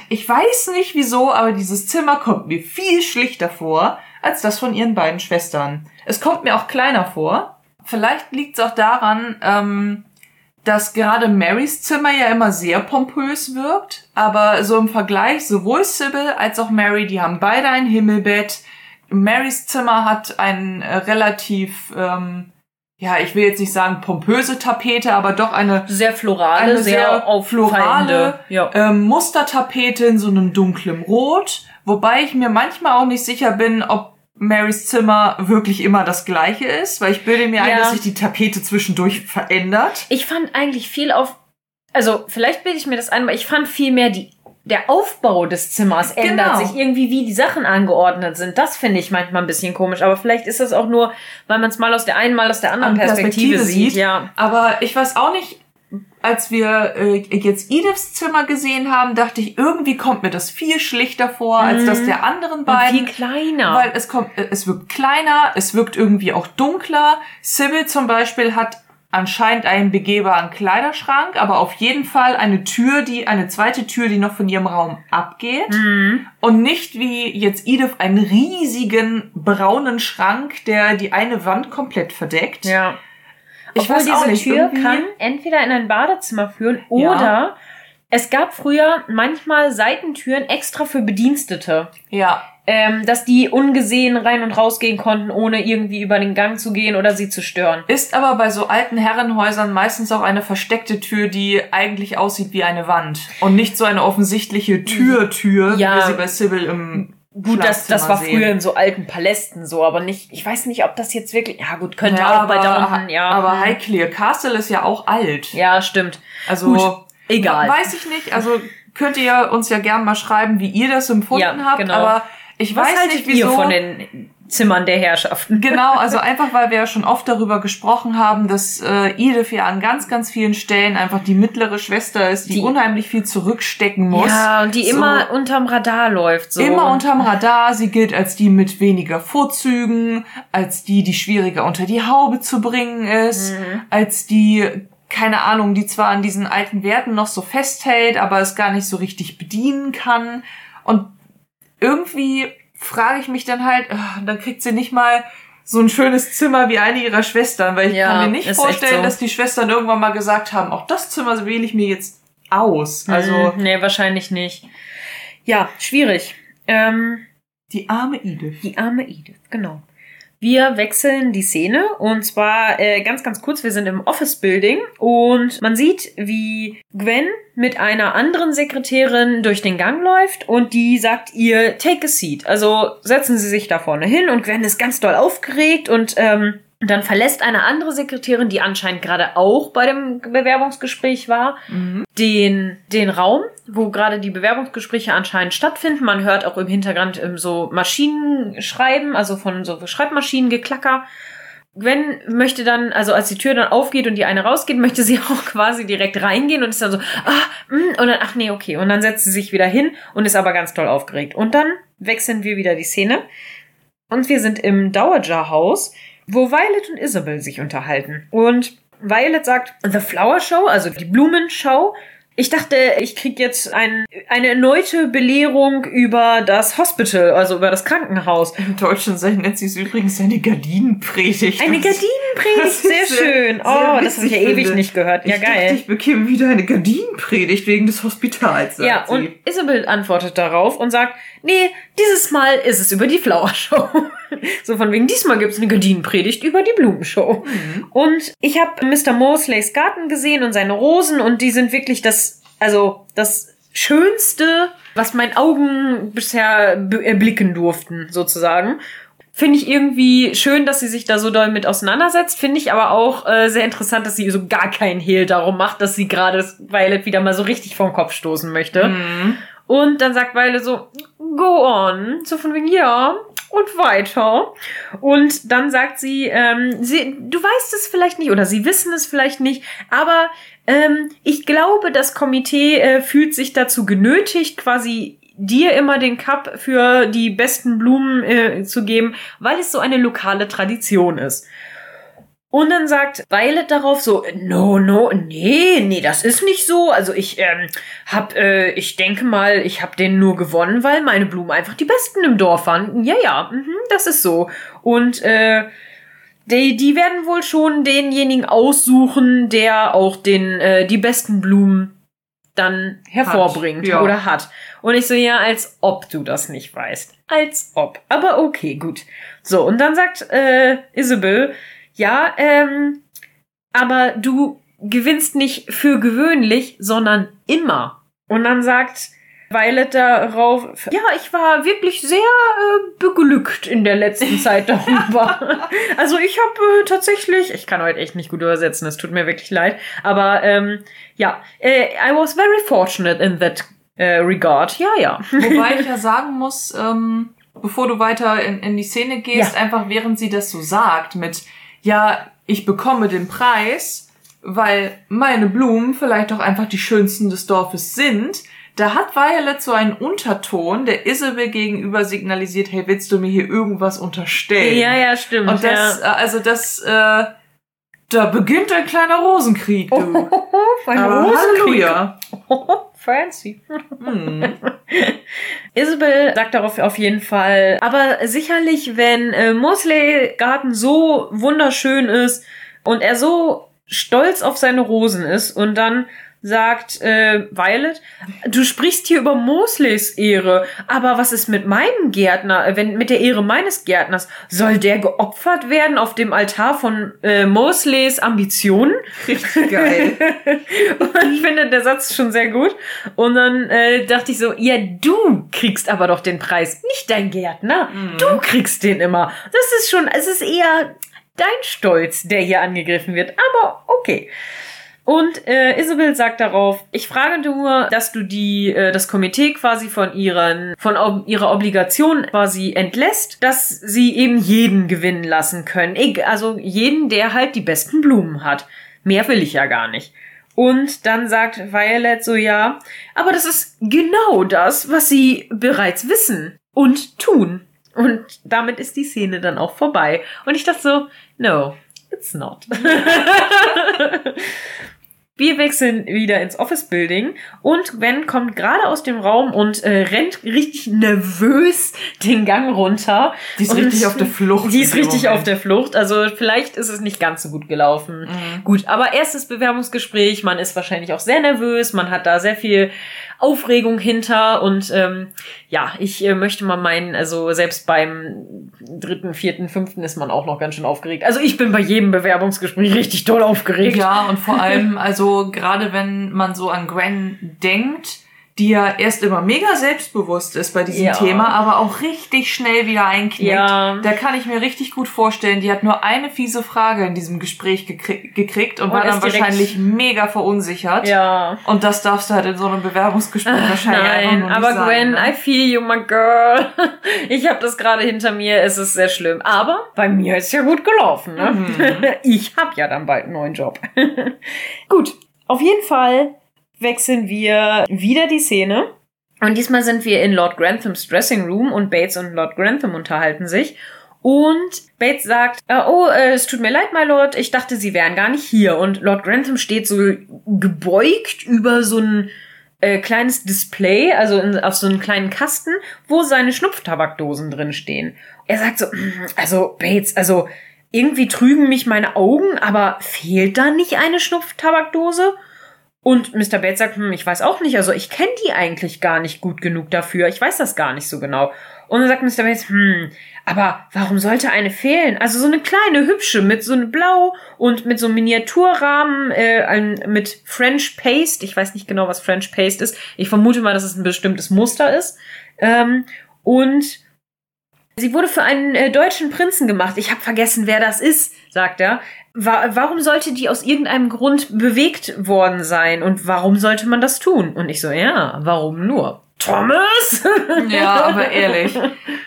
ich weiß nicht wieso, aber dieses Zimmer kommt mir viel schlichter vor als das von ihren beiden Schwestern. Es kommt mir auch kleiner vor. Vielleicht liegt es auch daran, ähm, dass gerade Marys Zimmer ja immer sehr pompös wirkt, aber so im Vergleich sowohl Sybil als auch Mary, die haben beide ein Himmelbett. Marys Zimmer hat ein äh, relativ ähm, ja, ich will jetzt nicht sagen pompöse Tapete, aber doch eine sehr florale, eine sehr, sehr florale ja. ähm, Mustertapete in so einem dunklen Rot, wobei ich mir manchmal auch nicht sicher bin, ob Marys Zimmer wirklich immer das gleiche ist, weil ich bilde mir ja. ein, dass sich die Tapete zwischendurch verändert. Ich fand eigentlich viel auf also vielleicht bilde ich mir das ein, aber ich fand viel mehr die der Aufbau des Zimmers ändert genau. sich irgendwie, wie die Sachen angeordnet sind. Das finde ich manchmal ein bisschen komisch. Aber vielleicht ist das auch nur, weil man es mal aus der einen, mal aus der anderen Perspektive, Perspektive, sieht. Ja. Aber ich weiß auch nicht, als wir äh, jetzt Ediths Zimmer gesehen haben, dachte ich, irgendwie kommt mir das viel schlichter vor als das mhm. der anderen beiden. Und viel kleiner. Weil es kommt, es wirkt kleiner, es wirkt irgendwie auch dunkler. Sybil zum Beispiel hat anscheinend einen begehbaren Kleiderschrank, aber auf jeden Fall eine Tür, die, eine zweite Tür, die noch von ihrem Raum abgeht. Mhm. Und nicht wie jetzt Edith einen riesigen braunen Schrank, der die eine Wand komplett verdeckt. Ja. Ich Obwohl weiß diese nicht, Tür irgendwie... kann entweder in ein Badezimmer führen oder ja. es gab früher manchmal Seitentüren extra für Bedienstete. Ja ähm, dass die ungesehen rein und raus gehen konnten, ohne irgendwie über den Gang zu gehen oder sie zu stören. Ist aber bei so alten Herrenhäusern meistens auch eine versteckte Tür, die eigentlich aussieht wie eine Wand und nicht so eine offensichtliche Tür-Tür, ja. wie wir sie bei Sybil im Gut, das, das war sehen. früher in so alten Palästen so, aber nicht, ich weiß nicht, ob das jetzt wirklich, ja gut, könnte ja, auch bei Downton, ja. Aber hm. Highclere Castle ist ja auch alt. Ja, stimmt. Also, gut, egal. Weiß ich nicht, also könnt ihr uns ja gern mal schreiben, wie ihr das empfunden ja, habt, genau. aber ich Was weiß nicht, wieso. Ihr von den Zimmern der Herrschaften. Genau, also einfach, weil wir ja schon oft darüber gesprochen haben, dass äh, Edith ja an ganz, ganz vielen Stellen einfach die mittlere Schwester ist, die, die unheimlich viel zurückstecken muss. Ja, und die so, immer unterm Radar läuft. So. Immer unterm Radar. Sie gilt als die mit weniger Vorzügen, als die, die schwieriger unter die Haube zu bringen ist, mhm. als die keine Ahnung, die zwar an diesen alten Werten noch so festhält, aber es gar nicht so richtig bedienen kann. Und irgendwie frage ich mich dann halt, oh, dann kriegt sie nicht mal so ein schönes Zimmer wie eine ihrer Schwestern, weil ich ja, kann mir nicht vorstellen, so. dass die Schwestern irgendwann mal gesagt haben, auch das Zimmer wähle ich mir jetzt aus. Also hm, nee, wahrscheinlich nicht. Ja, schwierig. Ähm, die arme Edith. Die arme Edith, genau. Wir wechseln die Szene und zwar äh, ganz, ganz kurz. Wir sind im Office Building und man sieht, wie Gwen mit einer anderen Sekretärin durch den Gang läuft und die sagt ihr, take a seat. Also setzen Sie sich da vorne hin und Gwen ist ganz doll aufgeregt und ähm, dann verlässt eine andere Sekretärin, die anscheinend gerade auch bei dem Bewerbungsgespräch war, mhm. den, den Raum, wo gerade die Bewerbungsgespräche anscheinend stattfinden. Man hört auch im Hintergrund ähm, so Maschinen schreiben, also von so Schreibmaschinengeklacker. Gwen möchte dann, also als die Tür dann aufgeht und die eine rausgeht, möchte sie auch quasi direkt reingehen und ist dann so, ah, mm, und dann, ach nee, okay. Und dann setzt sie sich wieder hin und ist aber ganz toll aufgeregt. Und dann wechseln wir wieder die Szene. Und wir sind im Dowager-Haus wo Violet und Isabel sich unterhalten. Und Violet sagt, The Flower Show, also die Blumenschau, ich dachte, ich krieg jetzt ein, eine erneute Belehrung über das Hospital, also über das Krankenhaus. Im Deutschen nennt sie es übrigens eine Gardinenpredigt. Eine Gardinenpredigt, sehr, sehr, schön. oh, das habe ich ja ewig nicht gehört. Ja, ich geil. Dachte, ich bekäme wieder eine Gardinenpredigt wegen des Hospitals. Ja, sie. und Isabel antwortet darauf und sagt, nee, dieses Mal ist es über die Flower Show. so von wegen, diesmal gibt es eine Gardinenpredigt über die Blumenshow. Mhm. Und ich habe Mr. Mosleys Garten gesehen und seine Rosen und die sind wirklich das, also das Schönste, was meinen Augen bisher erblicken durften, sozusagen. Finde ich irgendwie schön, dass sie sich da so doll mit auseinandersetzt. Finde ich aber auch äh, sehr interessant, dass sie so gar keinen Hehl darum macht, dass sie gerade Violet wieder mal so richtig vom Kopf stoßen möchte. Mhm. Und dann sagt Violet so, go on. So von wegen, ja, und weiter. Und dann sagt sie, ähm, sie, du weißt es vielleicht nicht oder sie wissen es vielleicht nicht, aber ähm, ich glaube, das Komitee äh, fühlt sich dazu genötigt, quasi dir immer den Cup für die besten Blumen äh, zu geben, weil es so eine lokale Tradition ist. Und dann sagt Violet darauf so, no, no, nee, nee, das ist nicht so. Also ich ähm, hab, äh, ich denke mal, ich hab den nur gewonnen, weil meine Blumen einfach die besten im Dorf waren. Ja, ja, mh, das ist so. Und äh, die, die werden wohl schon denjenigen aussuchen, der auch den äh, die besten Blumen dann hervorbringt hat, ja. oder hat. Und ich so, ja, als ob du das nicht weißt. Als ob. Aber okay, gut. So, und dann sagt äh, Isabel, ja, ähm, aber du gewinnst nicht für gewöhnlich, sondern immer. Und dann sagt Violet darauf, ja, ich war wirklich sehr äh, beglückt in der letzten Zeit darüber. also ich habe äh, tatsächlich, ich kann heute echt nicht gut übersetzen, es tut mir wirklich leid, aber ähm, ja, äh, I was very fortunate in that äh, regard. Ja, ja. Wobei ich ja sagen muss, ähm, bevor du weiter in, in die Szene gehst, ja. einfach während sie das so sagt mit ja, ich bekomme den Preis, weil meine Blumen vielleicht auch einfach die schönsten des Dorfes sind. Da hat Violet so einen Unterton, der Isabel gegenüber signalisiert, hey, willst du mir hier irgendwas unterstellen? Ja, ja, stimmt. Und das, ja. Äh, also das, äh, da beginnt ein kleiner Rosenkrieg, du. Oh, ein Rosenkrieg. Halleluja. Fancy. Hm. Isabel sagt darauf auf jeden Fall, aber sicherlich, wenn äh, Mosley Garten so wunderschön ist und er so stolz auf seine Rosen ist und dann sagt äh, Violet, du sprichst hier über Mosleys Ehre, aber was ist mit meinem Gärtner, äh, wenn mit der Ehre meines Gärtners? Soll der geopfert werden auf dem Altar von äh, Mosleys Ambitionen? Richtig geil. und ich finde der Satz schon sehr gut. Und dann äh, dachte ich so, ja, du kriegst aber doch den Preis, nicht dein Gärtner. Mhm. Du kriegst den immer. Das ist schon, es ist eher dein Stolz, der hier angegriffen wird. Aber okay. Und äh, Isabel sagt darauf, ich frage nur, dass du die äh, das Komitee quasi von ihren von ob, ihrer Obligation quasi entlässt, dass sie eben jeden gewinnen lassen können. Ich, also jeden, der halt die besten Blumen hat. Mehr will ich ja gar nicht. Und dann sagt Violet so, ja, aber das ist genau das, was sie bereits wissen und tun. Und damit ist die Szene dann auch vorbei. Und ich dachte so, no, it's not. Wir wechseln wieder ins Office Building und Gwen kommt gerade aus dem Raum und äh, rennt richtig nervös den Gang runter. Die ist richtig auf der Flucht. Die ist richtig Moment. auf der Flucht. Also vielleicht ist es nicht ganz so gut gelaufen. Mhm. Gut, aber erstes Bewerbungsgespräch. Man ist wahrscheinlich auch sehr nervös. Man hat da sehr viel Aufregung hinter und ähm, ja, ich äh, möchte mal meinen, also selbst beim dritten, vierten, fünften ist man auch noch ganz schön aufgeregt. Also ich bin bei jedem Bewerbungsgespräch richtig toll aufgeregt. Ja, und vor allem, also gerade wenn man so an Gwen denkt, die ja erst immer mega selbstbewusst ist bei diesem ja. Thema, aber auch richtig schnell wieder einknickt. Ja. Da kann ich mir richtig gut vorstellen, die hat nur eine fiese Frage in diesem Gespräch gekrieg gekriegt und, und war dann wahrscheinlich mega verunsichert. Ja. Und das darfst du halt in so einem Bewerbungsgespräch Ach, wahrscheinlich nein, einfach nur nicht aber Gwen, ne? I feel you, my girl. Ich habe das gerade hinter mir, es ist sehr schlimm. Aber bei mir ist ja gut gelaufen. Ne? Mhm. Ich habe ja dann bald einen neuen Job. gut, auf jeden Fall wechseln wir wieder die Szene. Und diesmal sind wir in Lord Granthams Dressing Room und Bates und Lord Grantham unterhalten sich. Und Bates sagt, äh, oh, äh, es tut mir leid, my Lord, ich dachte, Sie wären gar nicht hier. Und Lord Grantham steht so gebeugt über so ein äh, kleines Display, also in, auf so einen kleinen Kasten, wo seine Schnupftabakdosen drin stehen. Er sagt so, mm, also Bates, also irgendwie trügen mich meine Augen, aber fehlt da nicht eine Schnupftabakdose? Und Mr. Bates sagt, hm, ich weiß auch nicht, also ich kenne die eigentlich gar nicht gut genug dafür, ich weiß das gar nicht so genau. Und dann sagt Mr. Bates, hm, aber warum sollte eine fehlen? Also so eine kleine, hübsche, mit so einem Blau und mit so einem Miniaturrahmen, äh, mit French Paste. Ich weiß nicht genau, was French Paste ist. Ich vermute mal, dass es ein bestimmtes Muster ist. Ähm, und sie wurde für einen äh, deutschen Prinzen gemacht. Ich habe vergessen, wer das ist, sagt er. Wa warum sollte die aus irgendeinem Grund bewegt worden sein und warum sollte man das tun? Und ich so, ja, warum nur? Thomas? ja, aber ehrlich.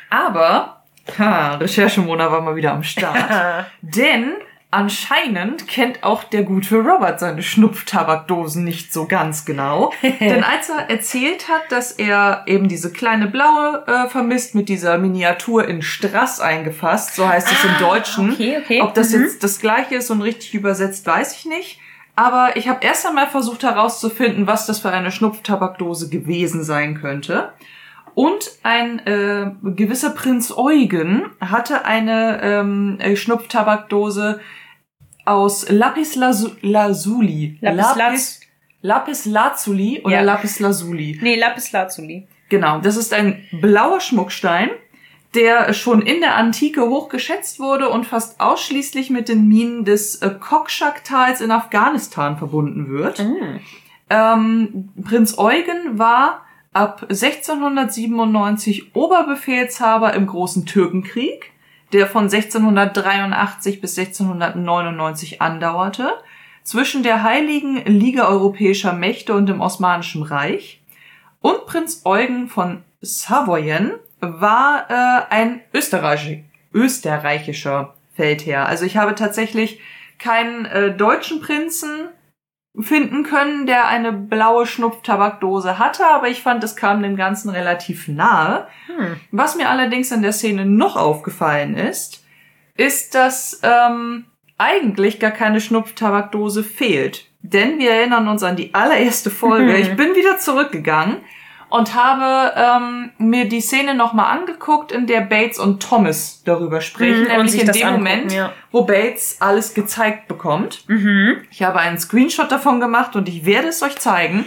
Aber, ha, Recherchemona war mal wieder am Start. Denn Anscheinend kennt auch der gute Robert seine Schnupftabakdosen nicht so ganz genau. Denn als er erzählt hat, dass er eben diese kleine blaue äh, vermisst mit dieser Miniatur in Strass eingefasst, so heißt es ah, im Deutschen. Okay, okay. Ob das mhm. jetzt das gleiche ist und richtig übersetzt, weiß ich nicht. Aber ich habe erst einmal versucht herauszufinden, was das für eine Schnupftabakdose gewesen sein könnte. Und ein äh, gewisser Prinz Eugen hatte eine ähm, Schnupftabakdose, aus Lapis Lazuli. Lapis, Lapis, Lapis Lazuli oder ja. Lapis Lazuli? Nee, Lapis Lazuli. Genau, das ist ein blauer Schmuckstein, der schon in der Antike hoch geschätzt wurde und fast ausschließlich mit den Minen des äh, Kokshak-Tals in Afghanistan verbunden wird. Mm. Ähm, Prinz Eugen war ab 1697 Oberbefehlshaber im Großen Türkenkrieg der von 1683 bis 1699 andauerte, zwischen der Heiligen Liga europäischer Mächte und dem Osmanischen Reich. Und Prinz Eugen von Savoyen war äh, ein Österreich österreichischer Feldherr. Also ich habe tatsächlich keinen äh, deutschen Prinzen finden können, der eine blaue Schnupftabakdose hatte, aber ich fand, es kam dem Ganzen relativ nahe. Hm. Was mir allerdings in der Szene noch aufgefallen ist, ist, dass ähm, eigentlich gar keine Schnupftabakdose fehlt. Denn wir erinnern uns an die allererste Folge. Ich bin wieder zurückgegangen und habe ähm, mir die Szene nochmal angeguckt, in der Bates und Thomas darüber sprechen, mhm, nämlich in dem Moment, ja. wo Bates alles gezeigt bekommt. Mhm. Ich habe einen Screenshot davon gemacht und ich werde es euch zeigen.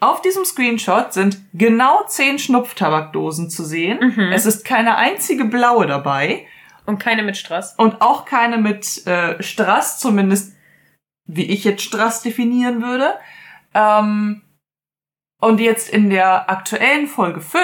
Auf diesem Screenshot sind genau zehn Schnupftabakdosen zu sehen. Mhm. Es ist keine einzige blaue dabei. Und keine mit Strass. Und auch keine mit äh, Strass, zumindest wie ich jetzt Strass definieren würde. Ähm, und jetzt in der aktuellen Folge 5,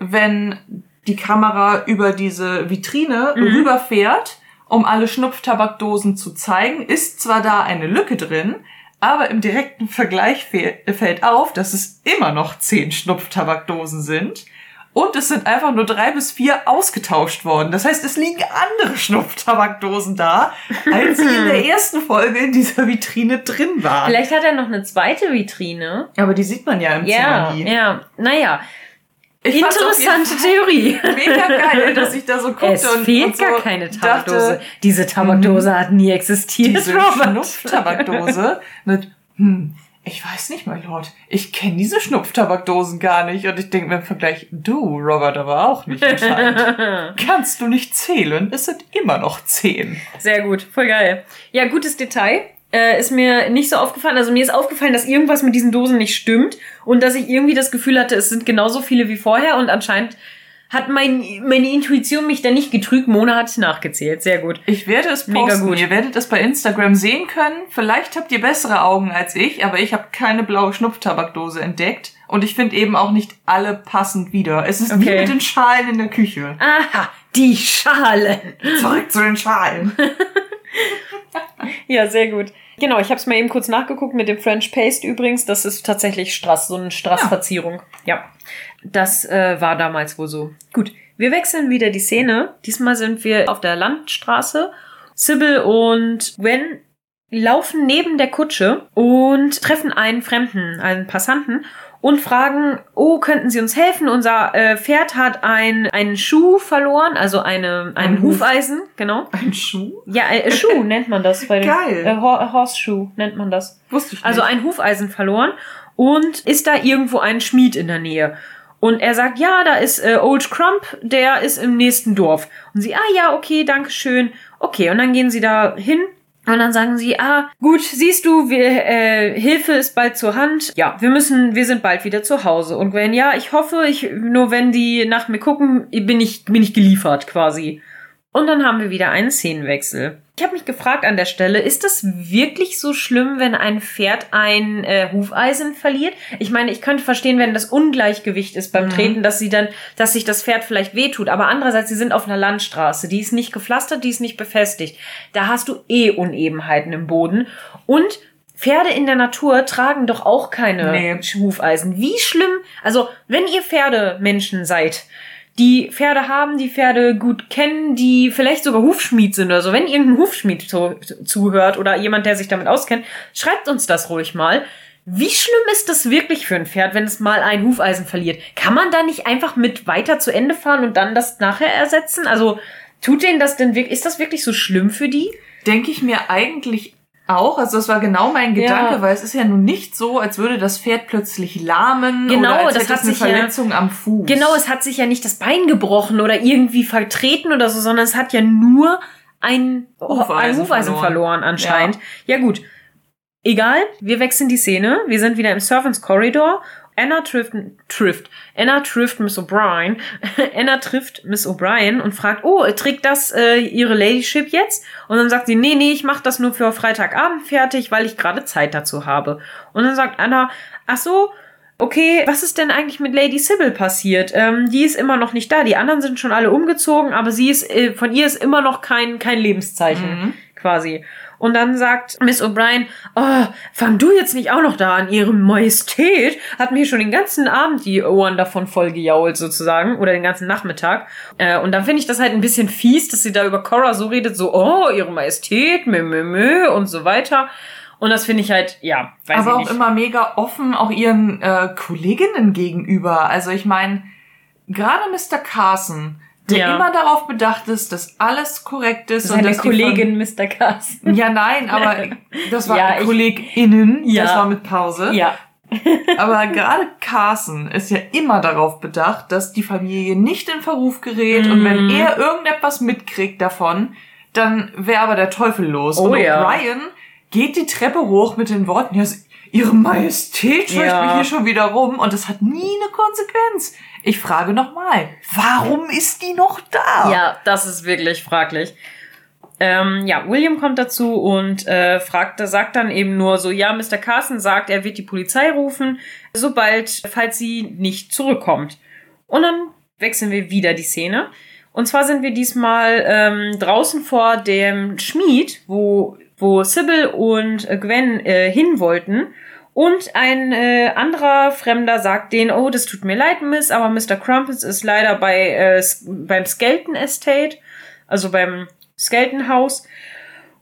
wenn die Kamera über diese Vitrine mhm. rüberfährt, um alle Schnupftabakdosen zu zeigen, ist zwar da eine Lücke drin, aber im direkten Vergleich fällt auf, dass es immer noch zehn Schnupftabakdosen sind. Und es sind einfach nur drei bis vier ausgetauscht worden. Das heißt, es liegen andere Schnupftabakdosen da, als sie in der ersten Folge in dieser Vitrine drin waren. Vielleicht hat er noch eine zweite Vitrine. Aber die sieht man ja im ja, Zimmer nie. Ja, naja. Ich Interessante Theorie. Mega geil, dass ich da so guckte es und fehlt und so gar keine Tabakdose. Diese Tabakdose mhm. hat nie existiert. Diese Schnupftabakdose mit hm, ich weiß nicht, mein Lord. Ich kenne diese Schnupftabakdosen gar nicht. Und ich denke mir im Vergleich, du, Robert, aber auch nicht anscheinend. Kannst du nicht zählen? Es sind immer noch zehn. Sehr gut, voll geil. Ja, gutes Detail. Äh, ist mir nicht so aufgefallen. Also mir ist aufgefallen, dass irgendwas mit diesen Dosen nicht stimmt und dass ich irgendwie das Gefühl hatte, es sind genauso viele wie vorher und anscheinend hat mein, meine Intuition mich da nicht getrügt. Mona hat nachgezählt. Sehr gut. Ich werde es posten. Mega gut. Ihr werdet es bei Instagram sehen können. Vielleicht habt ihr bessere Augen als ich, aber ich habe keine blaue Schnupftabakdose entdeckt. Und ich finde eben auch nicht alle passend wieder. Es ist okay. wie mit den Schalen in der Küche. Aha, die Schalen. Zurück zu den Schalen. ja, sehr gut. Genau, ich habe es mal eben kurz nachgeguckt mit dem French Paste übrigens. Das ist tatsächlich Strass, so eine Strassverzierung. Ja. ja. Das äh, war damals wohl so. Gut, wir wechseln wieder die Szene. Diesmal sind wir auf der Landstraße. Sybil und Gwen laufen neben der Kutsche und treffen einen Fremden, einen Passanten und fragen, oh, könnten Sie uns helfen? Unser äh, Pferd hat ein, einen Schuh verloren, also eine, einen ein Hufeisen, Huf. genau. Ein Schuh? Ja, äh, Schuh nennt man das. Bei Geil. Äh, Horseshoe nennt man das. Wusste ich also nicht. Also ein Hufeisen verloren und ist da irgendwo ein Schmied in der Nähe. Und er sagt, ja, da ist äh, Old Crump, der ist im nächsten Dorf. Und sie, ah ja, okay, danke schön. Okay, und dann gehen sie da hin und dann sagen sie, ah, gut, siehst du, wir, äh, Hilfe ist bald zur Hand. Ja, wir müssen, wir sind bald wieder zu Hause. Und Gwen, ja, ich hoffe, ich, nur wenn die nach mir gucken, bin ich, bin ich geliefert quasi. Und dann haben wir wieder einen Szenenwechsel. Ich habe mich gefragt an der Stelle, ist das wirklich so schlimm, wenn ein Pferd ein äh, Hufeisen verliert? Ich meine, ich könnte verstehen, wenn das Ungleichgewicht ist beim mhm. Treten, dass sie dann, dass sich das Pferd vielleicht wehtut. Aber andererseits, sie sind auf einer Landstraße, die ist nicht gepflastert, die ist nicht befestigt. Da hast du eh Unebenheiten im Boden. Und Pferde in der Natur tragen doch auch keine nee. Hufeisen. Wie schlimm, also wenn ihr Pferdemenschen seid, die Pferde haben, die Pferde gut kennen, die vielleicht sogar Hufschmied sind oder so. Wenn irgendein Hufschmied zu, zuhört oder jemand, der sich damit auskennt, schreibt uns das ruhig mal. Wie schlimm ist das wirklich für ein Pferd, wenn es mal ein Hufeisen verliert? Kann man da nicht einfach mit weiter zu Ende fahren und dann das nachher ersetzen? Also tut denen das denn wirklich, ist das wirklich so schlimm für die? Denke ich mir eigentlich auch, also das war genau mein Gedanke, ja. weil es ist ja nun nicht so, als würde das Pferd plötzlich lahmen genau, oder als das hat eine Verletzung ja, am Fuß. Genau, es hat sich ja nicht das Bein gebrochen oder irgendwie vertreten oder so, sondern es hat ja nur ein Hufeisen, ein Hufeisen verloren. verloren anscheinend. Ja. ja gut, egal, wir wechseln die Szene, wir sind wieder im Servants Corridor Anna trifft, trifft, Anna trifft Miss O'Brien, Anna trifft Miss O'Brien und fragt, oh, trägt das äh, ihre Ladyship jetzt? Und dann sagt sie, nee, nee, ich mache das nur für Freitagabend fertig, weil ich gerade Zeit dazu habe. Und dann sagt Anna, ach so, okay, was ist denn eigentlich mit Lady Sybil passiert? Ähm, die ist immer noch nicht da. Die anderen sind schon alle umgezogen, aber sie ist, äh, von ihr ist immer noch kein, kein Lebenszeichen, mhm. quasi. Und dann sagt Miss O'Brien, oh, fang du jetzt nicht auch noch da an. Ihre Majestät hat mir schon den ganzen Abend die Ohren davon voll gejault sozusagen. Oder den ganzen Nachmittag. Äh, und dann finde ich das halt ein bisschen fies, dass sie da über Cora so redet, so, oh, Ihre Majestät, mö, mö, mö und so weiter. Und das finde ich halt, ja, weiß Aber auch immer mega offen auch ihren äh, Kolleginnen gegenüber. Also ich meine, gerade Mr. Carson, der ja. immer darauf bedacht ist, dass alles korrekt ist. Seine und dass Kollegin Mr. Carsten. Ja, nein, aber das war ja, KollegInnen, ja. das war mit Pause. Ja. aber gerade Carson ist ja immer darauf bedacht, dass die Familie nicht in Verruf gerät mm. und wenn mhm. er irgendetwas mitkriegt davon, dann wäre aber der Teufel los. Oh, und ja. Brian geht die Treppe hoch mit den Worten, ja, Ihre Majestät scheucht ja. mich hier schon wieder rum und das hat nie eine Konsequenz. Ich frage nochmal, warum ist die noch da? Ja, das ist wirklich fraglich. Ähm, ja, William kommt dazu und äh, fragt, sagt dann eben nur so, ja, Mr. Carson sagt, er wird die Polizei rufen, sobald, falls sie nicht zurückkommt. Und dann wechseln wir wieder die Szene. Und zwar sind wir diesmal ähm, draußen vor dem Schmied, wo, wo Sybil und Gwen äh, hin wollten. Und ein äh, anderer Fremder sagt denen, oh, das tut mir leid, Miss, aber Mr. Crumpets ist leider bei äh, beim Skelton Estate, also beim Skelton House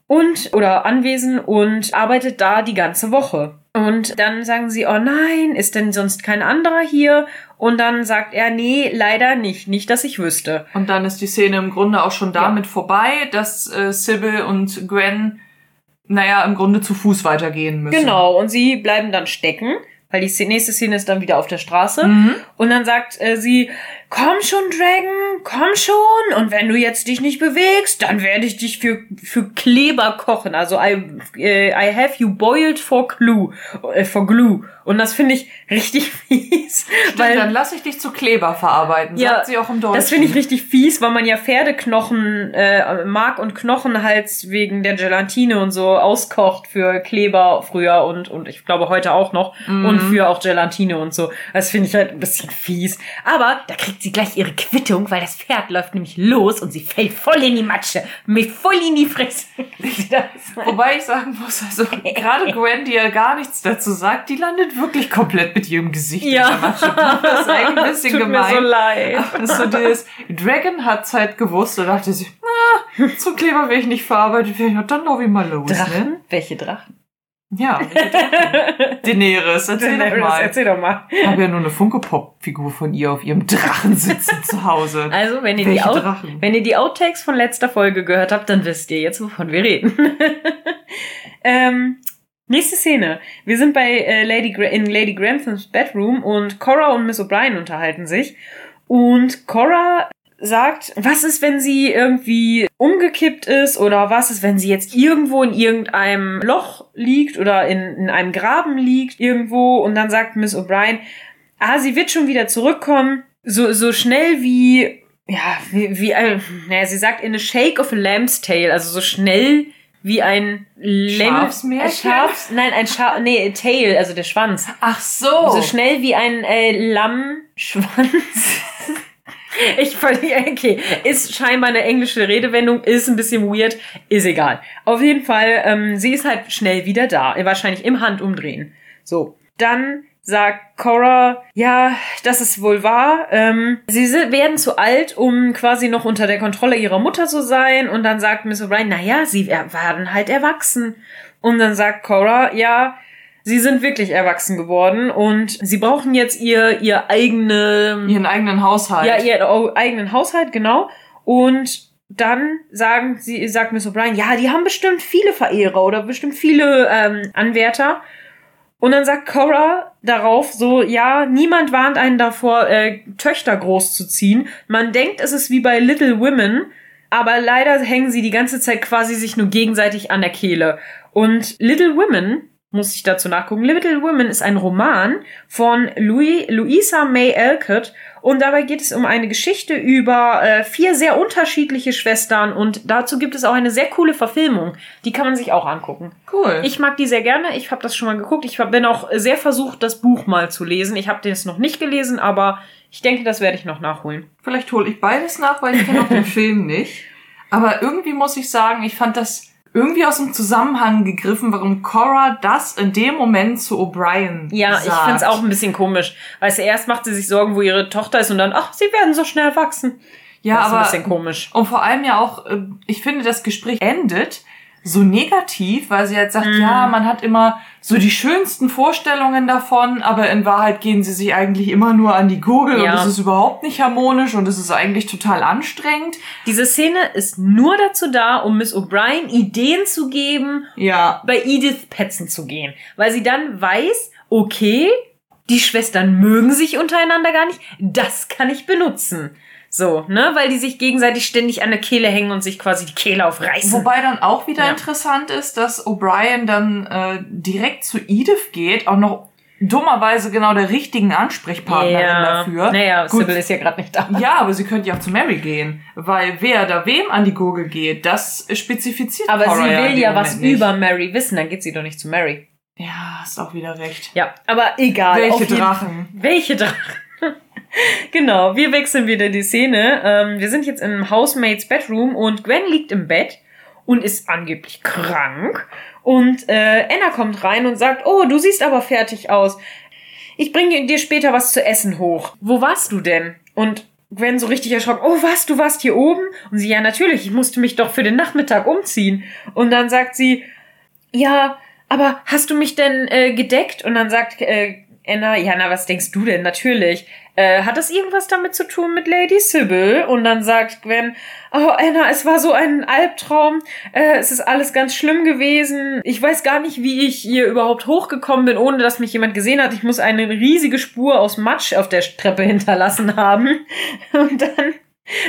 und oder Anwesen und arbeitet da die ganze Woche. Und dann sagen sie, oh nein, ist denn sonst kein anderer hier? Und dann sagt er, nee, leider nicht, nicht, dass ich wüsste. Und dann ist die Szene im Grunde auch schon damit ja. vorbei, dass äh, Sybil und Gwen naja, im Grunde zu Fuß weitergehen müssen. Genau, und sie bleiben dann stecken, weil die nächste Szene ist dann wieder auf der Straße. Mhm. Und dann sagt äh, sie, komm schon, Dragon, komm schon. Und wenn du jetzt dich nicht bewegst, dann werde ich dich für, für Kleber kochen. Also I, äh, I have you boiled for glue, äh, for glue. Und das finde ich richtig fies. Stimmt, weil, dann lass ich dich zu Kleber verarbeiten, ja, sagt sie auch im Deutschen. Das finde ich richtig fies, weil man ja Pferdeknochen, äh, Mark und Knochenhals wegen der Gelatine und so auskocht für Kleber früher und, und ich glaube heute auch noch. Mhm. Und für auch Gelatine und so. Das finde ich halt ein bisschen fies. Aber da kriegt sie gleich ihre Quittung, weil das Pferd läuft nämlich los und sie fällt voll in die Matsche. Mit voll in die Fresse. Wobei ich sagen muss, also gerade Gwen, die ja gar nichts dazu sagt, die landet wirklich komplett mit ihrem Gesicht ja. Das ist eigentlich ein bisschen Tut gemein. Mir so leid. So dieses, Dragon hat's halt gewusst und dachte sich, na, zum Kleber will ich nicht verarbeitet werden. Dann lauf ich mal los. Drachen? Ne? Welche Drachen? Ja, Daenerys, erzähl Daenerys, doch mal. Erzähl doch mal. Ich habe ja nur eine Funko-Pop-Figur von ihr auf ihrem Drachen sitzen zu Hause. Also, wenn ihr, die wenn ihr die Outtakes von letzter Folge gehört habt, dann wisst ihr jetzt, wovon wir reden. ähm, nächste Szene. Wir sind bei äh, Lady Gra in Lady Granthams Bedroom und Cora und Miss O'Brien unterhalten sich. Und Cora sagt, was ist, wenn sie irgendwie umgekippt ist oder was ist, wenn sie jetzt irgendwo in irgendeinem Loch liegt oder in, in einem Graben liegt irgendwo und dann sagt Miss O'Brien, ah, sie wird schon wieder zurückkommen, so, so schnell wie, ja, wie, wie, äh, naja, sie sagt in a shake of a lamb's tail, also so schnell wie ein Schafsmärchen? Schafs, nein, ein Schaf, nee, Tail, also der Schwanz. Ach so. So schnell wie ein äh, Lammschwanz. Ich völlig, okay. Ist scheinbar eine englische Redewendung, ist ein bisschen weird, ist egal. Auf jeden Fall, ähm, sie ist halt schnell wieder da. Wahrscheinlich im Handumdrehen. So. Dann sagt Cora, ja, das ist wohl wahr. Ähm, sie werden zu alt, um quasi noch unter der Kontrolle ihrer Mutter zu sein. Und dann sagt Miss O'Brien, naja, sie werden halt erwachsen. Und dann sagt Cora, ja, Sie sind wirklich erwachsen geworden und sie brauchen jetzt ihr, ihr eigene... Ihren eigenen Haushalt. Ja, ihren eigenen Haushalt, genau. Und dann sagen sie, sagt Miss O'Brien, ja, die haben bestimmt viele Verehrer oder bestimmt viele ähm, Anwärter. Und dann sagt Cora darauf so, ja, niemand warnt einen davor, äh, Töchter großzuziehen. Man denkt, es ist wie bei Little Women, aber leider hängen sie die ganze Zeit quasi sich nur gegenseitig an der Kehle. Und Little Women muss ich dazu nachgucken. Little Women ist ein Roman von Louis, Louisa May Alcott und dabei geht es um eine Geschichte über äh, vier sehr unterschiedliche Schwestern und dazu gibt es auch eine sehr coole Verfilmung. Die kann man sich auch angucken. Cool. Ich mag die sehr gerne. Ich habe das schon mal geguckt. Ich bin auch sehr versucht, das Buch mal zu lesen. Ich habe das noch nicht gelesen, aber ich denke, das werde ich noch nachholen. Vielleicht hole ich beides nach, weil ich kenne auch den Film nicht. Aber irgendwie muss ich sagen, ich fand das irgendwie aus dem Zusammenhang gegriffen, warum Cora das in dem Moment zu O'Brien Ja, sagt. ich find's auch ein bisschen komisch. Weil erst macht sie sich Sorgen, wo ihre Tochter ist und dann, ach, sie werden so schnell wachsen. Ja, das aber. Ist ein bisschen komisch. Und vor allem ja auch, äh, ich finde, das Gespräch endet so negativ, weil sie halt sagt, mm. ja, man hat immer so die schönsten Vorstellungen davon, aber in Wahrheit gehen sie sich eigentlich immer nur an die Gurgel ja. und es ist überhaupt nicht harmonisch und es ist eigentlich total anstrengend. Diese Szene ist nur dazu da, um Miss O'Brien Ideen zu geben, ja. bei Edith petzen zu gehen, weil sie dann weiß, okay, die Schwestern mögen sich untereinander gar nicht, das kann ich benutzen. So, ne? Weil die sich gegenseitig ständig an der Kehle hängen und sich quasi die Kehle aufreißen. Wobei dann auch wieder ja. interessant ist, dass O'Brien dann äh, direkt zu Edith geht, auch noch dummerweise genau der richtigen Ansprechpartnerin ja. dafür. Naja, Gut. Sybil ist ja gerade nicht da. Ja, aber sie könnte ja auch zu Mary gehen. Weil wer da wem an die Gurgel geht, das spezifiziert Aber Cora sie will ja was nicht. über Mary wissen, dann geht sie doch nicht zu Mary. Ja, hast auch wieder recht. Ja, aber egal. Welche Drachen? Welche Drachen? Genau, wir wechseln wieder die Szene. Ähm, wir sind jetzt im Housemates Bedroom und Gwen liegt im Bett und ist angeblich krank. Und äh, Anna kommt rein und sagt, oh, du siehst aber fertig aus. Ich bringe dir später was zu essen hoch. Wo warst du denn? Und Gwen so richtig erschrocken, oh was, du warst hier oben? Und sie, ja natürlich, ich musste mich doch für den Nachmittag umziehen. Und dann sagt sie, ja, aber hast du mich denn äh, gedeckt? Und dann sagt äh, Anna, ja, na, was denkst du denn? Natürlich. Äh, hat das irgendwas damit zu tun mit Lady Sybil? Und dann sagt Gwen, oh Anna, es war so ein Albtraum. Äh, es ist alles ganz schlimm gewesen. Ich weiß gar nicht, wie ich hier überhaupt hochgekommen bin, ohne dass mich jemand gesehen hat. Ich muss eine riesige Spur aus Matsch auf der Treppe hinterlassen haben. Und dann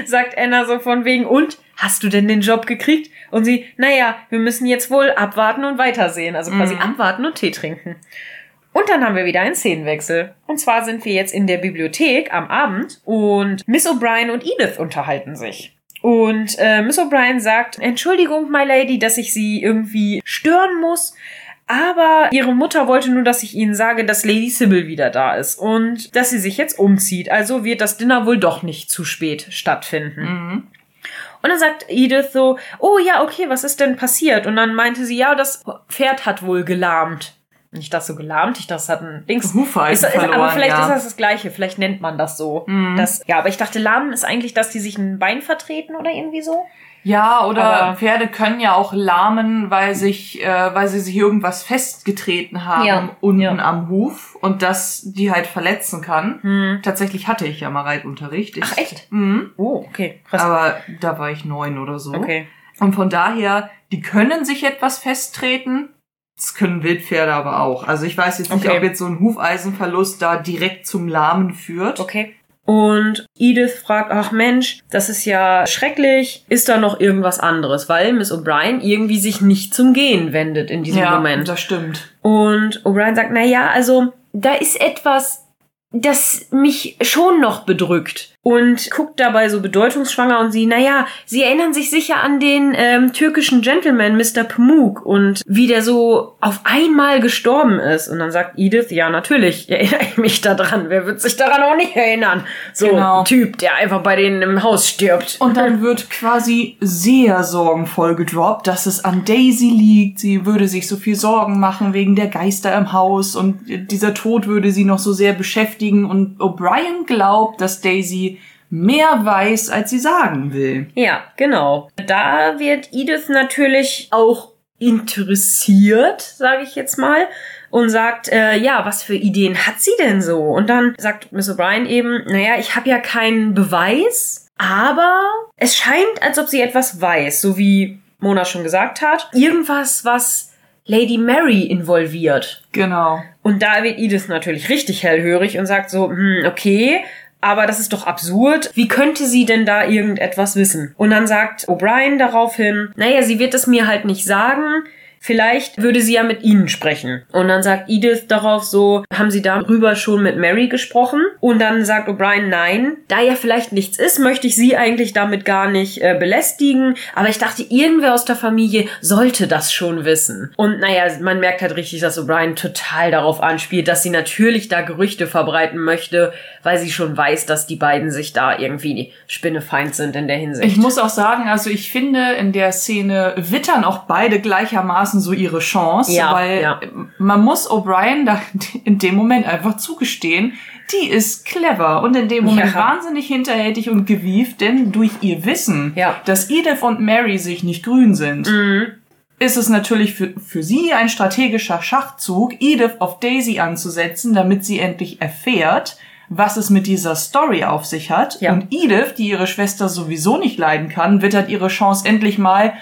sagt Anna so von wegen, und hast du denn den Job gekriegt? Und sie, naja, wir müssen jetzt wohl abwarten und weitersehen. Also quasi mhm. abwarten und Tee trinken. Und dann haben wir wieder einen Szenenwechsel. Und zwar sind wir jetzt in der Bibliothek am Abend und Miss O'Brien und Edith unterhalten sich. Und äh, Miss O'Brien sagt, Entschuldigung, my lady, dass ich sie irgendwie stören muss. Aber ihre Mutter wollte nur, dass ich ihnen sage, dass Lady Sybil wieder da ist und dass sie sich jetzt umzieht. Also wird das Dinner wohl doch nicht zu spät stattfinden. Mhm. Und dann sagt Edith so, oh ja, okay, was ist denn passiert? Und dann meinte sie, ja, das Pferd hat wohl gelahmt nicht das so gelahmt, ich dachte, es hat ein Dings. Hufeisen ist, verloren, aber vielleicht ja. ist das das Gleiche, vielleicht nennt man das so. Mhm. Das, ja, aber ich dachte, lahm ist eigentlich, dass die sich ein Bein vertreten oder irgendwie so. Ja, oder aber Pferde können ja auch lahmen, weil sich, äh, weil sie sich irgendwas festgetreten haben ja. unten ja. am Huf und das die halt verletzen kann. Hm. Tatsächlich hatte ich ja mal Reitunterricht. Ich, Ach echt? Mhm. Oh, okay. Krass. Aber da war ich neun oder so. Okay. Und von daher, die können sich etwas festtreten, das können Wildpferde aber auch. Also ich weiß jetzt nicht, okay. ob jetzt so ein Hufeisenverlust da direkt zum Lahmen führt. Okay. Und Edith fragt, ach Mensch, das ist ja schrecklich. Ist da noch irgendwas anderes? Weil Miss O'Brien irgendwie sich nicht zum Gehen wendet in diesem ja, Moment. das stimmt. Und O'Brien sagt, na ja, also da ist etwas, das mich schon noch bedrückt und guckt dabei so bedeutungsschwanger und sie, naja, sie erinnern sich sicher an den ähm, türkischen Gentleman Mr. Pamuk und wie der so auf einmal gestorben ist. Und dann sagt Edith, ja, natürlich erinnere ich mich daran. Wer wird sich daran auch nicht erinnern? So genau. ein Typ, der einfach bei denen im Haus stirbt. Und dann wird quasi sehr sorgenvoll gedroppt, dass es an Daisy liegt. Sie würde sich so viel Sorgen machen wegen der Geister im Haus und dieser Tod würde sie noch so sehr beschäftigen. Und O'Brien glaubt, dass Daisy mehr weiß, als sie sagen will. Ja, genau. Da wird Edith natürlich auch interessiert, sage ich jetzt mal, und sagt, äh, ja, was für Ideen hat sie denn so? Und dann sagt Miss O'Brien eben, naja, ich habe ja keinen Beweis, aber es scheint, als ob sie etwas weiß, so wie Mona schon gesagt hat. Irgendwas, was Lady Mary involviert. Genau. Und da wird Edith natürlich richtig hellhörig und sagt so, hm, okay, aber das ist doch absurd. Wie könnte sie denn da irgendetwas wissen? Und dann sagt O'Brien daraufhin, naja, sie wird es mir halt nicht sagen. Vielleicht würde sie ja mit ihnen sprechen. Und dann sagt Edith darauf so, haben sie darüber schon mit Mary gesprochen? Und dann sagt O'Brien, nein, da ja vielleicht nichts ist, möchte ich sie eigentlich damit gar nicht äh, belästigen. Aber ich dachte, irgendwer aus der Familie sollte das schon wissen. Und naja, man merkt halt richtig, dass O'Brien total darauf anspielt, dass sie natürlich da Gerüchte verbreiten möchte, weil sie schon weiß, dass die beiden sich da irgendwie Spinnefeind sind in der Hinsicht. Ich muss auch sagen, also ich finde, in der Szene wittern auch beide gleichermaßen so ihre Chance, ja, weil ja. man muss O'Brien da in dem Moment einfach zugestehen, die ist clever und in dem Moment ja. wahnsinnig hinterhältig und gewieft, denn durch ihr Wissen, dass Edith und Mary sich nicht grün sind, mhm. ist es natürlich für, für sie ein strategischer Schachzug, Edith auf Daisy anzusetzen, damit sie endlich erfährt, was es mit dieser Story auf sich hat. Ja. Und Edith, die ihre Schwester sowieso nicht leiden kann, wittert ihre Chance endlich mal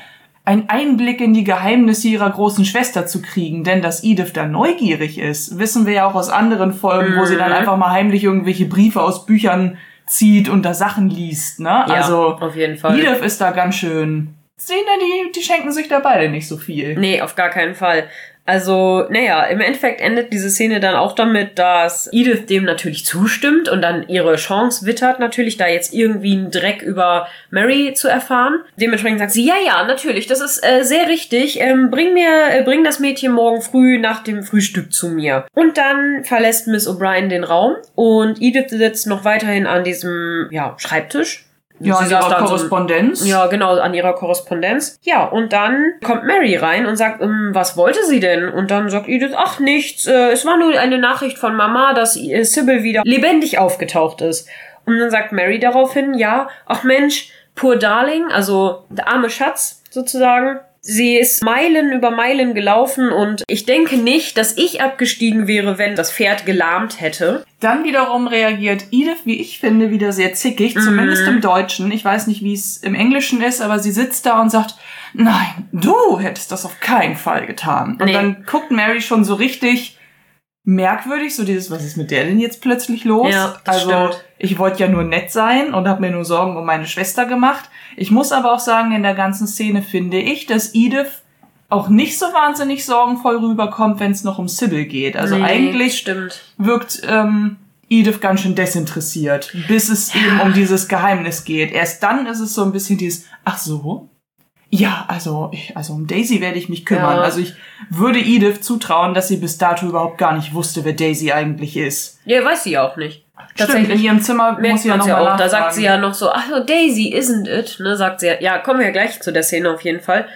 einen Einblick in die Geheimnisse ihrer großen Schwester zu kriegen, denn dass Edith da neugierig ist, wissen wir ja auch aus anderen Folgen, mhm. wo sie dann mhm. einfach mal heimlich irgendwelche Briefe aus Büchern zieht und da Sachen liest, ne? Ja, also auf jeden Fall. Edith ist da ganz schön. Sehen die, die schenken sich da beide nicht so viel. Nee, auf gar keinen Fall. Also, naja, im Endeffekt endet diese Szene dann auch damit, dass Edith dem natürlich zustimmt und dann ihre Chance wittert, natürlich da jetzt irgendwie einen Dreck über Mary zu erfahren. Dementsprechend sagt sie, ja, ja, natürlich, das ist äh, sehr richtig. Ähm, bring mir, äh, bring das Mädchen morgen früh nach dem Frühstück zu mir. Und dann verlässt Miss O'Brien den Raum und Edith sitzt noch weiterhin an diesem, ja, Schreibtisch ja, an ihrer Korrespondenz. So, ja, genau, an ihrer Korrespondenz. Ja, und dann kommt Mary rein und sagt, ähm, was wollte sie denn? Und dann sagt Edith, ach nichts, äh, es war nur eine Nachricht von Mama, dass äh, Sybil wieder lebendig aufgetaucht ist. Und dann sagt Mary daraufhin, ja, ach Mensch, poor darling, also der arme Schatz sozusagen, Sie ist Meilen über Meilen gelaufen und ich denke nicht, dass ich abgestiegen wäre, wenn das Pferd gelahmt hätte. Dann wiederum reagiert Edith, wie ich finde, wieder sehr zickig, mhm. zumindest im Deutschen. Ich weiß nicht, wie es im Englischen ist, aber sie sitzt da und sagt, nein, du hättest das auf keinen Fall getan. Und nee. dann guckt Mary schon so richtig merkwürdig, so dieses, was ist mit der denn jetzt plötzlich los? Ja, das also stimmt. ich wollte ja nur nett sein und habe mir nur Sorgen um meine Schwester gemacht. Ich muss aber auch sagen, in der ganzen Szene finde ich, dass Edith auch nicht so wahnsinnig sorgenvoll rüberkommt, wenn es noch um Sybil geht. Also nee, eigentlich stimmt. wirkt ähm, Edith ganz schön desinteressiert, bis es ja. eben um dieses Geheimnis geht. Erst dann ist es so ein bisschen dieses, ach so, ja, also, ich, also um Daisy werde ich mich kümmern. Ja. Also ich würde Edith zutrauen, dass sie bis dato überhaupt gar nicht wusste, wer Daisy eigentlich ist. Ja, weiß sie auch nicht. Stimmt, in ihrem Zimmer muss sie ja noch ja auch. Da sagt sie ja noch so, ach Daisy, isn't it? Ne, sagt sie ja. Ja, kommen wir ja gleich zu der Szene auf jeden Fall.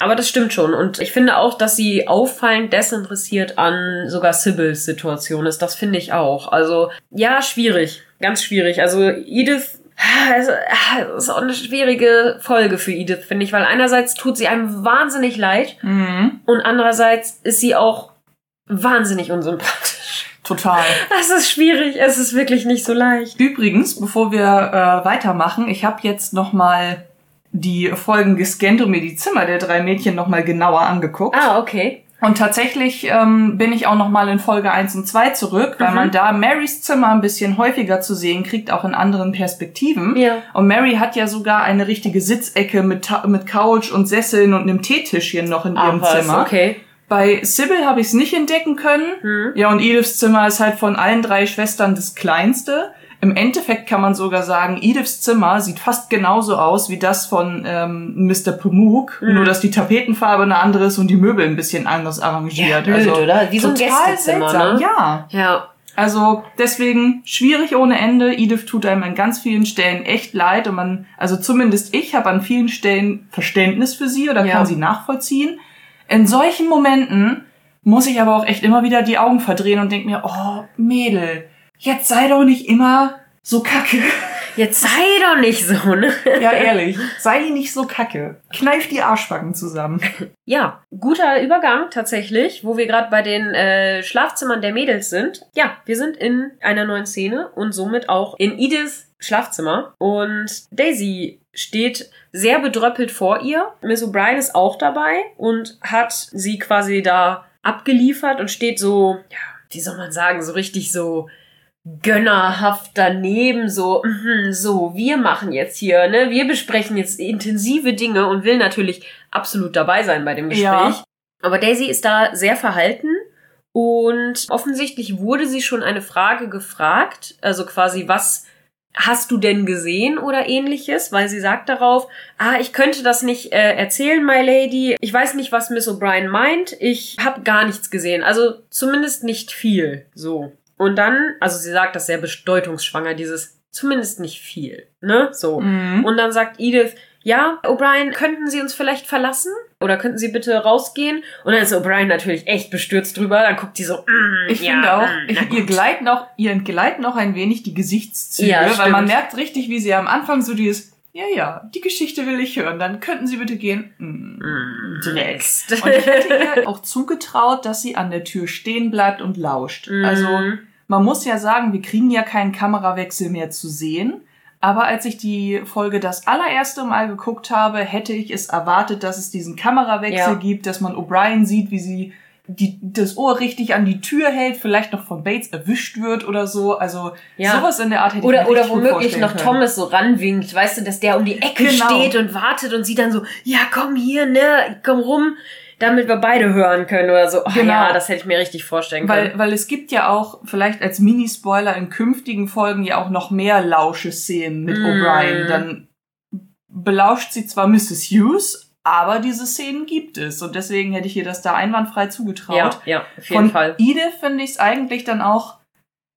Aber das stimmt schon. Und ich finde auch, dass sie auffallend desinteressiert an sogar Sybils Situation ist. Das finde ich auch. Also, ja, schwierig. Ganz schwierig. Also, Edith also, das ist auch eine schwierige Folge für Edith, finde ich, weil einerseits tut sie einem wahnsinnig leid mhm. und andererseits ist sie auch wahnsinnig unsympathisch. Total. Das ist schwierig, es ist wirklich nicht so leicht. Übrigens, bevor wir äh, weitermachen, ich habe jetzt noch mal die Folgen gescannt und mir die Zimmer der drei Mädchen noch mal genauer angeguckt. Ah, okay. Und tatsächlich ähm, bin ich auch noch mal in Folge 1 und 2 zurück, weil mhm. man da Marys Zimmer ein bisschen häufiger zu sehen kriegt, auch in anderen Perspektiven. Ja. Und Mary hat ja sogar eine richtige Sitzecke mit, mit Couch und Sesseln und einem Teetischchen noch in Ach, ihrem was? Zimmer. Okay. Bei Sybil habe ich es nicht entdecken können. Mhm. Ja, und Ediths Zimmer ist halt von allen drei Schwestern das kleinste. Im Endeffekt kann man sogar sagen, Ediths Zimmer sieht fast genauso aus wie das von ähm, Mr. Pamuk, mhm. nur dass die Tapetenfarbe eine andere ist und die Möbel ein bisschen anders arrangiert. Ja, blöd, also, oder? Wie so ein Gästezimmer, seltsam. ne? Ja. Ja. Also deswegen schwierig ohne Ende. Edith tut einem an ganz vielen Stellen echt leid und man, also zumindest ich habe an vielen Stellen Verständnis für sie oder ja. kann sie nachvollziehen. In solchen Momenten muss ich aber auch echt immer wieder die Augen verdrehen und denke mir, oh Mädel, jetzt sei doch nicht immer so kacke. Jetzt sei doch nicht so, ne? Ja, ehrlich. Sei nicht so kacke. Kneif die Arschbacken zusammen. Ja, guter Übergang tatsächlich, wo wir gerade bei den äh, Schlafzimmern der Mädels sind. Ja, wir sind in einer neuen Szene und somit auch in Ediths Schlafzimmer. Und Daisy steht sehr bedröppelt vor ihr. Miss O'Brien ist auch dabei und hat sie quasi da abgeliefert und steht so, ja, wie soll man sagen, so richtig so gönnerhaft daneben, so, mm, so, wir machen jetzt hier, ne, wir besprechen jetzt intensive Dinge und will natürlich absolut dabei sein bei dem Gespräch. Ja. Aber Daisy ist da sehr verhalten und offensichtlich wurde sie schon eine Frage gefragt, also quasi, was hast du denn gesehen oder ähnliches, weil sie sagt darauf, ah, ich könnte das nicht äh, erzählen, my lady. Ich weiß nicht, was Miss O'Brien meint. Ich habe gar nichts gesehen, also zumindest nicht viel, so. Und dann, also sie sagt das sehr bedeutungsschwanger, dieses zumindest nicht viel, ne? So. Mhm. Und dann sagt Edith, ja, O'Brien, könnten Sie uns vielleicht verlassen? Oder könnten Sie bitte rausgehen? Und dann ist O'Brien natürlich echt bestürzt drüber. Dann guckt die so, mm, Ich ja, finde auch, mm, ihr gleiten auch, ihr entgleiten auch ein wenig die Gesichtszüge, ja, weil stimmt. man merkt richtig, wie sie am Anfang so dieses, ja, ja, die Geschichte will ich hören. Dann könnten Sie bitte gehen. Mm, mm, next. Und ich hätte ihr auch zugetraut, dass sie an der Tür stehen bleibt und lauscht. Mm. Also, man muss ja sagen, wir kriegen ja keinen Kamerawechsel mehr zu sehen. Aber als ich die Folge das allererste Mal geguckt habe, hätte ich es erwartet, dass es diesen Kamerawechsel ja. gibt, dass man O'Brien sieht, wie sie die, das Ohr richtig an die Tür hält, vielleicht noch von Bates erwischt wird oder so. Also ja. sowas in der Art hätte oder, ich mir Oder womöglich noch können. Thomas so ranwinkt, weißt du, dass der um die Ecke genau. steht und wartet und sie dann so, ja komm hier, ne, komm rum damit wir beide hören können oder so. Oh, genau. Ja, das hätte ich mir richtig vorstellen können. Weil, weil es gibt ja auch vielleicht als Mini-Spoiler in künftigen Folgen ja auch noch mehr Lausche-Szenen mit mm. O'Brien. Dann belauscht sie zwar Mrs. Hughes, aber diese Szenen gibt es und deswegen hätte ich ihr das da einwandfrei zugetraut. Ja, ja auf jeden Von Fall. Edith finde ich es eigentlich dann auch,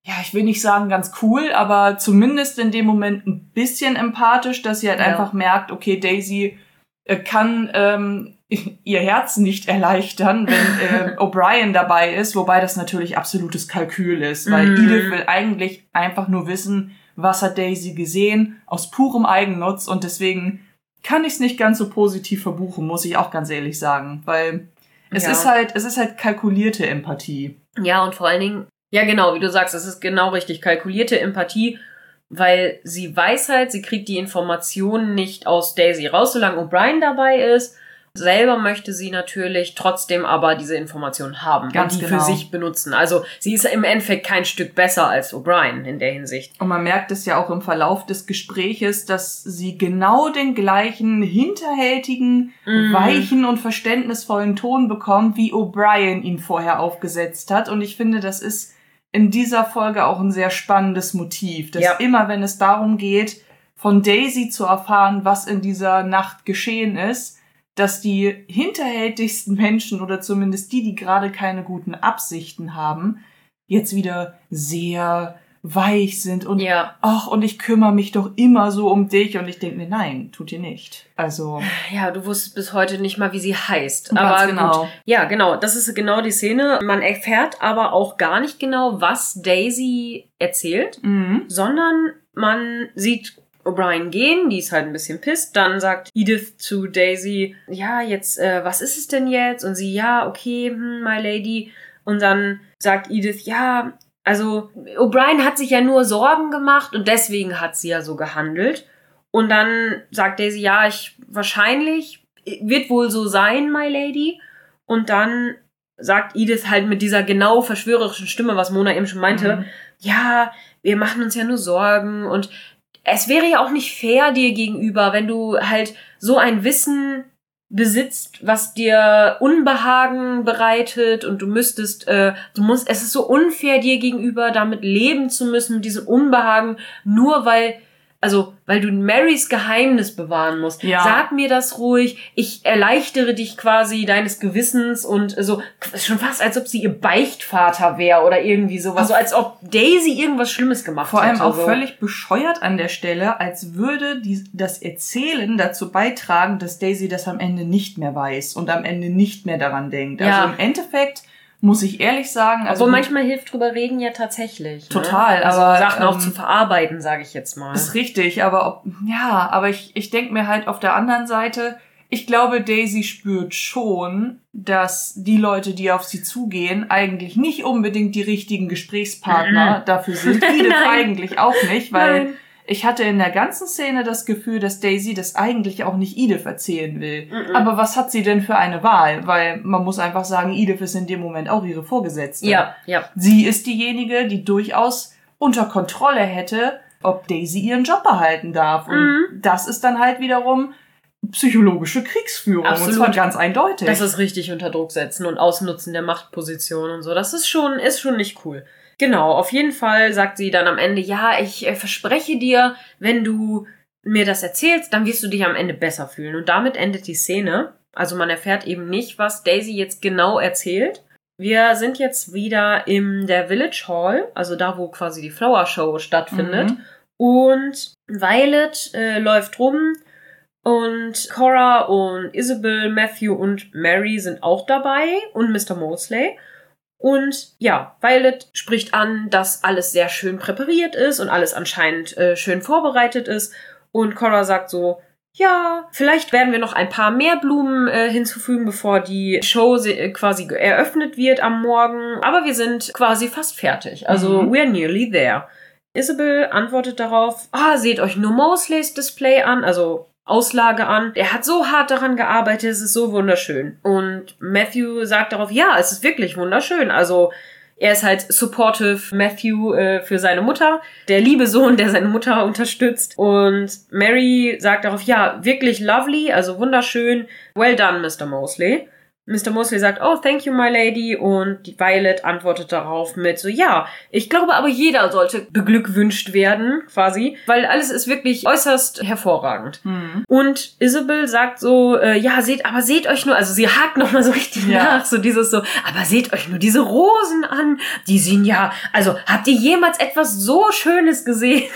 ja, ich will nicht sagen ganz cool, aber zumindest in dem Moment ein bisschen empathisch, dass sie halt ja. einfach merkt, okay, Daisy äh, kann ähm, ihr Herz nicht erleichtern, wenn äh, O'Brien dabei ist, wobei das natürlich absolutes Kalkül ist, weil mm. Edith will eigentlich einfach nur wissen, was hat Daisy gesehen, aus purem Eigennutz und deswegen kann ich es nicht ganz so positiv verbuchen, muss ich auch ganz ehrlich sagen, weil es Ja. ist halt, es ist halt kalkulierte Empathie. Ja, und vor allen Dingen, ja genau, wie du sagst, es ist genau richtig, kalkulierte Empathie, weil sie weiß halt, sie kriegt die Informationen nicht aus Daisy raus, solange O'Brien dabei ist. Selber möchte sie natürlich trotzdem aber diese Informationen haben Ganz und die genau. für sich benutzen. Also sie ist im Endeffekt kein Stück besser als O'Brien in der Hinsicht. Und man merkt es ja auch im Verlauf des Gespräches, dass sie genau den gleichen hinterhältigen, Mhm. weichen und verständnisvollen Ton bekommt, wie O'Brien ihn vorher aufgesetzt hat. Und ich finde, das ist in dieser Folge auch ein sehr spannendes Motiv, dass Ja. immer, wenn es darum geht, von Daisy zu erfahren, was in dieser Nacht geschehen ist, dass die hinterhältigsten Menschen oder zumindest die, die gerade keine guten Absichten haben, jetzt wieder sehr weich sind und Ja, ach, und ich kümmere mich doch immer so um dich. Und ich denke mir, nein, tut ihr nicht. Also, ja, du wusstest bis heute nicht mal, wie sie heißt. Aber genau. gut. Ja, genau, das ist genau die Szene. Man erfährt aber auch gar nicht genau, was Daisy erzählt. mhm. sondern man sieht O'Brien gehen, die ist halt ein bisschen pisst. Dann sagt Edith zu Daisy, ja, jetzt, äh, was ist es denn jetzt? Und sie, ja, okay, hm, my lady. Und dann sagt Edith, ja, also O'Brien hat sich ja nur Sorgen gemacht und deswegen hat sie ja so gehandelt. Und dann sagt Daisy, ja, ich wahrscheinlich wird wohl so sein, my lady. Und dann sagt Edith halt mit dieser genau verschwörerischen Stimme, was Mona eben schon meinte, Mhm. ja, wir machen uns ja nur Sorgen und es wäre ja auch nicht fair dir gegenüber, wenn du halt so ein Wissen besitzt, was dir Unbehagen bereitet und du müsstest, äh, du musst, es ist so unfair dir gegenüber, damit leben zu müssen, mit diesem Unbehagen, nur weil, also, weil du Marys Geheimnis bewahren musst. Ja. Sag mir das ruhig, ich erleichtere dich quasi deines Gewissens und so, schon fast als ob sie ihr Beichtvater wäre oder irgendwie sowas, so als ob Daisy irgendwas Schlimmes gemacht Vor allem hätte. auch so. völlig bescheuert an der Stelle, als würde die, das Erzählen dazu beitragen, dass Daisy das am Ende nicht mehr weiß und am Ende nicht mehr daran denkt. Ja. Also im Endeffekt muss ich ehrlich sagen, also Obwohl manchmal hilft drüber reden ja tatsächlich. Total, ne? also aber, Sachen auch ähm, zu verarbeiten, sage ich jetzt mal. Ist richtig, aber ob, ja, aber ich, ich denke mir halt auf der anderen Seite, ich glaube, Daisy spürt schon, dass die Leute, die auf sie zugehen, eigentlich nicht unbedingt die richtigen Gesprächspartner dafür sind. Edith eigentlich auch nicht, weil Nein. Ich hatte in der ganzen Szene das Gefühl, dass Daisy das eigentlich auch nicht Edith erzählen will. Mhm. Aber was hat sie denn für eine Wahl? Weil man muss einfach sagen, Edith ist in dem Moment auch ihre Vorgesetzte. Ja, ja. Sie ist diejenige, die durchaus unter Kontrolle hätte, ob Daisy ihren Job behalten darf. Und Mhm. das ist dann halt wiederum psychologische Kriegsführung. Und Absolut. zwar ganz eindeutig. Das ist richtig unter Druck setzen und Ausnutzen der Machtposition und so. Das ist schon, ist schon nicht cool. Genau, auf jeden Fall sagt sie dann am Ende, ja, ich äh, verspreche dir, wenn du mir das erzählst, dann wirst du dich am Ende besser fühlen. Und damit endet die Szene. Also man erfährt eben nicht, was Daisy jetzt genau erzählt. Wir sind jetzt wieder in der Village Hall, also da, wo quasi die Flower Show stattfindet. Mhm. Und Violet äh, läuft rum und Cora und Isabel, Matthew und Mary sind auch dabei und Mr. Mosley. Und ja, Violet spricht an, dass alles sehr schön präpariert ist und alles anscheinend äh, schön vorbereitet ist. Und Cora sagt so, ja, vielleicht werden wir noch ein paar mehr Blumen äh, hinzufügen, bevor die Show äh, quasi eröffnet wird am Morgen. Aber wir sind quasi fast fertig. Also, Mhm. we're nearly there. Isabel antwortet darauf, ah, seht euch nur Mosleys Display an, also Auslage an. Er hat so hart daran gearbeitet, es ist so wunderschön. Und Matthew sagt darauf, ja, es ist wirklich wunderschön. Also er ist halt supportive Matthew äh, für seine Mutter, der liebe Sohn, der seine Mutter unterstützt. Und Mary sagt darauf, ja, wirklich lovely, also wunderschön. Well done, Mr. Mosley. Mr. Mosley sagt, oh, thank you, my lady. Und die Violet antwortet darauf mit so, ja, ich glaube aber jeder sollte beglückwünscht werden, quasi, weil alles ist wirklich äußerst hervorragend. Mhm. Und Isabel sagt so, äh, ja, seht, aber seht euch nur, also sie hakt nochmal so richtig Ja. nach, so dieses so, aber seht euch nur diese Rosen an, die sind ja, also habt ihr jemals etwas so Schönes gesehen?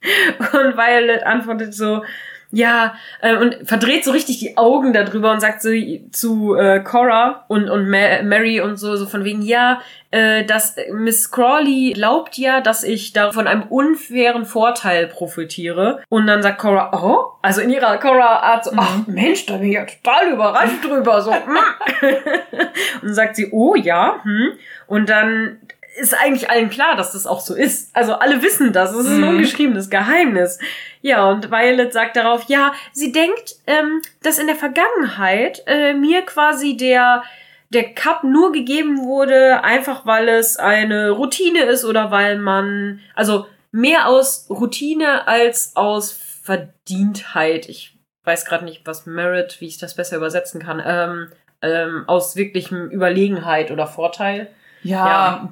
Und Violet antwortet so, ja, äh, und verdreht so richtig die Augen darüber und sagt so zu äh, Cora und, und Ma Mary und so, so von wegen, ja, äh, dass Miss Crawley glaubt ja, dass ich da von einem unfairen Vorteil profitiere. Und dann sagt Cora, oh, also in ihrer Cora-Art so, ach mhm. Mensch, da bin ich ja total überrascht drüber. So, mm. und dann sagt sie, oh ja, hm. Und dann ist eigentlich allen klar, dass das auch so ist. Also alle wissen das. Es ist ein mhm. ungeschriebenes Geheimnis. Ja, und Violet sagt darauf, ja, sie denkt, ähm, dass in der Vergangenheit äh, mir quasi der der Cup nur gegeben wurde, einfach weil es eine Routine ist oder weil man, also mehr aus Routine als aus Verdientheit. Ich weiß gerade nicht, was Merit, wie ich das besser übersetzen kann, ähm, ähm, aus wirklichem Überlegenheit oder Vorteil. Ja, ja,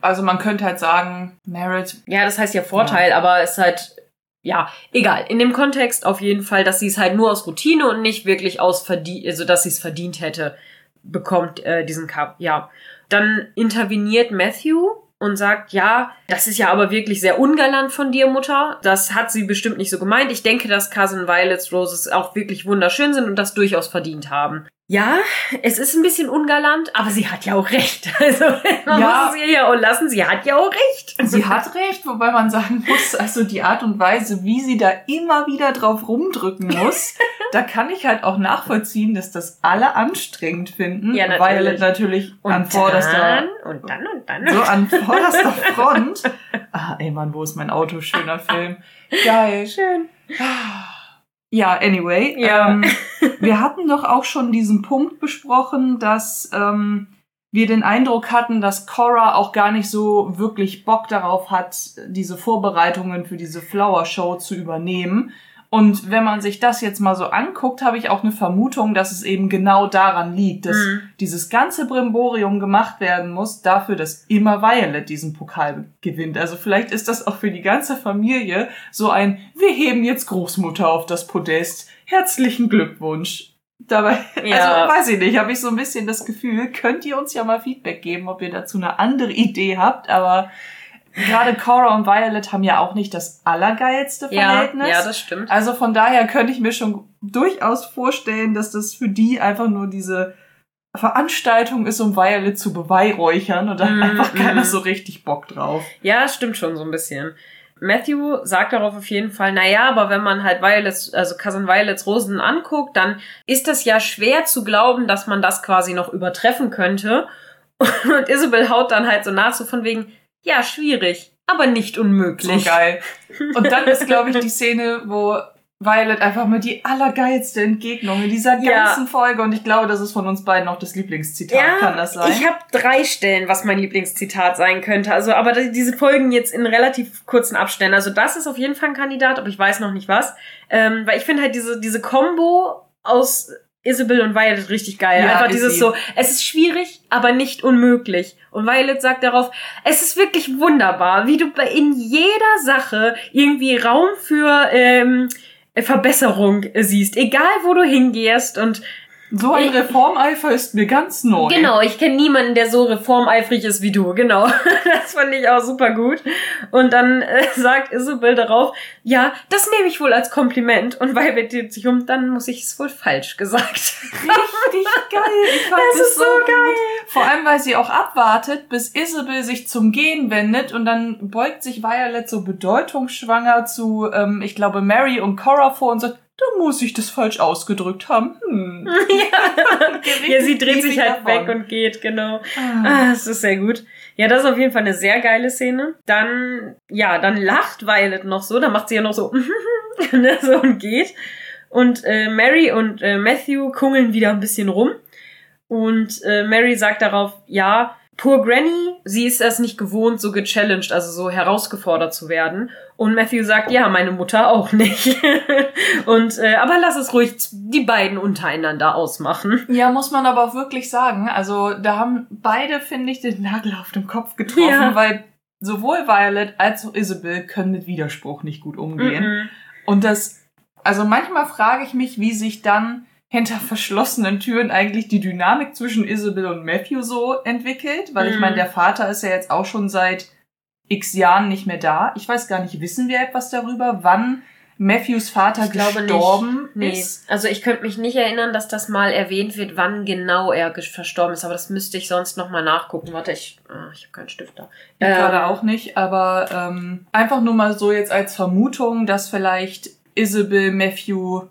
also man könnte halt sagen, Merit. Ja, das heißt ja Vorteil, ja. aber es ist halt, ja, egal. In dem Kontext auf jeden Fall, dass sie es halt nur aus Routine und nicht wirklich aus verdient, also dass sie es verdient hätte, bekommt äh, diesen Cup. Ja. Dann interveniert Matthew und sagt, ja, das ist ja aber wirklich sehr ungalant von dir, Mutter. Das hat sie bestimmt nicht so gemeint. Ich denke, dass Cousin Violets Roses auch wirklich wunderschön sind und das durchaus verdient haben. Ja, es ist ein bisschen ungalant, aber sie hat ja auch recht. Also man ja. muss es ihr ja auch lassen, sie hat ja auch recht. Sie hat recht, wobei man sagen muss, also die Art und Weise, wie sie da immer wieder drauf rumdrücken muss, da kann ich halt auch nachvollziehen, dass das alle anstrengend finden, ja, natürlich. weil natürlich und an vorderster und dann und dann so an vorderster Front. Ah, ey Mann, wo ist mein Auto? Schöner Film. Geil. Schön. Ja, anyway. Ja. Ähm, wir hatten doch auch schon diesen Punkt besprochen, dass ähm, wir den Eindruck hatten, dass Cora auch gar nicht so wirklich Bock darauf hat, diese Vorbereitungen für diese Flower Show zu übernehmen, und wenn man sich das jetzt mal so anguckt, habe ich auch eine Vermutung, dass es eben genau daran liegt, dass mhm. dieses ganze Brimborium gemacht werden muss, dafür, dass immer Violet diesen Pokal gewinnt. Also vielleicht ist das auch für die ganze Familie so ein, wir heben jetzt Großmutter auf das Podest. Herzlichen Glückwunsch. Dabei, ja. also weiß ich nicht, habe ich so ein bisschen das Gefühl, könnt ihr uns ja mal Feedback geben, ob ihr dazu eine andere Idee habt, aber gerade Cora und Violet haben ja auch nicht das allergeilste Verhältnis. Ja, ja, das stimmt. Also von daher könnte ich mir schon durchaus vorstellen, dass das für die einfach nur diese Veranstaltung ist, um Violet zu beweihräuchern und da mm, hat einfach mm. keiner so richtig Bock drauf. Ja, stimmt schon so ein bisschen. Matthew sagt darauf auf jeden Fall, naja, aber wenn man halt Violets, also Cousin Violets Rosen anguckt, dann ist das ja schwer zu glauben, dass man das quasi noch übertreffen könnte. Und Isabel haut dann halt so nach, so von wegen, ja, schwierig, aber nicht unmöglich. So geil. Und dann ist, glaube ich, die Szene, wo Violet einfach mal die allergeilste Entgegnung in dieser ganzen ja. Folge und ich glaube, das ist von uns beiden auch das Lieblingszitat. Ja, Kann das sein? Ich habe drei Stellen, was mein Lieblingszitat sein könnte. Also, aber diese Folgen jetzt in relativ kurzen Abständen. Also, das ist auf jeden Fall ein Kandidat, aber ich weiß noch nicht was. Ähm, weil ich finde halt diese diese Combo aus Isabel und Violet richtig geil. Ja, Einfach dieses sie. so, es ist schwierig, aber nicht unmöglich. Und Violet sagt darauf, es ist wirklich wunderbar, wie du in jeder Sache irgendwie Raum für ähm, Verbesserung siehst. Egal, wo du hingehst und so ein Reformeifer ist mir ganz neu. Genau, ich kenne niemanden, der so reformeifrig ist wie du. Genau, das fand ich auch super gut. Und dann äh, sagt Isabel darauf, ja, das nehme ich wohl als Kompliment. Und weil wir sich um, dann muss ich es wohl falsch gesagt. Richtig geil. Ich fand das, das ist so geil. Gut. Vor allem, weil sie auch abwartet, bis Isabel sich zum Gehen wendet und dann beugt sich Violet so bedeutungsschwanger zu, ähm, ich glaube, Mary und Cora vor und sagt, da muss ich das falsch ausgedrückt haben. Hm. Ja. ja, sie dreht sich halt davon. weg und geht, genau. Ah. ah, das ist sehr gut. Ja, das ist auf jeden Fall eine sehr geile Szene. Dann, ja, dann lacht Violet noch so, dann macht sie ja noch so, ne, so und geht. Und äh, Mary und äh, Matthew kungeln wieder ein bisschen rum. Und äh, Mary sagt darauf, ja, Poor Granny, sie ist es nicht gewohnt, so gechallenged, also so herausgefordert zu werden. Und Matthew sagt, ja, meine Mutter auch nicht. und äh, aber lass es ruhig die beiden untereinander ausmachen. Ja, muss man aber auch wirklich sagen. Also da haben beide, finde ich, den Nagel auf den Kopf getroffen, ja. weil sowohl Violet als auch Isabel können mit Widerspruch nicht gut umgehen. -mm. Und das, also manchmal frage ich mich, wie sich dann hinter verschlossenen Türen eigentlich die Dynamik zwischen Isabel und Matthew so entwickelt, weil mm. ich meine, mhm. der Vater ist ja jetzt auch schon seit x Jahren nicht mehr da. Ich weiß gar nicht, wissen wir etwas darüber, wann Matthews Vater ich glaube gestorben nicht. Nee. ist? Also ich könnte mich nicht erinnern, dass das mal erwähnt wird, wann genau er verstorben ist, aber das müsste ich sonst nochmal nachgucken. Warte, ich, ah, ich habe keinen Stift da. Ich Ähm, gerade auch nicht, aber ähm, einfach nur mal so jetzt als Vermutung, dass vielleicht Isabel Matthew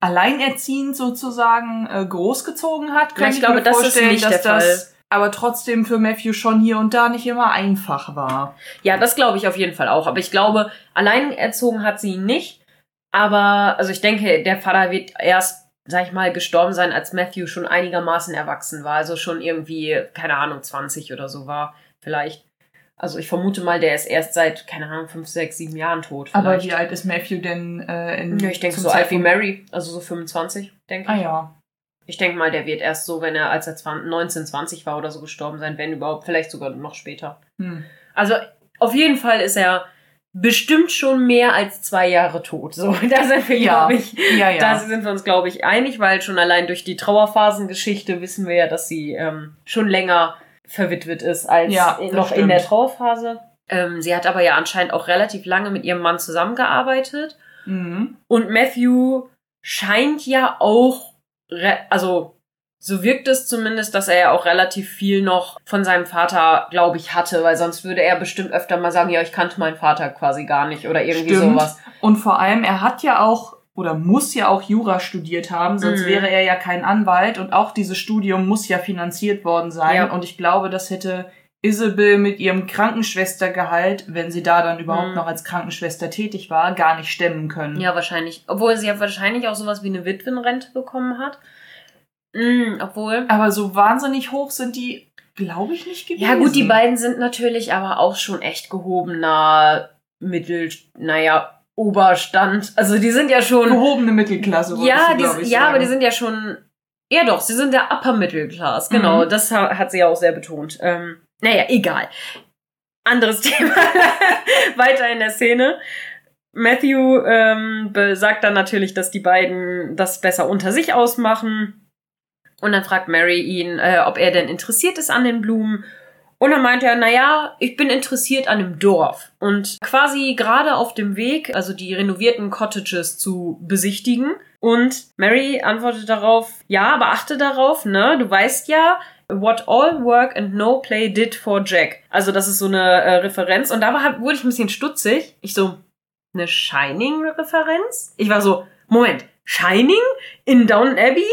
alleinerziehend sozusagen äh, großgezogen hat. Ja, ich glaube, das ist nicht der das aber trotzdem für Matthew schon hier und da nicht immer einfach war. Ja, das glaube ich auf jeden Fall auch. Aber ich glaube, allein erzogen hat sie ihn nicht. Aber, also ich denke, der Vater wird erst, sag ich mal, gestorben sein, als Matthew schon einigermaßen erwachsen war. Also schon irgendwie, keine Ahnung, 20 oder so war. Vielleicht. Also ich vermute mal, der ist erst seit, keine Ahnung, 5, 6, 7 Jahren tot. Aber Vielleicht. wie alt ist Matthew denn äh, in ja, ich denke so alt wie Zeitpunkt- Mary. Also so 25, denke Ah ich. ja. Ich denke mal, der wird erst so, wenn er, als er 20, 19, 20 war oder so gestorben sein, wenn überhaupt, vielleicht sogar noch später. Hm. Also auf jeden Fall ist er bestimmt schon mehr als zwei Jahre tot. So, da sind wir, Ja. glaube ich, Ja, ja. da sind wir uns, glaube ich, einig, weil schon allein durch die Trauerphasengeschichte wissen wir ja, dass sie ähm, schon länger verwitwet ist als Ja, in, noch in stimmt. der Trauerphase. Ähm, sie hat aber ja anscheinend auch relativ lange mit ihrem Mann zusammengearbeitet. mhm. Und Matthew scheint ja auch, also so wirkt es zumindest, dass er ja auch relativ viel noch von seinem Vater, glaube ich, hatte, weil sonst würde er bestimmt öfter mal sagen, ja, ich kannte meinen Vater quasi gar nicht oder irgendwie Stimmt. sowas. Und vor allem, er hat ja auch oder muss ja auch Jura studiert haben, sonst Mhm. wäre er ja kein Anwalt und auch dieses Studium muss ja finanziert worden sein. Ja. Und ich glaube, das hätte Isabel mit ihrem Krankenschwestergehalt, wenn sie da dann überhaupt Mhm. noch als Krankenschwester tätig war, gar nicht stemmen können. Ja, wahrscheinlich. Obwohl sie ja wahrscheinlich auch sowas wie eine Witwenrente bekommen hat. Mm, obwohl. Aber so wahnsinnig hoch sind die, glaube ich, nicht gewesen. Ja, gut, die beiden sind natürlich aber auch schon echt gehobener Mittel, naja, Oberstand. Also die sind ja schon. Gehobene Mittelklasse, Ja, die, ich, ja, sagen. aber die sind ja schon. Ja, doch, sie sind der Upper Middle Class. Genau, Mhm. das ha- hat sie ja auch sehr betont. Ähm, naja, egal. Anderes Thema. Weiter in der Szene. Matthew ähm, sagt dann natürlich, dass die beiden das besser unter sich ausmachen. Und dann fragt Mary ihn, äh, ob er denn interessiert ist an den Blumen. Und dann meinte er, naja, ich bin interessiert an dem Dorf. Und quasi gerade auf dem Weg, also die renovierten Cottages zu besichtigen. Und Mary antwortet darauf, ja, aber achte darauf, ne? Du weißt ja, what all work and no play did for Jack. Also das ist so eine äh, Referenz. Und da war, wurde ich ein bisschen stutzig. Ich so, eine Shining-Referenz? Ich war so, Moment, Shining in Downton Abbey?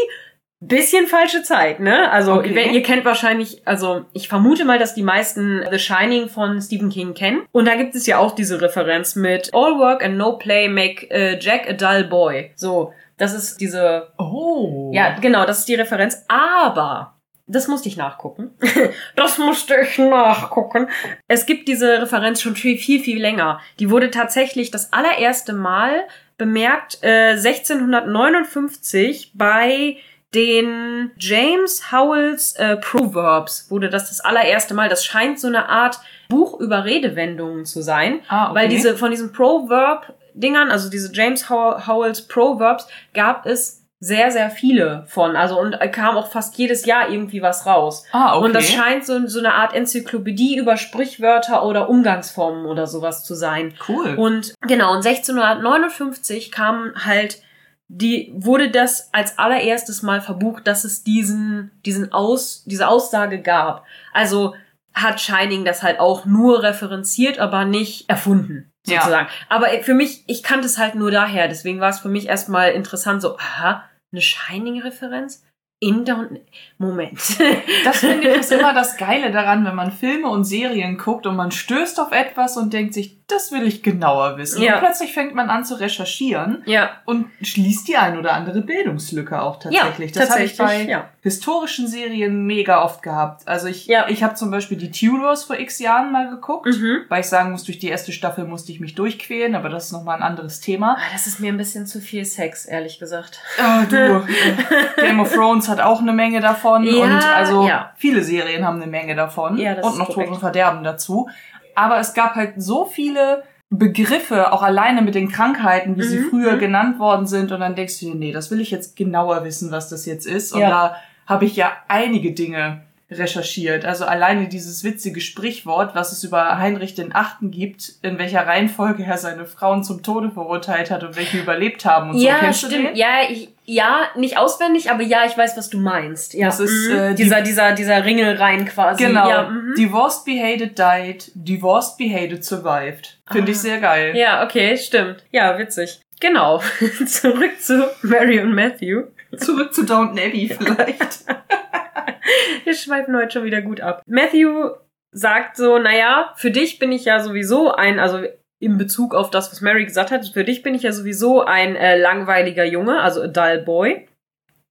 Bisschen falsche Zeit, ne? Also, Okay. ihr, ihr kennt wahrscheinlich, also ich vermute mal, dass die meisten The Shining von Stephen King kennen. Und da gibt es ja auch diese Referenz mit All work and no play make äh, Jack a dull boy. So, das ist diese Oh. ja, genau, das ist die Referenz. Aber, das musste ich nachgucken. das musste ich nachgucken. Es gibt diese Referenz schon viel, viel, viel länger. Die wurde tatsächlich das allererste Mal bemerkt äh, 1659 bei den James Howells äh, Proverbs wurde das das allererste Mal. Das scheint so eine Art Buch über Redewendungen zu sein. Ah, okay. Weil diese, von diesen Proverb-Dingern, also diese James How Howells Proverbs, gab es sehr, sehr viele von. Also und kam auch fast jedes Jahr irgendwie was raus. ah, okay. Und das scheint so, so eine Art Enzyklopädie über Sprichwörter oder Umgangsformen oder sowas zu sein. cool. Und genau, und 1659 kam halt die, wurde das als allererstes Mal verbucht, dass es diesen, diesen Aus, diese Aussage gab. Also hat Shining das halt auch nur referenziert, aber nicht erfunden, Ja. sozusagen. Aber für mich, ich kannte es halt nur daher, deswegen war es für mich erstmal interessant, so, aha, eine Shining-Referenz? In Down, Moment. Das finde ich ist immer das Geile daran, wenn man Filme und Serien guckt und man stößt auf etwas und denkt sich, das will ich genauer wissen. Ja. Und plötzlich fängt man an zu recherchieren ja, und schließt die ein oder andere Bildungslücke auch tatsächlich. das habe ich bei ja. historischen Serien mega oft gehabt. Also ich, Ja. ich habe zum Beispiel die Tudors vor x Jahren mal geguckt, Mhm. weil ich sagen muss, durch die erste Staffel musste ich mich durchquälen, aber das ist nochmal ein anderes Thema. Ah, Das ist mir ein bisschen zu viel Sex, ehrlich gesagt. Ah, du, Game of Thrones hat auch eine Menge davon Ja, und also ja. viele Serien haben eine Menge davon Ja, das und noch Tod und Verderben dazu. Aber es gab halt so viele Begriffe, auch alleine mit den Krankheiten, wie sie Mhm, früher mhm. genannt worden sind und dann denkst du dir, nee, das will ich jetzt genauer wissen, was das jetzt ist. Und Ja. da habe ich ja einige Dinge recherchiert. Also alleine dieses witzige Sprichwort, was es über Heinrich den Achten gibt, in welcher Reihenfolge er seine Frauen zum Tode verurteilt hat und welche überlebt haben und ja, so. Kennst stimmt. Ja, ich, ja, nicht auswendig, aber ja, ich weiß, was du meinst. Ja, Das ist, mhm. äh, die- dieser, dieser, dieser Ringelrein quasi. Genau. Ja, mhm. Divorced behated died, divorced behated survived. Finde ich Ah. sehr geil. ja, okay, stimmt. Ja, witzig. Genau. Zurück zu Mary und Matthew. Zurück zu Downton Abbey vielleicht. Wir schweifen heute schon wieder gut ab. Matthew sagt so, naja, für dich bin ich ja sowieso ein, also in Bezug auf das, was Mary gesagt hat, für dich bin ich ja sowieso ein äh, langweiliger Junge, also a dull boy.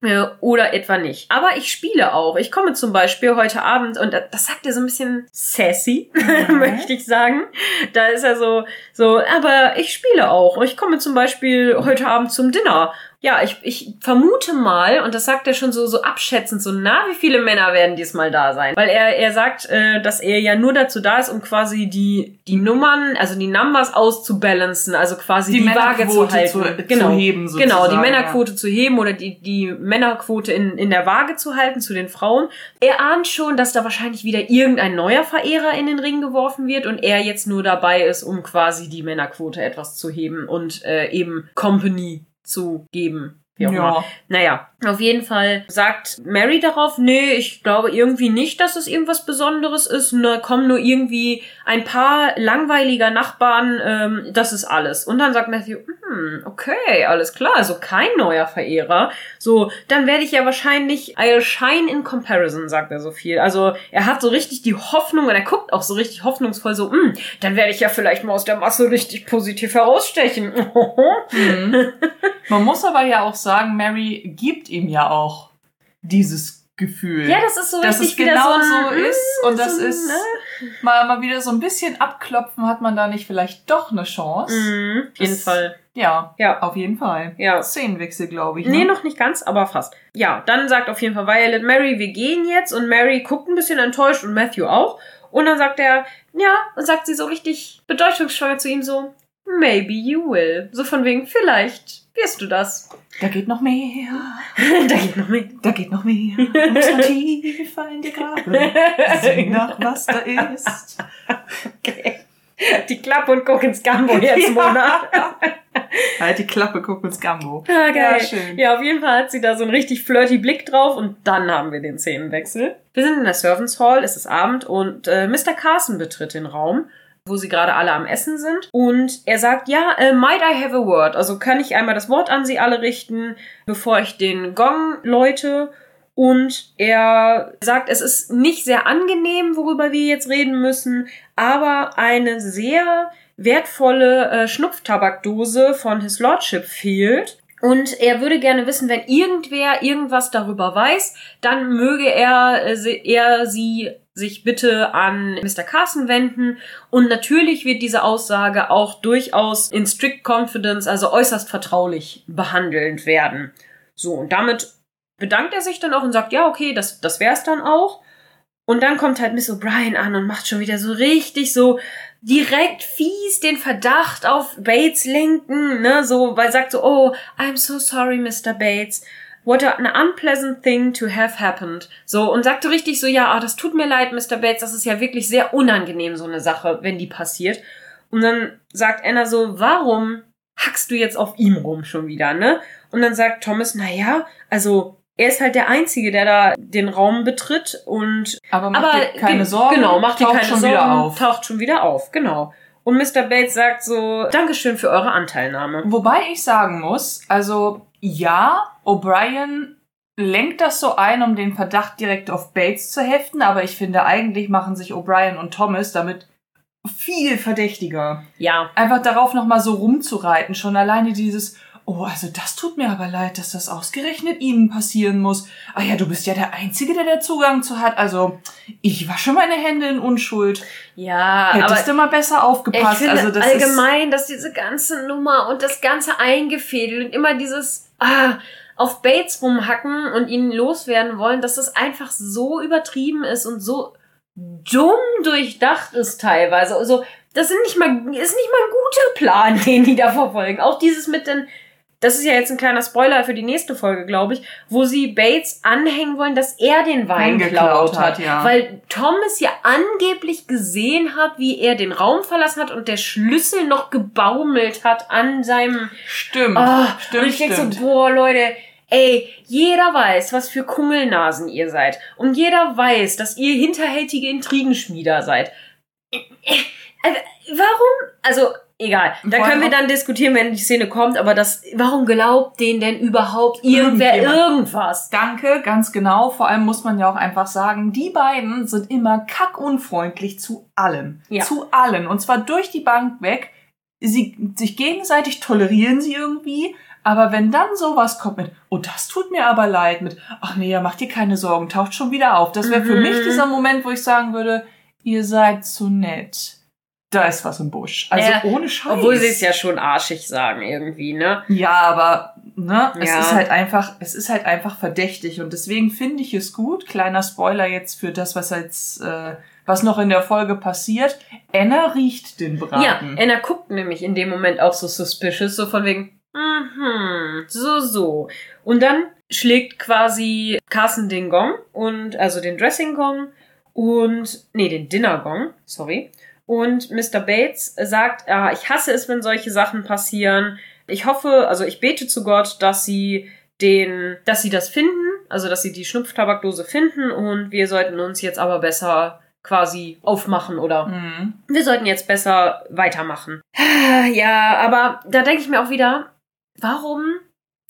Äh, Oder etwa nicht. Aber ich spiele auch. Ich komme zum Beispiel heute Abend und das das sagt er so ein bisschen sassy, möchte ich sagen. Da ist er so, so, aber ich spiele auch. Ich komme zum Beispiel heute Abend zum Dinner. Ja, ich, ich vermute mal, und das sagt er schon so, so abschätzend, so, na, wie viele Männer werden diesmal da sein? Weil er, er sagt, äh, dass er ja nur dazu da ist, um quasi die, die Nummern, also die Numbers auszubalancen, also quasi die, Die Waage zu halten. zu- genau. zu heben, Genau, die sozusagen, Männerquote zu heben oder die, die Männerquote in, in der Waage zu halten zu den Frauen. Er ahnt schon, dass da wahrscheinlich wieder irgendein neuer Verehrer in den Ring geworfen wird und er jetzt nur dabei ist, um quasi die Männerquote etwas zu heben und äh, eben Company zu geben. Wie auch immer. Ja. Naja, auf jeden Fall sagt Mary darauf, nee, ich glaube irgendwie nicht, dass es irgendwas Besonderes ist. Ne, kommen nur irgendwie ein paar langweiliger Nachbarn, ähm, das ist alles. Und dann sagt Matthew, hm, okay, alles klar, also kein neuer Verehrer. So, dann werde ich ja wahrscheinlich, I'll shine in comparison, sagt er so viel. Also er hat so richtig die Hoffnung und er guckt auch so richtig hoffnungsvoll so, hm, dann werde ich ja vielleicht mal aus der Masse richtig positiv herausstechen. Mhm. Man muss aber ja auch sagen, Mary gibt ihm ja auch dieses Gefühl. Ja, das ist so dass richtig es genau so, so ein, ist und das so ist ne? mal, mal wieder so ein bisschen abklopfen, hat man da nicht vielleicht doch eine Chance? Mhm, auf jeden Das- Fall. Ja, Ja. auf jeden Fall. Ja. Szenenwechsel, glaube ich. Nee, ne? noch nicht ganz, aber fast. Ja, dann sagt auf jeden Fall Violet Mary, wir gehen jetzt und Mary guckt ein bisschen enttäuscht und Matthew auch. Und dann sagt er, ja, und sagt sie so richtig bedeutungsschwanger zu ihm so, maybe you will. So von wegen, vielleicht wirst du das. Da geht noch mehr. da geht noch mehr. Da geht noch mehr. Muss man tiefer in die Grabe. Sieh nach, was da ist. Okay. Die Klappe und guck ins Gambo jetzt, Mona. Halt die Klappe, guck ins Gambo. Ah, geil. Ja, schön. Ja, auf jeden Fall hat sie da so einen richtig flirty Blick drauf und dann haben wir den Szenenwechsel. Wir sind in der Servants Hall, es ist Abend und äh, Mr. Carson betritt den Raum, wo sie gerade alle am Essen sind. Und er sagt, ja, äh, might I have a word? Also kann ich einmal das Wort an sie alle richten, bevor ich den Gong läute? Und er sagt, es ist nicht sehr angenehm, worüber wir jetzt reden müssen, aber eine sehr wertvolle äh, Schnupftabakdose von His Lordship fehlt. Und er würde gerne wissen, wenn irgendwer irgendwas darüber weiß, dann möge er, äh, er sie sich bitte an Mr. Carson wenden. Und natürlich wird diese Aussage auch durchaus in strict confidence, also äußerst vertraulich behandelt werden. So, und damit bedankt er sich dann auch und sagt, ja, okay, das, das wär's dann auch. Und dann kommt halt Miss O'Brien an und macht schon wieder so richtig so direkt fies den Verdacht auf Bates lenken, ne, so, weil sagt so, oh, I'm so sorry, Mr. Bates. What an unpleasant thing to have happened. So, und sagte richtig so, ja, ah, das tut mir leid, Mr. Bates, das ist ja wirklich sehr unangenehm, so eine Sache, wenn die passiert. Und dann sagt Anna so, warum hackst du jetzt auf ihm rum schon wieder, ne? Und dann sagt Thomas, na ja, also, er ist halt der Einzige, der da den Raum betritt und Aber mach aber dir keine ge- Sorgen. Genau, macht dir taucht keine schon Sorgen, wieder auf. taucht schon wieder auf, genau. Und Mr. Bates sagt so, Dankeschön für eure Anteilnahme. Wobei ich sagen muss, also ja, O'Brien lenkt das so ein, um den Verdacht direkt auf Bates zu heften, aber ich finde, eigentlich machen sich O'Brien und Thomas damit viel verdächtiger. Ja, Einfach darauf nochmal so rumzureiten, schon alleine dieses, oh, also das tut mir aber leid, dass das ausgerechnet ihnen passieren muss. Ah ja, du bist ja der Einzige, der da Zugang zu hat, also ich wasche meine Hände in Unschuld. ja, Hättest aber du mal besser ich aufgepasst. finde also das allgemein, dass diese ganze Nummer und das ganze eingefädelt und immer dieses ah, auf Bates rumhacken und ihn loswerden wollen, dass das einfach so übertrieben ist und so dumm durchdacht ist teilweise. Also, das sind nicht mal, ist nicht mal ein guter Plan, den die da verfolgen. Auch dieses mit den, das ist ja jetzt ein kleiner Spoiler für die nächste Folge, glaube ich, wo sie Bates anhängen wollen, dass er den Wein geklaut hat. Ja. Weil Thomas ja angeblich gesehen hat, wie er den Raum verlassen hat und der Schlüssel noch gebaumelt hat an seinem. Stimmt. Oh, stimmt. Und ich denke so, boah, Leute, Ey, jeder weiß, was für Kungelnasen ihr seid. Und jeder weiß, dass ihr hinterhältige Intrigenschmieder seid. Äh, warum? Also, egal. Da können wir dann diskutieren, wenn die Szene kommt, aber das, warum glaubt denen denn überhaupt irgendwer irgendwas? Danke, ganz genau. Vor allem muss man ja auch einfach sagen, die beiden sind immer kackunfreundlich zu allem. Ja. Zu allen. Und zwar durch die Bank weg. Sie, sich gegenseitig tolerieren sie irgendwie, aber wenn dann sowas kommt mit, oh, das tut mir aber leid, mit, ach nee, ja, mach dir keine Sorgen, taucht schon wieder auf. Das wäre mhm. für mich mhm. dieser Moment, wo ich sagen würde, ihr seid zu nett da ist was im Busch. Also ja, ohne Scheiß. Obwohl sie es ja schon arschig sagen irgendwie, ne? Ja, aber ne, es ja. ist halt einfach, es ist halt einfach verdächtig und deswegen finde ich es gut. Kleiner Spoiler jetzt für das, was jetzt äh, was noch in der Folge passiert. Anna riecht den Braten. Ja, Anna guckt nämlich in dem Moment auch so suspicious, so von wegen, mhm, so so. Und dann schlägt quasi Carson den Gong und also den Dressing Gong und nee, den Dinner Gong, sorry. Und Mr. Bates sagt, ah, ich hasse es, wenn solche Sachen passieren. Ich hoffe, also ich bete zu Gott, dass sie den, dass sie das finden, also dass sie die Schnupftabakdose finden und wir sollten uns jetzt aber besser quasi aufmachen oder mhm. wir sollten jetzt besser weitermachen. Ja, aber da denke ich mir auch wieder, warum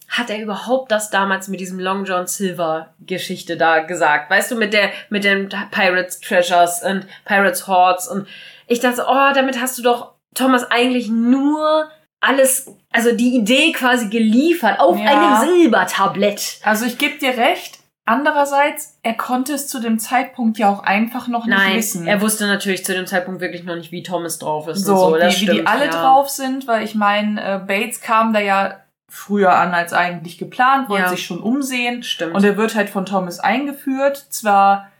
hat er überhaupt das damals mit diesem Long John Silver Geschichte da gesagt? Weißt du, mit der, mit den Pirates Treasures und Pirates Hordes und ich dachte, oh, damit hast du doch Thomas eigentlich nur alles, also die Idee quasi geliefert auf ja. einem Silbertablett. Also ich gebe dir recht. Andererseits, er konnte es zu dem Zeitpunkt ja auch einfach noch nicht Nein, wissen. Er wusste natürlich zu dem Zeitpunkt wirklich noch nicht, wie Thomas drauf ist. So, so. Wie, stimmt, wie, die alle ja. drauf sind, weil ich meine, äh, Bates kam da ja früher an als eigentlich geplant, wollte ja. sich schon umsehen. Stimmt. Und er wird halt von Thomas eingeführt. Zwar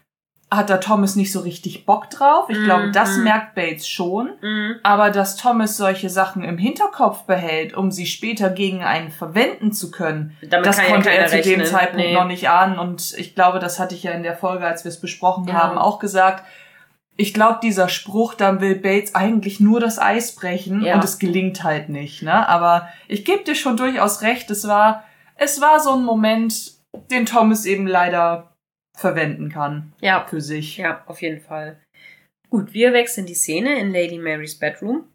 hat da Thomas nicht so richtig Bock drauf. Ich mm, glaube, das mm. merkt Bates schon. Mm. Aber dass Thomas solche Sachen im Hinterkopf behält, um sie später gegen einen verwenden zu können, Damit das konnte er zu rechnen. dem Zeitpunkt nee. noch nicht ahnen. Und ich glaube, das hatte ich ja in der Folge, als wir es besprochen ja. haben, auch gesagt. Ich glaube, dieser Spruch, dann will Bates eigentlich nur das Eis brechen ja. und es gelingt halt nicht. Ne? Aber ich gebe dir schon durchaus recht, es war, es war so ein Moment, den Thomas eben leider verwenden kann. Ja. Für sich. Ja, auf jeden Fall. Gut, wir wechseln die Szene in Lady Marys Bedroom.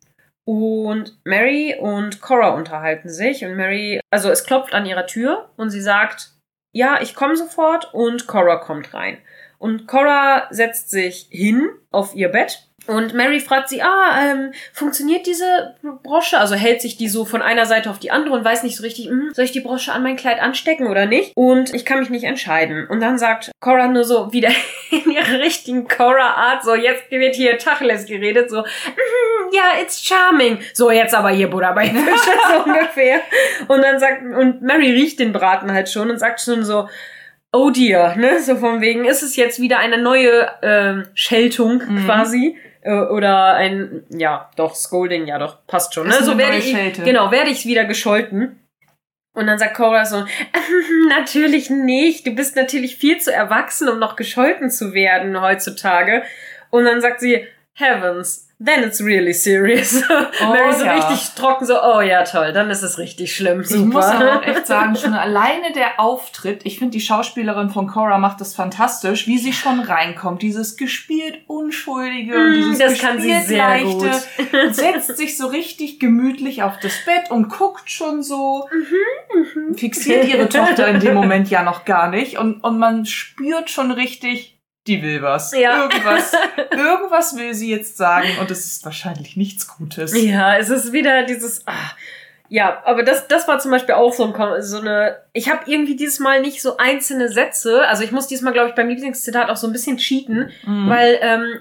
Und Mary und Cora unterhalten sich. Und Mary, also es klopft an ihrer Tür und sie sagt, ja, ich komme sofort. Und Cora kommt rein. Und Cora setzt sich hin auf ihr Bett und Mary fragt sie, ah, ähm, funktioniert diese Brosche? Also hält sich die so von einer Seite auf die andere und weiß nicht so richtig, hm, soll ich die Brosche an mein Kleid anstecken oder nicht? Und ich kann mich nicht entscheiden. Und dann sagt Cora nur so wieder in ihrer richtigen Cora-Art, so jetzt wird hier Tacheles geredet, so, mm, ja, it's charming. So, jetzt aber hier Buddha bei Fische, so ungefähr. Und dann sagt, und Mary riecht den Braten halt schon und sagt schon so, oh dear, ne? So von wegen, ist es jetzt wieder eine neue ähm, Scheltung mhm. quasi. Äh, oder ein, ja, doch, Scolding, ja doch, passt schon. Ne? So werde ich, Schelte. genau, werde ich wieder gescholten. Und dann sagt Cora so, natürlich nicht, du bist natürlich viel zu erwachsen, um noch gescholten zu werden heutzutage. Und dann sagt sie, Heavens, then it's really serious. Oh, Mary so ja. richtig trocken, so, oh ja, toll, dann ist es richtig schlimm. Super. Ich muss aber echt sagen, schon alleine der Auftritt, ich finde, die Schauspielerin von Cora macht das fantastisch, wie sie schon reinkommt. Dieses gespielt Unschuldige mm, und dieses das kann sie sehr Leichte. Gut. setzt sich so richtig gemütlich auf das Bett und guckt schon so, mhm, mhm. fixiert ihre Tochter in dem Moment ja noch gar nicht und, und man spürt schon richtig, die will was. Ja. Irgendwas, irgendwas will sie jetzt sagen und es ist wahrscheinlich nichts Gutes. Ja, es ist wieder dieses. Ah, ja, aber das, das war zum Beispiel auch so, ein, so eine. Ich habe irgendwie dieses Mal nicht so einzelne Sätze. Also ich muss diesmal, glaube ich, beim Lieblingszitat auch so ein bisschen cheaten, mhm. weil ähm,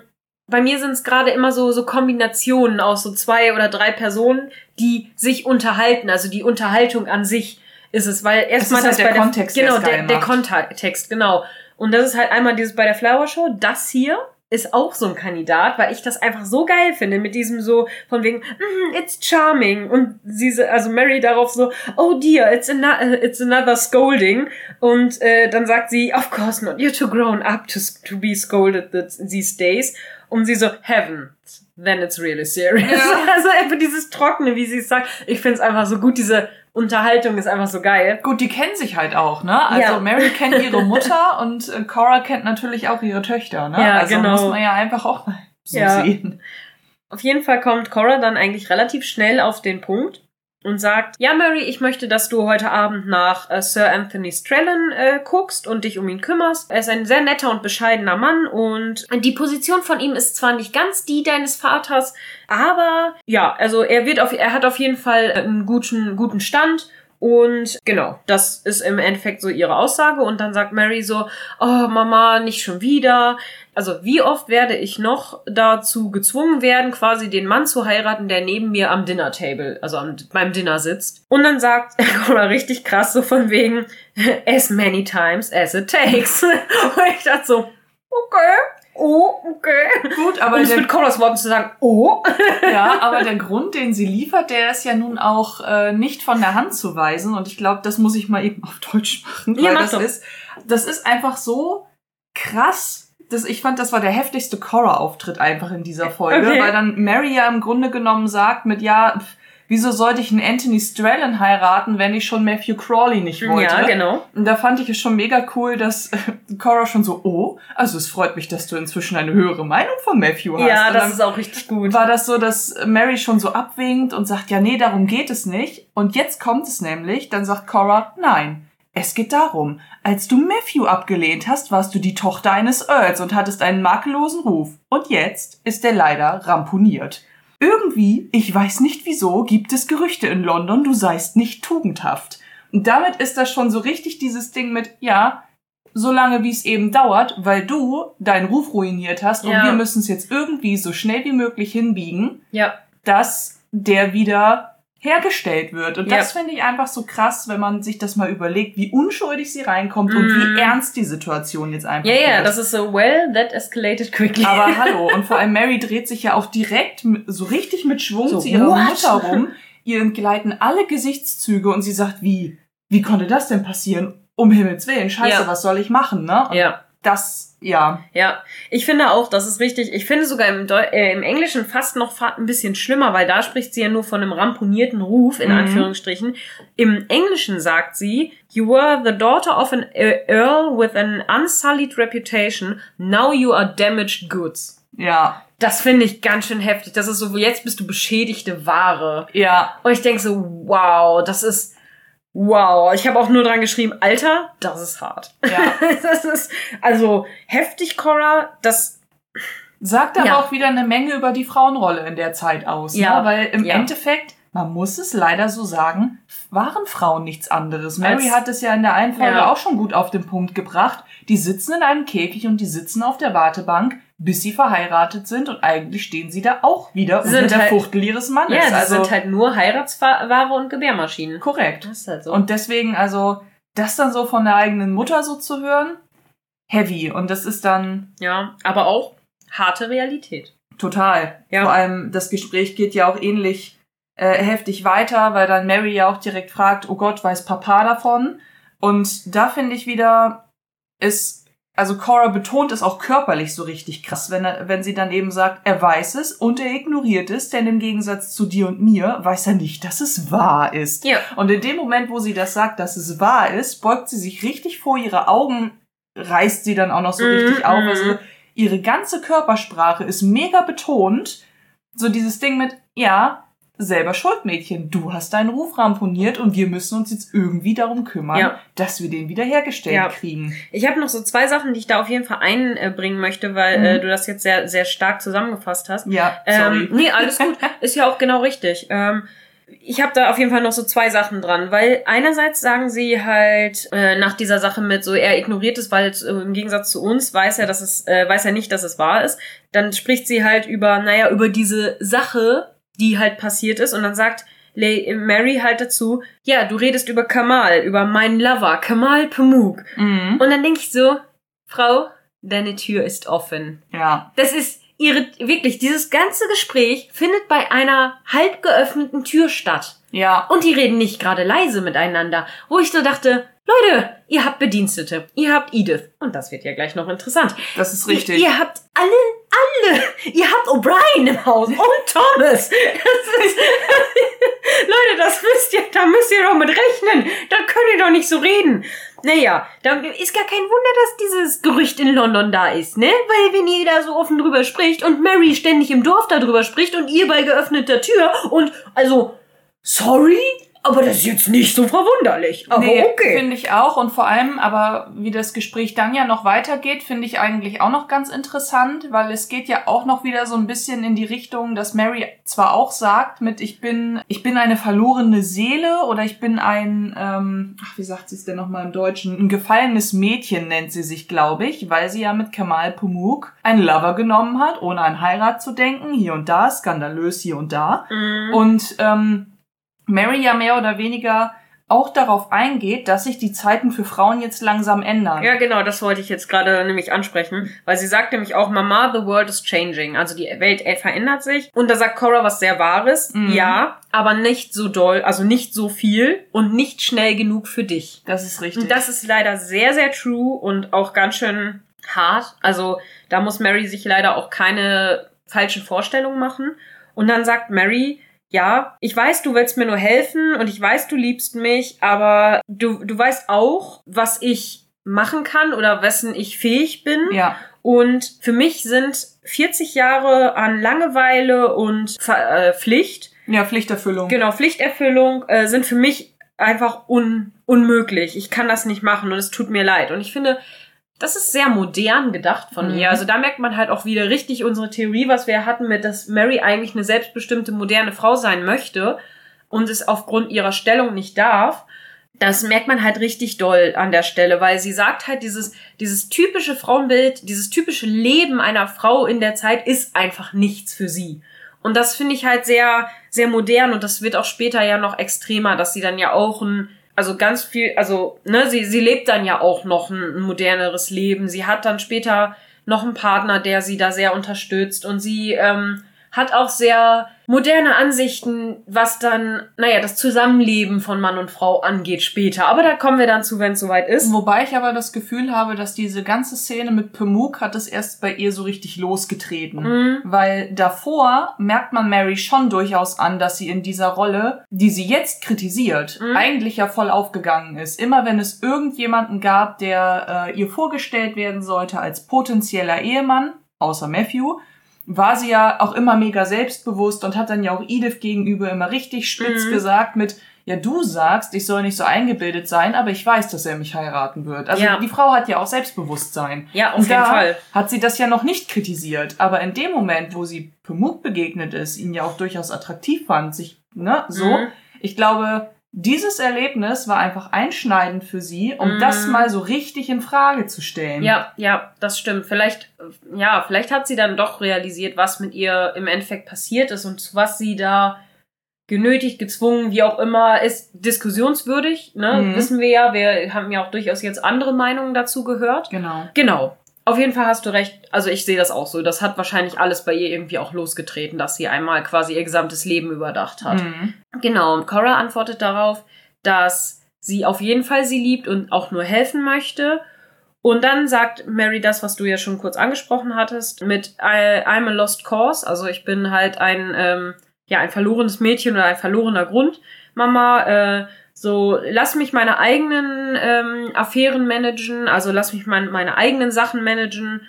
bei mir sind es gerade immer so, so Kombinationen aus so zwei oder drei Personen, die sich unterhalten. Also die Unterhaltung an sich ist es, weil erstmal das, halt der Kontext, genau der, der Kontext, genau. Und das ist halt einmal dieses bei der Flower Show, das hier, ist auch so ein Kandidat, weil ich das einfach so geil finde mit diesem so von wegen mm, it's charming. Und sie also Mary darauf so oh dear it's, an it's another scolding. Und äh, dann sagt sie of course not you're too grown up to, to be scolded these days. Und sie so heaven then it's really serious. Ja. also einfach dieses trockene wie sie es sagt. Ich finde es einfach so gut diese Unterhaltung ist einfach so geil. Gut, die kennen sich halt auch, ne? Also ja. Mary kennt ihre Mutter und äh, Cora kennt natürlich auch ihre Töchter, ne? Ja, also genau. muss man ja einfach auch mal so ja. sehen. Auf jeden Fall kommt Cora dann eigentlich relativ schnell auf den Punkt und sagt, ja Mary, ich möchte, dass du heute Abend nach äh, Sir Anthony Strellan äh, guckst und dich um ihn kümmerst. Er ist ein sehr netter und bescheidener Mann und die Position von ihm ist zwar nicht ganz die deines Vaters, aber ja, also er wird auf, er hat auf jeden Fall einen guten, guten Stand und genau, das ist im Endeffekt so ihre Aussage. Und dann sagt Mary so, oh Mama, nicht schon wieder. Also wie oft werde ich noch dazu gezwungen werden, quasi den Mann zu heiraten, der neben mir am Dinner Table, also am, beim Dinner sitzt. Und dann sagt Cora richtig krass so von wegen, as many times as it takes. Und ich dachte so, okay oh, okay. Gut, aber. Um es mit Colas Worten zu sagen, oh. ja, aber der Grund, den sie liefert, der ist ja nun auch äh, nicht von der Hand zu weisen. Und ich glaube, das muss ich mal eben auf Deutsch machen. Ja, weil das doch. ist, das ist einfach so krass. Das, ich fand, das war der heftigste Cora-Auftritt einfach in dieser Folge, okay. weil dann Mary ja im Grunde genommen sagt mit, ja, pff, wieso sollte ich einen Anthony Strallen heiraten, wenn ich schon Matthew Crawley nicht wollte? Ja, genau. Und da fand ich es schon mega cool, dass äh, Cora schon so, oh, also es freut mich, dass du inzwischen eine höhere Meinung von Matthew hast. Ja, das ist auch richtig gut. War das so, dass Mary schon so abwinkt und sagt, ja, nee, darum geht es nicht. Und jetzt kommt es nämlich, dann sagt Cora, nein. Es geht darum, als du Matthew abgelehnt hast, warst du die Tochter eines Earls und hattest einen makellosen Ruf. Und jetzt ist er leider ramponiert. Irgendwie, ich weiß nicht wieso, gibt es Gerüchte in London, du seist nicht tugendhaft. Und damit ist das schon so richtig dieses Ding mit, ja, so lange wie es eben dauert, weil du deinen Ruf ruiniert hast und ja. wir müssen es jetzt irgendwie so schnell wie möglich hinbiegen, ja. dass der wieder hergestellt wird. Und das finde ich einfach so krass, wenn man sich das mal überlegt, wie unschuldig sie reinkommt mm. und wie mhm. ernst die Situation jetzt einfach ist. Ja, ja, das ist so, well, that escalated quickly. Aber hallo, und vor allem Mary dreht sich ja auch direkt so richtig mit Schwung so, zu ihrer what? Mutter rum. Ihr entgleiten alle Gesichtszüge und sie sagt, wie, wie konnte das denn passieren? Um Himmels Willen, scheiße, ja. was soll ich machen, ne? Ja. Das ja. Ja, ich finde auch, das ist richtig. Ich finde sogar im, Deu äh, im Englischen fast noch ein bisschen schlimmer, weil da spricht sie ja nur von einem ramponierten Ruf, in mhm. Anführungsstrichen. Im Englischen sagt sie, You were the daughter of an Earl with an unsullied reputation. Now you are damaged goods. Ja. Das finde ich ganz schön heftig. Das ist so, jetzt bist du beschädigte Ware. Ja. Und ich denke so, wow, das ist Wow, ich habe auch nur dran geschrieben, Alter, das ist hart. Ja. das ist also heftig, Cora, das sagt aber ja. auch wieder eine Menge über die Frauenrolle in der Zeit aus. Ne? Ja, ne? weil im ja. Endeffekt, man muss es leider so sagen, waren Frauen nichts anderes. Mary Als, hat es ja in der einen Folge ja. auch schon gut auf den Punkt gebracht. Die sitzen in einem Käfig und die sitzen auf der Wartebank bis sie verheiratet sind und eigentlich stehen sie da auch wieder unter der halt, Fuchtel ihres Mannes. Ja, sie also, sind halt nur Heiratsware und Gebärmaschinen. Korrekt. Das ist halt so. Und deswegen, also, das dann so von der eigenen Mutter so zu hören, heavy. Und das ist dann. Ja, aber auch harte Realität. Total. Ja. Vor allem, das Gespräch geht ja auch ähnlich äh, heftig weiter, weil dann Mary ja auch direkt fragt, oh Gott, weiß Papa davon? Und da finde ich wieder, ist also Cora betont es auch körperlich so richtig krass, wenn, er, wenn sie dann eben sagt, er weiß es und er ignoriert es, denn im Gegensatz zu dir und mir weiß er nicht, dass es wahr ist. Ja. Und in dem Moment, wo sie das sagt, dass es wahr ist, beugt sie sich richtig vor ihre Augen, reißt sie dann auch noch so mm richtig auf. Mhm. Also ihre ganze Körpersprache ist mega betont. So dieses Ding mit, ja, selber Schuldmädchen. Du hast deinen Ruf ramponiert und wir müssen uns jetzt irgendwie darum kümmern, ja. dass wir den wiederhergestellt ja. kriegen. Ich habe noch so zwei Sachen, die ich da auf jeden Fall einbringen möchte, weil mhm. äh, du das jetzt sehr, sehr stark zusammengefasst hast. Ja, sorry. Ähm, nee, alles gut. Ist ja auch genau richtig. Ähm, ich habe da auf jeden Fall noch so zwei Sachen dran, weil einerseits sagen sie halt äh, nach dieser Sache mit so er ignoriert es, weil äh, im Gegensatz zu uns weiß er, dass es äh, weiß er nicht, dass es wahr ist. Dann spricht sie halt über naja über diese Sache die halt passiert ist und dann sagt Mary halt dazu, ja, du redest über Kamal, über meinen Lover, Kamal Pamuk. Mhm. Und dann denke ich so, Frau, deine Tür ist offen. Ja. Das ist ihre, wirklich, dieses ganze Gespräch findet bei einer halb geöffneten Tür statt. Ja. Und die reden nicht gerade leise miteinander, wo ich so dachte, Leute, ihr habt Bedienstete, ihr habt Edith. Und das wird ja gleich noch interessant. Das ist richtig. Ihr, ihr habt alle, alle, ihr habt O'Brien im Haus und Thomas. Das ist, Leute, das müsst ihr, da müsst ihr doch mit rechnen. Da könnt ihr doch nicht so reden. Naja, da ist gar kein Wunder, dass dieses Gerücht in London da ist, ne? Weil wenn ihr da so offen drüber spricht und Mary ständig im Dorf darüber spricht und ihr bei geöffneter Tür und also, sorry, aber das ist jetzt nicht so verwunderlich. Aber nee, okay. Finde ich auch. Und vor allem, aber wie das Gespräch dann ja noch weitergeht, finde ich eigentlich auch noch ganz interessant, weil es geht ja auch noch wieder so ein bisschen in die Richtung, dass Mary zwar auch sagt mit ich bin, ich bin eine verlorene Seele oder ich bin ein, ähm, ach, wie sagt sie es denn nochmal im Deutschen? Ein gefallenes Mädchen nennt sie sich, glaube ich, weil sie ja mit Kamal Pumuk einen Lover genommen hat, ohne an Heirat zu denken, hier und da, skandalös hier und da. Mhm. Und ähm, Mary ja mehr oder weniger auch darauf eingeht, dass sich die Zeiten für Frauen jetzt langsam ändern. Ja, genau, das wollte ich jetzt gerade nämlich ansprechen, weil sie sagt nämlich auch, Mama, the world is changing. Also die Welt äh, verändert sich. Und da sagt Cora was sehr Wahres. Mhm. Ja, aber nicht so doll, also nicht so viel und nicht schnell genug für dich. Das ist richtig. Und das ist leider sehr, sehr true und auch ganz schön hart. Also da muss Mary sich leider auch keine falschen Vorstellungen machen. Und dann sagt Mary, ja, ich weiß, du willst mir nur helfen und ich weiß, du liebst mich, aber du, du weißt auch, was ich machen kann oder wessen ich fähig bin. ja. Und für mich sind 40 Jahre an Langeweile und Ver äh, Pflicht, Ja, Pflichterfüllung. genau, Pflichterfüllung, äh, sind für mich einfach un unmöglich. Ich kann das nicht machen und es tut mir leid. Und ich finde, das ist sehr modern gedacht von Mhm. ihr. Also da merkt man halt auch wieder richtig unsere Theorie, was wir hatten mit, dass Mary eigentlich eine selbstbestimmte moderne Frau sein möchte und es aufgrund ihrer Stellung nicht darf. Das merkt man halt richtig doll an der Stelle, weil sie sagt halt, dieses, dieses typische Frauenbild, dieses typische Leben einer Frau in der Zeit ist einfach nichts für sie. Und das finde ich halt sehr, sehr modern und das wird auch später ja noch extremer, dass sie dann ja auch ein, also ganz viel, also, ne, sie, sie lebt dann ja auch noch ein, ein moderneres Leben. Sie hat dann später noch einen Partner, der sie da sehr unterstützt und sie ähm, hat auch sehr moderne Ansichten, was dann, naja, das Zusammenleben von Mann und Frau angeht später. Aber da kommen wir dann zu, wenn es soweit ist. Wobei ich aber das Gefühl habe, dass diese ganze Szene mit Pemuk hat es erst bei ihr so richtig losgetreten. Mhm. Weil davor merkt man Mary schon durchaus an, dass sie in dieser Rolle, die sie jetzt kritisiert, Mhm. eigentlich ja voll aufgegangen ist. Immer wenn es irgendjemanden gab, der äh, ihr vorgestellt werden sollte als potenzieller Ehemann, außer Matthew, war sie ja auch immer mega selbstbewusst und hat dann ja auch Edith gegenüber immer richtig spitz Mhm. gesagt mit, ja, du sagst, ich soll nicht so eingebildet sein, aber ich weiß, dass er mich heiraten wird. Also Ja. die Frau hat ja auch Selbstbewusstsein. Ja, auf Und jeden da Fall. hat sie das ja noch nicht kritisiert. Aber in dem Moment, wo sie Pemuk begegnet ist, ihn ja auch durchaus attraktiv fand, sich, ne, so, Mhm. ich glaube, dieses Erlebnis war einfach einschneidend für sie, um Mhm. das mal so richtig in Frage zu stellen. Ja, ja, das stimmt. Vielleicht, ja, vielleicht hat sie dann doch realisiert, was mit ihr im Endeffekt passiert ist und was sie da genötigt, gezwungen, wie auch immer, ist diskussionswürdig, ne? Mhm. Wissen wir ja. Wir haben ja auch durchaus jetzt andere Meinungen dazu gehört. Genau. Genau. Auf jeden Fall hast du recht. Also ich sehe das auch so. Das hat wahrscheinlich alles bei ihr irgendwie auch losgetreten, dass sie einmal quasi ihr gesamtes Leben überdacht hat. Mhm. Genau, und Cora antwortet darauf, dass sie auf jeden Fall sie liebt und auch nur helfen möchte. Und dann sagt Mary das, was du ja schon kurz angesprochen hattest, mit I, I'm a lost cause. Also ich bin halt ein, ähm, ja, ein verlorenes Mädchen oder ein verlorener Grund. Mama, äh, so lass mich meine eigenen ähm, Affären managen, also lass mich mein, meine eigenen Sachen managen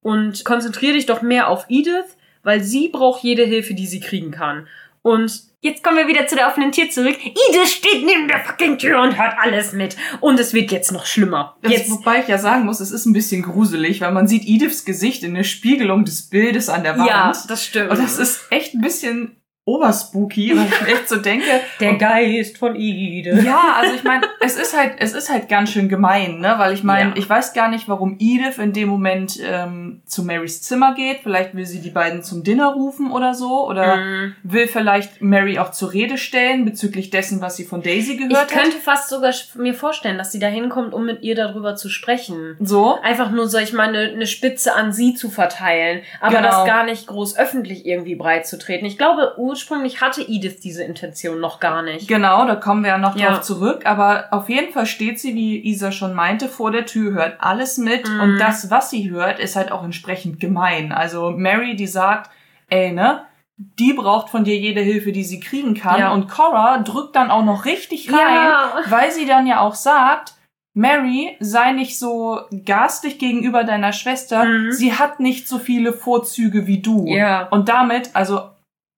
und konzentriere dich doch mehr auf Edith, weil sie braucht jede Hilfe, die sie kriegen kann. Und jetzt kommen wir wieder zu der offenen Tür zurück. Edith steht neben der fucking Tür und hört alles mit. Und es wird jetzt noch schlimmer. Das, Jetzt, wobei ich ja sagen muss, es ist ein bisschen gruselig, weil man sieht Ediths Gesicht in der Spiegelung des Bildes an der Wand. ja, das stimmt. Und das ist echt ein bisschen oberspooky, weil ich echt so denke. Der Geist von Edith. Ja, also ich meine, es ist halt, es ist halt ganz schön gemein, ne? Weil ich meine, ja. ich weiß gar nicht, warum Edith in dem Moment ähm, zu Marys Zimmer geht. Vielleicht will sie die beiden zum Dinner rufen oder so. Oder mm. will vielleicht Mary auch zur Rede stellen bezüglich dessen, was sie von Daisy gehört hat. Ich könnte fast sogar mir vorstellen, dass sie da hinkommt, um mit ihr darüber zu sprechen. So? Einfach nur, sag ich mal, eine, eine Spitze an sie zu verteilen. Aber genau. das gar nicht groß öffentlich irgendwie breit zu treten. Ich glaube, ursprünglich hatte Edith diese Intention noch gar nicht. Genau, da kommen wir ja noch ja. drauf zurück. Aber auf jeden Fall steht sie, wie Isa schon meinte, vor der Tür, hört alles mit. Mhm. Und das, was sie hört, ist halt auch entsprechend gemein. Also Mary, die sagt, ey, ne? die braucht von dir jede Hilfe, die sie kriegen kann. Ja. Und Cora drückt dann auch noch richtig rein, ja. weil sie dann ja auch sagt, Mary, sei nicht so garstig gegenüber deiner Schwester. Mhm. Sie hat nicht so viele Vorzüge wie du. Ja. Und damit, also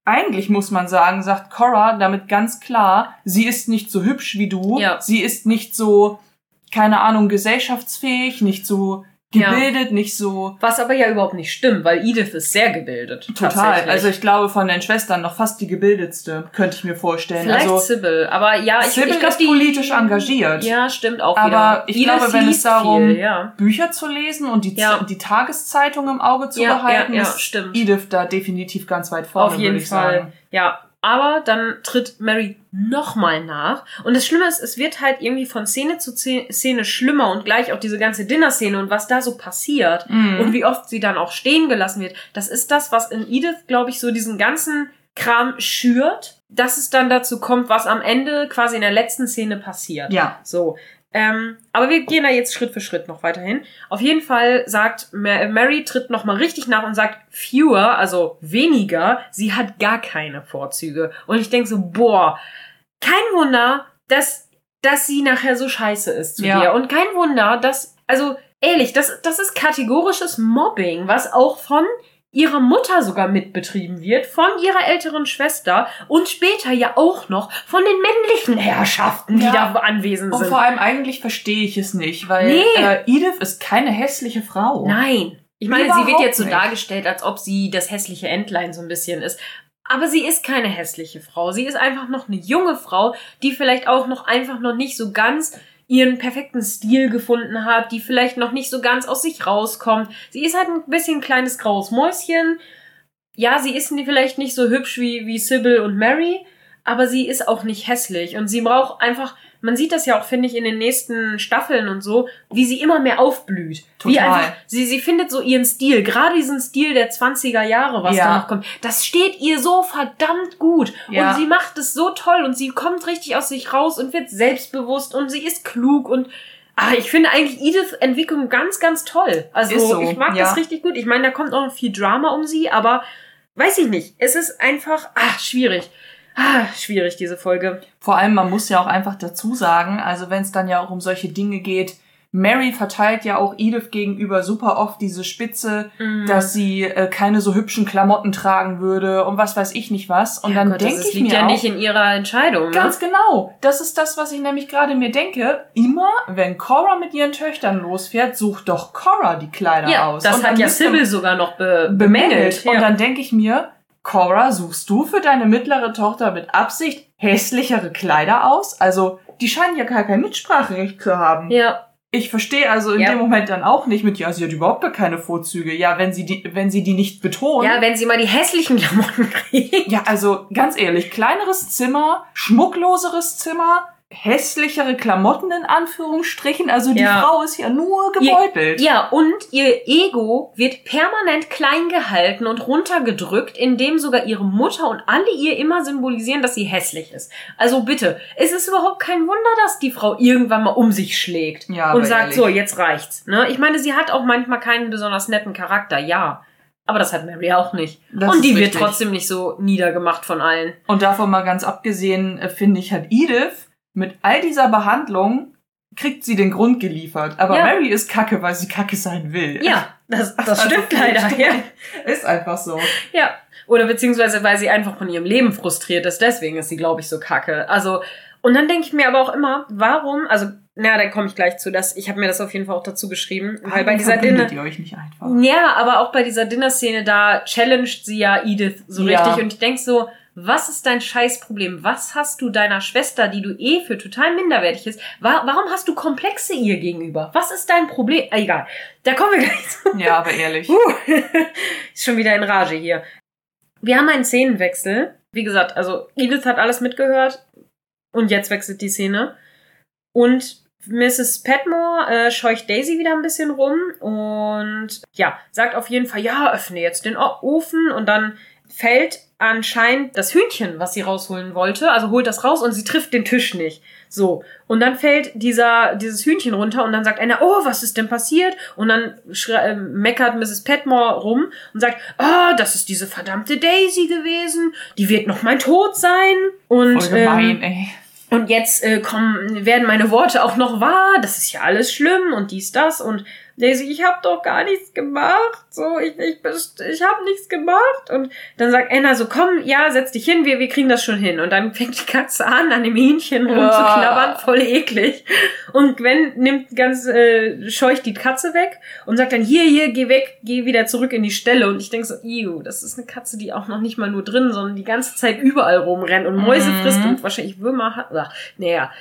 eigentlich muss man sagen, sagt Cora damit ganz klar, sie ist nicht so hübsch wie du, ja. sie ist nicht so, keine Ahnung, gesellschaftsfähig, nicht so gebildet, ja. nicht so. Was aber ja überhaupt nicht stimmt, weil Edith ist sehr gebildet. Total. Also ich glaube von den Schwestern noch fast die gebildetste, könnte ich mir vorstellen. Vielleicht also, Sybil, aber ja, ich, Sybil ich glaube, ist politisch engagiert. Ja, stimmt auch wieder. Aber ich Edith glaube, wenn es darum, viel, ja. Bücher zu lesen und die, ja. die Tageszeitung im Auge zu behalten, ist stimmt. Edith da definitiv ganz weit vorne, Auf jeden Fall. Sagen. Ja, aber dann tritt Mary nochmal nach. Und das Schlimme ist, es wird halt irgendwie von Szene zu Szene schlimmer und gleich auch diese ganze Dinner-Szene und was da so passiert mhm. und wie oft sie dann auch stehen gelassen wird. Das ist das, was in Edith, glaube ich, so diesen ganzen Kram schürt, dass es dann dazu kommt, was am Ende quasi in der letzten Szene passiert. Ja. So. Ähm, aber wir gehen da jetzt Schritt für Schritt noch weiterhin. Auf jeden Fall sagt Mary tritt noch mal richtig nach und sagt fewer, also weniger. Sie hat gar keine Vorzüge. Und ich denke so, boah, kein Wunder, dass, dass sie nachher so scheiße ist zu ja. dir. Und kein Wunder, dass, also ehrlich, das, das ist kategorisches Mobbing, was auch von ihrer Mutter sogar mitbetrieben wird, von ihrer älteren Schwester und später ja auch noch von den männlichen Herrschaften, die ja. da anwesend sind. Und vor allem eigentlich verstehe ich es nicht, weil nee. äh, Edith ist keine hässliche Frau. Nein. Ich meine, Überhaupt sie wird jetzt so nicht. dargestellt, als ob sie das hässliche Entlein so ein bisschen ist. Aber sie ist keine hässliche Frau. Sie ist einfach noch eine junge Frau, die vielleicht auch noch einfach noch nicht so ganz ihren perfekten Stil gefunden hat, die vielleicht noch nicht so ganz aus sich rauskommt. Sie ist halt ein bisschen ein kleines graues Mäuschen. Ja, sie ist vielleicht nicht so hübsch wie, wie Sybil und Mary, aber sie ist auch nicht hässlich und sie braucht einfach man sieht das ja auch, finde ich, in den nächsten Staffeln und so, wie sie immer mehr aufblüht. Total. Wie einfach, sie, sie findet so ihren Stil, gerade diesen Stil der 20er Jahre, was ja. da noch kommt. Das steht ihr so verdammt gut. Ja. Und sie macht es so toll und sie kommt richtig aus sich raus und wird selbstbewusst und sie ist klug und Ah, ich finde eigentlich Edith Entwicklung ganz, ganz toll. Also so, ich mag ja. das richtig gut. Ich meine, da kommt auch noch viel Drama um sie, aber weiß ich nicht. Es ist einfach, ah, schwierig. Ah, schwierig, diese Folge. Vor allem, man muss ja auch einfach dazu sagen, also wenn es dann ja auch um solche Dinge geht, Mary verteilt ja auch Edith gegenüber super oft diese Spitze, mm. dass sie äh, keine so hübschen Klamotten tragen würde und was weiß ich nicht was. Und ja, dann denke ich liegt mir ja auch, nicht in ihrer Entscheidung. Ne? Ganz genau. Das ist das, was ich nämlich gerade mir denke. Immer, wenn Cora mit ihren Töchtern losfährt, sucht doch Cora die Kleider ja, aus. Das und hat ja Sybil sogar noch be bemängelt. Und dann denke ich mir, Cora, suchst du für deine mittlere Tochter mit Absicht hässlichere Kleider aus? Also, die scheinen ja gar kein Mitspracherecht zu haben. Ja. Ich verstehe also in ja. dem Moment dann auch nicht mit, ja, sie hat überhaupt gar keine Vorzüge. Ja, wenn sie die, wenn sie die nicht betont. Ja, wenn sie mal die hässlichen Klamotten kriegt. Ja, also ganz ehrlich, kleineres Zimmer, schmuckloseres Zimmer, hässlichere Klamotten in Anführungsstrichen. Also die ja. Frau ist ja nur gebeutelt. Ihr, ja, und ihr Ego wird permanent klein gehalten und runtergedrückt, indem sogar ihre Mutter und alle ihr immer symbolisieren, dass sie hässlich ist. Also bitte, es ist überhaupt kein Wunder, dass die Frau irgendwann mal um sich schlägt ja, und sagt, ehrlich. so, jetzt reicht's. Ne? Ich meine, sie hat auch manchmal keinen besonders netten Charakter, ja. Aber das hat Mary auch nicht. Das und die wird trotzdem nicht so niedergemacht von allen. Und davon mal ganz abgesehen, äh, finde ich, hat Edith mit all dieser Behandlung kriegt sie den Grund geliefert. Aber ja. Mary ist kacke, weil sie kacke sein will. Ja, das, das also stimmt leider. Ja. Ist einfach so. Ja. Oder beziehungsweise, weil sie einfach von ihrem Leben frustriert ist. Deswegen ist sie, glaube ich, so kacke. Also, und dann denke ich mir aber auch immer, warum, also, na, da komme ich gleich zu, dass ich habe mir das auf jeden Fall auch dazu geschrieben, weil bei dieser Dinner ihr euch nicht einfach. Ja, aber auch bei dieser Dinner Szene da challenged sie ja Edith so ja. richtig und ich denk so, was ist dein Scheißproblem? Was hast du deiner Schwester, die du eh für total minderwertig ist, wa warum hast du Komplexe ihr gegenüber? Was ist dein Problem? Ah, egal, da kommen wir gleich zu. Ja, aber ehrlich. Uh, ist schon wieder in Rage hier. Wir haben einen Szenenwechsel. Wie gesagt, also Edith hat alles mitgehört und jetzt wechselt die Szene. Und Mrs. Petmore äh, scheucht Daisy wieder ein bisschen rum und ja, sagt auf jeden Fall, ja, öffne jetzt den Ofen und dann fällt anscheinend das Hühnchen, was sie rausholen wollte, also holt das raus und sie trifft den Tisch nicht. So. Und dann fällt dieser, dieses Hühnchen runter und dann sagt einer, oh, was ist denn passiert? Und dann äh, meckert Mrs. Petmore rum und sagt, oh, das ist diese verdammte Daisy gewesen, die wird noch mein Tod sein. Und, Voll gemein, ähm, ey. Und jetzt äh, kommen, werden meine Worte auch noch wahr. Das ist ja alles schlimm und dies, das. Und Daisy, ich habe doch gar nichts gemacht. So, ich, ich, ich habe nichts gemacht. Und dann sagt Anna so, komm, ja, setz dich hin, wir, wir kriegen das schon hin. Und dann fängt die Katze an, an dem Hähnchen rumzuknabbern, voll eklig. Und Gwen nimmt ganz, äh, scheucht die Katze weg und sagt dann, hier, hier, geh weg, geh wieder zurück in die Stelle. Und ich denk so, ew, das ist eine Katze, die auch noch nicht mal nur drin, sondern die ganze Zeit überall rumrennt und Mäuse mhm. frisst und wahrscheinlich Würmer hat. Ach, naja.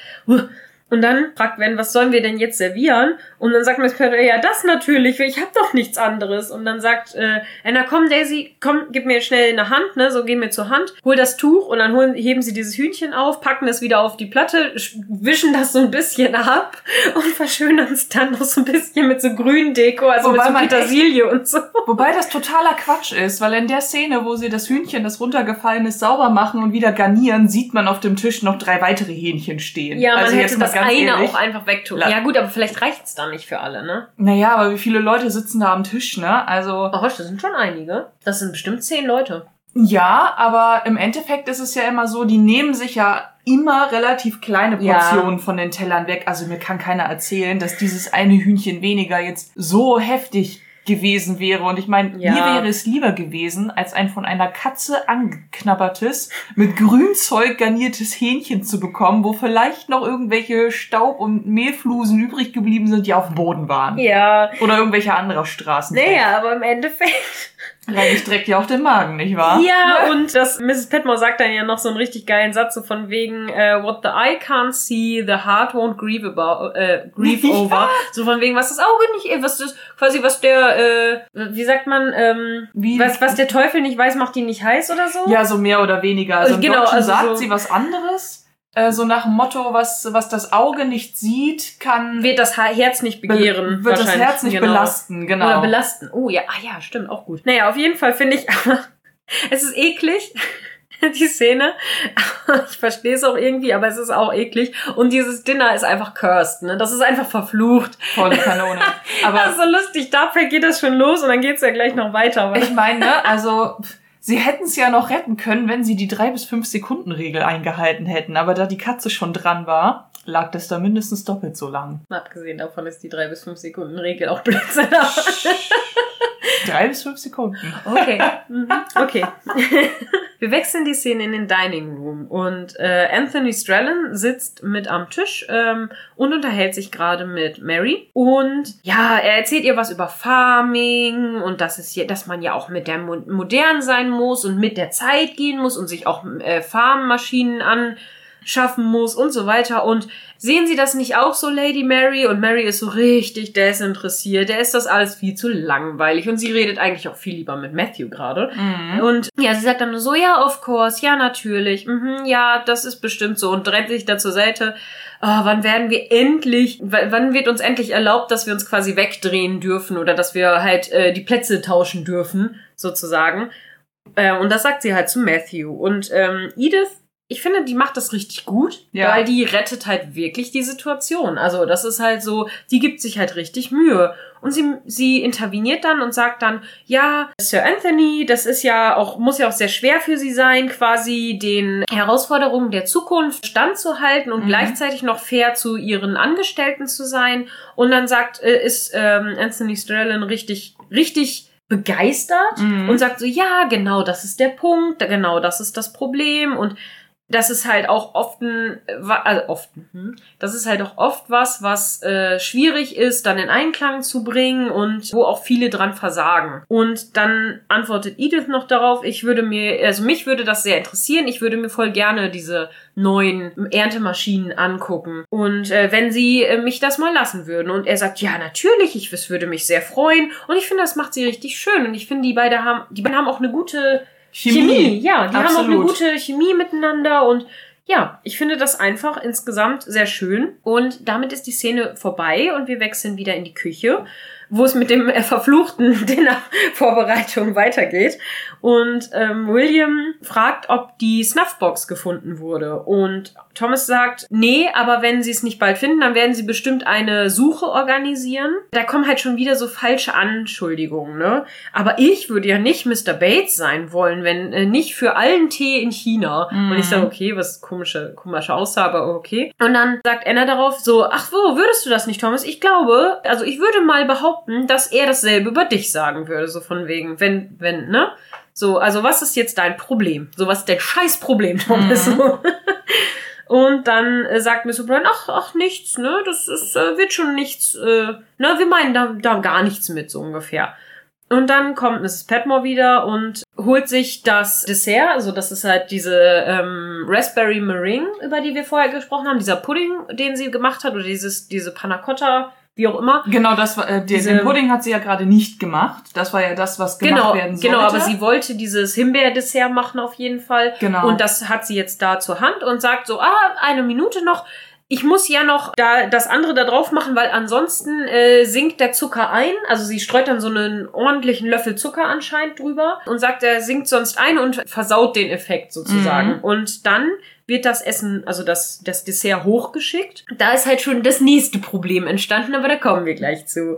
Und dann fragt Gwen, was sollen wir denn jetzt servieren? Und dann sagt Miss Curtis, ja, das natürlich, ich habe doch nichts anderes. Und dann sagt äh, Anna, komm Daisy, komm, gib mir schnell eine Hand, ne, so geh mir zur Hand, hol das Tuch und dann holen, heben sie dieses Hühnchen auf, packen es wieder auf die Platte, wischen das so ein bisschen ab und verschönern es dann noch so ein bisschen mit so grünen Deko, also wobei mit so Petersilie echt, und so. Wobei das totaler Quatsch ist, weil in der Szene, wo sie das Hühnchen, das runtergefallen ist, sauber machen und wieder garnieren, sieht man auf dem Tisch noch drei weitere Hähnchen stehen. Ja, man also hätte das eine ehrlich. auch einfach wegtun. Ja gut, aber vielleicht reicht's dann nicht für alle, ne? Naja, aber wie viele Leute sitzen da am Tisch, ne? Also. Ach, das sind schon einige. Das sind bestimmt zehn Leute. Ja, aber im Endeffekt ist es ja immer so, die nehmen sich ja immer relativ kleine Portionen ja. von den Tellern weg. Also mir kann keiner erzählen, dass dieses eine Hühnchen weniger jetzt so heftig gewesen wäre. Und ich meine, ja. mir wäre es lieber gewesen, als ein von einer Katze angeknabbertes, mit Grünzeug garniertes Hähnchen zu bekommen, wo vielleicht noch irgendwelche Staub- und Mehlflusen übrig geblieben sind, die auf dem Boden waren. Ja. Oder irgendwelche anderer Straßen. Naja, aber im Endeffekt Reinigt direkt ja auf den Magen, nicht wahr? Ja, und das Mrs. Petmore sagt dann ja noch so einen richtig geilen Satz so von wegen uh, What the eye can't see, the heart won't grieve about, äh, grieve over. So von wegen, was das Auge nicht, was das quasi was der, äh, wie sagt man, ähm, wie? was was der Teufel nicht weiß, macht ihn nicht heiß oder so? Ja, so mehr oder weniger. Also genau, also sagt so sie was anderes äh, so nach dem Motto, was, was das Auge nicht sieht, kann. Wird das Herz nicht begehren. Be wird das Herz nicht genau. belasten, genau. Oder belasten. Oh ja, ah ja, stimmt, auch gut. Naja, auf jeden Fall finde ich, es ist eklig. die Szene. Ich verstehe es auch irgendwie, aber es ist auch eklig. Und dieses Dinner ist einfach cursed, ne? Das ist einfach verflucht. Volle Kanone. Aber das ist so lustig. Dafür geht das schon los und dann geht's ja gleich noch weiter. Ich meine, ne, also Sie hätten es ja noch retten können, wenn sie die drei bis fünf Sekunden Regel eingehalten hätten. Aber da die Katze schon dran war, lag das da mindestens doppelt so lang. Abgesehen davon ist die drei bis fünf Sekunden Regel auch Blödsinn. drei bis fünf Sekunden. Okay. Mhm. Okay. Wir wechseln die Szene in den Dining Room und äh, Anthony Strellan sitzt mit am Tisch ähm, und unterhält sich gerade mit Mary und ja, er erzählt ihr was über Farming und dass es hier, dass man ja auch mit der Mo modern sein muss und mit der Zeit gehen muss und sich auch äh, Farmmaschinen an schaffen muss und so weiter. Und sehen Sie das nicht auch so, Lady Mary? Und Mary ist so richtig desinteressiert. Der ist das alles viel zu langweilig. Und sie redet eigentlich auch viel lieber mit Matthew gerade. Mhm. Und ja, sie sagt dann nur so, ja, of course, ja, natürlich. Mhm, ja, das ist bestimmt so. Und dreht sich da zur Seite. Oh, wann werden wir endlich, wann wird uns endlich erlaubt, dass wir uns quasi wegdrehen dürfen oder dass wir halt äh, die Plätze tauschen dürfen, sozusagen. Äh, und das sagt sie halt zu Matthew. Und ähm, Edith ich finde, die macht das richtig gut, ja. weil die rettet halt wirklich die Situation. Also das ist halt so, die gibt sich halt richtig Mühe. Und sie, sie interveniert dann und sagt dann, ja, Sir Anthony, das ist ja auch, muss ja auch sehr schwer für sie sein, quasi den Herausforderungen der Zukunft standzuhalten und mhm. gleichzeitig noch fair zu ihren Angestellten zu sein. Und dann sagt, äh, ist ähm, Anthony Sterling richtig, richtig begeistert mhm. und sagt so, ja, genau, das ist der Punkt, genau, das ist das Problem und das ist halt auch oft ein, also oft, hm, das ist halt auch oft was, was äh, schwierig ist, dann in Einklang zu bringen und wo auch viele dran versagen. Und dann antwortet Edith noch darauf, ich würde mir, also mich würde das sehr interessieren, ich würde mir voll gerne diese neuen Erntemaschinen angucken. Und äh, wenn sie äh, mich das mal lassen würden. Und er sagt, ja, natürlich, ich es würde mich sehr freuen. Und ich finde, das macht sie richtig schön. Und ich finde, die beiden haben, die beiden haben auch eine gute Chemie. Chemie. Ja, die Absolut. haben auch eine gute Chemie miteinander und ja, ich finde das einfach insgesamt sehr schön. Und damit ist die Szene vorbei und wir wechseln wieder in die Küche wo es mit dem verfluchten Dinner-Vorbereitung weitergeht. Und ähm, William fragt, ob die Snuffbox gefunden wurde. Und Thomas sagt, nee, aber wenn sie es nicht bald finden, dann werden sie bestimmt eine Suche organisieren. Da kommen halt schon wieder so falsche Anschuldigungen, ne? Aber ich würde ja nicht Mr. Bates sein wollen, wenn äh, nicht für allen Tee in China. Mhm. Und ich sage, okay, was komische, komische Aussage, aber okay. Und dann sagt Anna darauf so, ach wo, würdest du das nicht, Thomas? Ich glaube, also ich würde mal behaupten, dass er dasselbe über dich sagen würde, so von wegen, wenn, wenn, ne? So, also was ist jetzt dein Problem? So, was ist dein Scheißproblem, Thomas? Mhm. Und dann äh, sagt Miss O'Brien, ach, ach, nichts, ne? Das ist, äh, wird schon nichts, äh, ne? Wir meinen da, da gar nichts mit, so ungefähr. Und dann kommt Mrs. Petmore wieder und holt sich das Dessert, also das ist halt diese ähm, Raspberry Meringue, über die wir vorher gesprochen haben, dieser Pudding, den sie gemacht hat, oder dieses, diese Panna Cotta wie auch immer. Genau, das war äh, Diese, den Pudding hat sie ja gerade nicht gemacht. Das war ja das, was gemacht genau, werden sollte. Genau, aber sie wollte dieses Himbeerdessert machen auf jeden Fall. Genau. Und das hat sie jetzt da zur Hand und sagt so, ah, eine Minute noch. Ich muss ja noch da das andere da drauf machen, weil ansonsten äh, sinkt der Zucker ein. Also sie streut dann so einen ordentlichen Löffel Zucker anscheinend drüber und sagt, er sinkt sonst ein und versaut den Effekt sozusagen. Mhm. Und dann wird das Essen, also das, das Dessert hochgeschickt. Da ist halt schon das nächste Problem entstanden, aber da kommen wir gleich zu.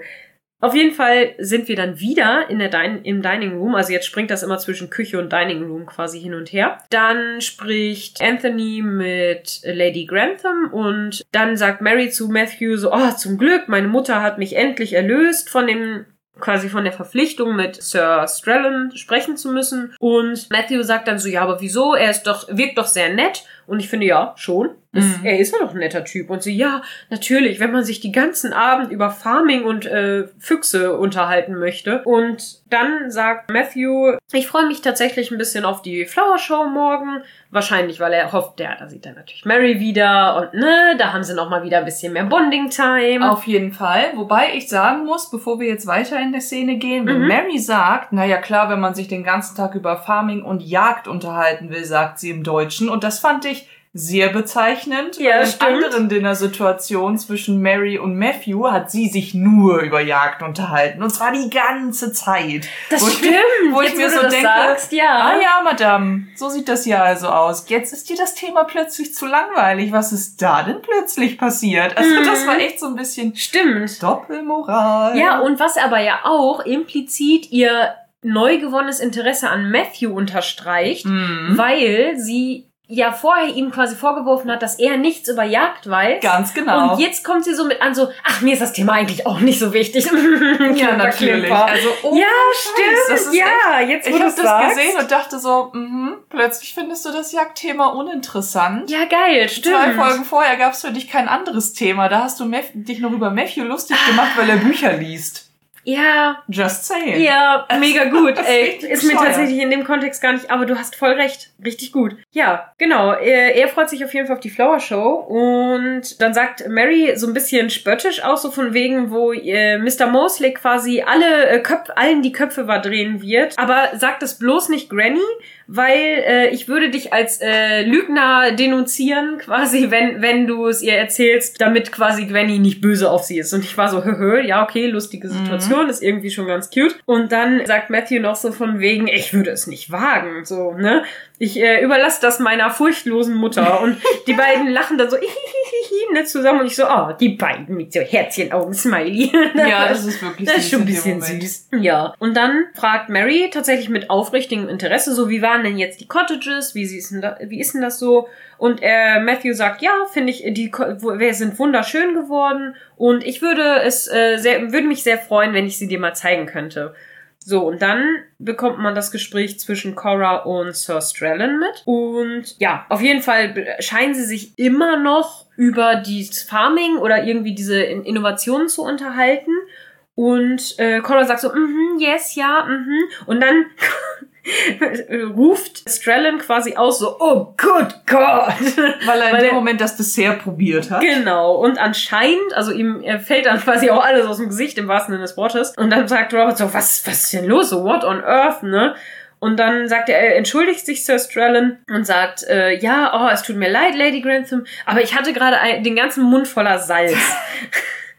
Auf jeden Fall sind wir dann wieder in der Din im Dining Room. Also jetzt springt das immer zwischen Küche und Dining Room quasi hin und her. Dann spricht Anthony mit Lady Grantham und dann sagt Mary zu Matthew so, oh, zum Glück, meine Mutter hat mich endlich erlöst von dem quasi von der Verpflichtung mit Sir Strellan sprechen zu müssen. Und Matthew sagt dann so, ja, aber wieso? Er ist doch, wirkt doch sehr nett. Und ich finde, ja, schon. Mhm. Er ist ja doch ein netter Typ. Und sie, ja, natürlich, wenn man sich die ganzen Abend über Farming und äh, Füchse unterhalten möchte. Und dann sagt Matthew, ich freue mich tatsächlich ein bisschen auf die Flower Show morgen. Wahrscheinlich, weil er hofft, ja, da sieht er natürlich Mary wieder und ne, da haben sie noch mal wieder ein bisschen mehr Bonding Time. Auf jeden Fall. Wobei ich sagen muss, bevor wir jetzt weiter in der Szene gehen, wenn mhm. Mary sagt, naja klar, wenn man sich den ganzen Tag über Farming und Jagd unterhalten will, sagt sie im Deutschen. Und das fand ich sehr bezeichnend. Ja, in anderen Dinner-Situationen zwischen Mary und Matthew hat sie sich nur über Jagd unterhalten. Und zwar die ganze Zeit. Das wo stimmt. Ich, wo Jetzt, ich mir so denke, sagst, ja. ah ja, Madame, so sieht das ja also aus. Jetzt ist dir das Thema plötzlich zu langweilig. Was ist da denn plötzlich passiert? Also mhm. das war echt so ein bisschen stimmt. Doppelmoral. Ja, und was aber ja auch implizit ihr neu gewonnenes Interesse an Matthew unterstreicht, mhm. weil sie ja vorher ihm quasi vorgeworfen hat, dass er nichts über Jagd weiß. Ganz genau. Und jetzt kommt sie so mit an, so, ach, mir ist das Thema eigentlich auch nicht so wichtig. ja, natürlich. Also, oh, ja, stimmt. ja, echt, jetzt wo Ich habe das gesehen und dachte so, mh, plötzlich findest du das Jagdthema uninteressant. Ja, geil, stimmt. Zwei Folgen vorher gab es für dich kein anderes Thema. Da hast du dich noch über Matthew lustig gemacht, weil er Bücher liest. Ja. Just saying. Ja, mega gut. Ey, ist mir tatsächlich in dem Kontext gar nicht, aber du hast voll recht. Richtig gut. Ja, genau. Er, er freut sich auf jeden Fall auf die Flower Show und dann sagt Mary so ein bisschen spöttisch auch so von wegen, wo äh, Mr. Mosley quasi alle äh, Köpfe, allen die Köpfe verdrehen wird, aber sagt es bloß nicht Granny, weil äh, ich würde dich als äh, Lügner denunzieren, quasi, wenn, wenn du es ihr erzählst, damit quasi Gwenny nicht böse auf sie ist. Und ich war so, höhö, ja, okay, lustige mhm. Situation, mhm. ist irgendwie schon ganz cute. Und dann sagt Matthew noch so von wegen, ich würde es nicht wagen, so, ne? Ich äh, überlasse das meiner furchtlosen Mutter. Und die beiden lachen dann so ne, zusammen. Und ich so, oh, die beiden mit so Herzchenaugen-Smiley. ja, das ist wirklich das ist schon ein bisschen süß. Ja. Und dann fragt Mary tatsächlich mit aufrichtigem Interesse, so wie waren denn jetzt die Cottages? Wie ist denn, da, wie ist denn das so? Und äh, Matthew sagt, ja, finde ich, die wir sind wunderschön geworden. Und ich würde es äh, sehr, würde mich sehr freuen, wenn ich sie dir mal zeigen könnte. So, und dann bekommt man das Gespräch zwischen Cora und Sir Strellan mit. Und ja, auf jeden Fall scheinen sie sich immer noch über das Farming oder irgendwie diese Innovationen zu unterhalten. Und äh, Cora sagt so, mhm, mm yes, ja, mhm. Mm und dann ruft Strellan quasi aus so, oh good God. Weil er in dem Moment das Dessert probiert hat. Genau. Und anscheinend, also ihm er fällt dann quasi auch alles aus dem Gesicht im wahrsten Sinne des Wortes. Und dann sagt Robert so, was, was ist denn los? So, what on earth, ne? Und dann sagt er, er entschuldigt sich Sir Strellan und sagt, äh, ja, oh, es tut mir leid, Lady Grantham, aber ich hatte gerade den ganzen Mund voller Salz.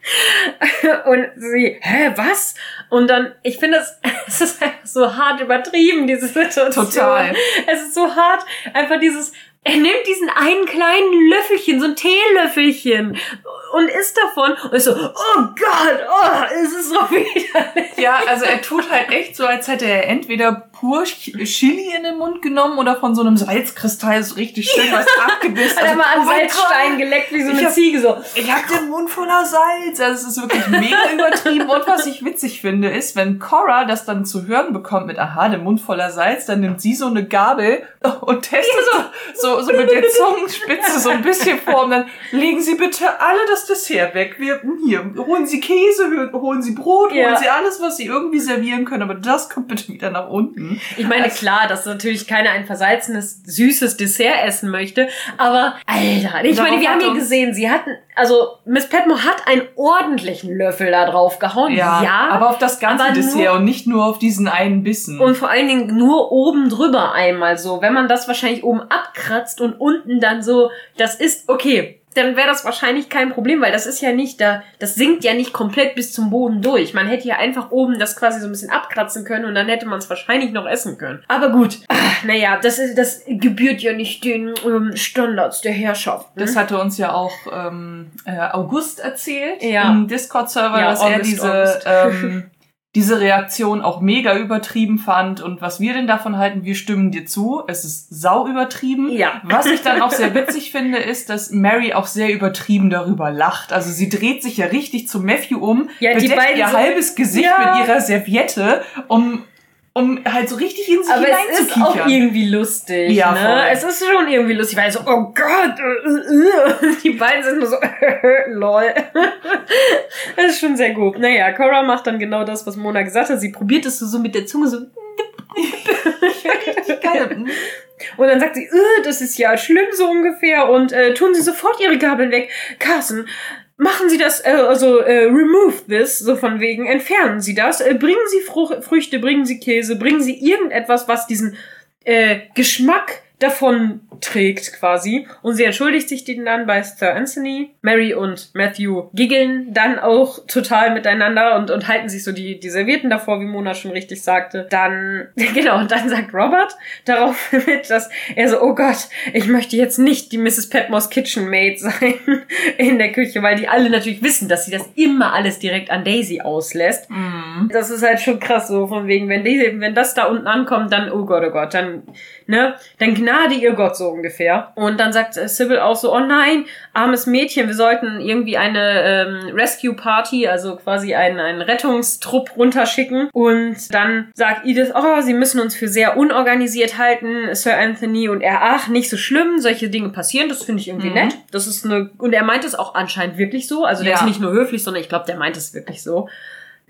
und sie, hä, was? Und dann, ich finde es, es ist einfach so hart übertrieben, diese Situation. Total. Es ist so hart, einfach dieses, er nimmt diesen einen kleinen Löffelchen, so ein Teelöffelchen und isst davon und ist so, oh Gott, oh, es ist so widerlich. Ja, also er tut halt echt so, als hätte er entweder pur Chili in den Mund genommen oder von so einem Salzkristall so richtig schön was abgebissen. Hat er mal an oh Salzstein geleckt wie so eine hab, Ziege so. Ich hab den Mund voller Salz. Also es ist wirklich mega übertrieben. Und was ich witzig finde, ist, wenn Cora das dann zu hören bekommt mit, aha, den Mund voller Salz, dann nimmt sie so eine Gabel und testet so, so, so mit der Zungenspitze so ein bisschen vor und dann legen Sie bitte alle das Dessert weg. Wir, hier, holen Sie Käse, holen Sie Brot, ja. holen Sie alles, was Sie irgendwie servieren können, aber das kommt bitte wieder nach unten. Ich meine, also, klar, dass natürlich keiner ein versalzenes, süßes Dessert essen möchte, aber Alter, ich meine, wir haben hier gesehen, sie hatten, also Miss Petmore hat einen ordentlichen Löffel da drauf gehauen. Ja, ja aber auf das ganze Dessert nur, und nicht nur auf diesen einen Bissen. Und vor allen Dingen nur oben drüber einmal so. Wenn man das wahrscheinlich oben abkratzt und unten dann so, das ist okay dann wäre das wahrscheinlich kein Problem, weil das ist ja nicht da, das sinkt ja nicht komplett bis zum Boden durch. Man hätte ja einfach oben das quasi so ein bisschen abkratzen können und dann hätte man es wahrscheinlich noch essen können. Aber gut, ach, naja, das ist, das gebührt ja nicht den ähm, Standards der Herrschaft. Ne? Das hatte uns ja auch ähm, äh, August erzählt ja. im Discord-Server, ja, dass August, er diese ähm, diese Reaktion auch mega übertrieben fand und was wir denn davon halten, wir stimmen dir zu. Es ist sau übertrieben. Ja. Was ich dann auch sehr witzig finde, ist, dass Mary auch sehr übertrieben darüber lacht. Also sie dreht sich ja richtig zu Matthew um, ja, bedeckt die beiden ihr halbes Gesicht ja. mit ihrer Serviette, um um halt so richtig in sich Aber es ist auch irgendwie lustig. Ja, ne? Voll. Es ist schon irgendwie lustig, weil so, oh Gott, äh, äh, die beiden sind nur so, lol. das ist schon sehr gut. Naja, Cora macht dann genau das, was Mona gesagt hat. Sie probiert es so mit der Zunge so. Und dann sagt sie, äh, das ist ja schlimm so ungefähr und äh, tun sie sofort ihre Gabeln weg. Carson, machen Sie das, äh, also äh, remove this, so von wegen, entfernen Sie das, äh, bringen Sie Fruch Früchte, bringen Sie Käse, bringen Sie irgendetwas, was diesen äh, Geschmack davon trägt quasi. Und sie entschuldigt sich dann bei Sir Anthony. Mary und Matthew giggeln dann auch total miteinander und, und halten sich so die, die Servierten davor, wie Mona schon richtig sagte. Dann, genau, und dann sagt Robert darauf mit, dass er so, oh Gott, ich möchte jetzt nicht die Mrs. Petmores Kitchen Maid sein in der Küche, weil die alle natürlich wissen, dass sie das immer alles direkt an Daisy auslässt. Mm. Das ist halt schon krass so, von wegen, wenn Daisy, wenn das da unten ankommt, dann, oh Gott, oh Gott, dann, ne, dann gnade ihr Gott so ungefähr. Und dann sagt Sybil auch so, oh nein, armes Mädchen, wir sollten irgendwie eine ähm, Rescue Party, also quasi einen, einen Rettungstrupp runterschicken. Und dann sagt Edith, oh, sie müssen uns für sehr unorganisiert halten, Sir Anthony. Und er, ach, nicht so schlimm, solche Dinge passieren, das finde ich irgendwie mhm. nett. Das ist eine, und er meint es auch anscheinend wirklich so. Also der ja. ist nicht nur höflich, sondern ich glaube, der meint es wirklich so.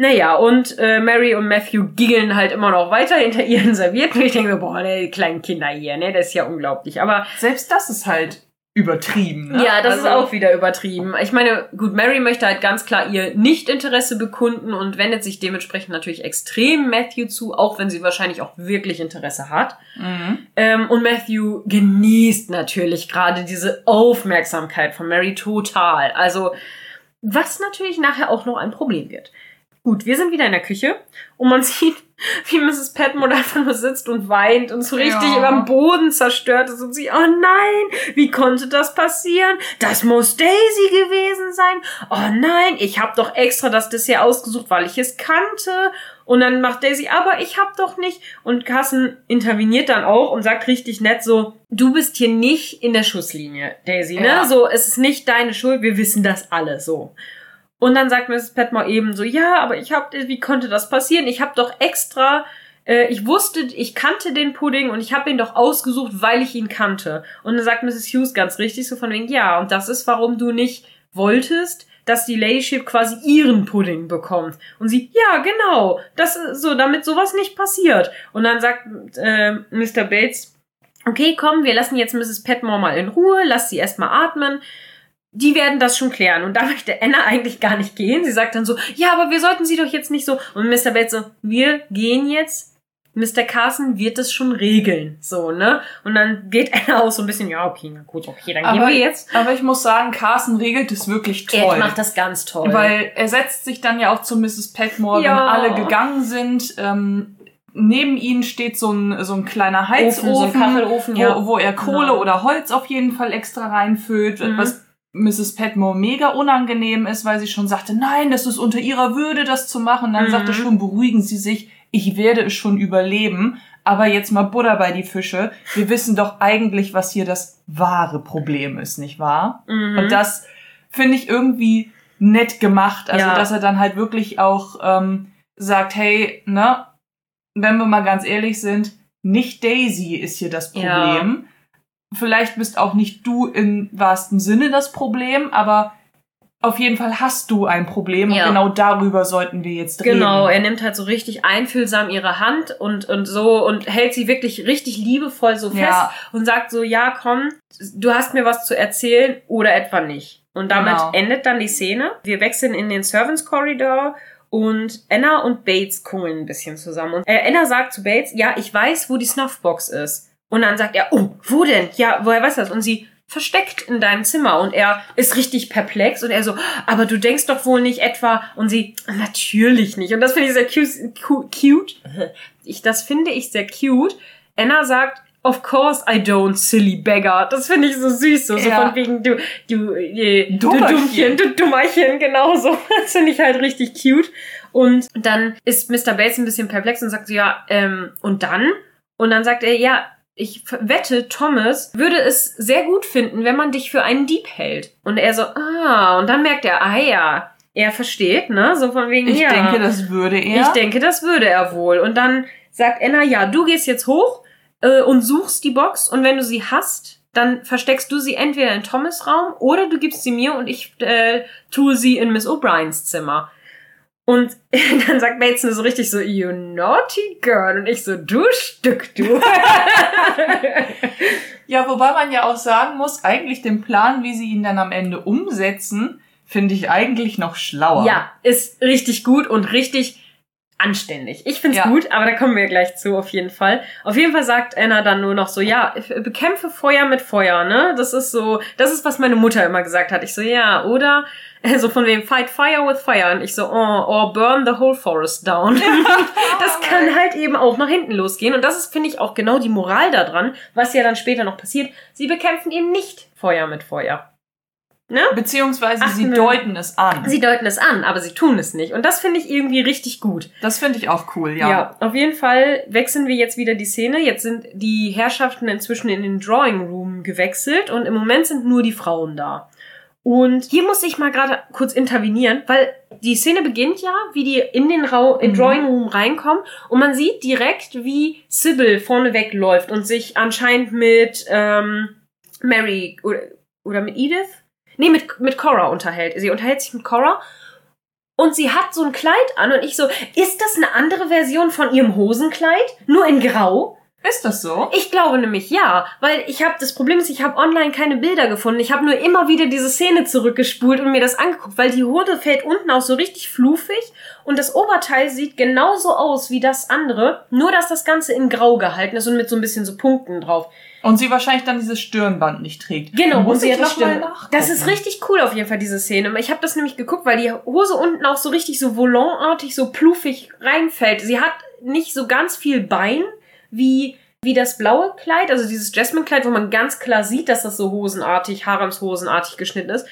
Naja, und äh, Mary und Matthew giggeln halt immer noch weiter hinter ihren Servierten. Ich denke so, boah, die kleinen Kinder hier, ne, das ist ja unglaublich. Aber selbst das ist halt übertrieben. Ne? Ja, das also, ist auch wieder übertrieben. Ich meine, gut, Mary möchte halt ganz klar ihr Nicht-Interesse bekunden und wendet sich dementsprechend natürlich extrem Matthew zu, auch wenn sie wahrscheinlich auch wirklich Interesse hat. Mhm. Ähm, und Matthew genießt natürlich gerade diese Aufmerksamkeit von Mary total. Also, was natürlich nachher auch noch ein Problem wird. Gut, wir sind wieder in der Küche und man sieht, wie Mrs. Petmore einfach nur sitzt und weint und so richtig ja. über Boden zerstört ist und sie, oh nein, wie konnte das passieren? Das muss Daisy gewesen sein. Oh nein, ich habe doch extra das Dessert ausgesucht, weil ich es kannte. Und dann macht Daisy, aber ich hab doch nicht. Und Carson interveniert dann auch und sagt richtig nett so, du bist hier nicht in der Schusslinie, Daisy, ne? Ja. So, es ist nicht deine Schuld, wir wissen das alle so. Und dann sagt Mrs. Petmore eben so, ja, aber ich hab, wie konnte das passieren? Ich habe doch extra, äh, ich wusste, ich kannte den Pudding und ich habe ihn doch ausgesucht, weil ich ihn kannte. Und dann sagt Mrs. Hughes ganz richtig so von wegen, ja, und das ist, warum du nicht wolltest, dass die Ladyship quasi ihren Pudding bekommt. Und sie, ja, genau, das ist so, damit sowas nicht passiert. Und dann sagt äh, Mr. Bates, okay, komm, wir lassen jetzt Mrs. Petmore mal in Ruhe, lass sie erstmal atmen die werden das schon klären. Und da möchte Anna eigentlich gar nicht gehen. Sie sagt dann so, ja, aber wir sollten sie doch jetzt nicht so. Und Mr. Bates so, wir gehen jetzt. Mr. Carson wird es schon regeln. So, ne? Und dann geht Anna auch so ein bisschen, ja, okay, na gut, okay, dann aber, gehen wir jetzt. Aber ich muss sagen, Carson regelt es wirklich toll. Er macht das ganz toll. Weil er setzt sich dann ja auch zu Mrs. Petmore, ja. wenn alle gegangen sind. Ähm, neben ihnen steht so ein, so ein kleiner Heizofen, Ofen, so ein Kachelofen, wo, ja. wo er Kohle genau. oder Holz auf jeden Fall extra reinfüllt, mhm. was Mrs. Petmore mega unangenehm ist, weil sie schon sagte, nein, das ist unter ihrer Würde, das zu machen. Dann mhm. sagte schon, beruhigen Sie sich, ich werde es schon überleben. Aber jetzt mal Butter bei die Fische. Wir wissen doch eigentlich, was hier das wahre Problem ist, nicht wahr? Mhm. Und das finde ich irgendwie nett gemacht. Also, ja. dass er dann halt wirklich auch ähm, sagt, hey, ne, wenn wir mal ganz ehrlich sind, nicht Daisy ist hier das Problem. Ja vielleicht bist auch nicht du im wahrsten Sinne das Problem, aber auf jeden Fall hast du ein Problem ja. und genau darüber sollten wir jetzt reden. Genau, er nimmt halt so richtig einfühlsam ihre Hand und, und so und hält sie wirklich richtig liebevoll so fest ja. und sagt so, ja, komm, du hast mir was zu erzählen oder etwa nicht. Und damit genau. endet dann die Szene. Wir wechseln in den Servants Corridor und Anna und Bates kungeln ein bisschen zusammen. Und äh, Anna sagt zu Bates, ja, ich weiß, wo die Snuffbox ist. Und dann sagt er, oh, wo denn? Ja, woher weiß das? Und sie versteckt in deinem Zimmer und er ist richtig perplex und er so, aber du denkst doch wohl nicht etwa und sie, natürlich nicht. Und das finde ich sehr cute. cute. Ich, das finde ich sehr cute. Anna sagt, Of course I don't, silly beggar. Das finde ich so süß, so, ja. so von wegen du, du, äh, du Dummchen, du Dummerchen, genau so. Das finde ich halt richtig cute. Und dann ist Mr. Bates ein bisschen perplex und sagt so, ja, ähm, und dann? Und dann sagt er, ja, ich wette, Thomas würde es sehr gut finden, wenn man dich für einen Dieb hält. Und er so, ah, und dann merkt er, ah ja, er versteht, ne? So von wegen, ich ja. Ich denke, das würde er. Ich denke, das würde er wohl. Und dann sagt Anna, ja, du gehst jetzt hoch äh, und suchst die Box und wenn du sie hast, dann versteckst du sie entweder in Thomas Raum oder du gibst sie mir und ich äh, tue sie in Miss O'Briens Zimmer. Und dann sagt nur so richtig so, you naughty girl. Und ich so, du Stück, du. ja, wobei man ja auch sagen muss, eigentlich den Plan, wie sie ihn dann am Ende umsetzen, finde ich eigentlich noch schlauer. Ja, ist richtig gut und richtig anständig. Ich find's ja. gut, aber da kommen wir gleich zu, auf jeden Fall. Auf jeden Fall sagt Anna dann nur noch so, ja, bekämpfe Feuer mit Feuer, ne? Das ist so, das ist, was meine Mutter immer gesagt hat. Ich so, ja, oder so von wem fight fire with fire und ich so, oh, or burn the whole forest down. das kann halt eben auch nach hinten losgehen und das ist, finde ich, auch genau die Moral daran, was ja dann später noch passiert. Sie bekämpfen eben nicht Feuer mit Feuer. Ne? Beziehungsweise Ach, sie ne. deuten es an. Sie deuten es an, aber sie tun es nicht. Und das finde ich irgendwie richtig gut. Das finde ich auch cool, ja. Ja, auf jeden Fall wechseln wir jetzt wieder die Szene. Jetzt sind die Herrschaften inzwischen in den Drawing Room gewechselt und im Moment sind nur die Frauen da. Und hier muss ich mal gerade kurz intervenieren, weil die Szene beginnt ja, wie die in den Ra in mhm. Drawing Room reinkommen und man sieht direkt, wie Sybil vorne wegläuft und sich anscheinend mit ähm, Mary oder, oder mit Edith nee, mit, mit Cora unterhält. Sie unterhält sich mit Cora und sie hat so ein Kleid an und ich so, ist das eine andere Version von ihrem Hosenkleid? Nur in Grau? Ist das so? Ich glaube nämlich ja, weil ich habe das Problem ist, ich habe online keine Bilder gefunden. Ich habe nur immer wieder diese Szene zurückgespult und mir das angeguckt, weil die Hose fällt unten aus so richtig fluffig und das Oberteil sieht genauso aus wie das andere, nur dass das ganze in grau gehalten ist und mit so ein bisschen so Punkten drauf. Und sie wahrscheinlich dann dieses Stirnband nicht trägt. Genau, muss sie hat das Stirn. Das ist richtig cool auf jeden Fall, diese Szene. Ich habe das nämlich geguckt, weil die Hose unten auch so richtig so volantartig, so pluffig reinfällt. Sie hat nicht so ganz viel Bein wie wie das blaue Kleid, also dieses Jasmine-Kleid, wo man ganz klar sieht, dass das so hosenartig, haremshosenartig geschnitten ist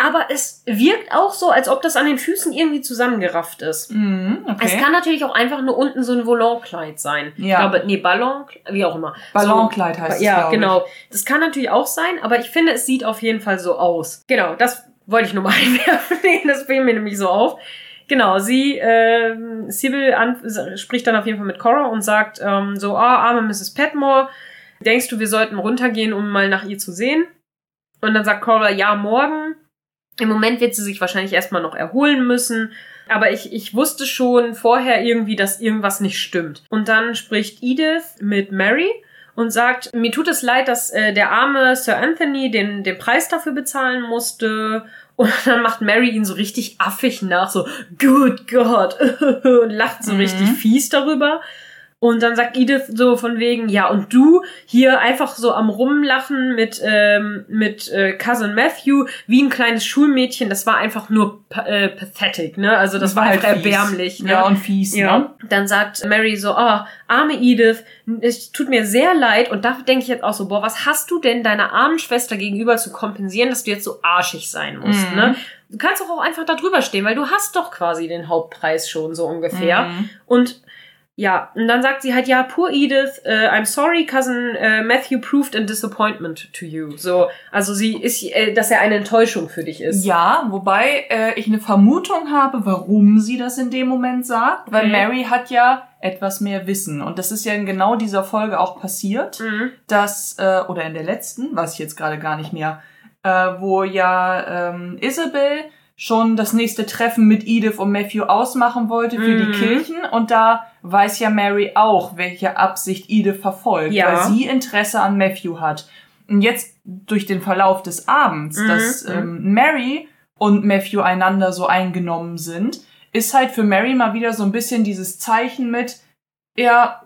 aber es wirkt auch so, als ob das an den Füßen irgendwie zusammengerafft ist. Mm, okay. Es kann natürlich auch einfach nur unten so ein Volonkleid sein. Ja. Ich glaube, nee, Ballon, wie auch immer. Ballonkleid so, heißt es. Ja, genau. Das kann natürlich auch sein, aber ich finde, es sieht auf jeden Fall so aus. Genau, das wollte ich nur mal einwerfen. das fiel mir nämlich so auf. Genau, sie, äh, Sybil an, spricht dann auf jeden Fall mit Cora und sagt ähm, so, ah, oh, arme Mrs. Petmore, denkst du, wir sollten runtergehen, um mal nach ihr zu sehen? Und dann sagt Cora, ja, morgen. Im Moment wird sie sich wahrscheinlich erstmal noch erholen müssen. Aber ich, ich wusste schon vorher irgendwie, dass irgendwas nicht stimmt. Und dann spricht Edith mit Mary und sagt, mir tut es leid, dass äh, der arme Sir Anthony den, den Preis dafür bezahlen musste. Und dann macht Mary ihn so richtig affig nach, so, good God, und lacht so mhm. richtig fies darüber. Und dann sagt Edith so von wegen, ja, und du hier einfach so am Rumlachen mit, ähm, mit äh, Cousin Matthew, wie ein kleines Schulmädchen, das war einfach nur äh, pathetic, ne? Also das, das war, war halt erbärmlich, ne? Ja, und fies, ja. Ne? Dann sagt Mary so, oh, arme Edith, es tut mir sehr leid. Und da denke ich jetzt auch so, boah, was hast du denn deiner armen Schwester gegenüber zu kompensieren, dass du jetzt so arschig sein musst, mhm. ne? Du kannst doch auch einfach da drüber stehen, weil du hast doch quasi den Hauptpreis schon so ungefähr. Mhm. Und ja, und dann sagt sie halt, ja, poor Edith, uh, I'm sorry, cousin uh, Matthew proved a disappointment to you. So, also sie ist, äh, dass er eine Enttäuschung für dich ist. Ja, wobei äh, ich eine Vermutung habe, warum sie das in dem Moment sagt, weil Mary hat ja etwas mehr Wissen und das ist ja in genau dieser Folge auch passiert, mhm. dass äh, oder in der letzten, weiß ich jetzt gerade gar nicht mehr, äh, wo ja ähm, Isabel schon das nächste Treffen mit Edith und Matthew ausmachen wollte für mhm. die Kirchen und da weiß ja Mary auch, welche Absicht Edith verfolgt, ja. weil sie Interesse an Matthew hat. Und jetzt durch den Verlauf des Abends, mhm. dass ähm, Mary und Matthew einander so eingenommen sind, ist halt für Mary mal wieder so ein bisschen dieses Zeichen mit, ja,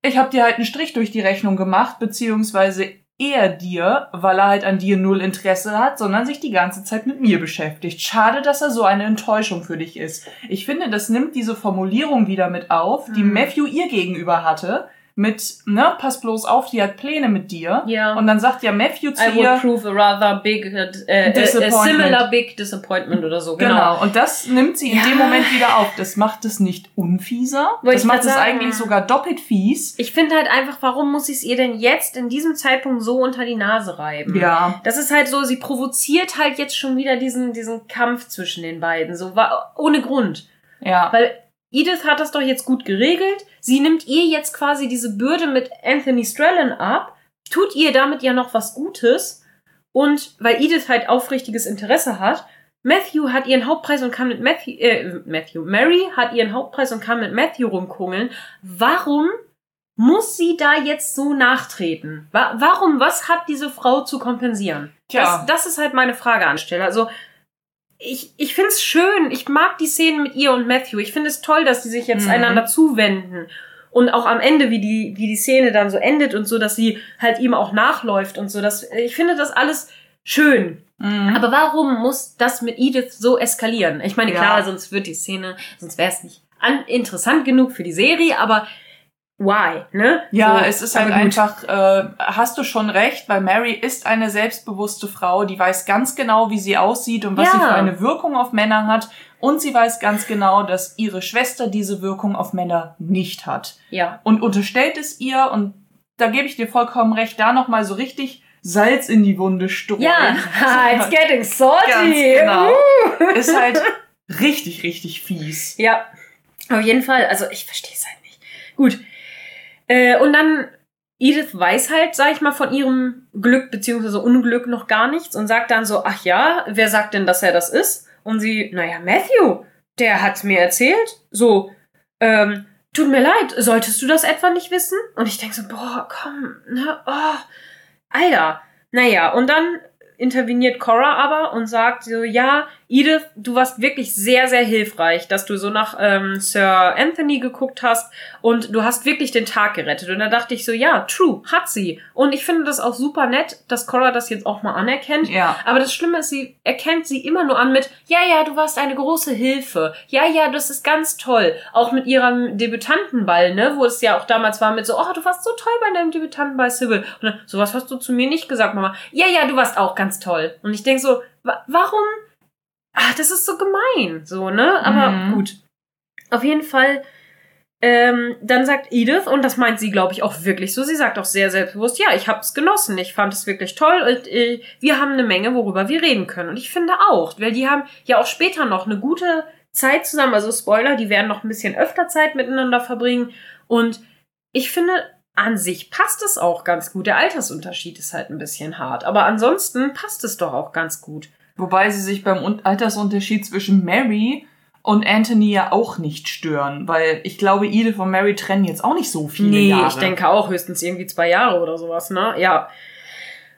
ich hab dir halt einen Strich durch die Rechnung gemacht, beziehungsweise er dir, weil er halt an dir null Interesse hat, sondern sich die ganze Zeit mit mir beschäftigt. Schade, dass er so eine Enttäuschung für dich ist. Ich finde, das nimmt diese Formulierung wieder mit auf, die mhm. Matthew ihr gegenüber hatte, mit, ne, pass bloß auf, die hat Pläne mit dir. Ja. Und dann sagt ja Matthew zu I ihr. I would prove a rather big, uh, a similar big disappointment oder so. Genau. genau. Und das nimmt sie in ja. dem Moment wieder auf. Das macht es nicht unfieser. Wollte das macht es eigentlich sogar doppelt fies. Ich finde halt einfach, warum muss ich es ihr denn jetzt in diesem Zeitpunkt so unter die Nase reiben? Ja. Das ist halt so, sie provoziert halt jetzt schon wieder diesen, diesen Kampf zwischen den beiden. So, ohne Grund. Ja. Weil Edith hat das doch jetzt gut geregelt. Sie nimmt ihr jetzt quasi diese Bürde mit Anthony Strellan ab, tut ihr damit ja noch was Gutes. Und weil Edith halt aufrichtiges Interesse hat, Matthew hat ihren Hauptpreis und kann mit Matthew, äh, Matthew, Mary hat ihren Hauptpreis und kann mit Matthew rumkungeln. Warum muss sie da jetzt so nachtreten? Wa warum? Was hat diese Frau zu kompensieren? Tja. Das, das ist halt meine Frage anstelle. Also, ich, ich finde es schön. Ich mag die Szenen mit ihr und Matthew. Ich finde es toll, dass die sich jetzt mhm. einander zuwenden. Und auch am Ende, wie die, wie die Szene dann so endet und so, dass sie halt ihm auch nachläuft und so. Das, ich finde das alles schön. Mhm. Aber warum muss das mit Edith so eskalieren? Ich meine, klar, ja. sonst wird die Szene, sonst wäre es nicht an, interessant genug für die Serie, aber why, ne? Ja, so, es ist halt einfach, äh, hast du schon recht, weil Mary ist eine selbstbewusste Frau, die weiß ganz genau, wie sie aussieht und was ja. sie für eine Wirkung auf Männer hat. Und sie weiß ganz genau, dass ihre Schwester diese Wirkung auf Männer nicht hat. Ja. Und unterstellt es ihr, und da gebe ich dir vollkommen recht, da nochmal so richtig Salz in die Wunde streuen. Ja, it's getting salty. Ganz genau. ist halt richtig, richtig fies. Ja, auf jeden Fall. Also ich verstehe es halt nicht. Gut, äh, und dann Edith weiß halt, sag ich mal, von ihrem Glück beziehungsweise Unglück noch gar nichts und sagt dann so, ach ja, wer sagt denn, dass er das ist? Und sie, naja, Matthew, der hat's mir erzählt. So, ähm, tut mir leid, solltest du das etwa nicht wissen? Und ich denk so, boah, komm, ne, oh, Alter. Naja, und dann interveniert Cora aber und sagt so, ja, Edith, du warst wirklich sehr, sehr hilfreich, dass du so nach ähm, Sir Anthony geguckt hast und du hast wirklich den Tag gerettet. Und da dachte ich so, ja, true, hat sie. Und ich finde das auch super nett, dass Cora das jetzt auch mal anerkennt. Ja. Aber das Schlimme ist, sie erkennt sie immer nur an mit, ja, ja, du warst eine große Hilfe. Ja, ja, das ist ganz toll. Auch mit ihrem Debütantenball, ne, wo es ja auch damals war mit so, oh, du warst so toll bei deinem Debütantenball, Sybil. Und dann, sowas hast du zu mir nicht gesagt, Mama. Ja, ja, du warst auch ganz toll. Und ich denke so, wa warum ah, das ist so gemein, so, ne? Aber mhm. gut. Auf jeden Fall ähm, dann sagt Edith, und das meint sie, glaube ich, auch wirklich so, sie sagt auch sehr selbstbewusst, ja, ich habe es genossen, ich fand es wirklich toll und äh, wir haben eine Menge, worüber wir reden können. Und ich finde auch, weil die haben ja auch später noch eine gute Zeit zusammen, also Spoiler, die werden noch ein bisschen öfter Zeit miteinander verbringen. Und ich finde, an sich passt es auch ganz gut. Der Altersunterschied ist halt ein bisschen hart. Aber ansonsten passt es doch auch ganz gut. Wobei sie sich beim Altersunterschied zwischen Mary und Anthony ja auch nicht stören, weil ich glaube, Edith und Mary trennen jetzt auch nicht so viele nee, Jahre. Nee, ich denke auch höchstens irgendwie zwei Jahre oder sowas, ne? Ja.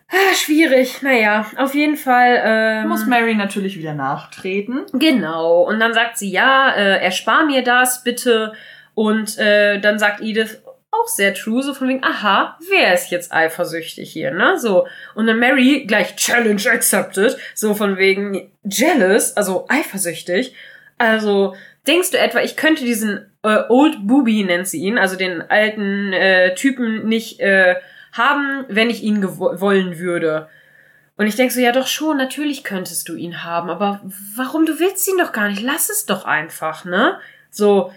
Ah, schwierig. Naja, auf jeden Fall. Ähm, Muss Mary natürlich wieder nachtreten. Genau. Und dann sagt sie, ja, äh, erspar mir das bitte. Und äh, dann sagt Edith, auch sehr true, so von wegen, aha, wer ist jetzt eifersüchtig hier, ne? So. Und dann Mary gleich Challenge accepted, so von wegen jealous, also eifersüchtig. Also, denkst du etwa, ich könnte diesen äh, Old Booby, nennt sie ihn, also den alten äh, Typen nicht äh, haben, wenn ich ihn wollen würde? Und ich denke so, ja doch schon, natürlich könntest du ihn haben, aber warum, du willst ihn doch gar nicht, lass es doch einfach, ne? So,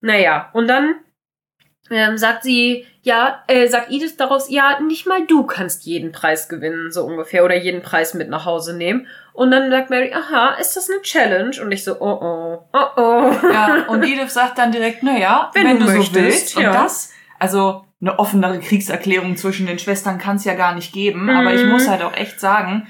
naja, und dann ähm, sagt sie, ja, äh, sagt Edith daraus, ja, nicht mal du kannst jeden Preis gewinnen, so ungefähr, oder jeden Preis mit nach Hause nehmen. Und dann sagt Mary, aha, ist das eine Challenge? Und ich so, oh oh, oh oh. Ja, und Edith sagt dann direkt, naja, wenn, wenn du, möchtest, so willst. Und ja. das, also eine offenere Kriegserklärung zwischen den Schwestern kann es ja gar nicht geben. Mhm. Aber ich muss halt auch echt sagen,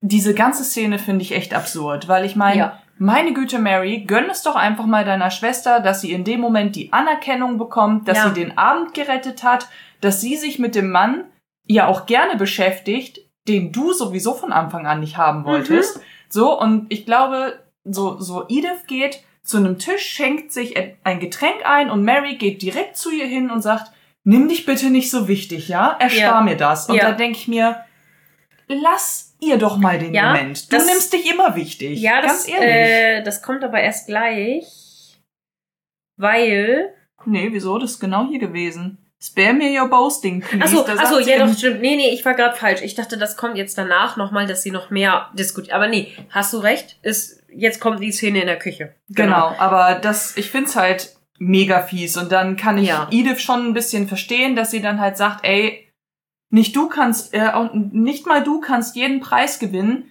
diese ganze Szene finde ich echt absurd, weil ich meine, ja. Meine Güte, Mary, gönn es doch einfach mal deiner Schwester, dass sie in dem Moment die Anerkennung bekommt, dass ja. sie den Abend gerettet hat, dass sie sich mit dem Mann ja auch gerne beschäftigt, den du sowieso von Anfang an nicht haben wolltest. Mhm. So, und ich glaube, so, so Edith geht zu einem Tisch, schenkt sich ein Getränk ein und Mary geht direkt zu ihr hin und sagt, nimm dich bitte nicht so wichtig, ja? Erspar ja. mir das. Und ja. da denke ich mir, lass ihr doch mal den ja, Moment. Du das, nimmst dich immer wichtig. Ja, das, ehrlich. Äh, das kommt aber erst gleich, weil. Nee, wieso? Das ist genau hier gewesen. Spare me your boasting, please. Achso, achso ja, doch, stimmt. Nee, nee, ich war gerade falsch. Ich dachte, das kommt jetzt danach nochmal, dass sie noch mehr diskutiert. Aber nee, hast du recht. Ist, jetzt kommt die Szene in der Küche. Genau, genau aber das, ich find's halt mega fies. Und dann kann ich ja. Edith schon ein bisschen verstehen, dass sie dann halt sagt, ey, nicht du kannst, äh, nicht mal du kannst jeden Preis gewinnen.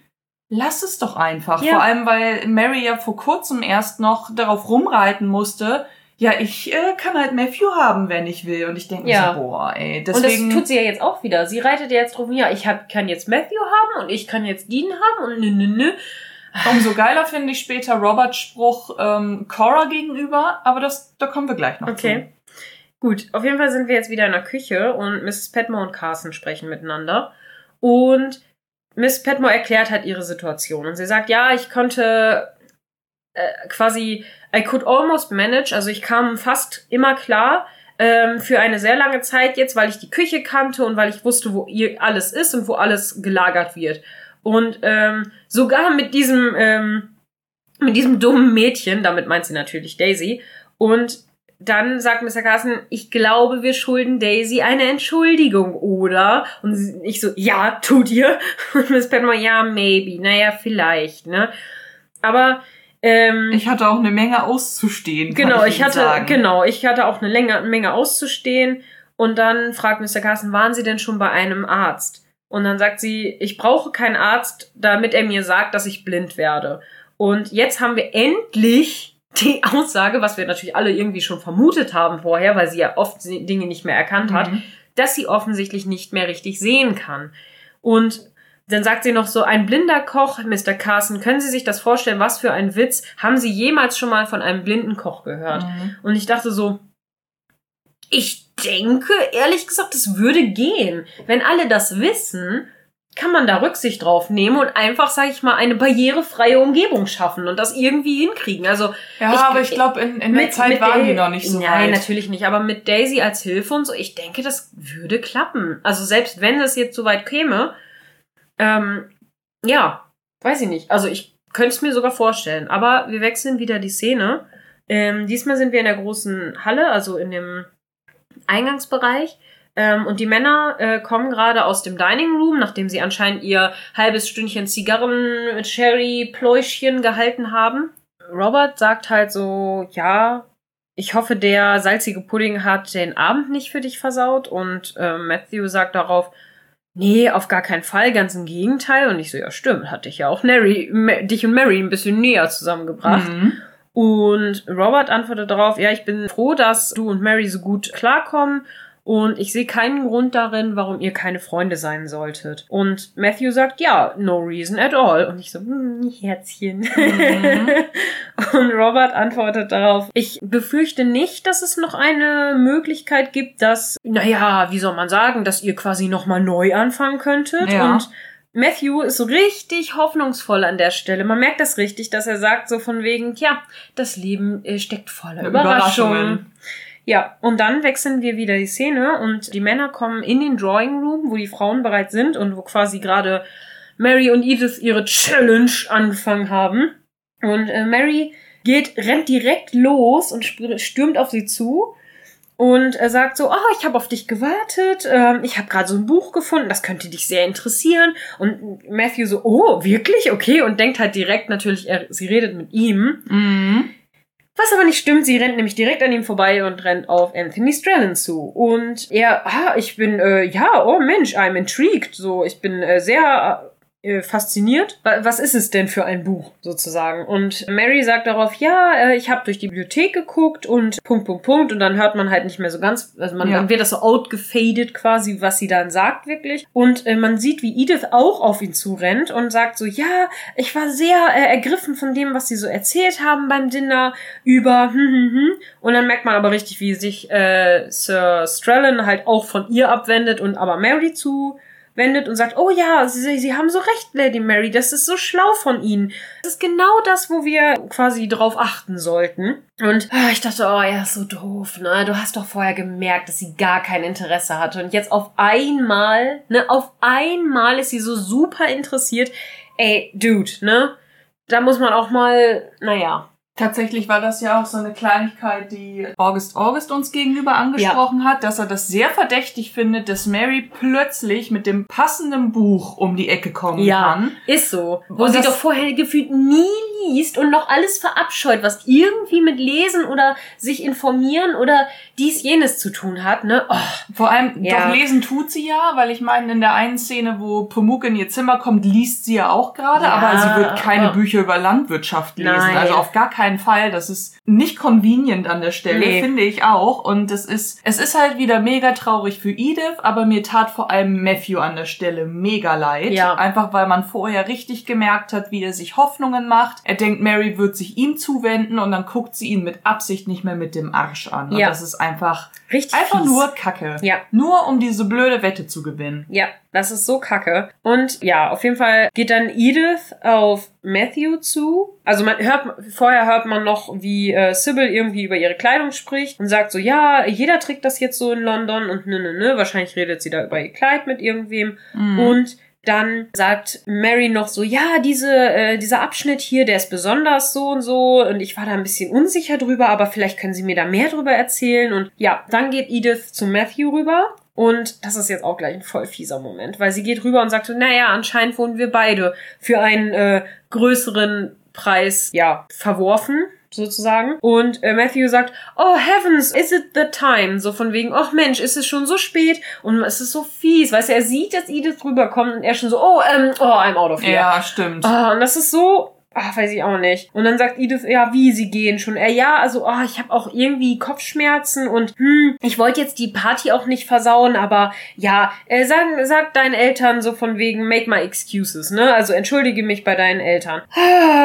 Lass es doch einfach. Ja. Vor allem, weil Mary ja vor kurzem erst noch darauf rumreiten musste. Ja, ich äh, kann halt Matthew haben, wenn ich will. Und ich denke ja. mir so, boah, ey. Deswegen... Und das tut sie ja jetzt auch wieder. Sie reitet ja jetzt drauf, ja, ich hab, kann jetzt Matthew haben und ich kann jetzt Dean haben und nö, nö, nö. Umso geiler finde ich später Roberts Spruch ähm, Cora gegenüber, aber das, da kommen wir gleich noch okay. zu. Gut, auf jeden Fall sind wir jetzt wieder in der Küche und Mrs. Petmore und Carson sprechen miteinander. Und Miss Petmore erklärt halt ihre Situation. Und sie sagt, ja, ich konnte äh, quasi, I could almost manage, also ich kam fast immer klar ähm, für eine sehr lange Zeit jetzt, weil ich die Küche kannte und weil ich wusste, wo ihr alles ist und wo alles gelagert wird. Und ähm, sogar mit diesem, ähm, mit diesem dummen Mädchen, damit meint sie natürlich Daisy, und dann sagt Mr. Carson, ich glaube, wir schulden Daisy eine Entschuldigung, oder? Und ich so, ja, tut ihr? Und Miss Petmore, ja, maybe. Naja, vielleicht, ne? Aber ähm, ich hatte auch eine Menge auszustehen. Genau, ich, ich hatte, sagen. genau, ich hatte auch eine Länge, Menge auszustehen. Und dann fragt Mr. Carson, waren Sie denn schon bei einem Arzt? Und dann sagt sie, ich brauche keinen Arzt, damit er mir sagt, dass ich blind werde. Und jetzt haben wir endlich die Aussage, was wir natürlich alle irgendwie schon vermutet haben vorher, weil sie ja oft Dinge nicht mehr erkannt hat, mhm. dass sie offensichtlich nicht mehr richtig sehen kann. Und dann sagt sie noch so, ein blinder Koch, Mr. Carson, können Sie sich das vorstellen, was für ein Witz? Haben Sie jemals schon mal von einem blinden Koch gehört? Mhm. Und ich dachte so, ich denke, ehrlich gesagt, es würde gehen. Wenn alle das wissen, kann man da Rücksicht drauf nehmen und einfach, sage ich mal, eine barrierefreie Umgebung schaffen und das irgendwie hinkriegen. Also ja, ich, aber ich glaube, in, in der Zeit waren die noch nicht so Nein, weit. natürlich nicht. Aber mit Daisy als Hilfe und so, ich denke, das würde klappen. Also selbst wenn es jetzt so weit käme, ähm, ja, weiß ich nicht. Also ich könnte es mir sogar vorstellen. Aber wir wechseln wieder die Szene. Ähm, diesmal sind wir in der großen Halle, also in dem Eingangsbereich. Ähm, und die Männer äh, kommen gerade aus dem Dining Room, nachdem sie anscheinend ihr halbes Stündchen Zigarren mit Sherry Pläuschchen gehalten haben. Robert sagt halt so, ja, ich hoffe, der salzige Pudding hat den Abend nicht für dich versaut. Und äh, Matthew sagt darauf, nee, auf gar keinen Fall, ganz im Gegenteil. Und ich so, ja, stimmt, hat dich ja auch Mary, dich und Mary ein bisschen näher zusammengebracht. Mhm. Und Robert antwortet darauf, ja, ich bin froh, dass du und Mary so gut klarkommen und ich sehe keinen Grund darin, warum ihr keine Freunde sein solltet. Und Matthew sagt, ja, no reason at all. Und ich so, hm, Herzchen. Mhm. und Robert antwortet darauf, ich befürchte nicht, dass es noch eine Möglichkeit gibt, dass, naja, wie soll man sagen, dass ihr quasi nochmal neu anfangen könntet. Ja. Und Matthew ist richtig hoffnungsvoll an der Stelle. Man merkt das richtig, dass er sagt so von wegen, ja, das Leben äh, steckt voller Überraschungen. Überraschungen. Ja, und dann wechseln wir wieder die Szene und die Männer kommen in den Drawing Room, wo die Frauen bereits sind und wo quasi gerade Mary und Edith ihre Challenge angefangen haben. Und äh, Mary geht, rennt direkt los und stürmt auf sie zu und er sagt so, oh, ich habe auf dich gewartet, ähm, ich habe gerade so ein Buch gefunden, das könnte dich sehr interessieren. Und Matthew so, oh, wirklich? Okay. Und denkt halt direkt natürlich, er, sie redet mit ihm. Mhm. Was aber nicht stimmt, sie rennt nämlich direkt an ihm vorbei und rennt auf Anthony Strellan zu. Und er, ah, ich bin, äh, ja, oh Mensch, I'm intrigued. So, ich bin äh, sehr fasziniert. Was ist es denn für ein Buch sozusagen? Und Mary sagt darauf, ja, äh, ich habe durch die Bibliothek geguckt und Punkt, Punkt, Punkt. Und dann hört man halt nicht mehr so ganz, also man, ja. dann wird das so outgefadet quasi, was sie dann sagt wirklich. Und äh, man sieht, wie Edith auch auf ihn zurennt und sagt so, ja, ich war sehr äh, ergriffen von dem, was sie so erzählt haben beim Dinner über hm, hm, hm. Und dann merkt man aber richtig, wie sich äh, Sir Strellan halt auch von ihr abwendet und aber Mary zu wendet und sagt, oh ja, Sie, Sie haben so recht, Lady Mary, das ist so schlau von Ihnen. Das ist genau das, wo wir quasi drauf achten sollten. Und ah, ich dachte, oh, er ist so doof, ne? Du hast doch vorher gemerkt, dass sie gar kein Interesse hatte. Und jetzt auf einmal, ne, auf einmal ist sie so super interessiert. Ey, Dude, ne? Da muss man auch mal, naja, Tatsächlich war das ja auch so eine Kleinigkeit, die August August uns gegenüber angesprochen ja. hat, dass er das sehr verdächtig findet, dass Mary plötzlich mit dem passenden Buch um die Ecke kommen ja, kann. Ist so. Wo und sie doch vorher gefühlt nie liest und noch alles verabscheut, was irgendwie mit Lesen oder sich informieren oder dies jenes zu tun hat, ne? Oh, Vor allem, ja. doch lesen tut sie ja, weil ich meine, in der einen Szene, wo Pumuck in ihr Zimmer kommt, liest sie ja auch gerade, ja, aber sie wird keine. Bücher über Landwirtschaft lesen. Nein. Also auf gar keinen Fall. Das ist nicht convenient an der Stelle, nee. finde ich auch. Und es ist, es ist halt wieder mega traurig für Edith, aber mir tat vor allem Matthew an der Stelle mega leid. Ja. Einfach weil man vorher richtig gemerkt hat, wie er sich Hoffnungen macht. Er denkt, Mary wird sich ihm zuwenden und dann guckt sie ihn mit Absicht nicht mehr mit dem Arsch an. Und ja. das ist einfach, richtig einfach fies. nur Kacke. Ja. Nur um diese blöde Wette zu gewinnen. Ja, das ist so kacke. Und ja, auf jeden Fall geht dann Edith auf Matthew zu. Also man hört, vorher hört man noch, wie äh, Sybil irgendwie über ihre Kleidung spricht und sagt so, ja, jeder trägt das jetzt so in London und ne, ne, ne. Wahrscheinlich redet sie da über ihr Kleid mit irgendwem. Mhm. Und dann sagt Mary noch so, ja, diese, äh, dieser Abschnitt hier, der ist besonders so und so und ich war da ein bisschen unsicher drüber, aber vielleicht können Sie mir da mehr drüber erzählen und ja, dann geht Edith zu Matthew rüber und das ist jetzt auch gleich ein voll fieser Moment, weil sie geht rüber und sagt so, naja, anscheinend wurden wir beide für einen äh, größeren Preis, ja, verworfen sozusagen. Und äh, Matthew sagt, oh heavens, is it the time? So von wegen, oh Mensch, ist es schon so spät und es ist so fies. Weißt du, er sieht, dass Edith rüberkommt und er schon so, oh, ähm, oh, I'm out of here. Ja, stimmt. Oh, und das ist so Ach, weiß ich auch nicht. Und dann sagt Edith, ja, wie, sie gehen schon. Er, ja, also, oh, ich habe auch irgendwie Kopfschmerzen und hm, ich wollte jetzt die Party auch nicht versauen, aber ja, äh, sag, sag deinen Eltern so von wegen, make my excuses, ne? Also entschuldige mich bei deinen Eltern.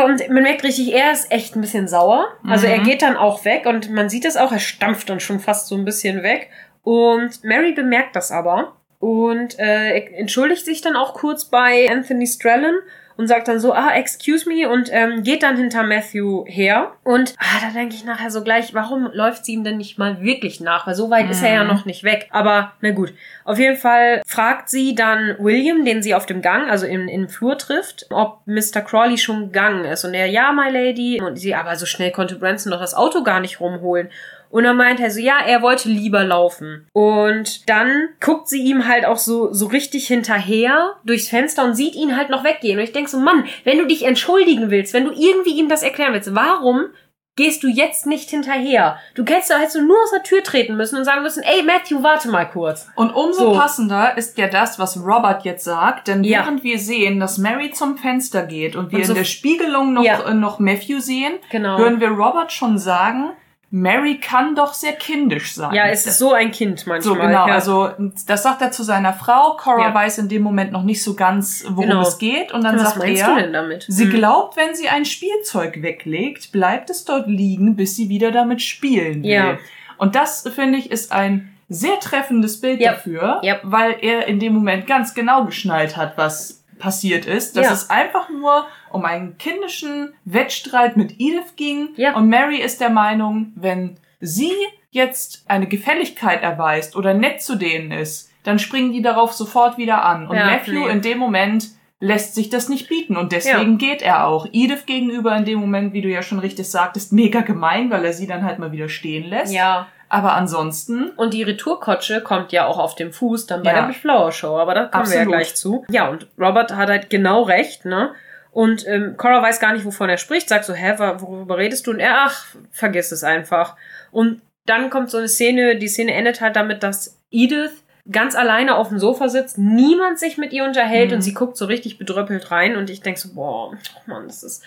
Und man merkt richtig, er ist echt ein bisschen sauer. Also mhm. er geht dann auch weg und man sieht es auch, er stampft dann schon fast so ein bisschen weg. Und Mary bemerkt das aber und äh, entschuldigt sich dann auch kurz bei Anthony Strellan und sagt dann so, ah, excuse me und ähm, geht dann hinter Matthew her. Und ah, da denke ich nachher so gleich, warum läuft sie ihm denn nicht mal wirklich nach? Weil so weit mhm. ist er ja mhm. noch nicht weg. Aber na gut. Auf jeden Fall fragt sie dann William, den sie auf dem Gang, also im, im Flur trifft, ob Mr. Crawley schon gegangen ist. Und er, ja, my lady. Und sie, aber so schnell konnte Branson doch das Auto gar nicht rumholen. Und dann meint er so, ja, er wollte lieber laufen. Und dann guckt sie ihm halt auch so, so richtig hinterher durchs Fenster und sieht ihn halt noch weggehen. Und ich denk so, Mann, wenn du dich entschuldigen willst, wenn du irgendwie ihm das erklären willst, warum gehst du jetzt nicht hinterher. Du hättest, hättest du nur aus der Tür treten müssen und sagen müssen, ey Matthew, warte mal kurz. Und umso so. passender ist ja das, was Robert jetzt sagt, denn ja. während wir sehen, dass Mary zum Fenster geht und wir und so in der Spiegelung noch, ja. äh, noch Matthew sehen, genau. hören wir Robert schon sagen, Mary kann doch sehr kindisch sein. Ja, es ist so ein Kind manchmal. So, genau. Ja. Also, das sagt er zu seiner Frau. Cora ja. weiß in dem Moment noch nicht so ganz, worum genau. es geht. Und dann Was sagt er, sie hm. glaubt, wenn sie ein Spielzeug weglegt, bleibt es dort liegen, bis sie wieder damit spielen will. Ja. Und das, finde ich, ist ein sehr treffendes Bild dafür, weil er in dem Moment ganz genau geschnallt hat, was passiert ist. Dass ja. es einfach nur um einen kindischen Wettstreit mit Edith ging. Ja. Und Mary ist der Meinung, wenn sie jetzt eine Gefälligkeit erweist oder nett zu denen ist, dann springen die darauf sofort wieder an. Und ja, Matthew nee. in dem Moment lässt sich das nicht bieten und deswegen ja. geht er auch. Edith gegenüber in dem Moment, wie du ja schon richtig sagtest, mega gemein, weil er sie dann halt mal wieder stehen lässt. Ja. Aber ansonsten. Und die Retourkotsche kommt ja auch auf dem Fuß dann bei ja. der Flower Show, aber da kommen Absolut. wir ja gleich zu. Ja, und Robert hat halt genau recht, ne? Und ähm, Cora weiß gar nicht, wovon er spricht, sagt so, hä, worüber redest du? Und er, ach, vergiss es einfach. Und dann kommt so eine Szene, die Szene endet halt damit, dass Edith ganz alleine auf dem Sofa sitzt, niemand sich mit ihr unterhält mhm. und sie guckt so richtig bedröppelt rein und ich denke so, boah, oh Mann, das ist,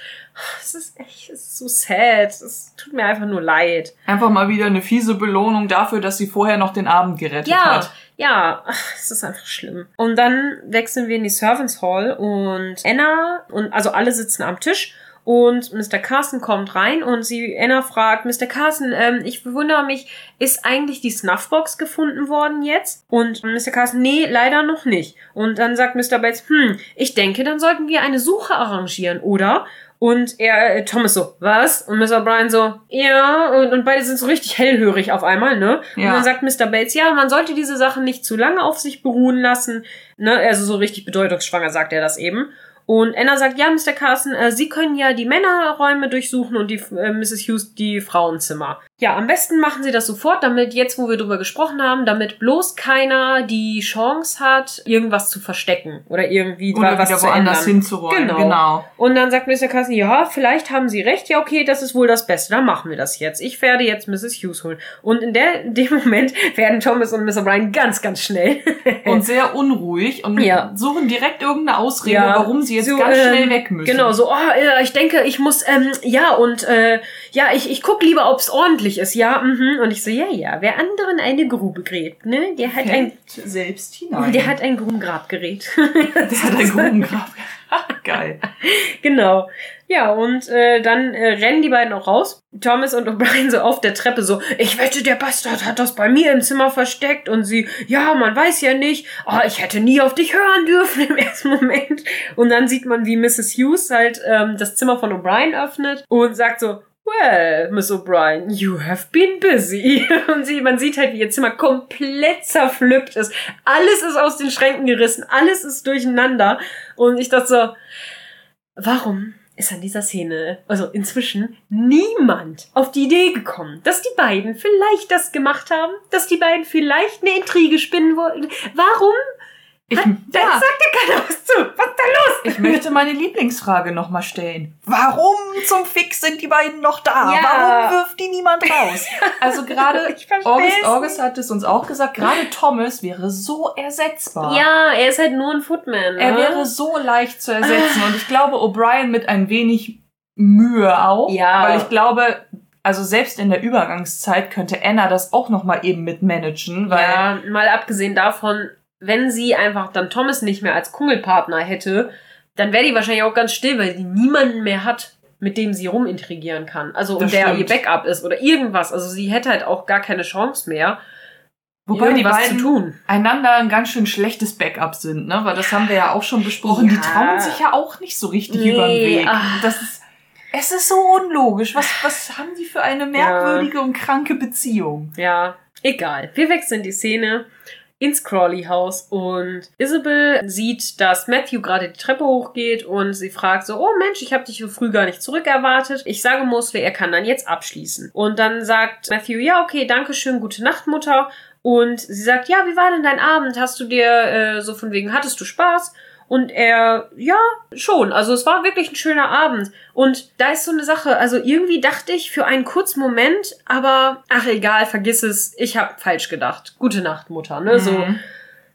das ist echt, das ist so sad. Es tut mir einfach nur leid. Einfach mal wieder eine fiese Belohnung dafür, dass sie vorher noch den Abend gerettet ja, hat. Ja, es ist einfach schlimm. Und dann wechseln wir in die Servants Hall und Anna und also alle sitzen am Tisch und Mr. Carson kommt rein und sie, Anna fragt, Mr. Carson, ähm, ich wundere mich, ist eigentlich die Snuffbox gefunden worden jetzt? Und Mr. Carson, nee, leider noch nicht. Und dann sagt Mr. Bates, hm, ich denke, dann sollten wir eine Suche arrangieren, oder? Und er, äh, Thomas so, was? Und Mr. Brian so, ja, und, und beide sind so richtig hellhörig auf einmal, ne? Ja. Und dann sagt Mr. Bates, ja, man sollte diese Sachen nicht zu lange auf sich beruhen lassen, ne? Also so richtig bedeutungsschwanger sagt er das eben. Und Anna sagt, ja, Mr. Carson, äh, Sie können ja die Männerräume durchsuchen und die äh, Mrs. Hughes die Frauenzimmer. Ja, am besten machen Sie das sofort, damit jetzt, wo wir drüber gesprochen haben, damit bloß keiner die Chance hat, irgendwas zu verstecken oder irgendwie oder was wieder zu woanders ändern. hinzuräumen. Genau. genau. Und dann sagt Mr. Carson, ja, vielleicht haben Sie recht, ja, okay, das ist wohl das Beste, dann machen wir das jetzt. Ich werde jetzt Mrs. Hughes holen. Und in der, dem Moment werden Thomas und Mr. Brian ganz, ganz schnell. und sehr unruhig und ja. suchen direkt irgendeine Ausrede, ja. warum sie jetzt so, ganz schnell ähm, weg müssen. Genau, so, oh, ich denke, ich muss, ähm, ja, und äh, ja, ich, ich guck lieber, ob's ordentlich ist, ja, mhm. Und ich so, ja, ja, wer anderen eine Grube gräbt, ne, der hat Fällt ein, selbst hinein. Der hat ein Grubengrabgerät. der hat ein Grubengrabgerät. Geil. genau. Ja, und äh, dann äh, rennen die beiden auch raus. Thomas und O'Brien so auf der Treppe so, ich wette, der Bastard hat das bei mir im Zimmer versteckt. Und sie, ja, man weiß ja nicht. Oh, ich hätte nie auf dich hören dürfen im ersten Moment. Und dann sieht man, wie Mrs. Hughes halt ähm, das Zimmer von O'Brien öffnet und sagt so, Well, Miss O'Brien, you have been busy. Und sie, man sieht halt, wie ihr Zimmer komplett zerpflückt ist. Alles ist aus den Schränken gerissen, alles ist durcheinander. Und ich dachte so, warum ist an dieser Szene, also inzwischen, niemand auf die Idee gekommen, dass die beiden vielleicht das gemacht haben, dass die beiden vielleicht eine Intrige spinnen wollten. Warum ich, da ja. sagt ja keiner was zu. Was ist da los? Ich möchte meine Lieblingsfrage nochmal stellen. Warum zum Fix sind die beiden noch da? Ja. Warum wirft die niemand raus? Also gerade August, August hat es uns auch gesagt, gerade Thomas wäre so ersetzbar. Ja, er ist halt nur ein Footman. Ne? Er wäre so leicht zu ersetzen. Und ich glaube, O'Brien mit ein wenig Mühe auch. Ja. Weil ich glaube, also selbst in der Übergangszeit könnte Anna das auch noch mal eben mitmanagen, weil ja, mal abgesehen davon, wenn sie einfach dann Thomas nicht mehr als Kungelpartner hätte, dann wäre die wahrscheinlich auch ganz still, weil sie niemanden mehr hat, mit dem sie rumintrigieren kann. Also und der ihr Backup ist oder irgendwas. Also sie hätte halt auch gar keine Chance mehr. Wobei die beiden zu tun. einander ein ganz schön schlechtes Backup sind, ne? Weil das haben wir ja auch schon besprochen. Ja. Die trauen sich ja auch nicht so richtig nee, über den Weg. Ach. Das ist, es ist so unlogisch. Was, was haben die für eine merkwürdige ja. und kranke Beziehung? Ja, egal. Wir wechseln die Szene ins Crawley Haus und Isabel sieht, dass Matthew gerade die Treppe hochgeht und sie fragt so, oh Mensch, ich habe dich so früh gar nicht zurückerwartet. Ich sage Mosle, er kann dann jetzt abschließen. Und dann sagt Matthew, ja, okay, danke schön, gute Nacht, Mutter. Und sie sagt, ja, wie war denn dein Abend? Hast du dir äh, so von wegen, hattest du Spaß? Und er, ja, schon. Also es war wirklich ein schöner Abend. Und da ist so eine Sache, also irgendwie dachte ich für einen kurzen Moment, aber ach egal, vergiss es, ich habe falsch gedacht. Gute Nacht, Mutter, ne? Mhm. So.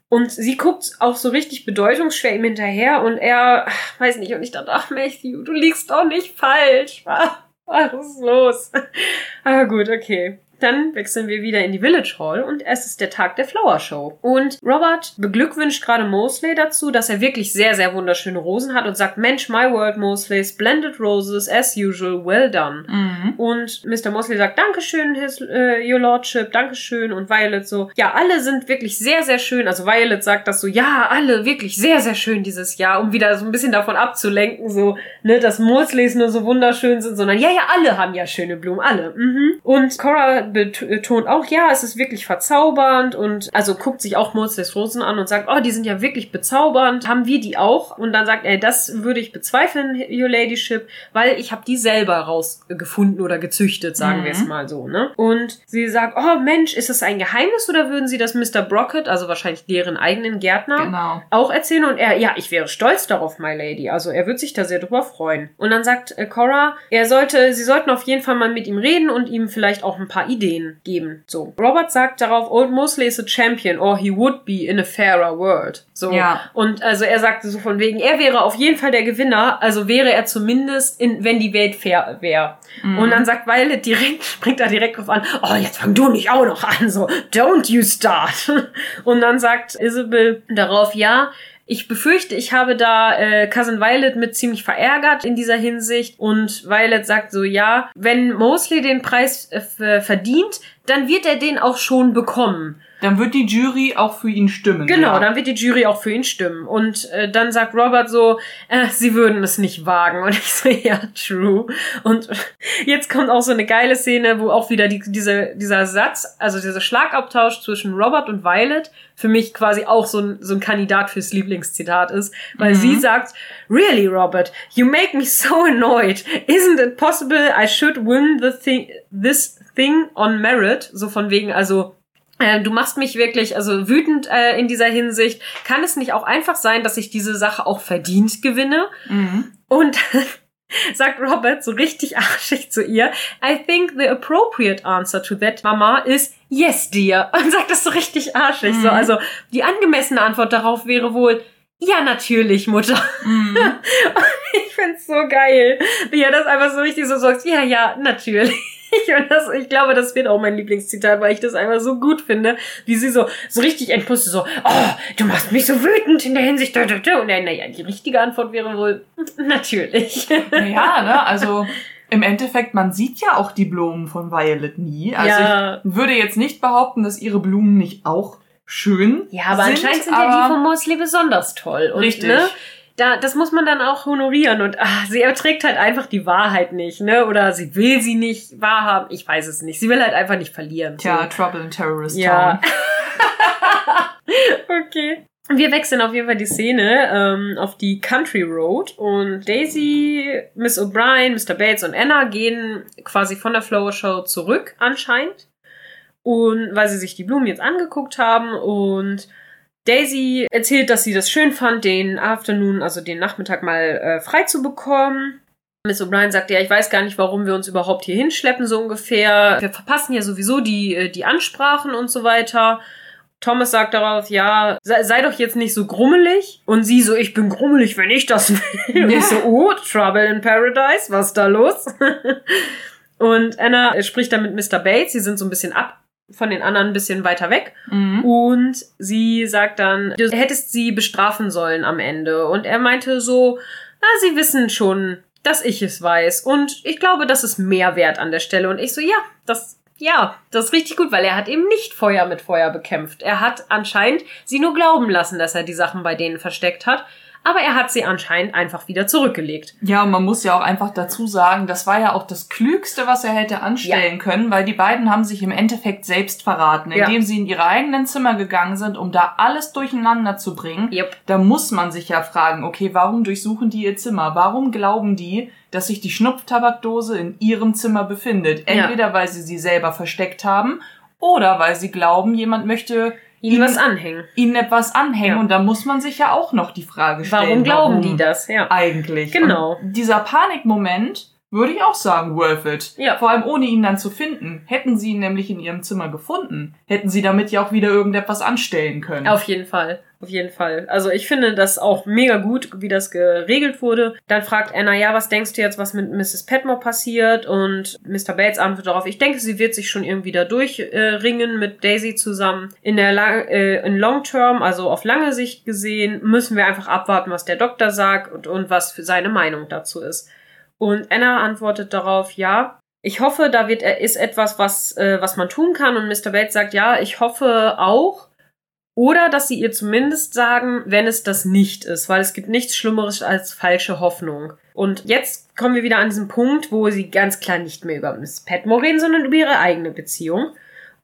Und sie guckt auch so richtig bedeutungsschwer ihm hinterher und er, ach, weiß nicht, und ich dachte, ach Matthew, du liegst doch nicht falsch. Was ist los? Ah, gut, okay. Dann wechseln wir wieder in die Village Hall und es ist der Tag der Flower Show. Und Robert beglückwünscht gerade Mosley dazu, dass er wirklich sehr, sehr wunderschöne Rosen hat und sagt, Mensch, my word, Mosley, splendid roses, as usual, well done. Mhm. Und Mr. Mosley sagt, Dankeschön, his, uh, your lordship, Dankeschön. Und Violet so, ja, alle sind wirklich sehr, sehr schön. Also Violet sagt das so, ja, alle wirklich sehr, sehr schön dieses Jahr, um wieder so ein bisschen davon abzulenken, so, ne, dass Mosleys nur so wunderschön sind, sondern ja, ja, alle haben ja schöne Blumen, alle. Mhm. Und Cora betont auch, ja, es ist wirklich verzaubernd und also guckt sich auch Moses Rosen an und sagt, oh, die sind ja wirklich bezaubernd. Haben wir die auch? Und dann sagt er, das würde ich bezweifeln, Your Ladyship, weil ich habe die selber rausgefunden oder gezüchtet, sagen mhm. wir es mal so, ne? Und sie sagt, oh Mensch, ist das ein Geheimnis oder würden sie das Mr. Brockett, also wahrscheinlich deren eigenen Gärtner, genau. auch erzählen? Und er, ja, ich wäre stolz darauf, my lady. Also er wird sich da sehr drüber freuen. Und dann sagt äh, Cora, er sollte, sie sollten auf jeden Fall mal mit ihm reden und ihm vielleicht auch ein paar Ideen Ideen geben. So. Robert sagt darauf, Old Mosley is a champion or he would be in a fairer world. So. Ja. Und also er sagte so von wegen, er wäre auf jeden Fall der Gewinner, also wäre er zumindest in, wenn die Welt fair wäre. Mhm. Und dann sagt Violet direkt, springt da direkt drauf an, oh, jetzt fang du nicht auch noch an, so, don't you start. Und dann sagt Isabel darauf, ja, ich befürchte, ich habe da äh, Cousin Violet mit ziemlich verärgert in dieser Hinsicht. Und Violet sagt so, ja, wenn Mosley den Preis äh, verdient, dann wird er den auch schon bekommen. Dann wird die Jury auch für ihn stimmen. Genau, ja. dann wird die Jury auch für ihn stimmen. Und äh, dann sagt Robert so, äh, sie würden es nicht wagen. Und ich so, ja, true. Und jetzt kommt auch so eine geile Szene, wo auch wieder die, diese, dieser Satz, also dieser Schlagabtausch zwischen Robert und Violet für mich quasi auch so ein, so ein Kandidat fürs Lieblingszitat ist. Weil mhm. sie sagt, Really, Robert, you make me so annoyed. Isn't it possible I should win the thing, this thing on merit? So von wegen, also du machst mich wirklich also wütend äh, in dieser Hinsicht. Kann es nicht auch einfach sein, dass ich diese Sache auch verdient gewinne? Mhm. Und sagt Robert so richtig arschig zu ihr, I think the appropriate answer to that, Mama, is yes, dear. Und sagt das so richtig arschig. Mhm. So, also die angemessene Antwort darauf wäre wohl, ja, natürlich, Mutter. Mhm. ich find's so geil, wie er das einfach so richtig so sagt, ja, ja, natürlich. Und das, ich glaube, das wird auch mein Lieblingszitat, weil ich das einfach so gut finde, wie sie so, so richtig entpustet, so, oh, du machst mich so wütend in der Hinsicht, und naja, die richtige Antwort wäre wohl, natürlich. Naja, ne, also, im Endeffekt, man sieht ja auch die Blumen von Violet nie. Also ja. ich würde jetzt nicht behaupten, dass ihre Blumen nicht auch schön Ja, aber sind, anscheinend sind ja die von Mosley besonders toll. Und, richtig. Ne, da, das muss man dann auch honorieren und ach, sie erträgt halt einfach die Wahrheit nicht, ne? Oder sie will sie nicht wahrhaben. Ich weiß es nicht. Sie will halt einfach nicht verlieren. Tja, so. Trouble in Terrorist Ja. okay. Wir wechseln auf jeden Fall die Szene ähm, auf die Country Road und Daisy, Miss O'Brien, Mr. Bates und Anna gehen quasi von der Flower Show zurück anscheinend und weil sie sich die Blumen jetzt angeguckt haben und Daisy erzählt, dass sie das schön fand, den Afternoon, also den Nachmittag mal äh, frei zu bekommen. Miss O'Brien sagt, ja, ich weiß gar nicht, warum wir uns überhaupt hier hinschleppen, so ungefähr. Wir verpassen ja sowieso die, äh, die Ansprachen und so weiter. Thomas sagt darauf, ja, sei, sei, doch jetzt nicht so grummelig. Und sie so, ich bin grummelig, wenn ich das will. Und ich so, oh, Trouble in Paradise, was ist da los? und Anna spricht dann mit Mr. Bates, sie sind so ein bisschen ab von den anderen ein bisschen weiter weg. Mhm. Und sie sagt dann, du hättest sie bestrafen sollen am Ende. Und er meinte so, na, sie wissen schon, dass ich es weiß. Und ich glaube, das ist mehr wert an der Stelle. Und ich so, ja, das, ja, das ist richtig gut, weil er hat eben nicht Feuer mit Feuer bekämpft. Er hat anscheinend sie nur glauben lassen, dass er die Sachen bei denen versteckt hat aber er hat sie anscheinend einfach wieder zurückgelegt. Ja, und man muss ja auch einfach dazu sagen, das war ja auch das Klügste, was er hätte anstellen ja. können, weil die beiden haben sich im Endeffekt selbst verraten, indem ja. sie in ihre eigenen Zimmer gegangen sind, um da alles durcheinander zu bringen. Yep. Da muss man sich ja fragen, okay, warum durchsuchen die ihr Zimmer? Warum glauben die, dass sich die Schnupftabakdose in ihrem Zimmer befindet? Entweder ja. weil sie sie selber versteckt haben oder weil sie glauben, jemand möchte ihnen, ihnen was anhängen. Ihnen etwas anhängen. Ja. Und da muss man sich ja auch noch die Frage stellen. Warum glauben warum die das? Ja. Eigentlich. Genau. Und dieser Panikmoment, würde ich auch sagen, worth it. Ja. Vor allem ohne ihn dann zu finden. Hätten sie ihn nämlich in ihrem Zimmer gefunden, hätten sie damit ja auch wieder irgendetwas anstellen können. Auf jeden Fall. Auf jeden Fall. Also ich finde das auch mega gut, wie das geregelt wurde. Dann fragt Anna, ja, was denkst du jetzt, was mit Mrs. Petmore passiert? Und Mr. Bates antwortet darauf, ich denke, sie wird sich schon irgendwie da durchringen äh, mit Daisy zusammen. In der Lang äh, in Long Term, also auf lange Sicht gesehen, müssen wir einfach abwarten, was der Doktor sagt und, und was für seine Meinung dazu ist. Und Anna antwortet darauf, ja. Ich hoffe, da wird, ist etwas, was, äh, was man tun kann. Und Mr. Bates sagt, ja, ich hoffe auch. Oder dass sie ihr zumindest sagen, wenn es das nicht ist, weil es gibt nichts Schlimmeres als falsche Hoffnung. Und jetzt kommen wir wieder an diesen Punkt, wo sie ganz klar nicht mehr über Miss Petmore reden, sondern über ihre eigene Beziehung.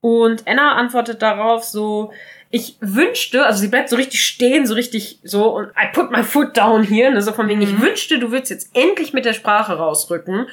Und Anna antwortet darauf so, ich wünschte, also sie bleibt so richtig stehen, so richtig so und I put my foot down hier, ne, so von wegen, mhm. ich wünschte, du würdest jetzt endlich mit der Sprache rausrücken.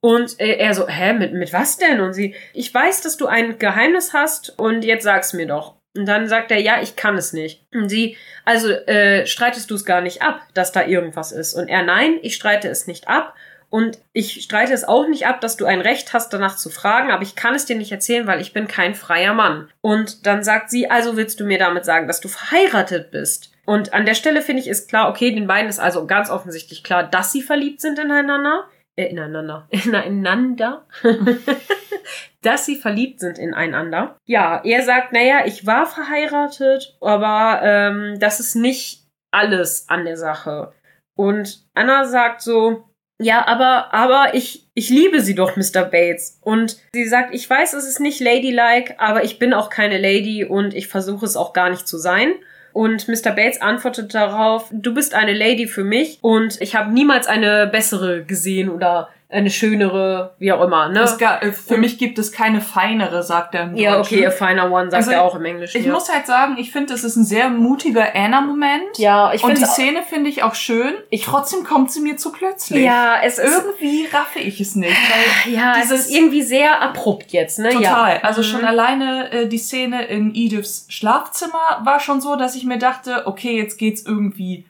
Und er so, hä, mit, mit was denn? Und sie, ich weiß, dass du ein Geheimnis hast und jetzt sag's mir doch. Und dann sagt er, ja, ich kann es nicht. Und sie, also äh, streitest du es gar nicht ab, dass da irgendwas ist? Und er, nein, ich streite es nicht ab. Und ich streite es auch nicht ab, dass du ein Recht hast, danach zu fragen, aber ich kann es dir nicht erzählen, weil ich bin kein freier Mann. Und dann sagt sie, also willst du mir damit sagen, dass du verheiratet bist? Und an der Stelle finde ich ist klar, okay, den beiden ist also ganz offensichtlich klar, dass sie verliebt sind ineinander. Äh, ineinander. Ineinander. dass sie verliebt sind ineinander. Ja, er sagt, naja, ich war verheiratet, aber ähm, das ist nicht alles an der Sache. Und Anna sagt so, ja, aber, aber ich, ich liebe sie doch, Mr. Bates. Und sie sagt, ich weiß, es ist nicht ladylike, aber ich bin auch keine Lady und ich versuche es auch gar nicht zu sein. Und Mr. Bates antwortet darauf, du bist eine Lady für mich und ich habe niemals eine bessere gesehen oder eine schönere, wie auch immer, ne? Gar, äh, für und, mich gibt es keine feinere, sagt er im Ja, okay, a finer one sagt also, er auch im Englischen. Ich ja. muss halt sagen, ich finde, es ist ein sehr mutiger Anna-Moment. Ja, ich finde Und die Szene finde ich auch schön. Ich, Trotzdem kommt sie mir zu plötzlich. Ja, es ist... Irgendwie raffe ich es nicht. Weil ja, es ist irgendwie sehr abrupt jetzt, ne? Total. Ja. Also mhm. schon alleine äh, die Szene in Ediths Schlafzimmer war schon so, dass ich mir dachte, okay, jetzt geht's irgendwie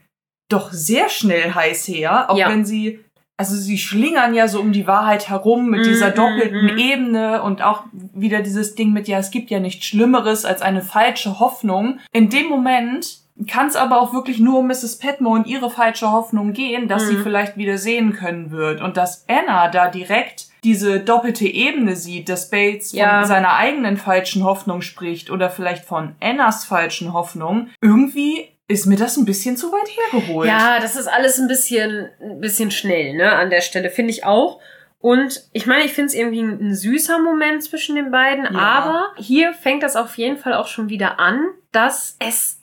doch sehr schnell heiß her, auch ja. wenn sie also sie schlingern ja so um die Wahrheit herum mit dieser mhm, doppelten mm, Ebene und auch wieder dieses Ding mit, ja, es gibt ja nichts Schlimmeres als eine falsche Hoffnung. In dem Moment kann es aber auch wirklich nur um Mrs. Petmore und ihre falsche Hoffnung gehen, dass mm. sie mhm. vielleicht wieder sehen können wird und dass Anna da direkt diese doppelte Ebene sieht, dass Bates ja. von seiner eigenen falschen Hoffnung spricht oder vielleicht von Annas falschen Hoffnung, irgendwie ist mir das ein bisschen zu weit hergeholt. Ja, das ist alles ein bisschen, ein bisschen schnell, ne, an der Stelle, finde ich auch. Und ich meine, ich finde es irgendwie ein, süßer Moment zwischen den beiden, ja. aber hier fängt das auf jeden Fall auch schon wieder an, dass es,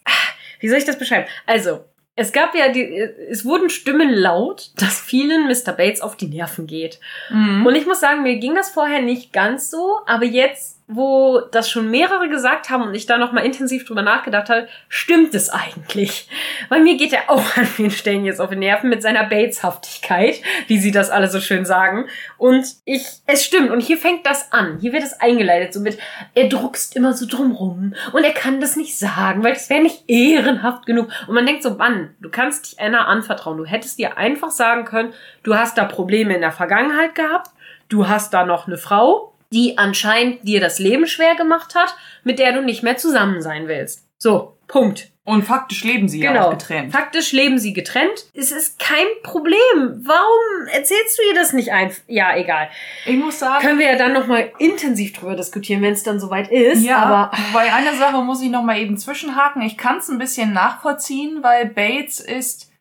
wie soll ich das beschreiben? Also, es gab ja die, es wurden Stimmen laut, dass vielen Mr. Bates auf die Nerven geht. Mhm. Und ich muss sagen, mir ging das vorher nicht ganz so, aber jetzt wo das schon mehrere gesagt haben und ich da nochmal intensiv drüber nachgedacht habe, stimmt es eigentlich? Weil mir geht er auch an vielen Stellen jetzt auf den Nerven mit seiner Bateshaftigkeit, wie sie das alle so schön sagen. Und ich, es stimmt. Und hier fängt das an. Hier wird es eingeleitet, so mit, er druckst immer so drumrum und er kann das nicht sagen, weil das wäre nicht ehrenhaft genug. Und man denkt so, Mann, du kannst dich Anna anvertrauen. Du hättest dir einfach sagen können, du hast da Probleme in der Vergangenheit gehabt, du hast da noch eine Frau, die anscheinend dir das Leben schwer gemacht hat, mit der du nicht mehr zusammen sein willst. So, Punkt. Und faktisch leben sie genau. ja auch getrennt. Faktisch leben sie getrennt. Es ist kein Problem. Warum erzählst du ihr das nicht einfach? Ja, egal. Ich muss sagen. Können wir ja dann nochmal intensiv drüber diskutieren, wenn es dann soweit ist. Ja, aber bei einer Sache muss ich nochmal eben zwischenhaken. Ich kann es ein bisschen nachvollziehen, weil Bates ist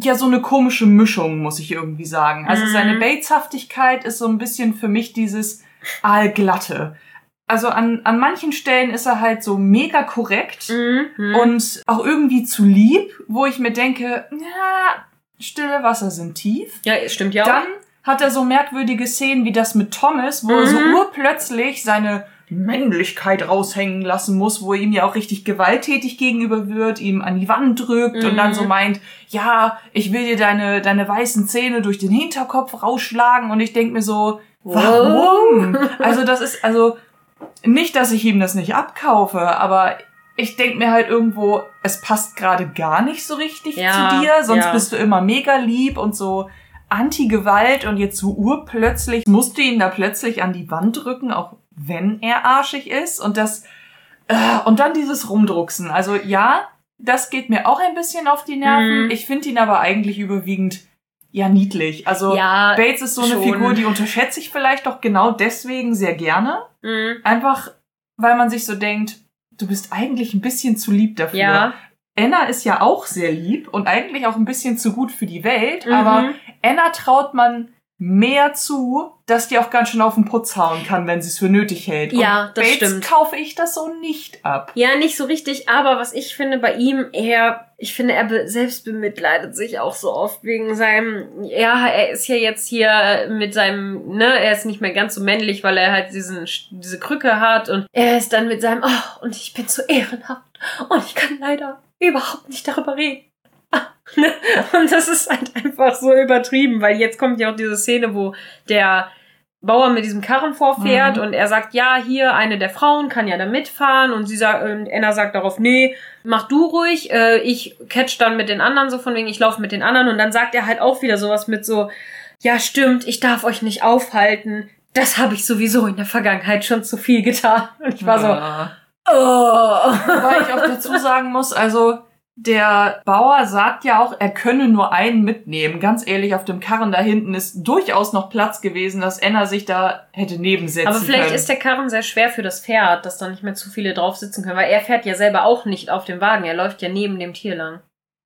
ja so eine komische Mischung, muss ich irgendwie sagen. Also mhm. seine Bateshaftigkeit ist so ein bisschen für mich dieses Allglatte. Also an, an manchen Stellen ist er halt so mega korrekt mhm. und auch irgendwie zu lieb, wo ich mir denke, ja, stille Wasser sind tief. Ja, stimmt ja. Dann hat er so merkwürdige Szenen wie das mit Thomas, wo mhm. er so mhm. urplötzlich seine Männlichkeit raushängen lassen muss, wo er ihm ja auch richtig gewalttätig gegenüber wird, ihm an die Wand drückt mhm. und dann so mhm. meint, ja, ich will dir deine, deine weißen Zähne durch den Hinterkopf rausschlagen und ich denk mir so, warum? also das ist, also nicht, dass ich ihm das nicht abkaufe, aber ich denk mir halt irgendwo, es passt gerade gar nicht so richtig Ja, zu dir, sonst ja. bist du immer mega lieb und so Anti-Gewalt und jetzt so urplötzlich musst du ihn da plötzlich an die Wand drücken, auch wenn er arschig ist und das äh, und dann dieses Rumdrucksen. Also ja, das geht mir auch ein bisschen auf die Nerven. Mhm. Ich finde ihn aber eigentlich überwiegend ja niedlich. Also Ja, Bates ist so eine schon. Figur, die unterschätze ich vielleicht doch genau deswegen sehr gerne. Mhm. Einfach, weil man sich so denkt, du bist eigentlich ein bisschen zu lieb dafür. Ja. Anna ist ja auch sehr lieb und eigentlich auch ein bisschen zu gut für die Welt, Mhm. aber Anna traut man mehr zu, dass die auch ganz schön auf den Putz hauen kann, wenn sie es für nötig hält. Ja, und das Bates stimmt. kaufe ich das so nicht ab. Ja, nicht so richtig, aber was ich finde bei ihm, er, ich finde, er selbst bemitleidet sich auch so oft wegen seinem, ja, er ist ja jetzt hier mit seinem, ne, er ist nicht mehr ganz so männlich, weil er halt diesen, diese Krücke hat und er ist dann mit seinem, oh, und ich bin so ehrenhaft und ich kann leider überhaupt nicht darüber reden. Und das ist halt einfach so übertrieben, weil jetzt kommt ja auch diese Szene, wo der Bauer mit diesem Karren vorfährt Mhm. und er sagt, ja, hier, eine der Frauen kann ja da mitfahren und sie sagt, und Anna sagt darauf, nee, mach du ruhig, äh, ich catch dann mit den anderen so von wegen, ich laufe mit den anderen und dann sagt er halt auch wieder sowas mit so, ja, stimmt, ich darf euch nicht aufhalten, das habe ich sowieso in der Vergangenheit schon zu viel getan. Und ich war so, Ja. oh. Wobei ich auch dazu sagen muss, also der Bauer sagt ja auch, er könne nur einen mitnehmen. Ganz ehrlich, auf dem Karren da hinten ist durchaus noch Platz gewesen, dass Anna sich da hätte nebensetzen Aber vielleicht können. ist der Karren sehr schwer für das Pferd, dass da nicht mehr zu viele drauf sitzen können, weil er fährt ja selber auch nicht auf dem Wagen, er läuft ja neben dem Tier lang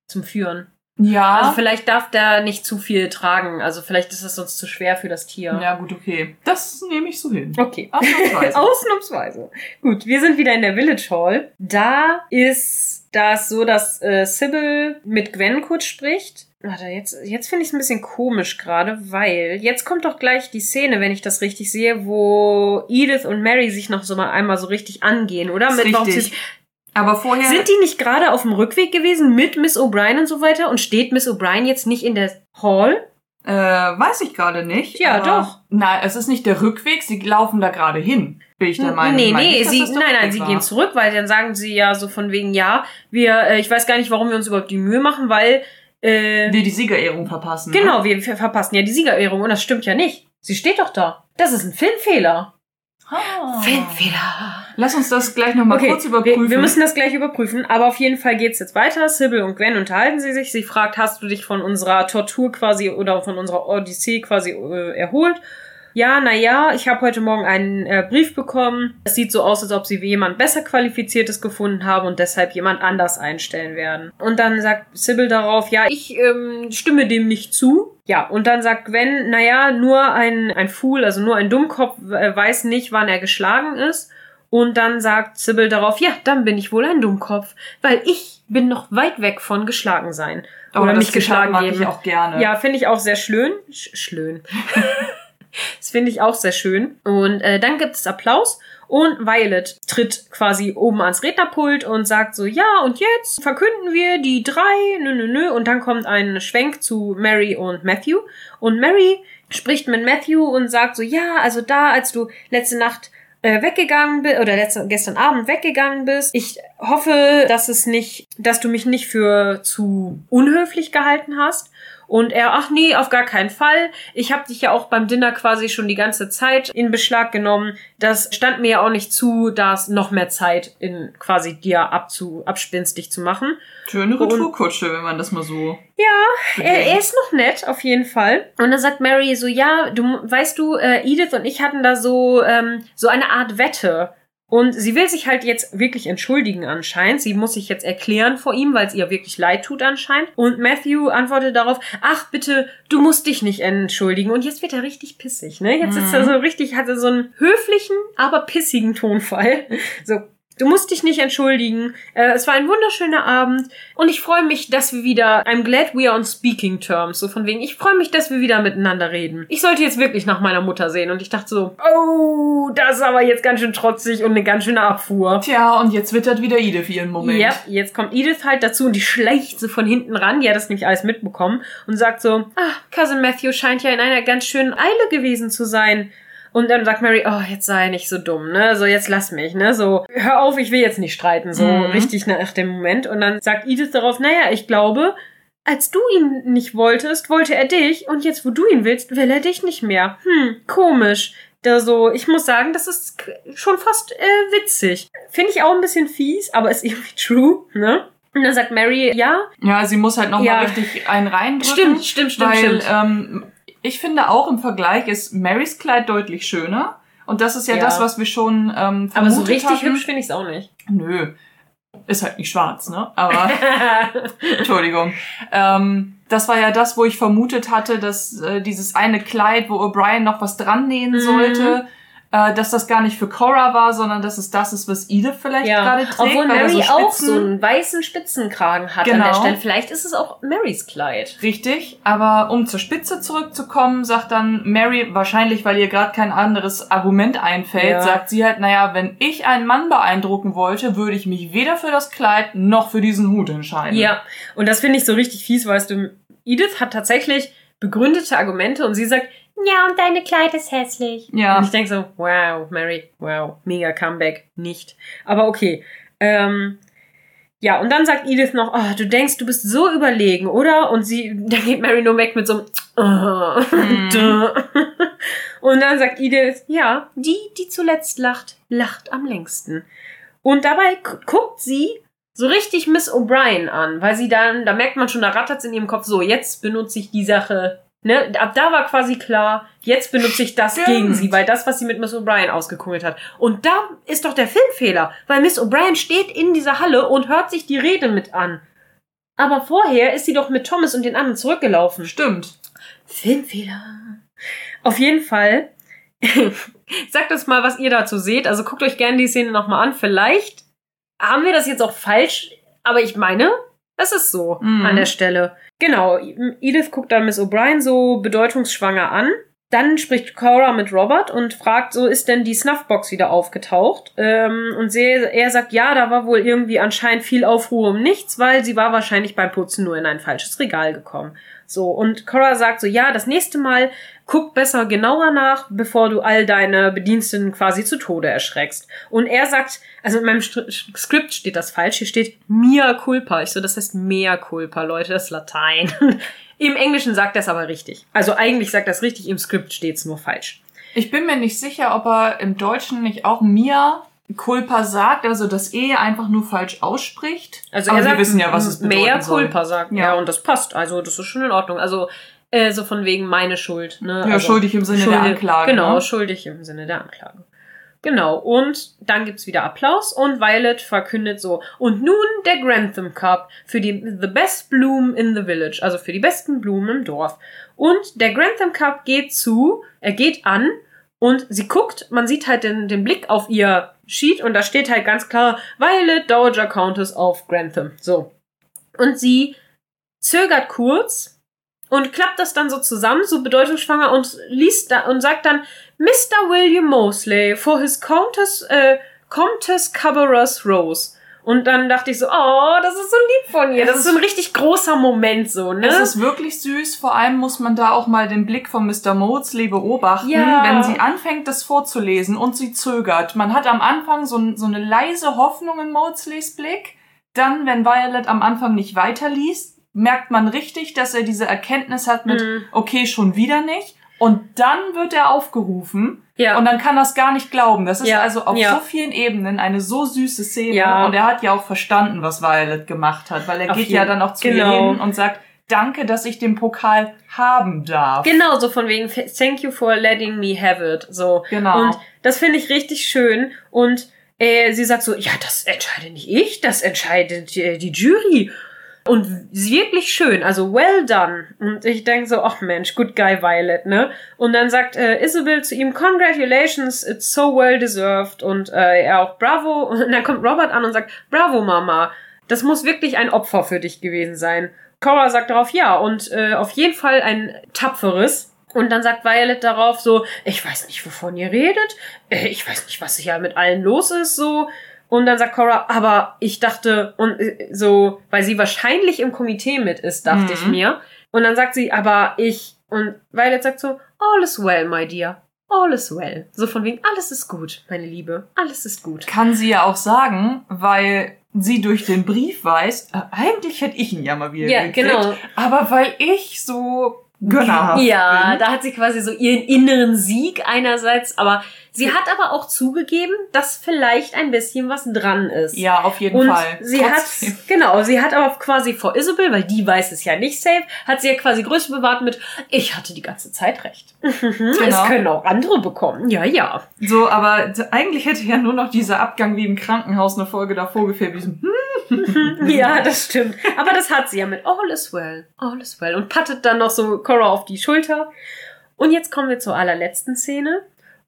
zum Führen. ja. Also vielleicht darf der nicht zu viel tragen, also vielleicht ist es sonst zu schwer für das Tier. ja, gut, okay. Das nehme ich so hin. Okay. Ausnahmsweise. Ausnahmsweise. Gut, wir sind wieder in der Village Hall. Da ist das so, dass äh, Sybil mit Gwen kurz spricht. Warte, jetzt, jetzt finde ich es ein bisschen komisch gerade, weil jetzt kommt doch gleich die Szene, wenn ich das richtig sehe, wo Edith und Mary sich noch so mal einmal so richtig angehen, oder? Ist Mit richtig. Aber vorher. Sind die nicht gerade auf dem Rückweg gewesen mit Miss O'Brien und so weiter? Und steht Miss O'Brien jetzt nicht in der Hall? Äh, weiß ich gerade nicht. Ja, doch. Nein, es ist nicht der Rückweg, sie laufen da gerade hin. Bin ich der Meinung. Nee, nee, nicht, dass sie, nein, nein, Rückweg sie war. gehen zurück, weil dann sagen sie ja so von wegen, ja, wir, äh, ich weiß gar nicht, warum wir uns überhaupt die Mühe machen, weil, äh, Wir die Siegerehrung verpassen. Ne? genau, wir ver verpassen ja die Siegerehrung und das stimmt ja nicht. Sie steht doch da. Das ist ein Filmfehler. Ah. Filmfehler. Lass uns das gleich nochmal Okay, kurz überprüfen. wir, wir müssen das gleich überprüfen, aber auf jeden Fall geht's jetzt weiter. Sybil und Gwen unterhalten sie sich. Sie fragt, hast du dich von unserer Tortur quasi oder von unserer Odyssee quasi äh, erholt? Ja, na ja, ich habe heute Morgen einen äh, Brief bekommen. Es sieht so aus, als ob sie jemand besser qualifiziertes gefunden haben und deshalb jemand anders einstellen werden. Und dann sagt Sybil darauf, ja, ich ähm, stimme dem nicht zu. Ja, und dann sagt Gwen, na ja, nur ein, ein Fool, also nur ein Dummkopf äh, weiß nicht, wann er geschlagen ist. Und dann sagt Sybil darauf, ja, dann bin ich wohl ein Dummkopf, weil ich bin noch weit weg von geschlagen sein. Aber Oder mich geschlagen mag geben. ich auch gerne. Ja, finde ich auch sehr schön. Sch schlön. das finde ich auch sehr schön. Und äh, dann gibt es Applaus und Violet tritt quasi oben ans Rednerpult und sagt so, ja, und jetzt verkünden wir die drei, nö, nö, nö. Und dann kommt ein Schwenk zu Mary und Matthew. Und Mary spricht mit Matthew und sagt so, ja, also da, als du letzte Nacht äh, weggegangen bist oder letzte, gestern Abend weggegangen bist. Ich hoffe, dass es nicht, dass du mich nicht für zu unhöflich gehalten hast. Und er, ach nee, auf gar keinen Fall. Ich habe dich ja auch beim Dinner quasi schon die ganze Zeit in Beschlag genommen. Das stand mir ja auch nicht zu, da noch mehr Zeit in quasi dir abzu, abspinstig zu machen. Schöne Retourkutsche, wenn man das mal so. Ja, er, er ist noch nett, auf jeden Fall. Und dann sagt Mary so, ja, du weißt du, äh, Edith und ich hatten da so, ähm, so eine Art Wette. Und sie will sich halt jetzt wirklich entschuldigen anscheinend. Sie muss sich jetzt erklären vor ihm, weil es ihr wirklich leid tut anscheinend. Und Matthew antwortet darauf, ach bitte, du musst dich nicht entschuldigen. Und jetzt wird er richtig pissig, ne? Jetzt ist er so richtig, hat er so einen höflichen, aber pissigen Tonfall. So, Du musst dich nicht entschuldigen. Äh, es war ein wunderschöner Abend und ich freue mich, dass wir wieder. I'm glad we are on speaking terms. So von wegen. Ich freue mich, dass wir wieder miteinander reden. Ich sollte jetzt wirklich nach meiner Mutter sehen und ich dachte so, oh, das ist aber jetzt ganz schön trotzig und eine ganz schöne Abfuhr. Tja, und jetzt wittert wieder Edith ihren Moment. Ja, jetzt kommt Edith halt dazu und die schleicht so von hinten ran. Die hat das nämlich alles mitbekommen und sagt so, ah, Cousin Matthew scheint ja in einer ganz schönen Eile gewesen zu sein. Und dann sagt Mary, oh, jetzt sei nicht so dumm, ne? So, jetzt lass mich, ne? So, hör auf, ich will jetzt nicht streiten, so mhm. richtig nach dem Moment. Und dann sagt Edith darauf, naja, ich glaube, als du ihn nicht wolltest, wollte er dich und jetzt, wo du ihn willst, will er dich nicht mehr. Hm, komisch. Da so, ich muss sagen, das ist schon fast äh, witzig. Finde ich auch ein bisschen fies, aber ist irgendwie true, ne? Und dann sagt Mary, ja. Ja, sie muss halt nochmal ja. richtig einen reindrücken. Stimmt, stimmt, stimmt, weil, stimmt. Ähm, ich finde auch im Vergleich ist Marys Kleid deutlich schöner. Und das ist ja, ja. das, was wir schon ähm, Aber so richtig hatten. hübsch finde ich es auch nicht. Nö. Ist halt nicht schwarz, ne? Aber Entschuldigung. Ähm, das war ja das, wo ich vermutet hatte, dass äh, dieses eine Kleid, wo O'Brien noch was dran nähen mhm. sollte, äh, dass das gar nicht für Cora war, sondern dass es das ist, was Edith vielleicht ja. gerade trägt. Obwohl Mary so auch so einen weißen Spitzenkragen hat genau. an der genau. Stelle. Vielleicht ist es auch Marys Kleid. Richtig, aber um zur Spitze zurückzukommen, sagt dann Mary, wahrscheinlich weil ihr gerade kein anderes Argument einfällt, ja. sagt sie halt, naja, wenn ich einen Mann beeindrucken wollte, würde ich mich weder für das Kleid noch für diesen Hut entscheiden. Ja, und das finde ich so richtig fies, weißt du, Edith hat tatsächlich begründete Argumente und sie sagt, ja, und deine Kleid ist hässlich. Ja. Und ich denke so, wow, Mary, wow, mega Comeback. Nicht. Aber okay. Ähm, ja, und dann sagt Edith noch, oh, du denkst, du bist so überlegen, oder? Und sie, dann geht Mary nur weg mit so einem, mhm. Und dann sagt Edith, ja, die, die zuletzt lacht, lacht am längsten. Und dabei guckt sie so richtig Miss O'Brien an, weil sie dann, da merkt man schon, da rattert's in ihrem Kopf so, jetzt benutze ich die Sache Ne, ab da war quasi klar, jetzt benutze ich das Stimmt. gegen sie, weil das, was sie mit Miss O'Brien ausgekungelt hat. Und da ist doch der Filmfehler, weil Miss O'Brien steht in dieser Halle und hört sich die Rede mit an. Aber vorher ist sie doch mit Thomas und den anderen zurückgelaufen. Stimmt. Filmfehler. Auf jeden Fall. Sagt uns mal, was ihr dazu seht. Also guckt euch gerne die Szene nochmal an. Vielleicht haben wir das jetzt auch falsch, aber ich meine, es ist so mhm. an der Stelle. Genau, Edith guckt dann Miss O'Brien so bedeutungsschwanger an. Dann spricht Cora mit Robert und fragt, so ist denn die Snuffbox wieder aufgetaucht? Ähm, und sie, er sagt, ja, da war wohl irgendwie anscheinend viel Aufruhr um nichts, weil sie war wahrscheinlich beim Putzen nur in ein falsches Regal gekommen. So, und Cora sagt so, ja, das nächste Mal guck besser genauer nach, bevor du all deine Bediensteten quasi zu Tode erschreckst. Und er sagt, also in meinem Skript steht das falsch, hier steht mia culpa. Ich so, das heißt mea culpa, Leute, das ist Latein. Im Englischen sagt er es aber richtig. Also eigentlich sagt er es richtig, im Skript steht es nur falsch. Ich bin mir nicht sicher, ob er im Deutschen nicht auch mia Culpa sagt, also das E einfach nur falsch ausspricht. Also Aber wir wissen ja, was es bedeutet. Mehr Culpa sagt. Ja. ja, und das passt. Also das ist schon in Ordnung. Also äh, so von wegen meine Schuld. Ne? Ja, also, schuldig im Sinne schuldig, der Anklage. Genau, ne? schuldig im Sinne der Anklage. Genau, und dann gibt's wieder Applaus und Violet verkündet so, und nun der Grantham Cup für die The Best Bloom in the Village, also für die besten Blumen im Dorf. Und der Grantham Cup geht zu, er geht an und sie guckt, man sieht halt den, den Blick auf ihr Sheet und da steht halt ganz klar Violet Dowager Countess of Grantham. So. Und sie zögert kurz und klappt das dann so zusammen, so bedeutungsschwanger und liest da und sagt dann Mr. William Mosley for his Countess, äh, Countess Cabarrus Rose. Und dann dachte ich so, oh, das ist so lieb von ihr. Das ist so ein richtig großer Moment so, ne? Es ist wirklich süß. Vor allem muss man da auch mal den Blick von Mr. Mosley beobachten, ja. wenn sie anfängt, das vorzulesen und sie zögert. Man hat am Anfang so, so eine leise Hoffnung in Mosleys Blick. Dann, wenn Violet am Anfang nicht weiterliest, merkt man richtig, dass er diese Erkenntnis hat mit, mhm. okay, schon wieder nicht. Und dann wird er aufgerufen ja. und dann kann er es gar nicht glauben. Das ist ja. also auf ja. so vielen Ebenen eine so süße Szene. Ja. Und er hat ja auch verstanden, was Violet gemacht hat, weil er auf geht jeden. ja dann auch zu genau. ihr hin und sagt, danke, dass ich den Pokal haben darf. Genau, so von wegen, thank you for letting me have it. So. Genau. Und das finde ich richtig schön. Und äh, sie sagt so, ja, das entscheide nicht ich, das entscheidet äh, die Jury. Und wirklich schön, also well done. Und ich denke so, ach Mensch, good guy Violet, ne? Und dann sagt äh, Isabel zu ihm, congratulations, it's so well deserved. Und äh, er auch, bravo. Und dann kommt Robert an und sagt, bravo Mama, das muss wirklich ein Opfer für dich gewesen sein. Cora sagt darauf, ja, und äh, auf jeden Fall ein tapferes. Und dann sagt Violet darauf so, ich weiß nicht, wovon ihr redet. Äh, ich weiß nicht, was hier mit allen los ist, so. Und dann sagt Cora, aber ich dachte, und äh, so, weil sie wahrscheinlich im Komitee mit ist, dachte mhm. ich mir. Und dann sagt sie, aber ich, und Violet sagt so, all is well, my dear. all is well. So von wegen, alles ist gut, meine Liebe, alles ist gut. Kann sie ja auch sagen, weil sie durch den Brief weiß, äh, eigentlich hätte ich ihn ja mal wieder Ja, gekriegt, genau. Aber weil ich so gönnerhaft Ja, bin. da hat sie quasi so ihren inneren Sieg einerseits, aber sie hat aber auch zugegeben, dass vielleicht ein bisschen was dran ist. Ja, auf jeden Und Fall. sie Trotzdem. hat, genau, sie hat aber quasi vor Isabel, weil die weiß es ja nicht safe, hat sie ja quasi Größe bewahrt mit, ich hatte die ganze Zeit recht. Genau. Es können auch andere bekommen. Ja, ja. So, aber eigentlich hätte ja nur noch dieser Abgang wie im Krankenhaus eine Folge davor gefehlt. Wie so, hm, Ja, das stimmt. Aber das hat sie ja mit All is well, all is well. Und pattet dann noch so Cora auf die Schulter. Und jetzt kommen wir zur allerletzten Szene.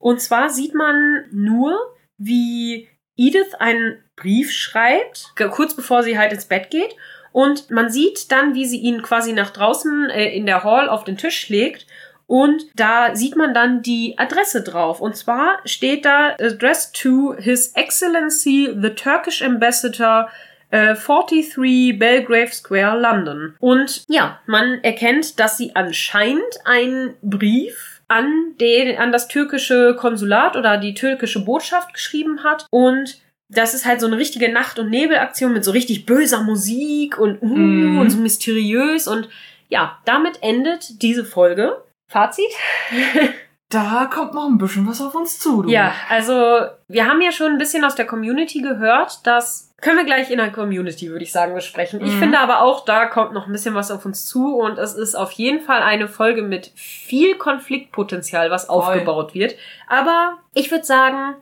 Und zwar sieht man nur, wie Edith einen Brief schreibt, kurz bevor sie halt ins Bett geht. Und man sieht dann, wie sie ihn quasi nach draußen äh, in der Hall auf den Tisch legt. Und da sieht man dann die Adresse drauf. Und zwar steht da Address to His Excellency the Turkish Ambassador äh, 43 Belgrave Square, London. Und ja, man erkennt, dass sie anscheinend einen Brief an, den, an das türkische Konsulat oder die türkische Botschaft geschrieben hat. Und das ist halt so eine richtige Nacht- und Nebelaktion mit so richtig böser Musik und, uh, Mhm. und so mysteriös. Und ja, damit endet diese Folge. Fazit? da kommt noch ein bisschen was auf uns zu. Du. Ja, also wir haben ja schon ein bisschen aus der Community gehört, dass können wir gleich in der Community, würde ich sagen, besprechen. Ich Mhm. finde aber auch, da kommt noch ein bisschen was auf uns zu und es ist auf jeden Fall eine Folge mit viel Konfliktpotenzial, was Voll. aufgebaut wird. Aber ich würde sagen,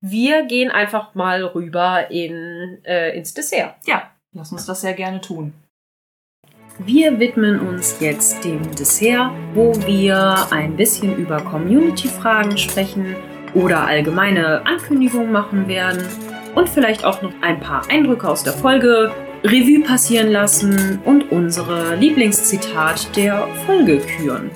wir gehen einfach mal rüber in, äh, ins Dessert. ja, lass uns das sehr gerne tun. Wir widmen uns jetzt dem Dessert, wo wir ein bisschen über Community-Fragen sprechen oder allgemeine Ankündigungen machen werden und vielleicht auch noch ein paar Eindrücke aus der Folge Revue passieren lassen und unsere Lieblingszitat der Folge küren.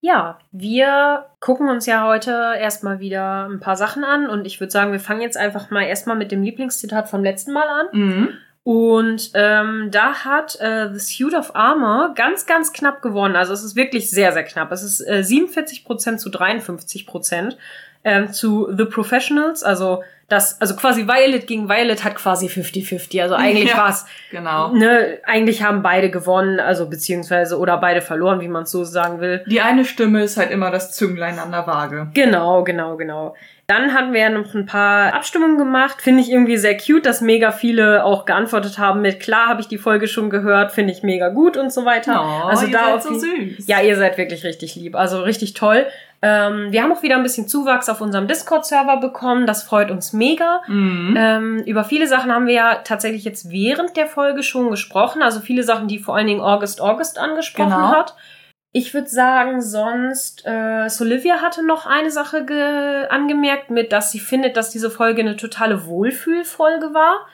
Ja, wir gucken uns ja heute erstmal wieder ein paar Sachen an und ich würde sagen, wir fangen jetzt einfach mal erstmal mit dem Lieblingszitat vom letzten Mal an. Mhm. Und ähm, da hat äh, The Suit of Armor ganz, ganz knapp gewonnen. Also es ist wirklich sehr, sehr knapp. Es ist äh, 47% zu 53% ähm, zu The Professionals. Also das, also quasi Violet gegen Violet hat quasi 50-50. Also eigentlich Ja. war's Genau. ne, eigentlich haben beide gewonnen, also beziehungsweise oder beide verloren, wie man es so sagen will. Die eine Stimme ist halt immer das Zünglein an der Waage. Genau, genau, genau. Dann hatten wir ja noch ein paar Abstimmungen gemacht. Finde ich irgendwie sehr cute, dass mega viele auch geantwortet haben mit klar habe ich die Folge schon gehört, finde ich mega gut und so weiter. also ihr da seid so süß. Ja, ihr seid wirklich richtig lieb. Also richtig toll. Ähm, wir haben auch wieder ein bisschen Zuwachs auf unserem Discord-Server bekommen. Das freut uns mega. Mhm. Ähm, über viele Sachen haben wir ja tatsächlich jetzt während der Folge schon gesprochen. Also viele Sachen, die vor allen Dingen August August angesprochen Genau. hat. Ich würde sagen, sonst, äh, Solivia hatte noch eine Sache ge angemerkt mit, dass sie findet, dass diese Folge eine totale Wohlfühlfolge war.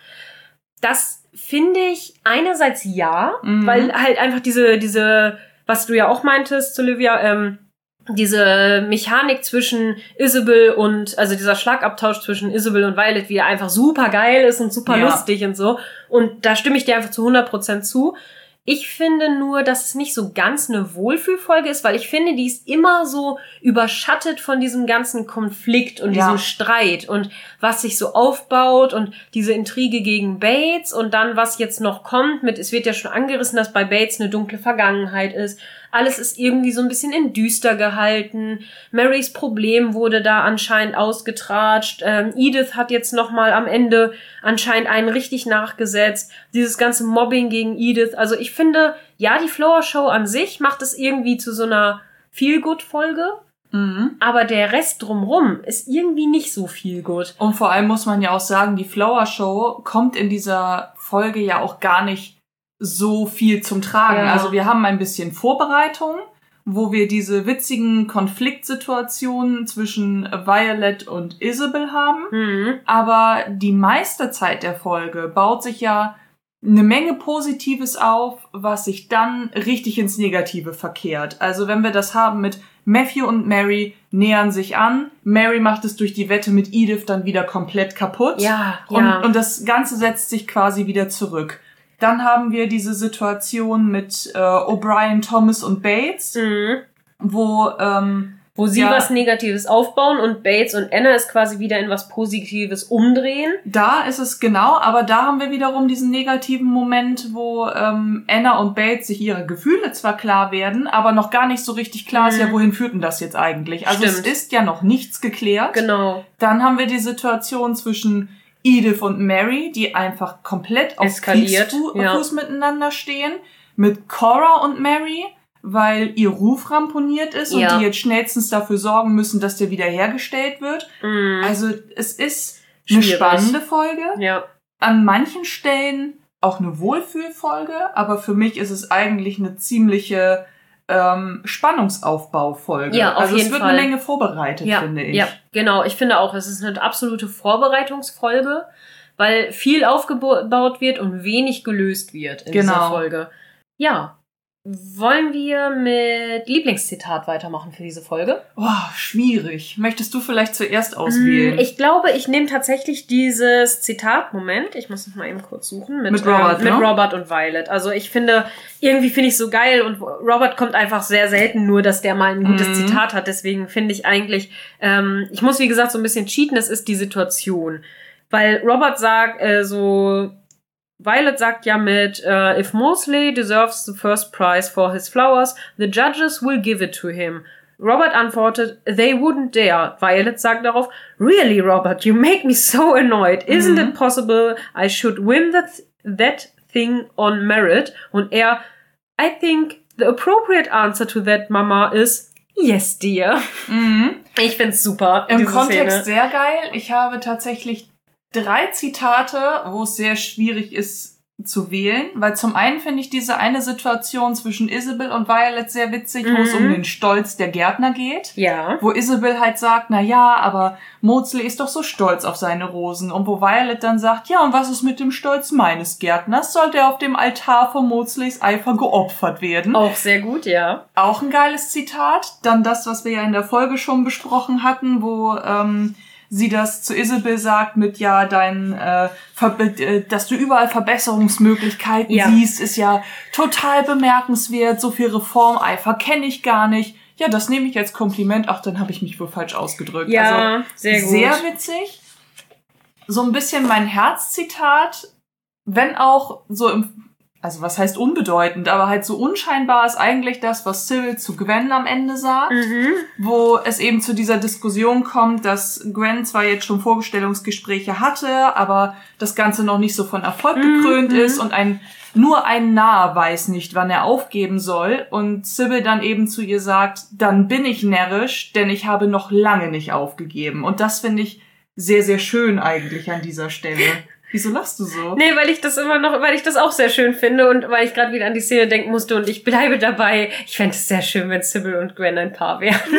Das finde ich einerseits ja, Mhm. weil halt einfach diese, diese, was du ja auch meintest, Solivia, ähm, diese Mechanik zwischen Isabel und, also dieser Schlagabtausch zwischen Isabel und Violet, wie er einfach super geil ist und super Ja. lustig und so. Und da stimme ich dir einfach zu 100% zu. Ich finde nur, dass es nicht so ganz eine Wohlfühlfolge ist, weil ich finde, die ist immer so überschattet von diesem ganzen Konflikt und Ja. diesem Streit und was sich so aufbaut und diese Intrige gegen Bates und dann was jetzt noch kommt mit, es wird ja schon angerissen, dass bei Bates eine dunkle Vergangenheit ist. Alles ist irgendwie so ein bisschen in düster gehalten. Marys Problem wurde da anscheinend ausgetratscht. Ähm, Edith hat jetzt noch mal am Ende anscheinend einen richtig nachgesetzt. Dieses ganze Mobbing gegen Edith. Also ich finde, ja, die Flower Show an sich macht es irgendwie zu so einer Feel-Good-Folge. Mhm. Aber der Rest drumrum ist irgendwie nicht so viel gut. Und vor allem muss man ja auch sagen, die Flower Show kommt in dieser Folge ja auch gar nicht so viel zum Tragen. Ja. Also wir haben ein bisschen Vorbereitung, wo wir diese witzigen Konfliktsituationen zwischen Violet und Isabel haben. Hm. Aber die meiste Zeit der Folge baut sich ja eine Menge Positives auf, was sich dann richtig ins Negative verkehrt. Also wenn wir das haben mit Matthew und Mary nähern sich an, Mary macht es durch die Wette mit Edith dann wieder komplett kaputt. Ja, Und, ja. und das Ganze setzt sich quasi wieder zurück. Dann haben wir diese Situation mit äh, O'Brien, Thomas und Bates, Mhm. wo ähm, wo sie Ja. was Negatives aufbauen und Bates und Anna es quasi wieder in was Positives umdrehen. Da ist es genau, aber da haben wir wiederum diesen negativen Moment, wo ähm, Anna und Bates sich ihre Gefühle zwar klar werden, aber noch gar nicht so richtig klar ist, Mhm. ja, wohin führt denn das jetzt eigentlich? Also Stimmt. es ist ja noch nichts geklärt. Genau. Dann haben wir die Situation zwischen Edith und Mary, die einfach komplett auf Eskaliert, Kriegsfuß ja. Miteinander stehen. Mit Cora und Mary, weil ihr Ruf ramponiert ist und Ja. die jetzt schnellstens dafür sorgen müssen, dass der wiederhergestellt wird. Mhm. Also es ist eine Schwierig. spannende Folge. ja. An manchen Stellen auch eine Wohlfühlfolge, aber für mich ist es eigentlich eine ziemliche ähm, Spannungsaufbaufolge. Ja, auf also jeden es wird Fall. eine Menge vorbereitet, Ja, finde ich. ja, genau. Ich finde auch, es ist eine absolute Vorbereitungsfolge, weil viel aufgebaut wird und wenig gelöst wird in dieser Genau. Folge. Ja. Wollen wir mit Lieblingszitat weitermachen für diese Folge? Oh, schwierig. Möchtest du vielleicht zuerst auswählen? Mm, Ich glaube, ich nehme tatsächlich dieses Zitat, Moment, ich muss es mal eben kurz suchen, mit, Mit Robert, ähm, mit ne? Robert und Violet. Also ich finde, irgendwie finde ich so geil und Robert kommt einfach sehr selten nur, dass der mal ein gutes Mhm. Zitat hat. Deswegen finde ich eigentlich, ähm, ich muss wie gesagt so ein bisschen cheaten, es ist die Situation. Weil Robert sagt, äh, so, Violet sagt ja mit, äh, if Mosley deserves the first prize for his flowers, the judges will give it to him. Robert antwortet, they wouldn't dare. Violet sagt darauf, really, Robert, you make me so annoyed. Isn't Mhm. it possible I should win that, that thing on merit? Und er, I think the appropriate answer to that, Mama, is yes, dear. Mhm. Ich find's super. Im Kontext Szene. sehr geil. Ich habe tatsächlich drei Zitate, wo es sehr schwierig ist zu wählen, weil zum einen finde ich diese eine Situation zwischen Isabel und Violet sehr witzig, wo es Mhm. um den Stolz der Gärtner geht. Ja. Wo Isabel halt sagt, na ja, aber Mosley ist doch so stolz auf seine Rosen. Und wo Violet dann sagt, ja, und was ist mit dem Stolz meines Gärtners? Sollte er auf dem Altar von Mosleys Eifer geopfert werden? Auch sehr gut, ja. Auch ein geiles Zitat. Dann das, was wir ja in der Folge schon besprochen hatten, wo ähm, sie das zu Isabel sagt mit ja dein, äh, Ver äh, dass du überall Verbesserungsmöglichkeiten Ja. siehst, ist ja total bemerkenswert. So viel Reformeifer kenne ich gar nicht. Ja, das nehme ich als Kompliment. Ach, dann habe ich mich wohl falsch ausgedrückt. Ja, also, sehr gut. Sehr witzig. So ein bisschen mein Herzzitat, wenn auch so im, also was heißt unbedeutend, aber halt so unscheinbar ist eigentlich das, was Sybil zu Gwen am Ende sagt, Mhm. wo es eben zu dieser Diskussion kommt, dass Gwen zwar jetzt schon Vorgestellungsgespräche hatte, aber das Ganze noch nicht so von Erfolg Mhm, gekrönt mhm. ist und ein nur ein Narr weiß nicht, wann er aufgeben soll und Sybil dann eben zu ihr sagt, dann bin ich närrisch, denn ich habe noch lange nicht aufgegeben. Und das finde ich sehr, sehr schön eigentlich an dieser Stelle. Wieso lachst du so? Nee, weil ich das immer noch, weil ich das auch sehr schön finde und weil ich gerade wieder an die Szene denken musste und ich bleibe dabei. Ich fände es sehr schön, wenn Sybil und Gwen ein Paar wären.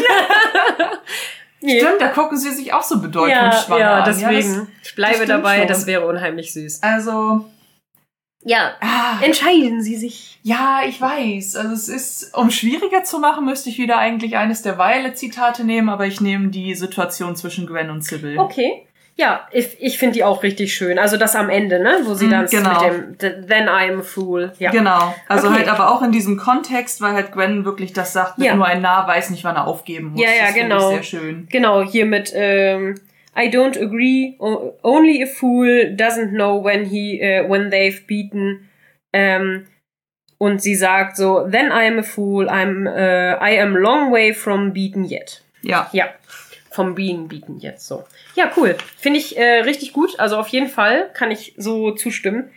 Nee. Stimmt, da gucken sie sich auch so Ja, bedeutungsschwanger ja, an. deswegen. das, ich bleibe dabei, schon. das wäre unheimlich süß. also, Ja, ah, entscheiden Sie sich. ja, ich weiß. Also es ist, um schwieriger zu machen, müsste ich wieder eigentlich eines der Violet-Zitate nehmen, aber ich nehme die Situation zwischen Gwen und Sybil. Okay. Ja, ich, ich finde die auch richtig schön. Also das am Ende, ne? Wo sie Mm, dann genau. mit dem Then I'm a Fool. Ja. Genau. Also Okay. halt aber auch in diesem Kontext, weil halt Gwen wirklich das sagt, Ja. nur ein Narr weiß nicht, wann er aufgeben muss. Ja, ja, das genau. Ich sehr schön. Genau, hier mit ähm, I don't agree. Only a fool doesn't know when he äh, when they've beaten. Ähm, und sie sagt so, then I'm a fool. I'm äh, I am long way from beaten yet. Ja. Ja, vom Bienen bieten jetzt so. Ja, cool. Finde ich äh, richtig gut. Also auf jeden Fall kann ich so zustimmen.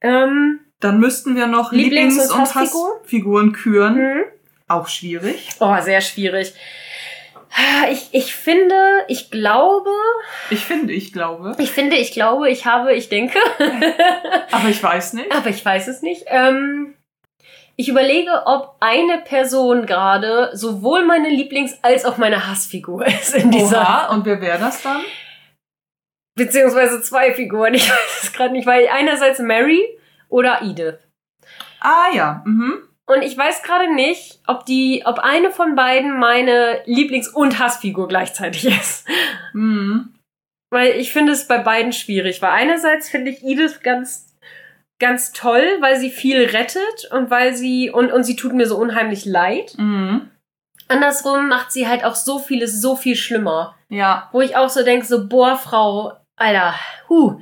Ähm, Dann müssten wir noch Lieblings- Lieblings- und und Hassfigur? Hassfiguren küren. hm. Auch schwierig. Oh, sehr schwierig. Ich, ich finde, ich glaube, Ich finde, ich glaube. ich finde, ich glaube, ich habe, ich denke, Aber ich weiß nicht. aber ich weiß es nicht. Ähm, ich überlege, ob eine Person gerade sowohl meine Lieblings- als auch meine Hassfigur ist in dieser. Oha, und wer wäre das dann? Beziehungsweise zwei Figuren. Ich weiß es gerade nicht, weil einerseits Mary oder Edith. Ah ja, mhm. Und ich weiß gerade nicht, ob die, ob eine von beiden meine Lieblings- und Hassfigur gleichzeitig ist. Mhm. Weil ich finde es bei beiden schwierig. Weil einerseits finde ich Edith ganz, ganz toll, weil sie viel rettet und weil sie, und, und sie tut mir so unheimlich leid. Mhm. andersrum macht sie halt auch so vieles so viel schlimmer. Ja. Wo ich auch so denke, so, boah, Frau, Alter, huh.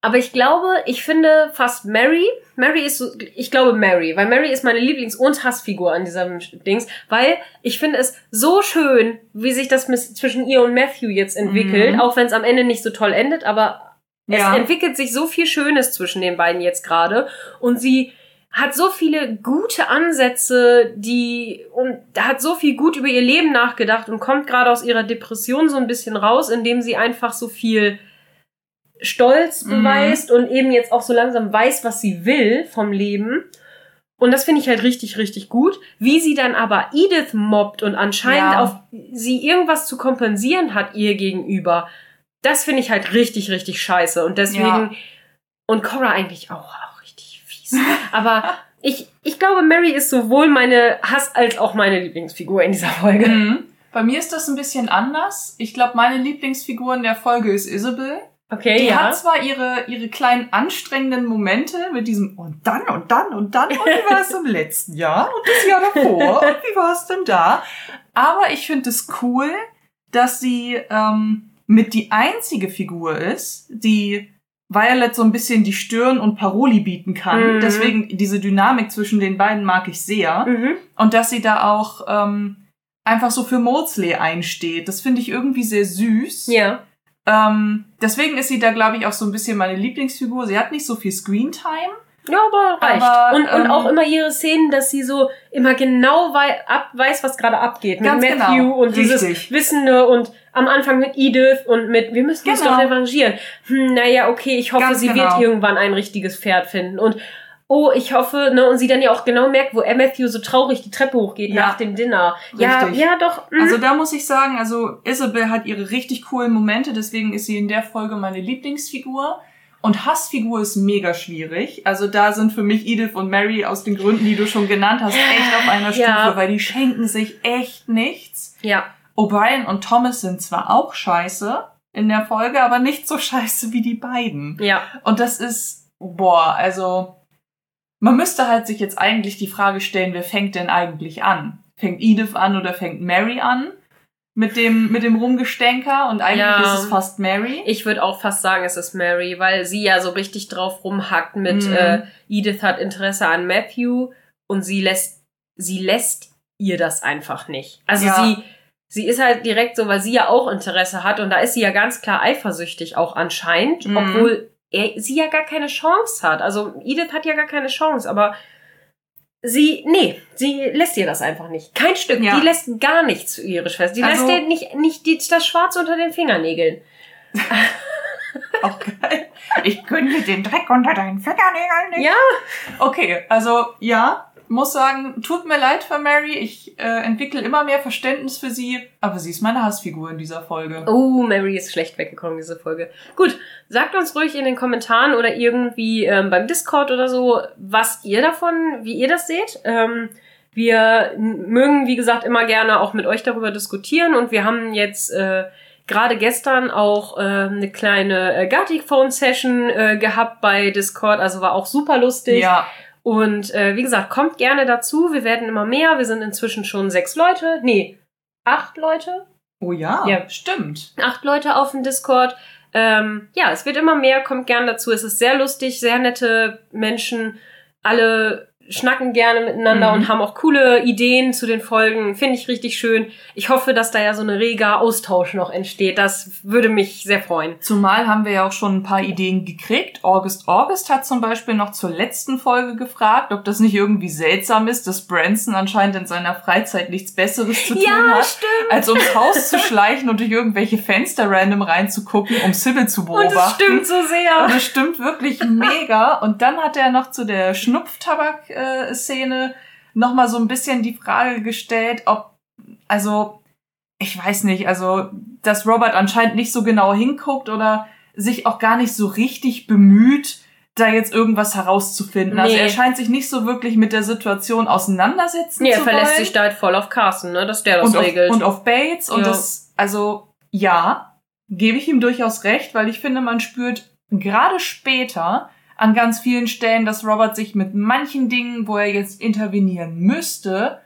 Aber ich glaube, ich finde fast Mary. Mary ist so, ich glaube Mary, weil Mary ist meine Lieblings- und Hassfigur an diesem Dings, weil ich finde es so schön, wie sich das zwischen ihr und Matthew jetzt entwickelt, mhm. auch wenn es am Ende nicht so toll endet, aber ja. es entwickelt sich so viel Schönes zwischen den beiden jetzt gerade und sie hat so viele gute Ansätze, die und hat so viel gut über ihr Leben nachgedacht und kommt gerade aus ihrer Depression so ein bisschen raus, indem sie einfach so viel Stolz mhm. beweist und eben jetzt auch so langsam weiß, was sie will vom Leben. Und das finde ich halt richtig, richtig gut. Wie sie dann aber Edith mobbt und anscheinend ja. auf sie irgendwas zu kompensieren hat ihr gegenüber, das finde ich halt richtig, richtig scheiße. Und deswegen, ja. und Cora eigentlich auch, auch richtig fies. aber ich, ich glaube, Mary ist sowohl meine Hass- als auch meine Lieblingsfigur in dieser Folge. Mhm. Bei mir ist das ein bisschen anders. Ich glaube, meine Lieblingsfigur in der Folge ist Isabel. Okay, die ja. hat zwar ihre, ihre kleinen anstrengenden Momente mit diesem und dann und dann und dann und wie war es im letzten Jahr und das Jahr davor und wie war es denn da? Aber ich finde es cool, dass sie ähm, mit die einzige Figur ist, die Violet so ein bisschen die Stirn und Paroli bieten kann. Mhm. Deswegen diese Dynamik zwischen den beiden mag ich sehr. Mhm. Und dass sie da auch ähm, einfach so für Maudsley einsteht. Das finde ich irgendwie sehr süß. Ja. Ähm, deswegen ist sie da, glaube ich, auch so ein bisschen meine Lieblingsfigur. Sie hat nicht so viel Screentime. Ja, aber reicht. Aber, und, und ähm, auch immer ihre Szenen, dass sie so immer genau wei ab, weiß, was gerade abgeht. Mit Matthew genau, und richtig. dieses Wissende und am Anfang mit Edith und mit, wir müssen uns genau. doch revanchieren. Hm, naja, okay, ich hoffe, ganz sie genau. wird irgendwann ein richtiges Pferd finden. Und oh, ich hoffe, ne, und sie dann ja auch genau merkt, wo Matthew so traurig die Treppe hochgeht ja, nach dem Dinner. Ja, richtig. ja, doch. Mh. Also da muss ich sagen, also Isabel hat ihre richtig coolen Momente, deswegen ist sie in der Folge meine Lieblingsfigur. Und Hassfigur ist mega schwierig. Also da sind für mich Edith und Mary aus den Gründen, die du schon genannt hast, echt auf einer Stufe, ja. weil die schenken sich echt nichts. Ja. O'Brien und Thomas sind zwar auch scheiße in der Folge, aber nicht so scheiße wie die beiden. Ja. Und das ist, boah, also man müsste halt sich jetzt eigentlich die Frage stellen, wer fängt denn eigentlich an? Fängt Edith an oder fängt Mary an? Mit dem, mit dem Rumgestänker und eigentlich ja, ist es fast Mary. Ich würde auch fast sagen, es ist Mary, weil sie ja so richtig drauf rumhackt mit mhm. äh, Edith hat Interesse an Matthew und sie lässt, sie lässt ihr das einfach nicht. Also ja. sie, sie ist halt direkt so, weil sie ja auch Interesse hat und da ist sie ja ganz klar eifersüchtig auch anscheinend, mhm. obwohl er, sie ja gar keine Chance hat. Also Edith hat ja gar keine Chance, aber sie, nee, sie lässt ihr das einfach nicht. Kein Stück. Ja. Die lässt gar nichts für ihre Schwester. Die also, lässt ihr nicht, nicht die, das Schwarz unter den Fingernägeln. Auch geil. Ich könnte den Dreck unter deinen Fingernägeln nicht. Ja. Okay, also ja, muss sagen, tut mir leid für Mary. Ich äh, entwickle immer mehr Verständnis für sie, aber sie ist meine Hassfigur in dieser Folge. Oh, Mary ist schlecht weggekommen, diese Folge. Gut, sagt uns ruhig in den Kommentaren oder irgendwie ähm, beim Discord oder so, was ihr davon, wie ihr das seht. Ähm, wir mögen, wie gesagt, immer gerne auch mit euch darüber diskutieren und wir haben jetzt äh, gerade gestern auch äh, eine kleine äh, Gartic Phone Session äh, gehabt bei Discord, also war auch super lustig. Ja. Und äh, wie gesagt, kommt gerne dazu. Wir werden immer mehr. Wir sind inzwischen schon sechs Leute. Nee, acht Leute. Oh ja, ja. stimmt. Acht Leute auf dem Discord. Ähm, ja, es wird immer mehr. Kommt gerne dazu. Es ist sehr lustig, sehr nette Menschen. Alle schnacken gerne miteinander mhm. und haben auch coole Ideen zu den Folgen. Finde ich richtig schön. Ich hoffe, dass da ja so eine reger Austausch noch entsteht. Das würde mich sehr freuen. Zumal haben wir ja auch schon ein paar Ideen gekriegt. August August hat zum Beispiel noch zur letzten Folge gefragt, ob das nicht irgendwie seltsam ist, dass Branson anscheinend in seiner Freizeit nichts Besseres zu tun ja, hat, stimmt. als ums Haus zu schleichen und durch irgendwelche Fenster random reinzugucken, um Sybil zu beobachten. Und das stimmt so sehr. Und das stimmt wirklich mega. Und dann hat er noch zu der Schnupftabak äh, Szene nochmal so ein bisschen die Frage gestellt, ob, also, ich weiß nicht, also, dass Robert anscheinend nicht so genau hinguckt oder sich auch gar nicht so richtig bemüht, da jetzt irgendwas herauszufinden. Also, nee. Also er scheint sich nicht so wirklich mit der Situation auseinandersetzen nee, zu wollen. er verlässt sich da halt voll auf Carson, ne, dass der das und regelt. Auf, und auf Bates und ja. das, also, ja, gebe ich ihm durchaus recht, weil ich finde, man spürt gerade später, an ganz vielen Stellen, dass Robert sich mit manchen Dingen, wo er jetzt intervenieren müsste,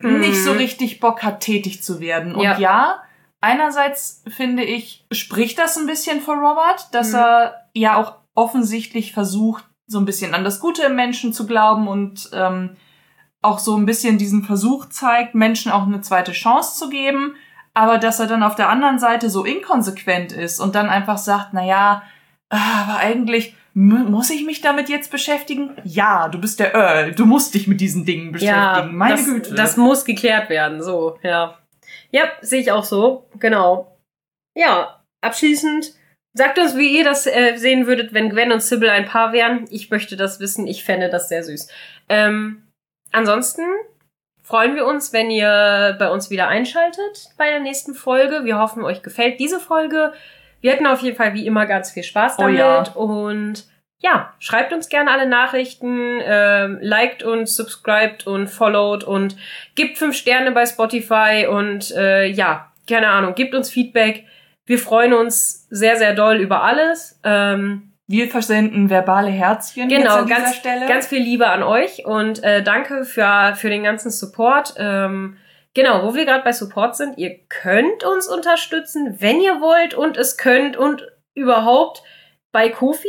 mhm. nicht so richtig Bock hat, tätig zu werden. Und ja, ja einerseits finde ich, spricht das ein bisschen für Robert, dass mhm. er ja auch offensichtlich versucht, so ein bisschen an das Gute im Menschen zu glauben und ähm, auch so ein bisschen diesen Versuch zeigt, Menschen auch eine zweite Chance zu geben, aber dass er dann auf der anderen Seite so inkonsequent ist und dann einfach sagt, na ja, ah, aber eigentlich muss ich mich damit jetzt beschäftigen? Ja, du bist der Earl, du musst dich mit diesen Dingen beschäftigen. Ja, Meine das, Güte. Das muss geklärt werden, so, ja. Ja, sehe ich auch so, genau. Ja, abschließend Sagt uns, wie ihr das äh, sehen würdet, wenn Gwen und Sybil ein Paar wären. Ich möchte das wissen. Ich fände das sehr süß. Ähm, ansonsten freuen wir uns, wenn ihr bei uns wieder einschaltet bei der nächsten Folge. Wir hoffen, euch gefällt diese Folge. Wir hatten auf jeden Fall wie immer ganz viel Spaß damit. Oh ja. Und ja, schreibt uns gerne alle Nachrichten, ähm, liked uns, subscribt und followed und gibt fünf Sterne bei Spotify und äh, ja, keine Ahnung, gibt uns Feedback. Wir freuen uns sehr, sehr doll über alles. Ähm, wir versenden verbale Herzchen genau, an dieser ganz, Stelle. Ganz viel Liebe an euch und äh, danke für, für den ganzen Support. Ähm, genau, wo wir gerade bei Support sind, ihr könnt uns unterstützen, wenn ihr wollt und es könnt und überhaupt bei Kofi.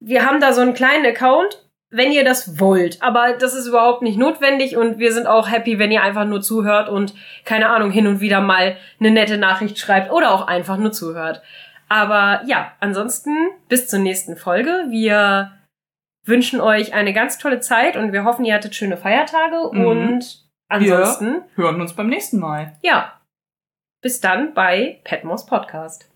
Wir haben da so einen kleinen Account wenn ihr das wollt. Aber das ist überhaupt nicht notwendig und wir sind auch happy, wenn ihr einfach nur zuhört und keine Ahnung hin und wieder mal eine nette Nachricht schreibt oder auch einfach nur zuhört. Aber ja, ansonsten bis zur nächsten Folge. Wir wünschen euch eine ganz tolle Zeit und wir hoffen, ihr hattet schöne Feiertage mhm. und ansonsten wir hören uns beim nächsten Mal. Ja. Bis dann bei Petmos Podcast.